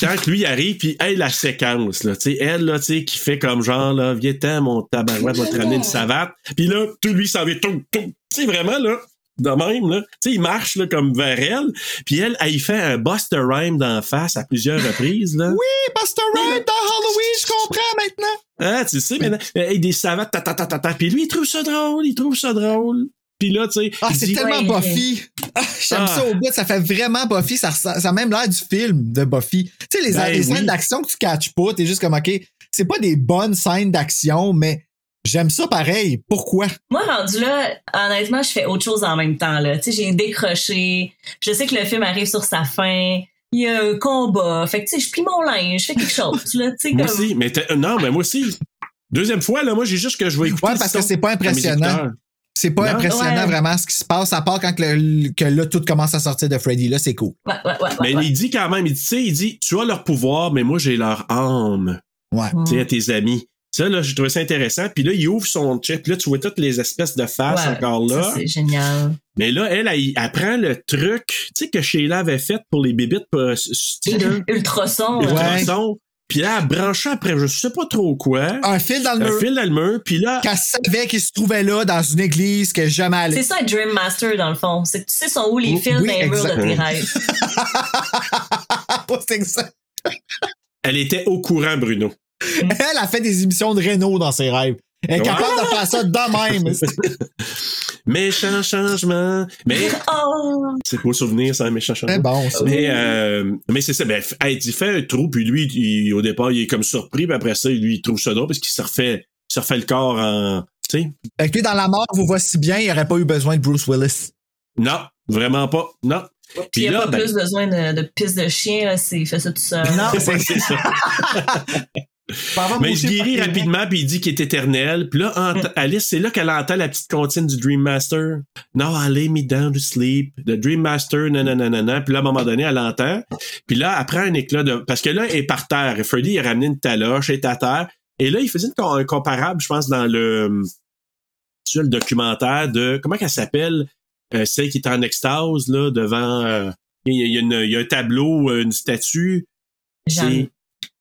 [SPEAKER 3] quand lui arrive, puis hey, la séquence, là, tu sais, elle, là, tu sais, qui fait comme genre, là, viens-t'en, mon tabarouette, va te ramener une savate. Puis là, tout lui s'en vient, tout, tout. Tu sais, vraiment, là, de même, là. Tu sais, il marche, là, comme vers elle. Puis elle, elle, il fait un Buster Rhyme d'en face à plusieurs reprises, là.
[SPEAKER 1] Oui, Buster Rhyme dans Halloween, je comprends maintenant.
[SPEAKER 3] Ah, tu sais, maintenant, avec des savates, ta, ta, ta, ta, ta. Puis lui, il trouve ça drôle, il trouve ça drôle. Puis là, tu sais.
[SPEAKER 1] Ah, c'est tellement
[SPEAKER 5] Ouais.
[SPEAKER 1] Buffy. Ah, J'aime
[SPEAKER 3] Ah.
[SPEAKER 1] ça au bout. Ça fait vraiment Buffy. Ça, ressent- ça a même l'air du film de Buffy. Tu sais, les,
[SPEAKER 3] Ben
[SPEAKER 1] les scènes d'action que tu catches pas, t'es juste comme, OK, c'est pas des bonnes scènes d'action, mais j'aime ça pareil. Pourquoi?
[SPEAKER 5] Moi, rendu là, honnêtement, je fais autre chose en même temps. Là. Tu sais, j'ai décroché. Je sais que le film arrive sur sa fin. Il y a un combat. Fait que, tu sais, je plie mon linge, je fais quelque chose. Là, tu sais,
[SPEAKER 3] Moi
[SPEAKER 5] comme...
[SPEAKER 3] aussi, mais non, mais moi aussi. Deuxième fois, là, moi, j'ai juste que je vais écouter.
[SPEAKER 1] Ouais, parce que c'est pas impressionnant. C'est pas
[SPEAKER 3] Non?
[SPEAKER 1] impressionnant
[SPEAKER 5] Ouais.
[SPEAKER 1] vraiment ce qui se passe, à part quand que, le- que là, tout commence à sortir de Freddy. Là, c'est cool.
[SPEAKER 5] Ouais, ouais, ouais,
[SPEAKER 3] Mais il dit quand même, il dit, tu sais, il dit, tu as leur pouvoir, mais moi, j'ai leur âme.
[SPEAKER 1] Ouais.
[SPEAKER 3] Tu sais, à tes amis. Ça, là, j'ai trouvé ça intéressant. Puis là, il ouvre son chip. Là, tu vois toutes les espèces de faces
[SPEAKER 5] Ouais,
[SPEAKER 3] encore là.
[SPEAKER 5] C'est génial.
[SPEAKER 3] Mais là, elle, elle, elle prend le truc, tu sais, que Sheila avait fait pour les bébites, euh,
[SPEAKER 5] Ultrason.
[SPEAKER 1] Ouais.
[SPEAKER 3] ultrason. Puis là, elle branchait après, je sais pas trop quoi.
[SPEAKER 1] Un fil dans le
[SPEAKER 3] Un
[SPEAKER 1] mur.
[SPEAKER 3] fil dans le mur. Puis là,
[SPEAKER 1] Qu'elle savait qu'il se trouvait là, dans une église, qu'elle jamais allée.
[SPEAKER 5] C'est ça, Dream Master, dans le fond. C'est que tu sais sont où les fils
[SPEAKER 1] oui,
[SPEAKER 5] dans les murs de tes rêves?
[SPEAKER 1] c'est exact.
[SPEAKER 3] elle était au courant, Bruno.
[SPEAKER 1] Elle a fait des émissions de Renault dans ses rêves. Elle est
[SPEAKER 3] Ouais.
[SPEAKER 1] capable de faire ça de même.
[SPEAKER 3] Méchant changement. Mais
[SPEAKER 5] Oh!
[SPEAKER 3] c'est beau souvenir, ça, un méchant changement.
[SPEAKER 1] C'est bon, ça.
[SPEAKER 3] Mais, euh, mais c'est ça. Ben, dit fait un trou, puis lui, il- au départ, il est comme surpris, puis après ça, lui, il trouve ça drôle parce qu'il se refait, il se refait le corps en. Tu sais?
[SPEAKER 1] Fait que lui, dans la mort, vous voit si bien, il aurait pas eu besoin de Bruce Willis.
[SPEAKER 3] Non, vraiment pas. Non.
[SPEAKER 5] Puis il n'y a pas
[SPEAKER 3] ben,
[SPEAKER 5] plus besoin de, de pisse de chien, là, c'est il fait ça tout seul.
[SPEAKER 1] Non,
[SPEAKER 3] c'est ça. Mais il se guérit rapidement, puis il dit qu'il est éternel. Puis là, ent- Alice, c'est là qu'elle entend la petite comptine du Dream Master. Now I lay me down to sleep. The Dream Master, nanana. Puis là, à un moment donné, elle entend. Puis là, prend un éclat de... Parce que là, elle est par terre. Freddy, il a ramené une taloche, elle est à terre. Et là, il faisait une- un comparable, je pense, dans le... Sur le documentaire de... Comment qu'elle s'appelle? Euh, celle qui est en extase, là, devant... euh, il y, a- il y a une- il y a un tableau, euh, une statue.
[SPEAKER 5] Jeanne,
[SPEAKER 3] C'est...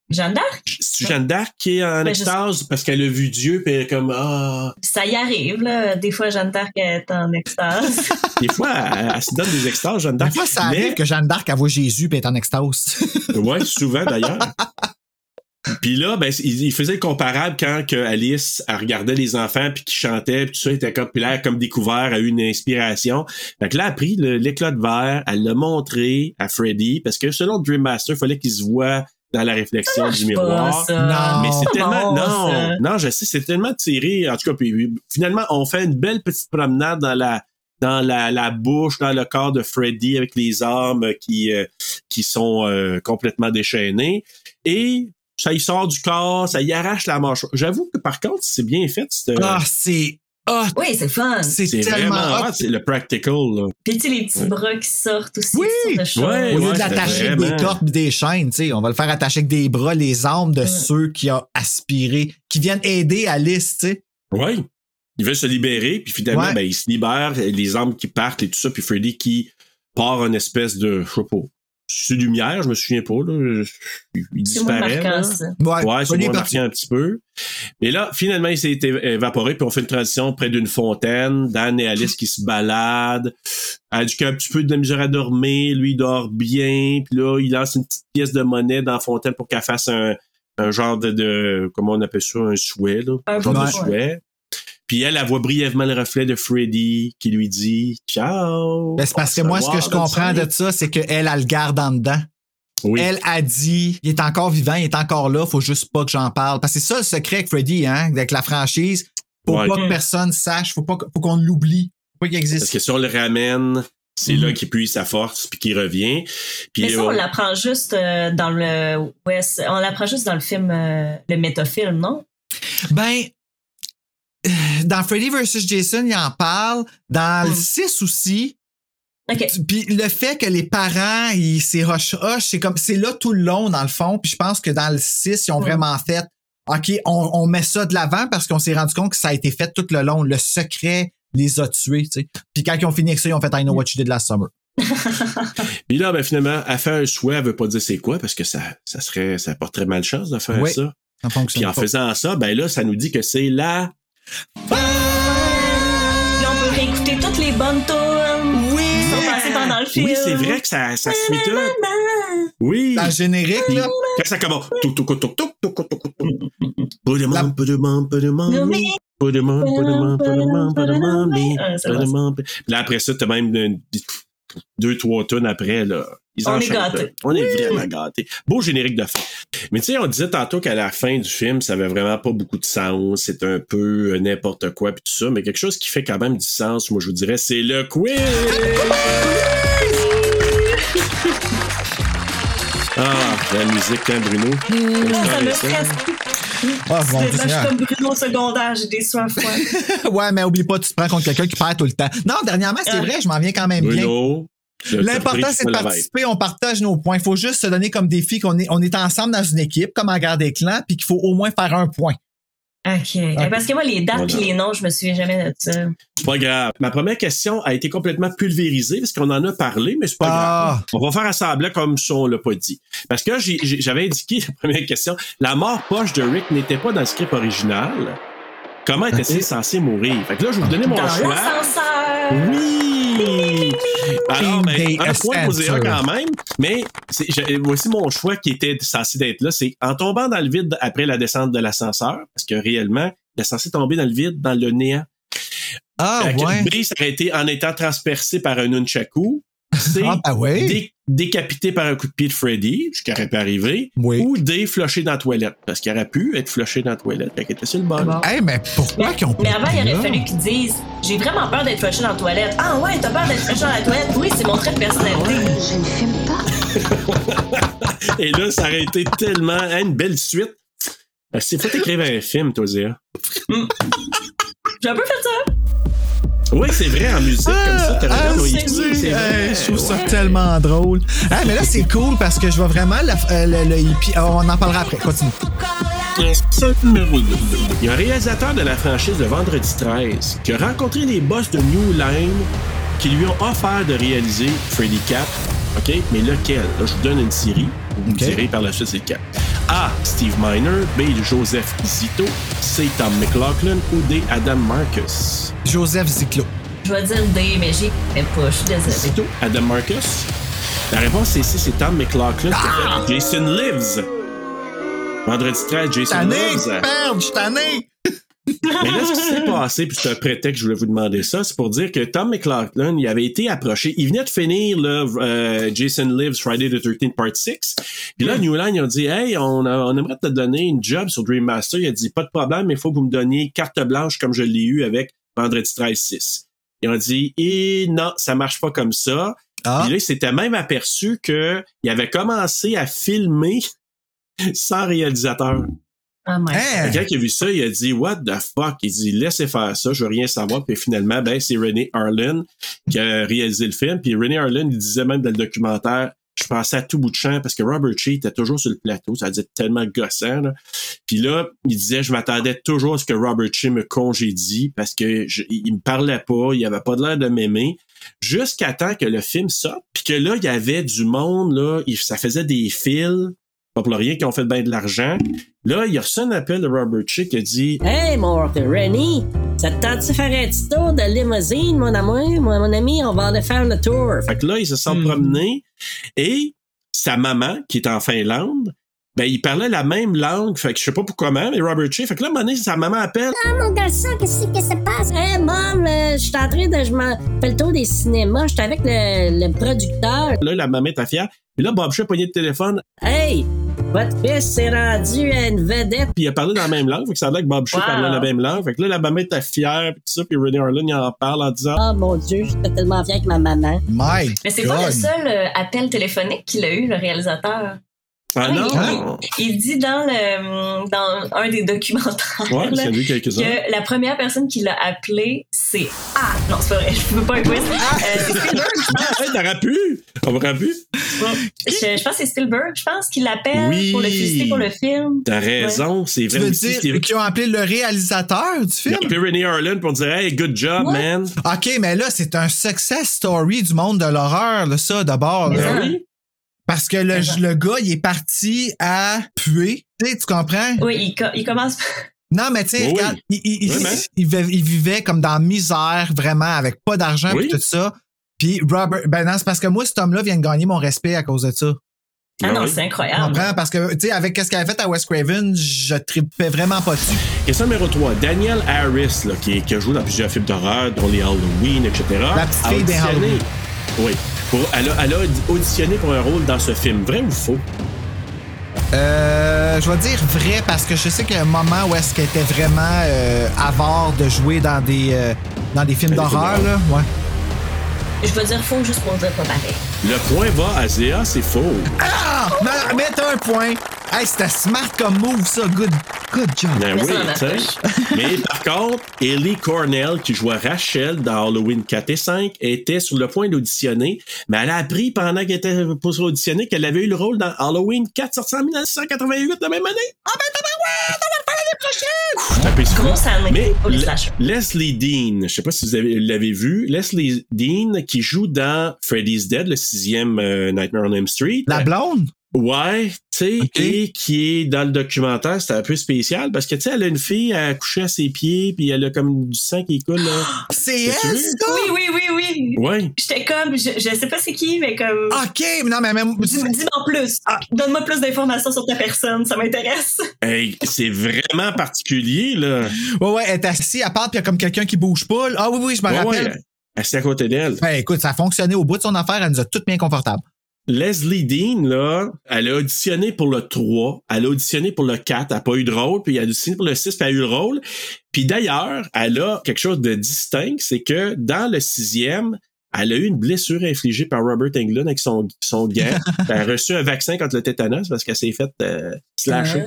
[SPEAKER 5] Jeanne d'Arc?
[SPEAKER 3] C'est Jeanne d'Arc qui est en
[SPEAKER 5] Ben, je-
[SPEAKER 3] extase parce qu'elle a vu Dieu puis elle est comme ah
[SPEAKER 5] Ça y arrive, là. Des fois, Jeanne d'Arc est en extase.
[SPEAKER 3] des fois elle, elle se donne des extases Jeanne
[SPEAKER 1] Des
[SPEAKER 3] d'Arc.
[SPEAKER 1] fois, ça
[SPEAKER 3] Mais-
[SPEAKER 1] arrive que Jeanne d'Arc, voit Jésus et est en extase.
[SPEAKER 3] Ouais, souvent d'ailleurs. Puis là, ben, il, faisait le comparable quand que Alice elle regardait les enfants puis qui chantaient puis tout ça était comme puis là comme découvert a eu une inspiration. Fait que là elle a pris le- l'éclat de verre, elle l'a montré à Freddy parce que selon Dream Master, il fallait qu'il se voit dans la réflexion du miroir.
[SPEAKER 1] Non.
[SPEAKER 3] Mais c'est tellement non,
[SPEAKER 5] ça.
[SPEAKER 3] non, je sais, c'est tellement tiré. En tout cas, puis finalement, on fait une belle petite promenade dans la dans la, la bouche, dans le corps de Freddy avec les armes qui euh, qui sont euh, complètement déchaînées et ça y sort du corps, ça y arrache la mâchoire. J'avoue que par contre, c'est bien fait. C'est
[SPEAKER 1] Ah, c'est hot.
[SPEAKER 5] Oui, c'est fun.
[SPEAKER 1] C'est
[SPEAKER 3] c'est
[SPEAKER 1] tellement
[SPEAKER 3] vraiment
[SPEAKER 1] hot.
[SPEAKER 3] hot, c'est le practical. Là.
[SPEAKER 5] Puis tu sais, les petits bras qui sortent aussi.
[SPEAKER 1] Oui.
[SPEAKER 5] sortes de.
[SPEAKER 3] Ouais,
[SPEAKER 1] Au lieu
[SPEAKER 3] ouais,
[SPEAKER 1] de l'attacher avec des cordes et des chaînes, tu sais, on va le faire attacher avec des bras, les armes de ceux qui ont aspiré, qui viennent aider Alice, tu sais.
[SPEAKER 3] Oui. Il veut se libérer, puis finalement,
[SPEAKER 1] Ouais.
[SPEAKER 3] ben, il se libère, les armes qui partent et tout ça, puis Freddy qui part en espèce de, je sais pas, c'est lumière, je me souviens pas, là. Il disparaît.
[SPEAKER 5] marquant, ça.
[SPEAKER 1] Ouais,
[SPEAKER 3] Ouais, c'est moins un petit peu. Mais là, finalement, il s'est évaporé, puis on fait une transition près d'une fontaine. Dan et Alice qui se baladent. Elle a du coup un petit peu de misère à dormir. Lui, il dort bien. Puis là, il lance une petite pièce de monnaie dans la fontaine pour qu'elle fasse un, un genre de, de, comment on appelle ça, un souhait, là.
[SPEAKER 5] Un
[SPEAKER 3] Un genre de souhait. Puis elle, elle voit brièvement le reflet de Freddy qui lui dit Ciao.
[SPEAKER 1] Ben, c'est parce que moi, ce que je comprends de ça, c'est qu'elle, elle le garde en dedans.
[SPEAKER 3] Oui.
[SPEAKER 1] Elle a dit, il est encore vivant, il est encore là, faut juste pas que j'en parle. Parce que c'est ça le secret avec Freddy, hein, avec la franchise. Faut
[SPEAKER 3] Ouais.
[SPEAKER 1] pas que personne sache, faut pas, faut qu'on l'oublie. Faut pas qu'il
[SPEAKER 3] Parce
[SPEAKER 1] existe.
[SPEAKER 3] que si on le ramène, c'est
[SPEAKER 1] Mhm.
[SPEAKER 3] là qu'il puise sa force puis qu'il revient. Puis
[SPEAKER 5] Mais ça,
[SPEAKER 3] euh,
[SPEAKER 5] on l'apprend juste euh, dans le. Ouais, c'est- on l'apprend juste dans le film, euh, le métafilm, non?
[SPEAKER 1] Ben, euh, dans Freddy vs. Jason, il en parle. Dans le
[SPEAKER 5] Mm.
[SPEAKER 1] 6 aussi.
[SPEAKER 5] OK.
[SPEAKER 1] Puis le fait que les parents, ils, c'est roche-roche, c'est comme, c'est là tout le long, dans le fond. Puis je pense que dans le 6, ils ont
[SPEAKER 5] Mm.
[SPEAKER 1] vraiment fait, OK, on, on met ça de l'avant parce qu'on s'est rendu compte que ça a été fait tout le long. Le secret les a tués, tu sais. Puis quand ils ont fini avec ça, ils ont fait I know what you did last summer.
[SPEAKER 3] Puis là, ben, finalement, elle fait un souhait, elle veut pas dire c'est quoi, parce que ça, ça serait, ça porterait malchance de faire
[SPEAKER 1] Oui.
[SPEAKER 3] ça.
[SPEAKER 1] Ça
[SPEAKER 3] Puis en
[SPEAKER 1] pas.
[SPEAKER 3] faisant ça, ben là, ça nous dit que c'est la.
[SPEAKER 5] Puis on peut réécouter toutes les bonnes tours le film.
[SPEAKER 3] Oui, c'est vrai que ça, ça suit tout. Oui.
[SPEAKER 1] Dans le générique, là.
[SPEAKER 3] Quand ça commence. Touk, touk, touk, touk, touk, touk, touk, touk. Peu de monde, peu de monde, peu de monde. Peu de monde, peu de monde, peu de monde, peu de monde, mais
[SPEAKER 5] ça
[SPEAKER 3] peu
[SPEAKER 5] va,
[SPEAKER 3] de
[SPEAKER 5] ça.
[SPEAKER 3] monde. Puis Là, après ça, t'as même une- deux, trois tonnes après, là. Ils
[SPEAKER 5] On est gâtés.
[SPEAKER 3] On est vraiment gâtés. Beau générique de fin. Mais tu sais, on disait tantôt qu'à la fin du film, ça avait vraiment pas beaucoup de sens. C'est un peu euh, n'importe quoi puis tout ça. Mais quelque chose qui fait quand même du sens, moi, je vous dirais, c'est le quiz! Ah, la musique, hein, Bruno?
[SPEAKER 5] Ah, ça me
[SPEAKER 3] Ça,
[SPEAKER 5] stresse.
[SPEAKER 1] Ah, mon
[SPEAKER 5] Là, je suis comme Bruno au secondaire, j'ai des soins froides.
[SPEAKER 1] Ouais, mais oublie pas, tu te prends contre quelqu'un qui perd tout le temps. Non, dernièrement, c'est
[SPEAKER 5] Ah.
[SPEAKER 1] vrai, je m'en viens quand même bien.
[SPEAKER 3] Bruno.
[SPEAKER 1] L'important, c'est de participer, on partage nos points. Il faut juste se donner comme défi qu'on est, on est ensemble dans une équipe, comme en garde des clans, puis qu'il faut au moins faire un point.
[SPEAKER 5] OK. Parce que moi, les dates
[SPEAKER 3] Voilà.
[SPEAKER 5] et les noms, je me souviens jamais de ça.
[SPEAKER 3] C'est pas grave. Ma première question a été complètement pulvérisée parce qu'on en a parlé, mais c'est pas
[SPEAKER 1] Ah.
[SPEAKER 3] grave. On va faire assembler comme si on l'a pas dit. Parce que j'avais indiqué la première question. La mort poche de Rick n'était pas dans le script original. Comment était-il censé mourir? Fait que là, je vais vous donner mon
[SPEAKER 5] Dans
[SPEAKER 3] choix.
[SPEAKER 5] l'ascenseur.
[SPEAKER 3] Oui! Alors, ben, un point posé un
[SPEAKER 1] ascensor.
[SPEAKER 3] quand même, mais voici mon choix qui était censé d'être là, c'est en tombant dans le vide après la descente de l'ascenseur, parce que réellement, il est censé tomber dans le vide, dans le néant.
[SPEAKER 1] Ah,
[SPEAKER 3] Fait
[SPEAKER 1] ouais.
[SPEAKER 3] Été en étant transpercé par un nunchaku. C,
[SPEAKER 1] Ah, ben ouais.
[SPEAKER 3] dé- décapité par un coup de pied de Freddy, ce qui aurait pu arriver.
[SPEAKER 1] Oui.
[SPEAKER 3] Ou D, flushé dans la toilette, parce qu'il aurait pu être flushé dans la toilette, fait qu'il était sur le bol.
[SPEAKER 1] Hey, mais pourquoi qu'ils ont
[SPEAKER 5] Mais avant, il aurait fallu qu'ils disent J'ai vraiment peur d'être flushé dans la toilette. Ah ouais, t'as peur d'être flushé dans la toilette? Oui, c'est mon trait de personnalité.
[SPEAKER 6] Je ne fume pas.
[SPEAKER 3] Et là, ça aurait été tellement hein, une belle suite. C'est faut écrire un film, toi, Zéa.
[SPEAKER 5] J'ai un peu fait ça.
[SPEAKER 3] Oui, c'est vrai, en musique, comme ça, t'as
[SPEAKER 1] Ah,
[SPEAKER 3] vrai.
[SPEAKER 1] hey, je trouve ça
[SPEAKER 3] Ouais.
[SPEAKER 1] tellement drôle. Ah, mais là, c'est cool parce que je vois vraiment la- euh, le, le hippie. Ah, on en parlera après. Continue.
[SPEAKER 3] Il y a un réalisateur de la franchise de Vendredi 13 qui a rencontré les boss de New Line qui lui ont offert de réaliser Freddy 4. OK? Mais lequel? Là, je vous donne une série. Vous me
[SPEAKER 1] OK.
[SPEAKER 3] direz par la suite c'est lequel. A. Steve Miner. B. Joseph Zito. C. Tom McLaughlin. Ou D. Adam Marcus.
[SPEAKER 1] Joseph Ziclo.
[SPEAKER 5] Je vais dire D, mais j'y mais pas. Je suis désolée.
[SPEAKER 3] Zito. Adam Marcus. La réponse est C. C'est Tom McLaughlin qui a fait Jason Lives. Vendredi 13, Jason Lives.
[SPEAKER 1] suis tanné.
[SPEAKER 3] Mais là, ce qui s'est passé, puis c'est un prétexte, je voulais vous demander ça, c'est pour dire que Tom McLaughlin, il avait été approché. Il venait de finir là, euh, Jason Lives Friday the 13th Part 6. Puis là, New Line, ils ont dit Hey, on, a- on aimerait te donner une job sur Dream Master. Il a dit Pas de problème, mais il faut que vous me donniez carte blanche comme je l'ai eu avec Vendredi 13 6. Ils ont dit Et non, ça marche pas comme ça.
[SPEAKER 1] Ah.
[SPEAKER 3] Puis là, il s'était même aperçu que il avait commencé à filmer sans réalisateur.
[SPEAKER 5] Ah, my
[SPEAKER 1] Hein?
[SPEAKER 3] Quelqu'un qui a vu ça, il a dit What the fuck? Il dit laissez faire ça, je veux rien savoir. Puis finalement, ben, c'est René Harlan qui a réalisé le film. Puis René Harlan, il disait même dans le documentaire je pensais à tout bout de champ parce que Robert Shea était toujours sur le plateau. Ça disait tellement gossant. Là. Puis là, il disait, je m'attendais toujours à ce que Robert Shea me congédie parce que je, il me parlait pas, il avait pas de l'air de m'aimer. Jusqu'à temps que le film sorte, puis que là, il y avait du monde, là, il- ça faisait des fils, pas pour rien, qui ont fait bien de l'argent. Là, il a reçu un appel de Robert Shea qui a dit
[SPEAKER 14] Hey, mon Rennie, ça te tente de faire un petit tour de limousine, mon ami? Mon, mon ami, on va aller faire le tour.
[SPEAKER 3] Fait que là, ils se sont promenés et sa maman, qui est en Finlande, ben, il parlait la même langue. Fait que je sais pas pour comment, mais Robert Shea. Fait que là, à un moment donné, sa maman appelle.
[SPEAKER 7] Ah, mon garçon, qu'est-ce que ça passe?
[SPEAKER 14] Hey, mom, euh, je suis en train de. Je m'en fais le tour des cinémas. Je suis avec le, le producteur.
[SPEAKER 3] Là, la maman était fière. Puis là, Bob Shea a pogné le téléphone.
[SPEAKER 14] Hey, votre fils s'est rendu à une vedette.
[SPEAKER 3] Puis il a parlé dans la même langue. Fait que ça a l'air que Bob Shea
[SPEAKER 14] Wow.
[SPEAKER 3] parlait la même langue. Fait que là, la maman était fière. Puis tout ça. Puis René Harlan, il en parle en disant.
[SPEAKER 14] Oh mon Dieu, j'étais tellement fier avec ma maman.
[SPEAKER 1] My
[SPEAKER 5] Mais c'est pas le seul euh, appel téléphonique qu'il a eu, le réalisateur?
[SPEAKER 3] Ah non!
[SPEAKER 5] Il, il dit dans le dans un des documentaires
[SPEAKER 3] Ouais,
[SPEAKER 5] là, que la première personne qui l'a appelé, c'est Ah! Non, c'est pas vrai, je peux pas un quiz. Euh, c'est Spielberg, je pense.
[SPEAKER 3] Hey, t'aurais pu! On pu!
[SPEAKER 5] Je, je pense que c'est Spielberg, je pense, qui l'appelle
[SPEAKER 3] Oui.
[SPEAKER 5] pour le féliciter pour le film.
[SPEAKER 3] T'as raison, c'est
[SPEAKER 1] Tu
[SPEAKER 3] vrai
[SPEAKER 1] veux
[SPEAKER 3] aussi.
[SPEAKER 1] dire qu'ils ont appelé le réalisateur du
[SPEAKER 3] Il
[SPEAKER 1] film?
[SPEAKER 3] René Harlan pour dire Hey, good job, man!
[SPEAKER 1] OK, mais là, c'est un success story du monde de l'horreur, là, ça, d'abord.
[SPEAKER 3] Ben oui.
[SPEAKER 1] Parce que le, le gars, il est parti à puer. Tu sais, tu comprends?
[SPEAKER 5] Oui, il, co- il commence.
[SPEAKER 1] Non, mais tu sais,
[SPEAKER 3] Oui.
[SPEAKER 1] il, il- il- il vivait, il vivait comme dans la misère, vraiment, avec pas d'argent
[SPEAKER 3] Oui.
[SPEAKER 1] et tout ça. Puis Robert, ben non, c'est parce que moi, cet homme-là vient de gagner mon respect à cause de ça.
[SPEAKER 5] Ah non,
[SPEAKER 3] oui.
[SPEAKER 5] c'est
[SPEAKER 1] Tu
[SPEAKER 5] incroyable.
[SPEAKER 1] comprends? Parce que, tu sais, avec ce qu'elle a fait à West Craven, je tripais vraiment pas dessus.
[SPEAKER 3] Question numéro 3. Daniel Harris, là, qui, qui a joué dans plusieurs films d'horreur, dont les Halloween, etc.
[SPEAKER 1] La petite fille des Halloween.
[SPEAKER 3] Oui. Pour, elle, a, elle a auditionné pour un rôle dans ce film. Vrai ou faux?
[SPEAKER 1] Euh, je vais dire vrai parce que je sais qu'il y a un moment où est-ce qu'elle était vraiment euh, avare de jouer dans des, euh, dans des films d'horreur. Ouais.
[SPEAKER 5] Je vais dire faux juste pour dire pas pareil.
[SPEAKER 3] Le point va à Zéa, c'est faux.
[SPEAKER 1] Ah! Mais t'as un point. Hey, c'était smart comme move, ça. Good, good job.
[SPEAKER 3] Ben
[SPEAKER 5] Mais
[SPEAKER 3] oui,
[SPEAKER 5] ça, on a
[SPEAKER 3] tu sais. Mais par contre, Ellie Cornell, qui jouait Rachel dans Halloween 4 et 5, était sur le point d'auditionner, mais elle a appris pendant qu'elle était pour auditionner qu'elle avait eu le rôle dans Halloween 4 sorti en 1988 la même année. Ah ben t'as Mais. Leslie Dean, je sais pas si vous avez- l'avez vu, Leslie Dean qui joue dans Freddy's Dead, le sixième euh, Nightmare on Elm Street.
[SPEAKER 1] La blonde?
[SPEAKER 3] Ouais, tu sais, et qui est dans le documentaire, c'était un peu spécial parce que tu sais, elle a une fille à coucher à ses pieds, puis elle a comme du sang qui coule là.
[SPEAKER 1] C'est elle, ça?
[SPEAKER 5] Oui, oui, oui, oui.
[SPEAKER 3] Ouais.
[SPEAKER 5] J'étais comme, je, je sais pas c'est qui, mais comme.
[SPEAKER 1] OK, mais non, mais même.
[SPEAKER 5] Dis- Dis-moi plus. Donne-moi plus d'informations sur ta personne, ça m'intéresse.
[SPEAKER 3] Hey, c'est vraiment particulier là.
[SPEAKER 1] Ouais, ouais, elle est assise à part, puis il y a comme quelqu'un qui bouge pas. là. Ah oui, oui, je me
[SPEAKER 3] Ouais,
[SPEAKER 1] rappelle.
[SPEAKER 3] ouais. Assis à côté d'elle.
[SPEAKER 1] Ben, écoute, ça a fonctionné au bout de son affaire, elle nous a toutes bien confortables.
[SPEAKER 3] Leslie Dean, là, elle a auditionné pour le 3, elle a auditionné pour le 4, elle n'a pas eu de rôle, puis elle a auditionné pour le 6, puis elle a eu le rôle. Puis d'ailleurs, elle a quelque chose de distinct, c'est que dans le sixième, elle a eu une blessure infligée par Robert Englund avec son, son gant. elle a reçu un vaccin contre le tétanos parce qu'elle s'est faite euh, slasher.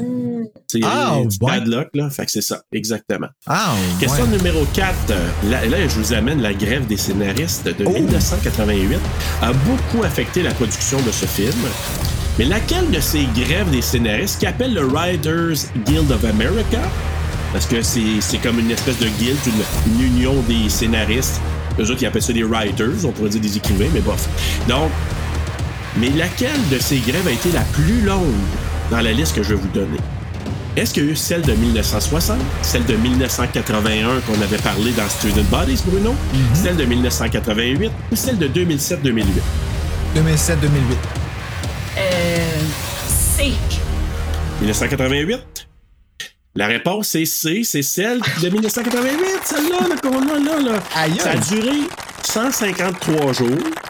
[SPEAKER 3] C'est
[SPEAKER 1] Ah,
[SPEAKER 3] petit
[SPEAKER 1] ouais.
[SPEAKER 3] bad luck, là. Fait que c'est ça, exactement.
[SPEAKER 1] Ah,
[SPEAKER 3] Question
[SPEAKER 1] ouais.
[SPEAKER 3] numéro 4. Là, là, je vous amène la grève des scénaristes de
[SPEAKER 1] Oh.
[SPEAKER 3] 1988 a beaucoup affecté la production de ce film. Mais laquelle de ces grèves des scénaristes qu'appelle le Writers Guild of America, parce que c'est c'est comme une espèce de guild, une, une union des scénaristes. Eux autres, ils appellent ça des writers, on pourrait dire des écrivains, mais bof. Donc, mais laquelle de ces grèves a été la plus longue dans la liste que je vais vous donner? Est-ce qu'il y a eu celle de 1960, celle de 1981 qu'on avait parlé dans Student Bodies, Bruno, celle de 1988 ou celle de 2007-2008?
[SPEAKER 1] 2007-2008.
[SPEAKER 5] Euh. C.
[SPEAKER 3] 1988? La réponse est C, c'est celle de 1988, celle-là là, qu'on a là. là. Ça a duré 153 jours.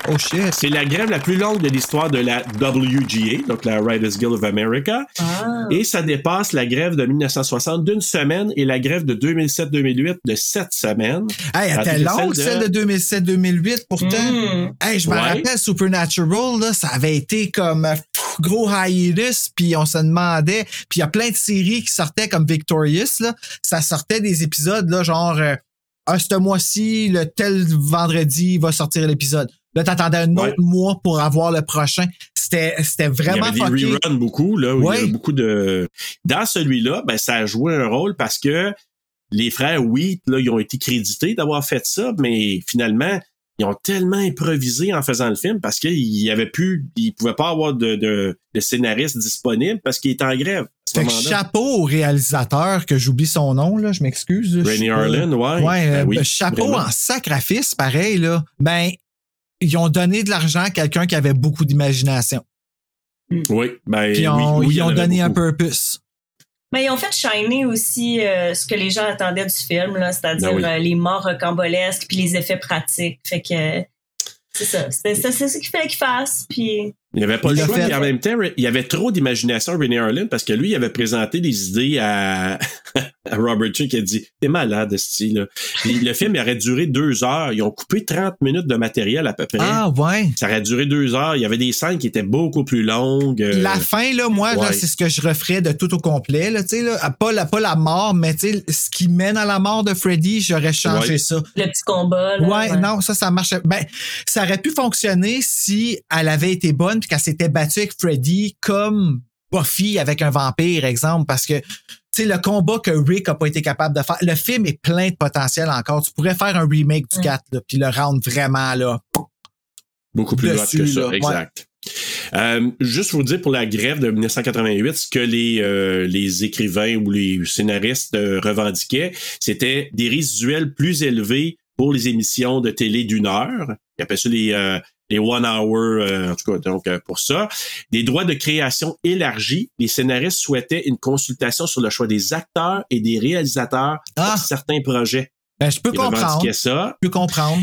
[SPEAKER 1] Oh shit.
[SPEAKER 3] C'est la grève la plus longue de l'histoire de la WGA, donc la Writers Guild of America.
[SPEAKER 5] Ah.
[SPEAKER 3] Et ça dépasse la grève de 1960 d'une semaine et la grève de 2007-2008 de sept semaines.
[SPEAKER 1] Hey, elle était longue, celle de 2007-2008, pourtant.
[SPEAKER 5] Mm.
[SPEAKER 1] Hey, je me
[SPEAKER 3] Ouais.
[SPEAKER 1] rappelle, Supernatural, là, ça avait été comme euh, pff, gros hiatus, puis on se demandait, puis il y a plein de séries qui sortaient comme Victorious, là, ça sortait des épisodes, là, genre, euh, ah, ce mois-ci, le tel vendredi va sortir l'épisode. Là, t'attendais un autre
[SPEAKER 3] Ouais.
[SPEAKER 1] mois pour avoir le prochain. C'était, c'était vraiment
[SPEAKER 3] Il y avait des
[SPEAKER 1] fucké.
[SPEAKER 3] reruns beaucoup, là, où il y beaucoup de... Dans celui-là, ben, ça a joué un rôle parce que les frères Wheat, là, ils ont été crédités d'avoir fait ça, mais finalement, ils ont tellement improvisé en faisant le film parce qu'ils y avait plus, ils pouvaient pas avoir de, de, de scénariste disponible parce qu'il était en grève.
[SPEAKER 1] Fait que chapeau au réalisateur, que j'oublie son nom, là, je m'excuse. pas-
[SPEAKER 3] Harlan, ouais.
[SPEAKER 1] Ouais,
[SPEAKER 3] Ben
[SPEAKER 1] euh,
[SPEAKER 3] oui,
[SPEAKER 1] chapeau
[SPEAKER 3] vraiment.
[SPEAKER 1] en sacrifice, pareil, là. Ben, ils ont donné de l'argent à quelqu'un qui avait beaucoup d'imagination.
[SPEAKER 3] Oui, ben,
[SPEAKER 1] Puis on-
[SPEAKER 3] oui,
[SPEAKER 1] ils ont donné un purpose.
[SPEAKER 5] Mais ils ont fait shiner aussi euh, ce que les gens attendaient du film, là, c'est-à-dire
[SPEAKER 3] Ben oui.
[SPEAKER 5] euh, les morts rocambolesques puis les effets pratiques. Fait que c'est ça. C'est ce qu'il fallait qu'il fasse. Puis
[SPEAKER 3] Il n'y avait pas
[SPEAKER 1] Il
[SPEAKER 3] le choix,
[SPEAKER 1] fait.
[SPEAKER 3] mais en même temps, il y avait trop d'imagination, René Harlan, parce que lui, il avait présenté des idées à, à Robert Chick qui a dit T'es malade, ce là. Le film, il aurait duré deux heures. Ils ont coupé 30 minutes de matériel à peu près.
[SPEAKER 1] Ah, ouais.
[SPEAKER 3] Ça aurait duré deux heures. Il y avait des scènes qui étaient beaucoup plus longues. euh,
[SPEAKER 1] La fin, là, moi,
[SPEAKER 3] ouais.
[SPEAKER 1] c'est ce que je referais de tout au complet, là, tu sais, là. Pas la, pas la mort, mais tu sais, ce qui mène à la mort de Freddy, j'aurais changé
[SPEAKER 3] Ouais.
[SPEAKER 1] ça.
[SPEAKER 5] le petit combat. Là,
[SPEAKER 1] Ouais, non, ça, ça marchait. Ben, ça aurait pu fonctionner si elle avait été bonne puis qu'elle s'était battue avec Freddy comme Buffy avec un vampire, exemple, parce que, tu sais, le combat que Rick a pas été capable de faire, le film est plein de potentiel encore. Tu pourrais faire un remake du
[SPEAKER 5] Ouais.
[SPEAKER 1] 4, là, puis le rendre vraiment, là.
[SPEAKER 3] Beaucoup plus
[SPEAKER 1] dessus,
[SPEAKER 3] que ça,
[SPEAKER 1] là, ouais.
[SPEAKER 3] exact. Euh, juste vous dire pour la grève de 1988, ce que les, euh, les écrivains ou les scénaristes euh, revendiquaient, c'était des résiduels plus élevés pour les émissions de télé d'une heure Ils appellent ça les, euh, les one hour, euh, en tout cas, donc euh, pour ça. Des droits de création élargis. Les scénaristes souhaitaient une consultation sur le choix des acteurs et des réalisateurs
[SPEAKER 1] Ah.
[SPEAKER 3] pour certains projets.
[SPEAKER 1] Ben, je peux
[SPEAKER 3] Ils
[SPEAKER 1] comprendre.
[SPEAKER 3] ça.
[SPEAKER 1] Je peux comprendre.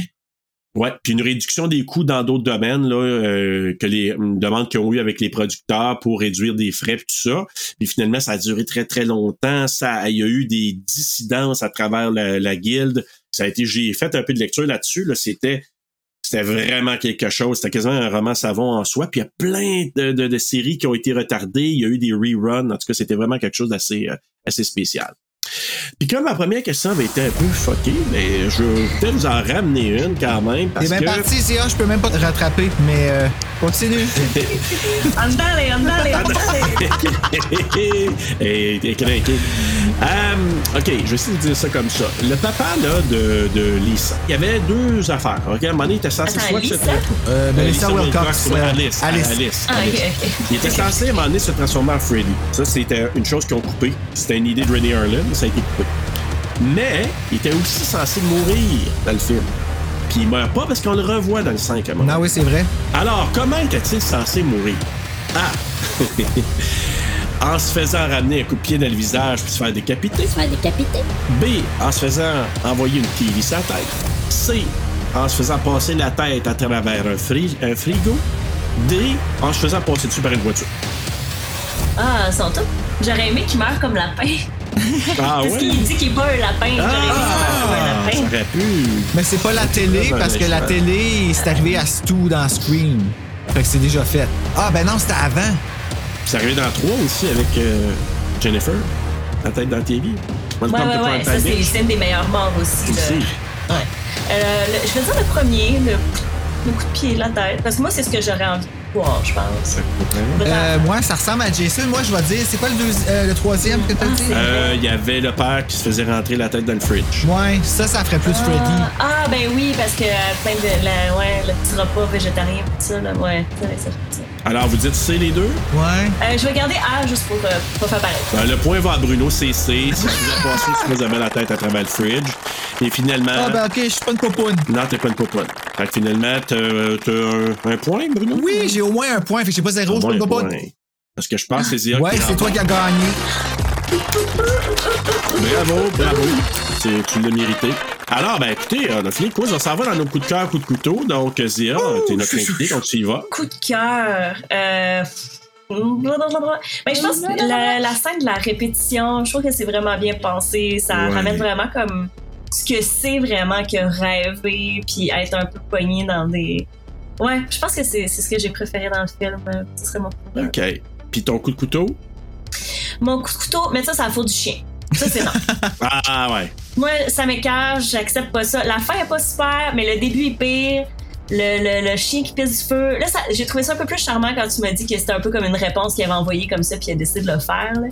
[SPEAKER 3] Ouais, puis une réduction des coûts dans d'autres domaines là, euh, que les une demande qu'ils ont eu avec les producteurs pour réduire des frais puis tout ça. Puis finalement, ça a duré très très longtemps. Ça, il y a eu des dissidences à travers la, la guilde. Ça a été, j'ai fait un peu de lecture là-dessus. Là, c'était c'était vraiment quelque chose. C'était quasiment un roman savon en soi. Puis il y a plein de, de, de séries qui ont été retardées. Il y a eu des reruns. En tout cas, c'était vraiment quelque chose d'assez euh, assez spécial. Puis comme ma première question avait été un peu fuckée, mais je vais peut-être vous en ramener une quand même. Parce
[SPEAKER 1] T'es bien
[SPEAKER 3] que...
[SPEAKER 1] parti, Zia, je peux même pas te rattraper, mais euh, continue.
[SPEAKER 5] Andale, andale.
[SPEAKER 3] Et t'es craqué. Euh, ok, je vais essayer de dire ça comme ça. Le papa là, de, de Lisa, il y avait deux affaires. Ok, à un moment donné, il était censé
[SPEAKER 5] Attends,
[SPEAKER 3] soit
[SPEAKER 5] Lisa?
[SPEAKER 3] se
[SPEAKER 1] Euh, Melissa Wilcox,
[SPEAKER 3] ouais,
[SPEAKER 1] euh,
[SPEAKER 3] Alice,
[SPEAKER 1] Alice.
[SPEAKER 3] Alice.
[SPEAKER 5] Ah,
[SPEAKER 3] Alice.
[SPEAKER 5] ok, ok.
[SPEAKER 3] Il était censé à un moment donné se transformer en Freddy. Ça, c'était une chose qu'ils ont coupée. C'était une idée de Rennie Harlan, mais ça a été coupé. Mais il était aussi censé mourir dans le film. Puis il meurt pas parce qu'on le revoit dans le 5 à un moment.
[SPEAKER 1] Non, oui, c'est vrai.
[SPEAKER 3] Alors, comment était-il censé mourir? A. en se faisant ramener un coup de pied dans le visage puis se faire décapiter.
[SPEAKER 11] Se faire décapiter.
[SPEAKER 3] B. En se faisant envoyer une TV sur la tête. C. En se faisant passer la tête à travers un, fri- un frigo. D. En se faisant passer dessus par une voiture.
[SPEAKER 5] Ah, sont tous. J'aurais aimé qu'il meure comme lapin.
[SPEAKER 3] Ah
[SPEAKER 5] Parce
[SPEAKER 3] ouais?
[SPEAKER 5] qu'il dit qu'il est pas un lapin. J'aurais aimé qu'il meure comme un
[SPEAKER 3] Ah, ça aurait pu.
[SPEAKER 1] Mais c'est pas la télé, parce que la télé, c'est arrivé à Stu dans Scream. Fait que c'est déjà fait. Ah, ben non, c'était avant.
[SPEAKER 3] C'est arrivé dans 3 aussi avec euh, Jennifer. La tête dans la TV.
[SPEAKER 5] Ouais, ouais, ouais. Ça, c'est une des meilleures morts aussi. là.
[SPEAKER 3] Aussi.
[SPEAKER 5] Ouais. Euh, le- je vais dire le premier, le, le coup de pied la tête. Parce que moi, c'est ce que j'aurais envie de voir, je pense.
[SPEAKER 1] Euh, moi, ça ressemble à Jason. Moi, je vais dire, c'est quoi le, euh, le troisième que t'as dit?
[SPEAKER 3] Euh, Il y avait le père qui se faisait rentrer la tête dans le fridge.
[SPEAKER 1] Ouais, ça, ça ferait plus Freddy.
[SPEAKER 5] Ah, ben oui, parce que plein de. La, ouais, le petit repas végétarien, tout ça, là. Ouais, ça, ça, ça.
[SPEAKER 3] Alors, vous dites c'est les deux?
[SPEAKER 1] Ouais.
[SPEAKER 5] Euh, je vais garder A juste pour euh, pas faire pareil.
[SPEAKER 3] Ben, le point va à Bruno, c'est C. Si tu faisais passer, tu faisais la tête à travers le fridge. Et finalement.
[SPEAKER 1] Ah, ben ok, je suis pas une popoune.
[SPEAKER 3] Non, t'es pas une popoune. Fait que finalement, t'as un, un point, Bruno?
[SPEAKER 1] Oui, j'ai au moins un point, fait que j'ai pas zéro, je suis pas une
[SPEAKER 3] un
[SPEAKER 1] popoune.
[SPEAKER 3] point. Parce que je pense que c'est Zia
[SPEAKER 1] Ouais, c'est toi qui as gagné.
[SPEAKER 3] Bravo, bravo. Tu l'as mérité. Alors, ben écoutez, on a fini le quiz. On s'en va dans nos coups de cœur, coups de couteau. Donc, Zia, t'es notre invité, donc tu y vas.
[SPEAKER 5] Coup de cœur. Euh... blablabla. Ben, je pense que la, la scène de la répétition, je trouve que c'est vraiment bien pensé. Ça
[SPEAKER 3] Ouais.
[SPEAKER 5] ramène vraiment comme ce que c'est vraiment que rêver puis être un peu pogné dans des. Ouais, je pense que c'est ce que j'ai préféré dans le film. Euh, Ce serait mon coup de cœur.
[SPEAKER 3] OK. Puis ton coup de couteau?
[SPEAKER 5] Mon coup de couteau, mais ça, c'est la faute du chien. Ça, c'est non.
[SPEAKER 3] Ah, ouais.
[SPEAKER 5] Moi, ça m'écarte, j'accepte pas ça. La fin est pas super, mais le début est pire. Le, le, le chien qui pisse du feu. Là, ça- j'ai trouvé ça un peu plus charmant quand tu m'as dit que c'était un peu comme une réponse qu'il avait envoyée comme ça, puis il a décidé de le faire. là.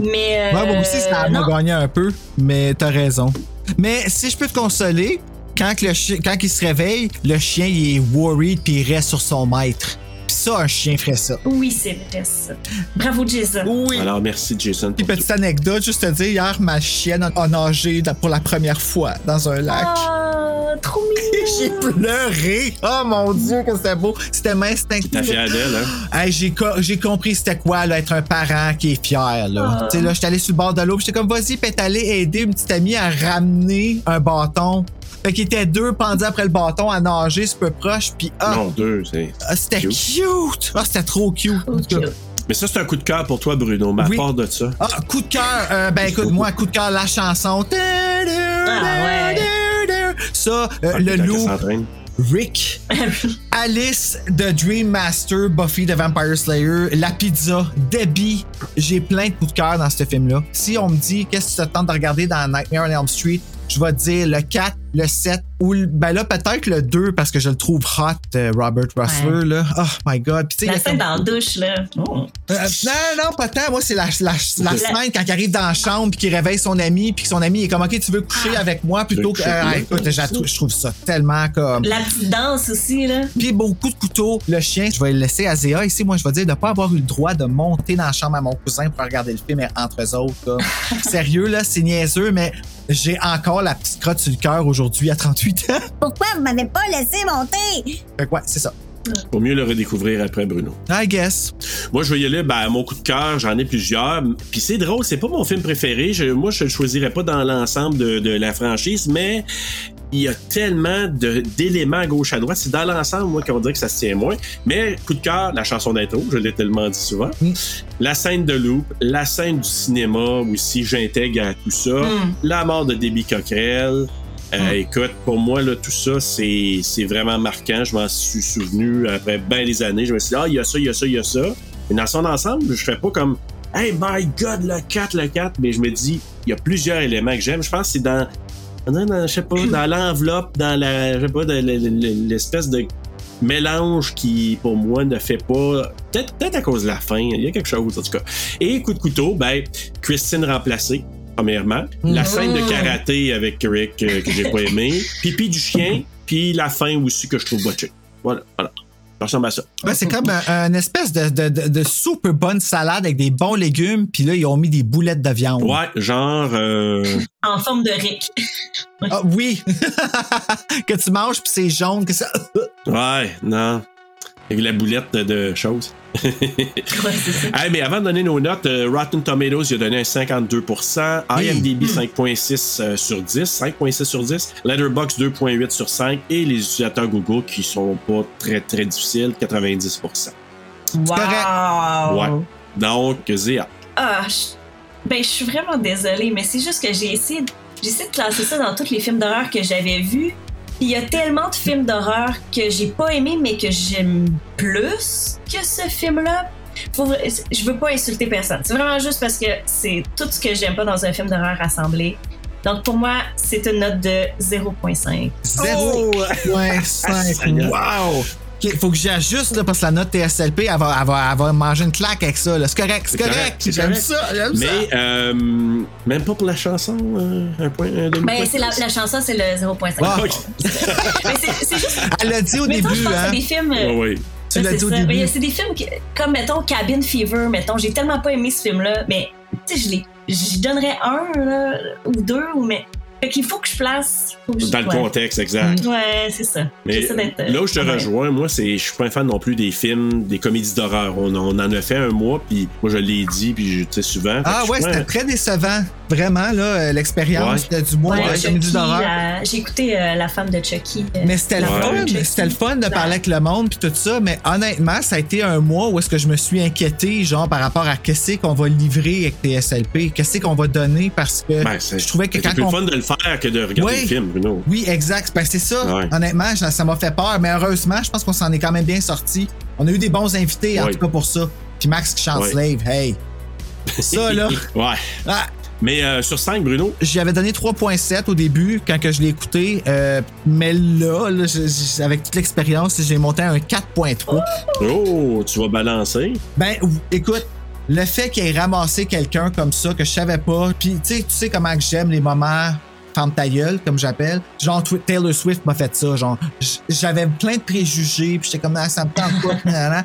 [SPEAKER 5] Mais. euh,
[SPEAKER 1] Ouais, moi aussi, ça m'a gagné un peu, mais t'as raison. Mais si je peux te consoler, quand, le quand il se réveille, le chien il est worried puis il reste sur son maître. Ça, un chien ferait ça.
[SPEAKER 5] Oui, c'est vrai, ça. Bravo, Jason.
[SPEAKER 1] Oui.
[SPEAKER 3] Alors, merci, Jason.
[SPEAKER 1] Puis petite anecdote, juste te dire, hier, ma chienne a- nagé pour la première fois dans un lac.
[SPEAKER 5] Ah, trop mignon.
[SPEAKER 1] J'ai pleuré. Oh mon Dieu, que c'était beau. C'était instinctif.
[SPEAKER 3] T'es fière d'elle, hein?
[SPEAKER 1] Hey, j'ai, co- j'ai compris c'était quoi là, être un parent qui est fier. Là.
[SPEAKER 5] Ah.
[SPEAKER 1] Tu sais, là, j'étais allé sur le bord de l'eau, j'étais comme, vas-y, allée aider une petite amie à ramener un bâton. Fait qu'ils étaient deux pendus après le bâton à nager, c'est peu proche, puis ah,
[SPEAKER 3] Non, deux, c'est.
[SPEAKER 1] ah, c'était
[SPEAKER 3] cute.
[SPEAKER 1] cute. Ah, c'était trop cute. En tout cas.
[SPEAKER 3] Mais ça, c'est un coup de cœur pour toi, Bruno. Mais à
[SPEAKER 1] Oui.
[SPEAKER 3] part de ça.
[SPEAKER 1] Ah, coup de cœur. euh, ben écoute, moi, coup de cœur, la chanson.
[SPEAKER 5] Ah
[SPEAKER 1] Ça, euh,
[SPEAKER 3] Ah,
[SPEAKER 1] le loup. Rick, Alice de Dream Master, Buffy the Vampire Slayer, La Pizza, Debbie. J'ai plein de coups de cœur dans ce film-là. Si on me dit qu'est-ce que tu te tentes de regarder dans Nightmare on Elm Street, je vais te dire le 4, le 7 ou ben là peut-être le 2 parce que je le trouve hot, euh, Robert Russler
[SPEAKER 5] Ouais.
[SPEAKER 1] là. Oh my god. Puis,
[SPEAKER 5] La scène
[SPEAKER 1] comme-
[SPEAKER 5] dans la douche, là. Oh.
[SPEAKER 1] euh, non, non, pas tant. Moi, c'est la, la, la
[SPEAKER 5] La-
[SPEAKER 1] semaine quand il arrive dans la chambre puis qu'il réveille son ami puis que son ami est comme, OK, tu veux coucher
[SPEAKER 5] Ah.
[SPEAKER 1] avec moi plutôt que. euh, écoute, je, la trouve- je trouve ça tellement comme.
[SPEAKER 5] La petite danse aussi, là.
[SPEAKER 1] Puis beaucoup de couteaux. Le chien, je vais le laisser à Zéa ici. Moi, je vais dire de pas avoir eu le droit de monter dans la chambre à mon cousin pour regarder le film entre eux autres. là. Sérieux, là, c'est niaiseux, mais j'ai encore la petite crotte sur le cœur aujourd'hui à 38 ans.
[SPEAKER 7] Pourquoi vous m'avez pas laissé monter?
[SPEAKER 1] Fait que ouais, c'est ça.
[SPEAKER 3] Pour mieux le redécouvrir après, Bruno.
[SPEAKER 1] I guess.
[SPEAKER 3] Moi, je vais y aller, ben, mon coup de cœur, j'en ai plusieurs. Puis c'est drôle, c'est pas mon film préféré. Je- moi, je le choisirais pas dans l'ensemble de, de la franchise, mais il y a tellement d'éléments à gauche à droite. C'est dans l'ensemble, moi, qu'on dirait que ça se tient moins. Mais coup de cœur, la chanson d'intro, je l'ai tellement dit souvent. La scène de Loop, la scène du cinéma aussi, j'intègre à tout ça.
[SPEAKER 5] Mm.
[SPEAKER 3] La mort de Debbie Cockrell. Euh,
[SPEAKER 5] Mm.
[SPEAKER 3] Écoute, pour moi, là, tout ça, c'est vraiment marquant. Je m'en suis souvenu après bien des années. Je me suis dit, ah, il y a ça, il y a ça, il y a ça. Mais dans son ensemble, je fais pas comme, hey, my God, le 4, le 4. Mais je me dis, il y a plusieurs éléments que j'aime. Je pense que c'est dans, je sais pas, dans l'enveloppe, dans la, je sais pas, l'espèce de mélange qui, pour moi, ne fait pas. Peut-être peut à cause de la fin. Il y a quelque chose, en tout cas. Et coup de couteau, ben, Christine remplacée, premièrement. La
[SPEAKER 1] Mhm.
[SPEAKER 3] scène de karaté avec Rick euh, que j'ai pas aimé. Pipi du chien, puis la fin aussi que je trouve botchée. Voilà, voilà. Ça ressemble à ça.
[SPEAKER 1] Ouais, c'est comme un, un espèce de, de, de, de super bonne salade avec des bons légumes, puis là, ils ont mis des boulettes de viande.
[SPEAKER 3] Ouais, genre. euh,
[SPEAKER 5] En forme de Rick.
[SPEAKER 1] Ah, oui! que tu manges, puis c'est jaune, que ça.
[SPEAKER 3] Ouais, non. Avec la boulette de, choses.
[SPEAKER 5] Ouais, c'est ça.
[SPEAKER 3] Hey, mais avant de donner nos notes, euh, Rotten Tomatoes, il a donné un 52%, IMDb 5.6 euh, sur 10, 5.6 sur 10, Letterboxd 2.8 sur 5 et les utilisateurs Google qui sont pas très très difficiles, 90%.
[SPEAKER 5] Wow!
[SPEAKER 3] Ouais. Donc, Zéa.
[SPEAKER 5] Ah, je- ben, je suis vraiment désolée, mais c'est juste que j'ai essayé, de- j'ai essayé de classer ça dans tous les films d'horreur que j'avais vus. Puis il y a tellement de films d'horreur que j'ai pas aimé, mais que j'aime plus que ce film-là. Je veux pas insulter personne. C'est vraiment juste parce que c'est tout ce que j'aime pas dans un film d'horreur rassemblé. Donc pour moi, c'est une note de 0.5.
[SPEAKER 1] 0.5.
[SPEAKER 3] Seigneur.
[SPEAKER 1] wow! OK, faut que j'ajuste, là, parce que la note TSLP, elle va, elle va, elle va manger une claque avec ça. C'est correct, c'est correct. J'aime ça, j'aime ça.
[SPEAKER 3] Mais euh, même pas pour la chanson, euh, un point, un demi
[SPEAKER 5] Ben, c'est la, la chanson, c'est le 0.5.
[SPEAKER 1] Wow.
[SPEAKER 3] Ok.
[SPEAKER 5] Mais c'est juste.
[SPEAKER 1] Elle l'a dit au début,
[SPEAKER 5] je pense
[SPEAKER 1] hein?
[SPEAKER 5] à des films. euh,
[SPEAKER 3] Ouais, ouais.
[SPEAKER 1] Tu l'as
[SPEAKER 5] c'est
[SPEAKER 1] dit au
[SPEAKER 5] ça.
[SPEAKER 1] début.
[SPEAKER 5] Mais C'est des films qui- comme, mettons, Cabin Fever, mettons. J'ai tellement pas aimé ce film-là, mais, tu sais, je l'ai- j'y donnerais un, là, ou deux, ou mais. Fait qu'il faut que je place. faut que je-
[SPEAKER 3] Dans le
[SPEAKER 5] ouais.
[SPEAKER 3] contexte, exact.
[SPEAKER 5] Ouais, c'est ça.
[SPEAKER 3] Mais
[SPEAKER 5] euh,
[SPEAKER 3] là où je te
[SPEAKER 5] ouais.
[SPEAKER 3] rejoins, moi, c'est je suis pas un fan non plus des films, des comédies d'horreur. On, on en a fait un mois, puis moi je l'ai dit, puis je- tu sais souvent.
[SPEAKER 1] Ah ouais, c'était
[SPEAKER 3] un-
[SPEAKER 1] très décevant. Vraiment, là, euh, l'expérience
[SPEAKER 3] Ouais.
[SPEAKER 1] du mois
[SPEAKER 5] Ouais,
[SPEAKER 1] de
[SPEAKER 5] Chucky,
[SPEAKER 1] comédie d'horreur.
[SPEAKER 5] la- J'ai écouté euh, La femme de Chucky. euh,
[SPEAKER 1] Mais c'était le fun, c'était le fun de parler avec le monde puis tout ça, mais honnêtement, ça a été un mois où est-ce que je me suis inquiété, genre par rapport à qu'est-ce qu'on va livrer avec TSLP, qu'est-ce qu'on va donner parce que
[SPEAKER 3] Ben, c'est-
[SPEAKER 1] je trouvais que
[SPEAKER 3] c'était
[SPEAKER 1] quand
[SPEAKER 3] plus
[SPEAKER 1] on...
[SPEAKER 3] fun de le faire que de regarder
[SPEAKER 1] Ouais.
[SPEAKER 3] le film, Bruno.
[SPEAKER 1] Oui, exact. Ben, c'est ça.
[SPEAKER 3] Ouais.
[SPEAKER 1] Honnêtement, ça ça m'a fait peur, mais heureusement, je pense qu'on s'en est quand même bien sorti. On a eu des bons invités, en tout cas pour ça. Puis Max qui chante
[SPEAKER 3] Ouais.
[SPEAKER 1] Slave, hey. Ça, là.
[SPEAKER 3] ouais.
[SPEAKER 1] Ah,
[SPEAKER 3] Mais euh, sur 5, Bruno,
[SPEAKER 1] J'y avais donné 3.7 au début quand que je l'ai écouté, euh, mais là, là, je- je- avec toute l'expérience, j'ai monté à un 4.3.
[SPEAKER 3] oh, tu vas balancer.
[SPEAKER 1] Ben, ou- écoute, le fait qu'il ait ramassé quelqu'un comme ça que je savais pas, puis tu sais, tu sais comment j'aime les moments ferme ta gueule, comme j'appelle. Genre, Taylor Swift m'a fait ça. Genre, j'avais plein de préjugés, puis j'étais comme, ah, ça me tente pas.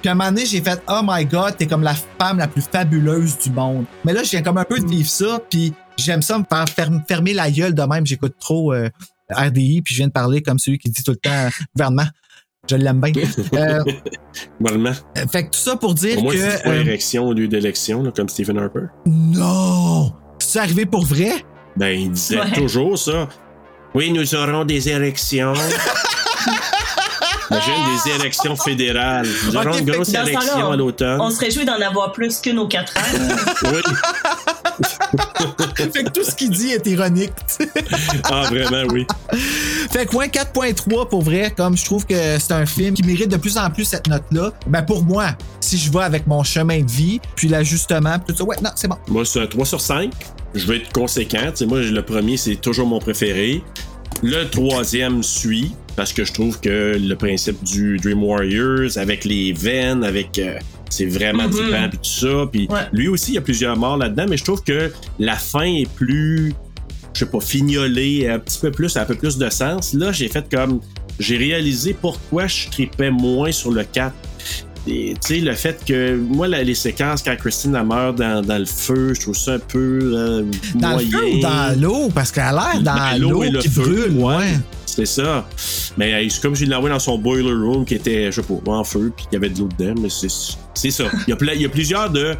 [SPEAKER 1] Puis à un moment donné, j'ai fait, oh my god, t'es comme la femme la plus fabuleuse du monde. Mais là, je viens comme un peu de vivre ça, puis j'aime ça me faire ferm- fermer la gueule de même. J'écoute trop euh, RDI, puis je viens de parler comme celui qui dit tout le temps euh, gouvernement. Je l'aime bien. Euh,
[SPEAKER 3] Normalement.
[SPEAKER 1] fait que tout ça pour dire
[SPEAKER 3] Au moins,
[SPEAKER 1] que.
[SPEAKER 3] c'est pas
[SPEAKER 1] euh,
[SPEAKER 3] érection au lieu d'élection, là, comme Stephen Harper.
[SPEAKER 1] non! C'est arrivé pour vrai?
[SPEAKER 3] Ben, il disait
[SPEAKER 5] Ouais.
[SPEAKER 3] toujours ça. Oui, nous aurons des érections. Imagine des élections fédérales. Nous aurons une
[SPEAKER 1] que
[SPEAKER 3] grosse élection à l'automne.
[SPEAKER 5] On se réjouit d'en avoir plus qu'une aux quatre ans.
[SPEAKER 3] Oui.
[SPEAKER 1] fait que tout ce qu'il dit est ironique.
[SPEAKER 3] Ah, vraiment, oui.
[SPEAKER 1] fait que ouais, 4.3 pour vrai, comme je trouve que c'est un film qui mérite de plus en plus cette note-là. Ben pour moi, si je vais avec mon chemin de vie, puis l'ajustement, puis tout ça, ouais, non, c'est bon.
[SPEAKER 3] Moi, c'est un 3 sur 5. Je vais être conséquent. Tu sais, moi, le premier, c'est toujours mon préféré. Le troisième suit, parce que je trouve que le principe du Dream Warriors, avec les veines, avec. euh, c'est vraiment
[SPEAKER 5] Mhm.
[SPEAKER 3] trippant, puis tout ça. Puis
[SPEAKER 5] Ouais.
[SPEAKER 3] lui aussi, il y a plusieurs morts là-dedans, mais je trouve que la fin est plus. Je sais pas, fignolée, un petit peu plus, un peu plus de sens. Là, j'ai fait comme. J'ai réalisé pourquoi je tripais moins sur le 4. Tu sais, le fait que, moi, la- les séquences quand Christine elle meurt dans, dans le feu, je trouve ça un peu euh,
[SPEAKER 1] Dans
[SPEAKER 3] moyen.
[SPEAKER 1] le feu ou dans l'eau? Parce qu'elle a l'air dans
[SPEAKER 3] Ben,
[SPEAKER 1] l'eau
[SPEAKER 3] et le
[SPEAKER 1] qui
[SPEAKER 3] feu,
[SPEAKER 1] brûle, ouais.
[SPEAKER 3] C'est ça. Mais c'est comme je l'ai envoyé dans son boiler room qui était, je sais pas, en feu, puis qu'il y avait de l'eau dedans. Mais c'est c'est ça. Il y, a ple- il y a plusieurs de.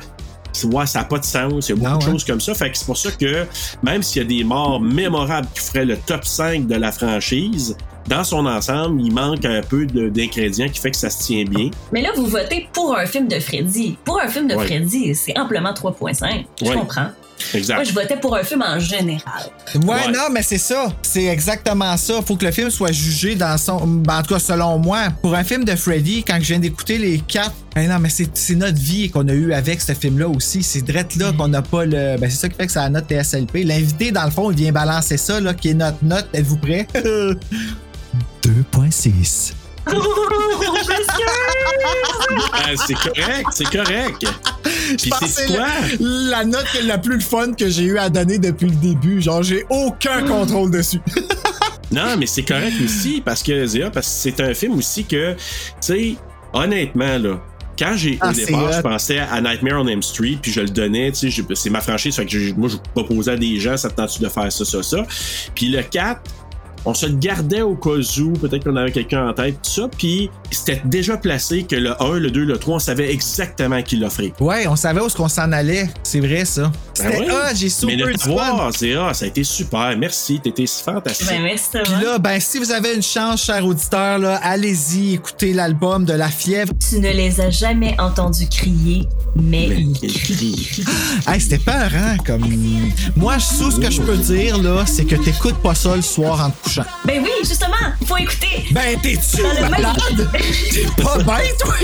[SPEAKER 3] Ouais, ça n'a pas de sens. Il y a beaucoup
[SPEAKER 1] Non,
[SPEAKER 3] de
[SPEAKER 1] ouais.
[SPEAKER 3] choses comme ça. Fait que c'est pour ça que même s'il y a des morts mémorables qui feraient le top 5 de la franchise, dans son ensemble, il manque un peu d'ingrédients qui fait que ça se tient bien.
[SPEAKER 5] Mais là, vous votez pour un film de Freddy. Pour un film de
[SPEAKER 3] Ouais.
[SPEAKER 5] Freddy, c'est amplement 3.5. Je
[SPEAKER 3] Ouais.
[SPEAKER 5] comprends.
[SPEAKER 3] Exact.
[SPEAKER 5] Moi, je votais pour un film en général.
[SPEAKER 1] Ouais, non, mais c'est ça. C'est exactement ça. Faut que le film soit jugé dans son. ben, En tout cas, selon moi, pour un film de Freddy, quand je viens d'écouter les quatre. Eh non, mais c'est notre vie qu'on a eu avec ce film-là aussi. C'est drette là qu'on n'a pas le. Ben, c'est ça qui fait que ça a notre TSLP. L'invité, dans le fond, il vient balancer ça, là, qui est notre note. Êtes-vous prêts? 2.6.
[SPEAKER 3] Ah, c'est correct, c'est correct. Puis c'est quoi?
[SPEAKER 1] la, la note la plus fun que j'ai eu à donner depuis le début. Genre, j'ai aucun contrôle dessus.
[SPEAKER 3] Non, mais c'est correct aussi parce que Zéa, parce que c'est un film aussi que, tu sais, honnêtement, là. Quand j'ai
[SPEAKER 1] Ah,
[SPEAKER 3] au départ, je pensais à Nightmare on M Street, puis je le donnais, tu sais, c'est ma franchise, fait que moi je proposais à des gens, ça te tente de faire ça, ça, ça? Puis le 4, on se le gardait au cas où, peut-être qu'on avait quelqu'un en tête, tout ça, puis c'était déjà placé que le 1, le 2, le 3, on savait exactement qui l'offrait.
[SPEAKER 1] Ouais, on savait où est-ce qu'on s'en allait. C'est vrai, ça.
[SPEAKER 3] Ben ouais.
[SPEAKER 1] ah, j'ai super
[SPEAKER 3] Mais de
[SPEAKER 1] du fun.
[SPEAKER 3] t'avoir, Zéa, ça a été super. Merci, t'étais fantastique.
[SPEAKER 5] Ben, merci,
[SPEAKER 1] Puis là, ben, si vous avez une chance, cher auditeur, là, allez-y, écoutez l'album de La Fièvre.
[SPEAKER 5] Tu ne les as jamais entendus crier, mais, ils crient.
[SPEAKER 1] Hey, c'était peurant, comme. Moi, tout ce que je peux dire, là, c'est que t'écoutes pas ça le soir en te couchant.
[SPEAKER 5] Ben oui, justement, il faut écouter.
[SPEAKER 1] Ben, t'es-tu
[SPEAKER 5] Dans le même-
[SPEAKER 1] malade? T'es pas bête, toi?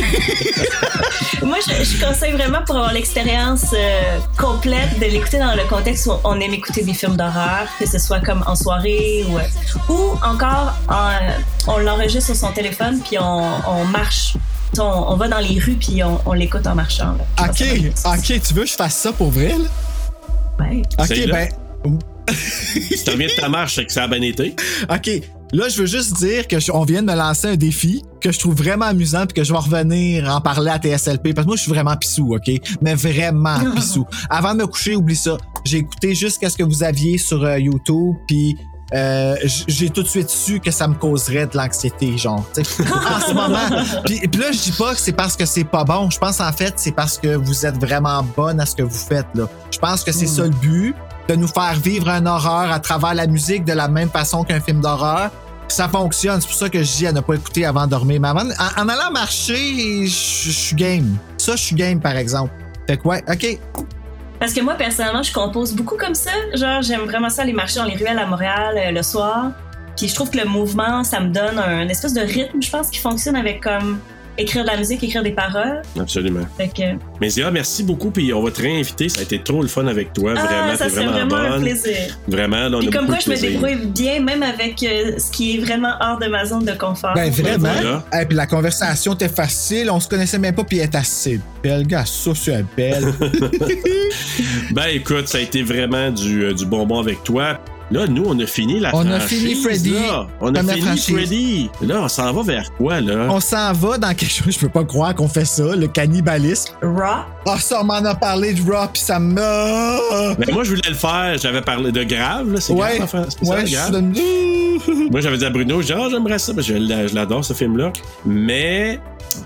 [SPEAKER 5] Moi, je, je conseille vraiment pour avoir l'expérience euh, complète de l'écouter dans le contexte où on aime écouter des films d'horreur, que ce soit comme en soirée ou, euh, ou encore en- on l'enregistre sur son téléphone puis on, on marche. On, on va dans les rues puis on, on l'écoute en marchant. là.
[SPEAKER 1] Ok, ok, tu veux que je fasse ça pour vrai, là?
[SPEAKER 5] Ouais.
[SPEAKER 1] Ok, ben.
[SPEAKER 3] Si t'en viens de ta marche, c'est que ça a bien été.
[SPEAKER 1] OK. Là, je veux juste dire que je- on vient de me lancer un défi que je trouve vraiment amusant puis que je vais revenir en parler à TSLP parce que moi, je suis vraiment pissou, OK? Mais vraiment pissou. Avant de me coucher, oublie ça. J'ai écouté juste ce que vous aviez sur euh, YouTube puis euh, j'ai tout de suite su que ça me causerait de l'anxiété, genre. tu sais. en ce moment. Puis, puis là, je dis pas que c'est parce que c'est pas bon. Je pense en fait c'est parce que vous êtes vraiment bonne à ce que vous faites là. Je pense que c'est ça le but de nous faire vivre un horreur à travers la musique de la même façon qu'un film d'horreur. Ça fonctionne, c'est pour ça que je dis à ne pas écouter avant de dormir. Mais en, allant marcher, je je suis game. Ça, je suis game, par exemple. Fait que ouais, ok.
[SPEAKER 5] Parce que moi, personnellement, je compose beaucoup comme ça. Genre, j'aime vraiment ça aller marcher dans les ruelles à Montréal euh, le soir. Puis je trouve que le mouvement, ça me donne un espèce de rythme, je pense, qui fonctionne avec comme écrire de la musique, écrire des paroles.
[SPEAKER 3] Absolument.
[SPEAKER 5] Fait que,
[SPEAKER 3] Mais Zéa, merci beaucoup, puis on va te réinviter. Ça a été trop le fun avec toi.
[SPEAKER 5] ah,
[SPEAKER 3] vraiment,
[SPEAKER 5] ça
[SPEAKER 3] vraiment,
[SPEAKER 5] vraiment un
[SPEAKER 3] bonne.
[SPEAKER 5] plaisir.
[SPEAKER 3] Vraiment, là, on
[SPEAKER 5] Puis
[SPEAKER 3] a
[SPEAKER 5] comme quoi, je me débrouille bien, même avec euh, ce qui est vraiment hors de ma zone de confort.
[SPEAKER 1] Ben vraiment.
[SPEAKER 3] voilà.
[SPEAKER 1] Et puis la conversation était facile, on se connaissait même pas, puis elle est assez belle, gars. Ça, c'est belle.
[SPEAKER 3] Ben écoute, ça a été vraiment du, euh, du bonbon avec toi. Là, nous, on a fini la
[SPEAKER 1] On a
[SPEAKER 3] franchise.
[SPEAKER 1] fini Freddy.
[SPEAKER 3] là. On a fini
[SPEAKER 1] franchise.
[SPEAKER 3] Freddy. Là, on s'en va vers quoi, là?
[SPEAKER 1] on s'en va dans quelque chose, je peux pas croire qu'on fait ça, le cannibalisme.
[SPEAKER 5] Raw.
[SPEAKER 1] Ah, ça, on m'en a parlé de Raw, puis ça me.
[SPEAKER 3] Ben, moi, je voulais le faire. J'avais parlé de grave, là. C'est
[SPEAKER 1] Ouais,
[SPEAKER 3] grave, enfin, c'est
[SPEAKER 1] ouais, je
[SPEAKER 3] Moi, j'avais dit à Bruno, genre, ah, j'aimerais ça, parce que l'a- je l'adore, ce film-là. Mais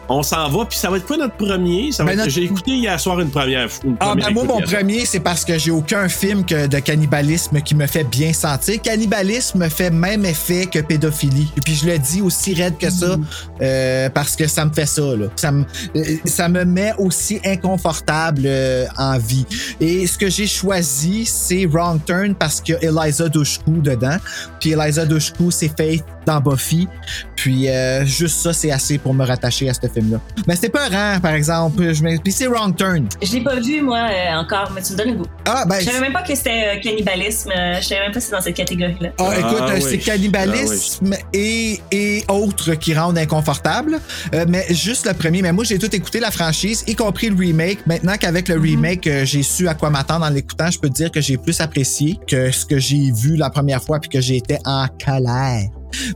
[SPEAKER 3] on s'en va, puis ça va être quoi notre premier? Ça va
[SPEAKER 1] Ben,
[SPEAKER 3] être-
[SPEAKER 1] notre-
[SPEAKER 3] J'ai écouté hier soir une première, une
[SPEAKER 1] Ah,
[SPEAKER 3] première
[SPEAKER 1] ben moi, mon premier, c'est parce que j'ai aucun film que de cannibalisme qui me fait bien sentir. Cannibalisme me fait même effet que pédophilie. Et puis je le dis aussi raide que ça, euh, parce que ça me fait ça, là. Ça me, euh, ça me met aussi inconfortable euh, en vie. Et ce que j'ai choisi, c'est Wrong Turn parce qu'il y a Eliza Dushku dedans. Puis Eliza Dushku, c'est Faith dans Buffy. Puis euh, juste ça, c'est assez pour me rattacher à ce film-là. Mais c'était pas rare, par exemple. Je me- Puis c'est Wrong Turn.
[SPEAKER 5] Je l'ai pas vu, moi, euh, encore, mais tu me donnes le goût.
[SPEAKER 1] Ah, ben,
[SPEAKER 5] Je savais même pas que c'était euh, cannibalisme. euh, je savais même pas que c'était dans cette catégorie-là.
[SPEAKER 1] Ah, écoute,
[SPEAKER 3] Ah,
[SPEAKER 1] euh,
[SPEAKER 3] oui.
[SPEAKER 1] c'est cannibalisme et, et autres qui rendent inconfortable. Euh, mais juste le premier. Mais moi, j'ai tout écouté la franchise, y compris le remake. Maintenant qu'avec le remake, euh, j'ai su à quoi m'attendre en l'écoutant, je peux te dire que j'ai plus apprécié que ce que j'ai vu la première fois puis que j'ai été en colère.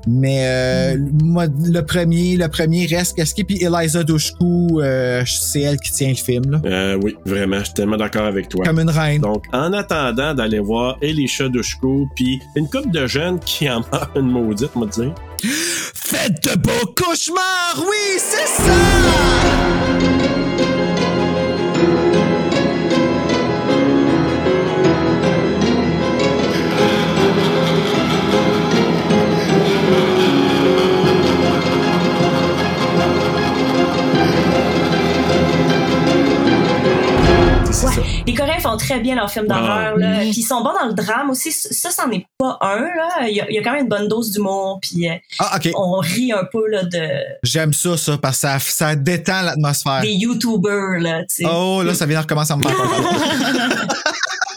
[SPEAKER 1] Mais euh, moi, le premier, le premier reste qu'est-ce qui puis Eliza Dushku, euh, c'est elle qui tient le film là.
[SPEAKER 3] Euh, oui, vraiment, je suis tellement d'accord avec toi.
[SPEAKER 1] Comme une reine.
[SPEAKER 3] Donc, en attendant d'aller voir Elisha Dushku, puis une couple de jeunes qui en meurent une maudite, moi dire.
[SPEAKER 1] Faites de beaux cauchemars, oui, c'est ça!
[SPEAKER 5] Ouais. Les Coréens font très bien leurs films d'horreur.
[SPEAKER 3] Ah.
[SPEAKER 5] Puis ils sont bons dans le drame aussi. Ça, c'en est pas un. Là. Il, y a, il y a quand même une bonne dose d'humour. Puis euh,
[SPEAKER 1] Ah,
[SPEAKER 5] on rit un peu là, de,
[SPEAKER 1] J'aime ça, ça, parce que ça, ça détend l'atmosphère.
[SPEAKER 5] des YouTubers. Là, tu sais.
[SPEAKER 1] Oh, là, ça vient de recommencer à me faire.